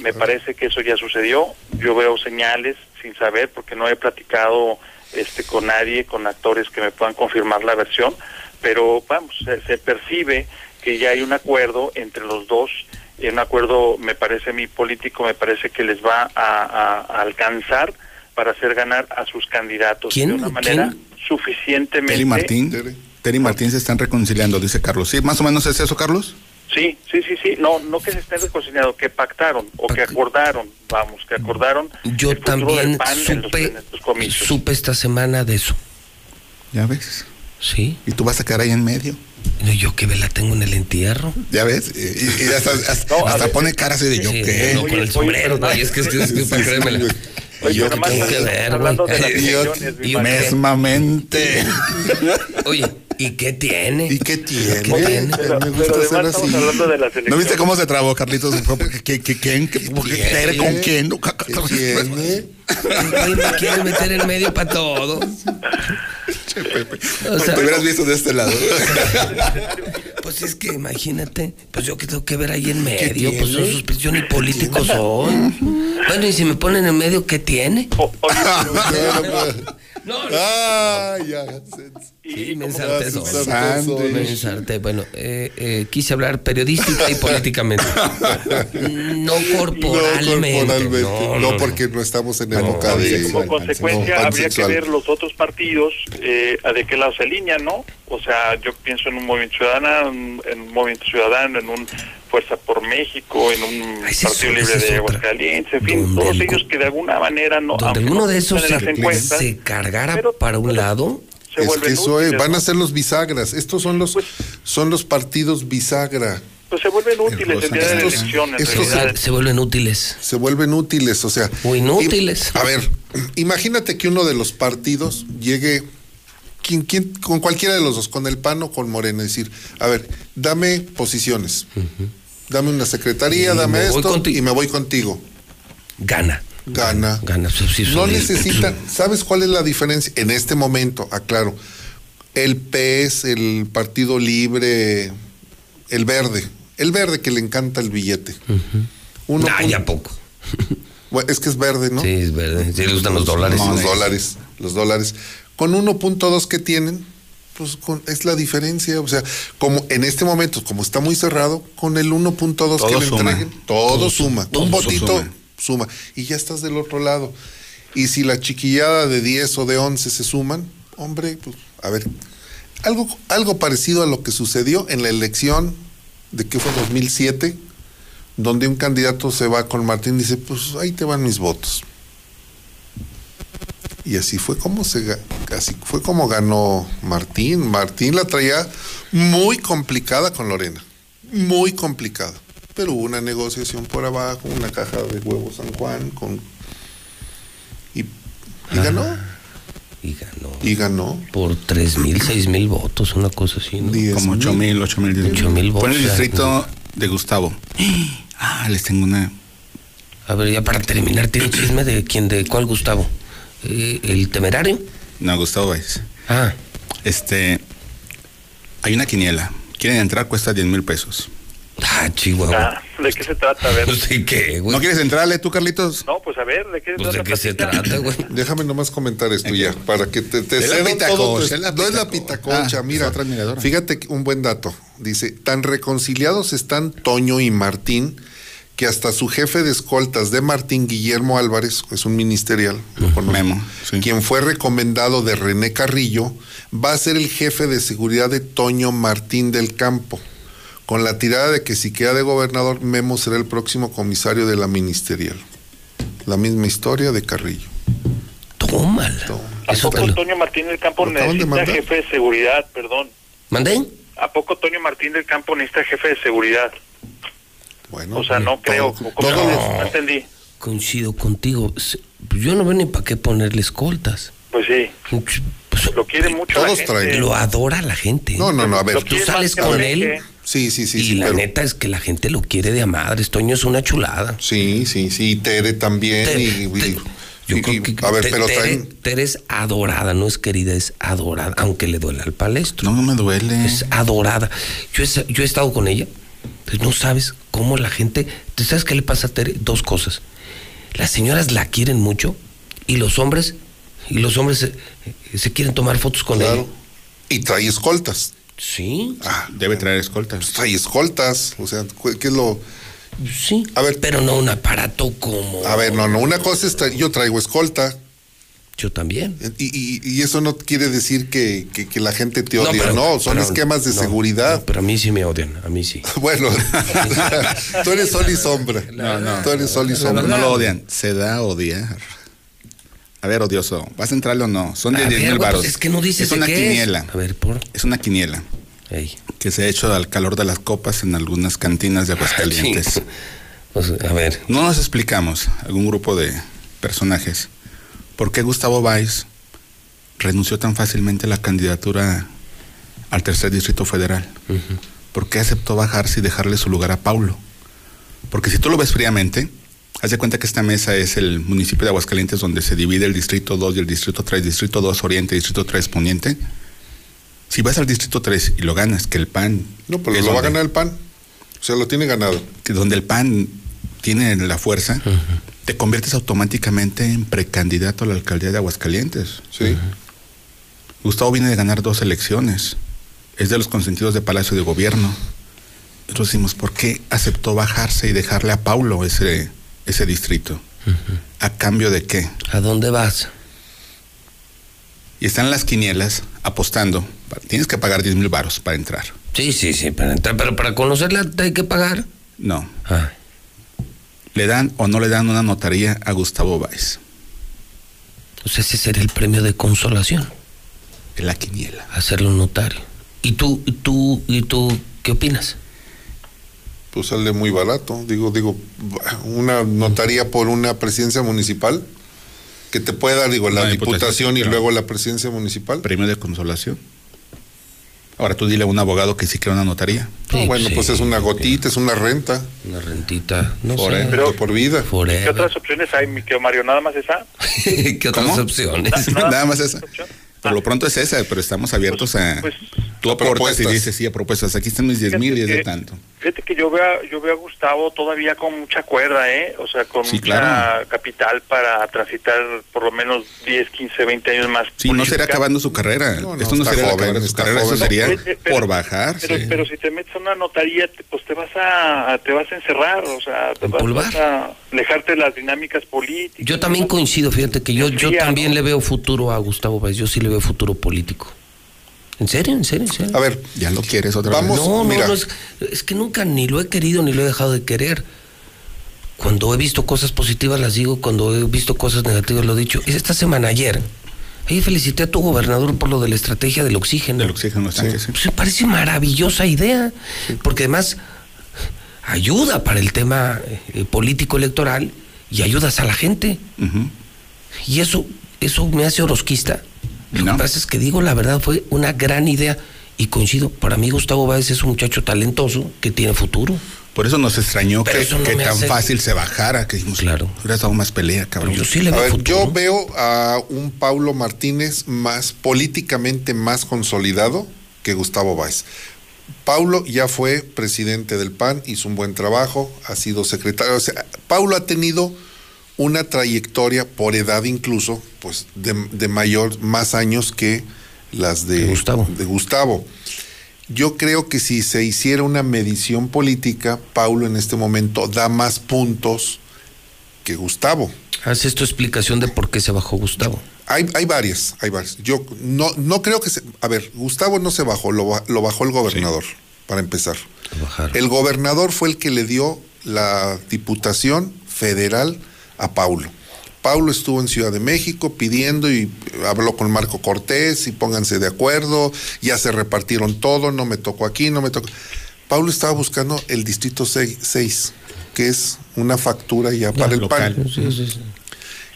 [SPEAKER 84] Me parece que eso ya sucedió. Yo veo señales sin saber porque no he platicado este con nadie, con actores que me puedan confirmar la versión, pero vamos, se, se percibe que ya hay un acuerdo entre los dos, y un acuerdo, me parece a mí político, me parece que les va a, a- a alcanzar para hacer ganar a sus candidatos
[SPEAKER 99] ¿Quién?
[SPEAKER 84] de una manera
[SPEAKER 99] ¿Quién?
[SPEAKER 84] suficientemente
[SPEAKER 99] Terry Martín. Terry Martín se están reconciliando, dice Carlos. ¿Sí? ¿Más o menos es eso, Carlos?
[SPEAKER 84] Sí, sí, sí, sí. No, no que se estén reconciliando, que pactaron o que acordaron, vamos, que acordaron.
[SPEAKER 1] Yo
[SPEAKER 84] el futuro del
[SPEAKER 1] también
[SPEAKER 84] PAN en los-
[SPEAKER 1] supe,
[SPEAKER 84] en estos comicios.
[SPEAKER 1] supe esta semana de eso.
[SPEAKER 99] ¿Ya ves?
[SPEAKER 1] Sí.
[SPEAKER 99] ¿Y tú vas a quedar ahí en medio?
[SPEAKER 1] No, Yo que la tengo en el entierro.
[SPEAKER 99] ¿Ya ves? Y, y hasta, hasta- hasta pone cara así de yo
[SPEAKER 1] Sí,
[SPEAKER 99] qué.
[SPEAKER 1] no, con el sombrero, no, y es que es que es que para creérmela.
[SPEAKER 99] Y yo
[SPEAKER 1] nomás
[SPEAKER 99] tengo que ver, güey. Mesmamente.
[SPEAKER 1] Oye, ¿y qué tiene?
[SPEAKER 99] ¿Y qué tiene?
[SPEAKER 1] ¿Qué tiene?
[SPEAKER 84] Pero,
[SPEAKER 99] Me gusta
[SPEAKER 84] estamos
[SPEAKER 99] así.
[SPEAKER 84] de
[SPEAKER 99] ¿No viste cómo se trabó, Carlitos? ¿Qué, qué, quién? ¿Qué, qué
[SPEAKER 1] tiene?
[SPEAKER 99] Con quién? Ca-
[SPEAKER 1] Ay, me quieren meter en medio para todo. O sea-
[SPEAKER 99] Te hubieras visto de este lado.
[SPEAKER 1] Pues es que imagínate, pues yo que tengo que ver ahí en medio,
[SPEAKER 99] tiene?
[SPEAKER 1] pues sus, yo ni político soy. Bueno, y si me ponen en medio, ¿qué tiene?
[SPEAKER 99] Ay, ya.
[SPEAKER 1] Sí, me ensarté
[SPEAKER 99] como-
[SPEAKER 1] solo.
[SPEAKER 99] Sándwich.
[SPEAKER 1] Me ensarté. Bueno, eh, eh, quise hablar periodística y políticamente. No corporalmente.
[SPEAKER 98] No, corporalmente.
[SPEAKER 1] No,
[SPEAKER 98] No,
[SPEAKER 1] no,
[SPEAKER 98] porque no estamos en
[SPEAKER 1] No,
[SPEAKER 98] época de.
[SPEAKER 84] Como consecuencia,
[SPEAKER 98] no,
[SPEAKER 84] habría que ver los otros partidos eh, a de qué lado se alinean, ¿no? O sea, yo pienso en un movimiento ciudadano, en un movimiento ciudadano, en un Fuerza por México, en un
[SPEAKER 1] es-
[SPEAKER 84] Partido Libre
[SPEAKER 1] es
[SPEAKER 84] de. Aguascalientes, en fin, todos
[SPEAKER 1] el-
[SPEAKER 84] ellos que de alguna manera no.
[SPEAKER 1] Donde alguno
[SPEAKER 84] no
[SPEAKER 1] de esos se,
[SPEAKER 84] encuestas,
[SPEAKER 1] se cargara para un lado.
[SPEAKER 84] se
[SPEAKER 98] Es que eso es,
[SPEAKER 84] útiles,
[SPEAKER 98] van
[SPEAKER 84] ¿no?
[SPEAKER 98] a ser los bisagras. Estos son los, son los partidos bisagra.
[SPEAKER 84] Pues se vuelven útiles el día de la
[SPEAKER 98] Estos-
[SPEAKER 84] realidad.
[SPEAKER 1] Se vuelven útiles.
[SPEAKER 98] Se vuelven útiles, o sea.
[SPEAKER 1] O inútiles.
[SPEAKER 98] im- a ver, imagínate que uno de los partidos llegue. ¿quién, quién, con cualquiera de los dos, con el PAN o con Morena, decir, a ver, dame posiciones, dame una secretaría,
[SPEAKER 1] Y
[SPEAKER 98] dame esto y me voy contigo.
[SPEAKER 1] Gana.
[SPEAKER 98] Gana.
[SPEAKER 1] Gana. pues,
[SPEAKER 98] No necesitan, ¿sabes cuál es la diferencia? En este momento, aclaro, el PES, el Partido Libre, el verde, el verde que le encanta el billete. Uno pun-
[SPEAKER 1] ya poco.
[SPEAKER 98] Bueno, es que es verde, ¿no?
[SPEAKER 1] Sí, es verde. Sí, le gustan los dólares.
[SPEAKER 98] Los dólares, los dólares. Con 1.2 que tienen, pues con- es la diferencia. O sea, como en este momento, como está muy cerrado, con el 1.2 que le entreguen, todo,
[SPEAKER 99] Todo
[SPEAKER 98] suma. Un
[SPEAKER 99] Todo
[SPEAKER 98] votito
[SPEAKER 99] suma.
[SPEAKER 98] suma. Y ya estás del otro lado. Y si la chiquillada de 10 o de 11 se suman, hombre, pues, a ver, algo, algo parecido a lo que sucedió en la elección de que fue 2007, donde un candidato se va con Martín y dice, pues ahí te van mis votos. Y así fue como se así fue como ganó Martín. Martín la traía muy complicada con Lorena. Muy complicada. Pero hubo una negociación por abajo, una caja de huevos San Juan con y, y ganó.
[SPEAKER 1] Y ganó.
[SPEAKER 98] Y ganó.
[SPEAKER 1] Por tres mil, seis mil votos, una cosa así, ¿no?
[SPEAKER 99] Como 8 mil, 8 mil.
[SPEAKER 1] Ocho mil votos,
[SPEAKER 99] el
[SPEAKER 1] ya.
[SPEAKER 99] distrito de Gustavo. Ah, les tengo una.
[SPEAKER 1] A ver, ya para terminar, ¿tiene chisme de quién, de cuál Gustavo? Eh, ¿El temerario?
[SPEAKER 99] No, Gustavo Valles.
[SPEAKER 1] Ah.
[SPEAKER 99] Este. Hay una quiniela. Quieren entrar, cuesta 10 mil pesos.
[SPEAKER 1] Ah, Chihuahua.
[SPEAKER 84] Ah, ¿De qué se trata? A ver.
[SPEAKER 1] ¿De qué, güey?
[SPEAKER 99] ¿No quieres entrarle tú, Carlitos?
[SPEAKER 84] No, pues a ver, ¿de qué,
[SPEAKER 1] Pues, ¿de qué se trata, güey?
[SPEAKER 98] Déjame nomás comentar esto ya, para que te, te todo tu-
[SPEAKER 99] pitacocha, es la
[SPEAKER 98] No es la
[SPEAKER 99] pitacocha.
[SPEAKER 98] pitaconcha,
[SPEAKER 99] Ah,
[SPEAKER 98] mira.
[SPEAKER 99] otra admiradora.
[SPEAKER 98] Fíjate un buen dato. Dice, tan reconciliados están Toño y Martín que hasta su jefe de escoltas de Martín, Guillermo Álvarez, es un ministerial, Memo, quien fue recomendado de René Carrillo, va a ser el jefe de seguridad de Toño Martín del Campo, con la tirada de que si queda de gobernador, Memo será el próximo comisario de la ministerial. La misma historia de Carrillo.
[SPEAKER 1] Tómala.
[SPEAKER 84] ¿A poco Toño Martín del Campo necesita jefe de seguridad? Perdón.
[SPEAKER 1] ¿Mandé?
[SPEAKER 84] ¿A poco Toño Martín del Campo necesita jefe de seguridad? Bueno, o sea, no creo. no, entendí.
[SPEAKER 1] Coincido contigo. Yo no veo ni para qué ponerle escoltas.
[SPEAKER 84] Pues sí. Pues, lo quiere mucho
[SPEAKER 1] todos la gente. Lo adora la gente.
[SPEAKER 98] No, no, no, a ver.
[SPEAKER 1] Tú sales con él.
[SPEAKER 98] Sí, sí, sí.
[SPEAKER 1] Y la neta es que la gente lo quiere de a madre. Toño es una chulada.
[SPEAKER 98] Sí, sí, sí. Tere también.
[SPEAKER 1] yo creo que a ver, pero Tere, es adorada, no es querida, es adorada, aunque le duele al palestro.
[SPEAKER 99] No, no me duele.
[SPEAKER 1] Es adorada. Yo he, yo he estado con ella pues no sabes cómo la gente. ¿Tú sabes qué le pasa a Tere? Dos cosas. Las señoras la quieren mucho y los hombres. Y los hombres se, quieren tomar fotos con claro.
[SPEAKER 98] Y trae escoltas.
[SPEAKER 1] Sí.
[SPEAKER 99] Ah, debe traer escoltas.
[SPEAKER 98] Pues trae escoltas. O sea, ¿qué es lo.?
[SPEAKER 1] Sí. A ver. Pero no un aparato como.
[SPEAKER 98] A ver, no, no. Una cosa es. Yo traigo escolta.
[SPEAKER 1] Yo también.
[SPEAKER 98] Y, eso no quiere decir que, la gente te odia, no, son esquemas de seguridad.
[SPEAKER 1] pero a mí sí me odian, a mí sí.
[SPEAKER 98] bueno, tú eres sol y sombra. No, no. Tú eres sol y sombra.
[SPEAKER 99] No, lo odian, se da a odiar. A ver, odioso, ¿vas a entrarle o no? Son de 10 mil baros.
[SPEAKER 1] es que no dices
[SPEAKER 99] Es una quiniela.
[SPEAKER 1] A ver, por.
[SPEAKER 99] Es una quiniela. Que se ha hecho al calor de las copas en algunas cantinas de Aguascalientes.
[SPEAKER 1] Pues, a ver.
[SPEAKER 99] No nos explicamos, algún grupo de personajes ¿Por qué Gustavo Báez renunció tan fácilmente a la candidatura al tercer distrito federal? ¿Por qué aceptó bajarse y dejarle su lugar a Paulo? Porque si tú lo ves fríamente, haz de cuenta que esta mesa es el municipio de Aguascalientes donde se divide el distrito 2 y el distrito 3, distrito 2 oriente, distrito 3 poniente. Si vas al distrito 3 y lo ganas, que el PAN...
[SPEAKER 98] No, pero lo va a ganar el PAN. O sea, lo tiene ganado.
[SPEAKER 99] Que donde el PAN tiene la fuerza, te conviertes automáticamente en precandidato a la alcaldía de Aguascalientes.
[SPEAKER 98] Sí.
[SPEAKER 99] Gustavo viene de ganar dos elecciones. Es de los consentidos de Palacio de Gobierno. Entonces decimos, ¿por qué aceptó bajarse y dejarle a Paulo ese, ese distrito? ¿A cambio de qué?
[SPEAKER 1] ¿A dónde vas?
[SPEAKER 99] Y están las quinielas apostando. Tienes que pagar 10 mil baros para entrar.
[SPEAKER 1] Sí, sí, sí, para entrar. Pero para conocerla hay que pagar.
[SPEAKER 99] No. Ah le dan o no le dan una notaría a Gustavo Báez.
[SPEAKER 1] Pues ese sería el premio de consolación.
[SPEAKER 99] En la quiniela.
[SPEAKER 1] Hacerlo un notario. ¿Y tú, tú, y tú qué opinas?
[SPEAKER 98] Pues sale muy barato. Digo, digo, una notaría por una presidencia municipal que te puede dar, digo, la diputación, y luego la presidencia municipal.
[SPEAKER 99] Premio de consolación. Ahora tú dile a un abogado que sí quiere una notaría.
[SPEAKER 98] bueno, pues es una gotita, es una renta.
[SPEAKER 1] Una rentita, no
[SPEAKER 98] sé. Pero por vida.
[SPEAKER 84] ¿Qué otras opciones hay, mi querido Mario? ¿Nada más esa?
[SPEAKER 1] ¿Qué otras opciones?
[SPEAKER 99] Nada, más esa. Por lo pronto es esa, pero estamos abiertos a... Pues, tú aportas y dices, sí, a propuestas. Aquí están mis 10 mil y es de tanto.
[SPEAKER 84] Fíjate que yo veo, yo veo a Gustavo todavía con mucha cuerda, ¿eh? O sea, con mucha capital para transitar por lo menos 10, 15, 20 años más.
[SPEAKER 99] Sí, no será acabando su carrera. Esto no sería acabando su carrera, eso sería por bajar.
[SPEAKER 84] Pero, si te metes a una notaría, pues te vas a te vas a encerrar, o sea, te vas, a alejarte de las dinámicas políticas.
[SPEAKER 1] Yo también coincido, fíjate que yo, yo también le veo futuro a Gustavo Báez, yo sí le veo futuro político. ¿En serio? ¿En serio? ¿En serio?
[SPEAKER 98] A ver,
[SPEAKER 99] ya lo quieres otra
[SPEAKER 98] vez.
[SPEAKER 1] No, no, no es, que nunca ni lo he querido ni lo he dejado de querer. Cuando he visto cosas positivas las digo, cuando he visto cosas negativas lo he dicho. Esta semana ayer, ahí felicité a tu gobernador por lo de la estrategia del oxígeno.
[SPEAKER 99] Del oxígeno, sí.
[SPEAKER 1] Pues me parece maravillosa idea, porque además ayuda para el tema eh, político electoral y ayudas a la gente. Y eso, eso me hace orosquista lo que pasa es que digo la verdad, fue una gran idea y coincido. Para mí Gustavo Báez es un muchacho talentoso que tiene futuro.
[SPEAKER 99] Por eso nos extrañó que, tan fácil se bajara, que dijimos, claro, hubiera estado más pelea, cabrón.
[SPEAKER 98] Yo sí le veo Yo veo a un Paulo Martínez más políticamente más consolidado que Gustavo Báez. Paulo ya fue presidente del PAN, hizo un buen trabajo, ha sido secretario. O sea, Paulo ha tenido una trayectoria por edad incluso, pues de, mayor, más años que las de,
[SPEAKER 1] Gustavo.
[SPEAKER 98] de Gustavo. Yo creo que si se hiciera una medición política, Paulo en este momento da más puntos que Gustavo.
[SPEAKER 1] Haz tu explicación de por qué se bajó Gustavo.
[SPEAKER 98] Hay, hay varias, hay varias. Yo no, no creo que se. A ver, Gustavo no se bajó, lo, bajó el gobernador, para empezar. El gobernador fue el que le dio la diputación federal a Paulo. Paulo estuvo en Ciudad de México pidiendo y habló con Marco Cortés y pónganse de acuerdo, ya se repartieron todo, no me tocó aquí, no me tocó. Paulo estaba buscando el distrito 6, que es una factura ya, para el PAN.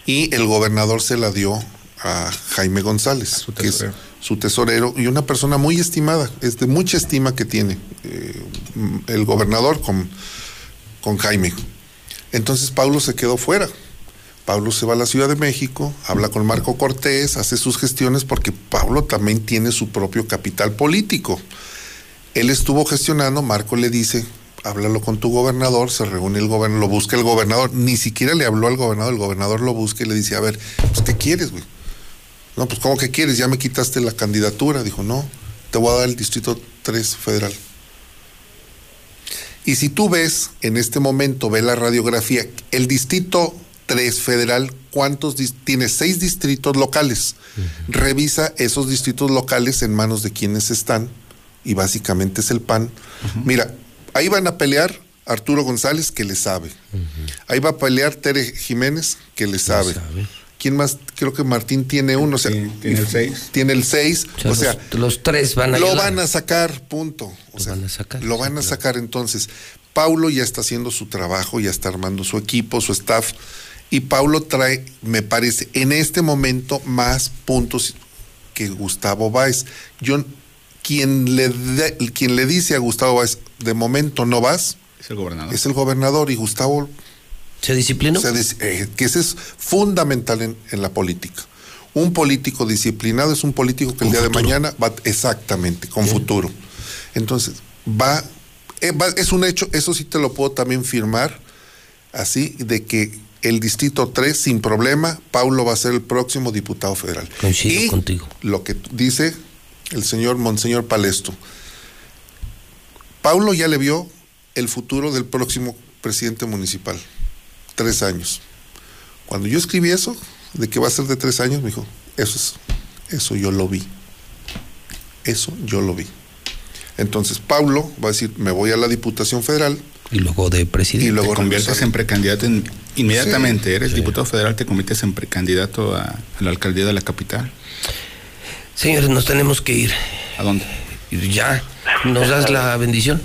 [SPEAKER 98] Y el gobernador se la dio a Jaime González, que es su tesorero y una persona muy estimada, es de mucha estima que tiene eh, el gobernador con, con Jaime. Entonces Paulo se quedó fuera. Pablo se va a la Ciudad de México, habla con Marco Cortés, hace sus gestiones porque Pablo también tiene su propio capital político. Él estuvo gestionando, Marco le dice, háblalo con tu gobernador, se reúne el gobernador, lo busca el gobernador, ni siquiera le habló al gobernador, el gobernador lo busca y le dice, a ver, pues ¿qué quieres, güey? No, pues ¿cómo que quieres? Ya me quitaste la candidatura. Dijo, no, te voy a dar el distrito 3 federal. Y si tú ves en este momento, ve la radiografía, el distrito 3 federal, ¿cuántos? Tiene seis distritos locales. Revisa esos distritos locales en manos de quienes están, y básicamente es el PAN. Mira, ahí van a pelear Arturo González, que le sabe. Ahí va a pelear Tere Jiménez, que le sabe. ¿Quién más? Creo que Martín tiene uno.
[SPEAKER 99] tiene el 6.
[SPEAKER 98] Tiene el 6. O sea,
[SPEAKER 1] los, tres van a
[SPEAKER 98] Lo van a sacar, punto. lo van a sacar. Lo van a sacar entonces. Paulo ya está haciendo su trabajo, ya está armando su equipo, su staff. Y Paulo trae, me parece, en este momento más puntos que Gustavo Báez. Yo, quien le, quien le dice a Gustavo Báez, de momento no vas.
[SPEAKER 99] Es el gobernador.
[SPEAKER 98] Es el gobernador y Gustavo
[SPEAKER 1] ¿Se disciplinó?
[SPEAKER 98] Eh, que eso es fundamental en, la política. Un político disciplinado es un político que el día de mañana va exactamente, con futuro. Entonces, eh, va, es un hecho, eso sí te lo puedo también firmar, así, de que el Distrito 3, sin problema, Paulo va a ser el próximo diputado federal.
[SPEAKER 1] Coincido contigo.
[SPEAKER 98] Lo que dice el señor Monseñor Palesto. Paulo ya le vio el futuro del próximo presidente municipal tres años. Cuando yo escribí eso, de que va a ser de tres años, me dijo, eso es, eso yo lo vi. Eso yo lo vi. Entonces Paulo va a decir, me voy a la Diputación Federal.
[SPEAKER 1] Y luego de presidente.
[SPEAKER 98] Y luego
[SPEAKER 99] te conviertes en precandidato inmediatamente. eres diputado federal, te conviertes en precandidato a, a, la alcaldía de la capital.
[SPEAKER 1] Señores, nos tenemos que ir.
[SPEAKER 99] ¿A dónde?
[SPEAKER 1] Ya. ¿Nos das la bendición?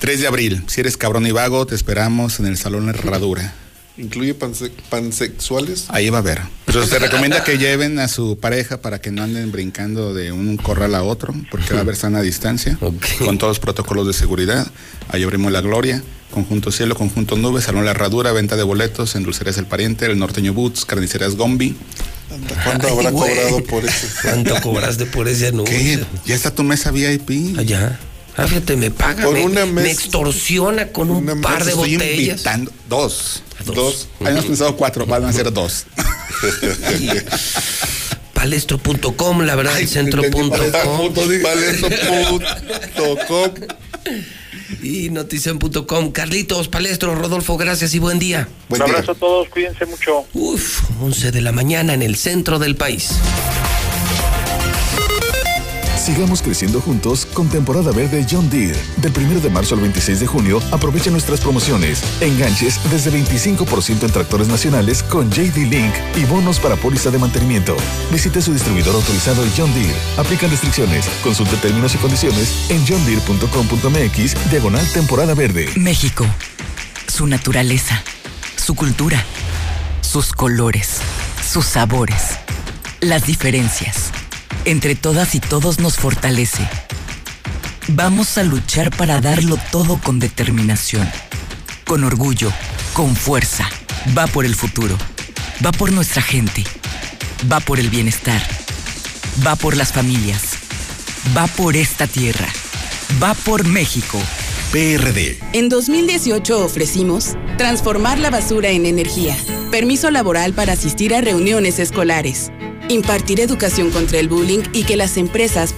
[SPEAKER 99] 3 de abril. Si eres cabrón y vago, te esperamos en el Salón Herradura.
[SPEAKER 98] ¿Incluye pansexuales?
[SPEAKER 99] Ahí va a haber. Pero se recomienda que lleven a su pareja para que no anden brincando de un corral a otro, porque va a haber sana distancia, con todos los protocolos de seguridad. Ahí abrimos la gloria. Conjunto Cielo, Conjunto Nubes, Salón La Herradura, venta de boletos en Dulcerías El Pariente, El Norteño Boots, Carnicerías Gombi.
[SPEAKER 98] ¿Cuánto habrá cobrado por eso?
[SPEAKER 1] ¿Cuánto cobraste por ese anuncio?
[SPEAKER 99] ¿Ya está tu mesa VIP?
[SPEAKER 1] Allá. Ah, fíjate, me paga, me, extorsiona con un par de estoy botellas.
[SPEAKER 99] Invitando, dos. Dos. dos. Habíamos pensado cuatro, van a ser dos.
[SPEAKER 1] Palestro.com, la verdad, el centro.com.
[SPEAKER 98] Palestro.com.
[SPEAKER 1] y notición.com. Carlitos, Palestro, Rodolfo, gracias y buen día.
[SPEAKER 84] un abrazo a todos, cuídense mucho.
[SPEAKER 1] Uf, 11 de la mañana en el centro del país.
[SPEAKER 95] Sigamos creciendo juntos con temporada verde John Deere. Del 1 de marzo al 26 de junio, aprovecha nuestras promociones. Enganches desde 25% en tractores nacionales con JD Link y bonos para póliza de mantenimiento. Visite su distribuidor autorizado John Deere. Aplican restricciones. Consulte términos y condiciones en johndeere.com.mx diagonal temporada verde.
[SPEAKER 101] México. Su naturaleza. Su cultura. Sus colores. Sus sabores. Las diferencias entre todas y todos nos fortalece. Vamos a luchar para darlo todo con determinación, con orgullo, con fuerza. Va por el futuro, va por nuestra gente, va por el bienestar, va por las familias, va por esta tierra, va por México.
[SPEAKER 102] PRD. En 2018 ofrecimos transformar la basura en energía, permiso laboral para asistir a reuniones escolares impartir educación contra el bullying y que las empresas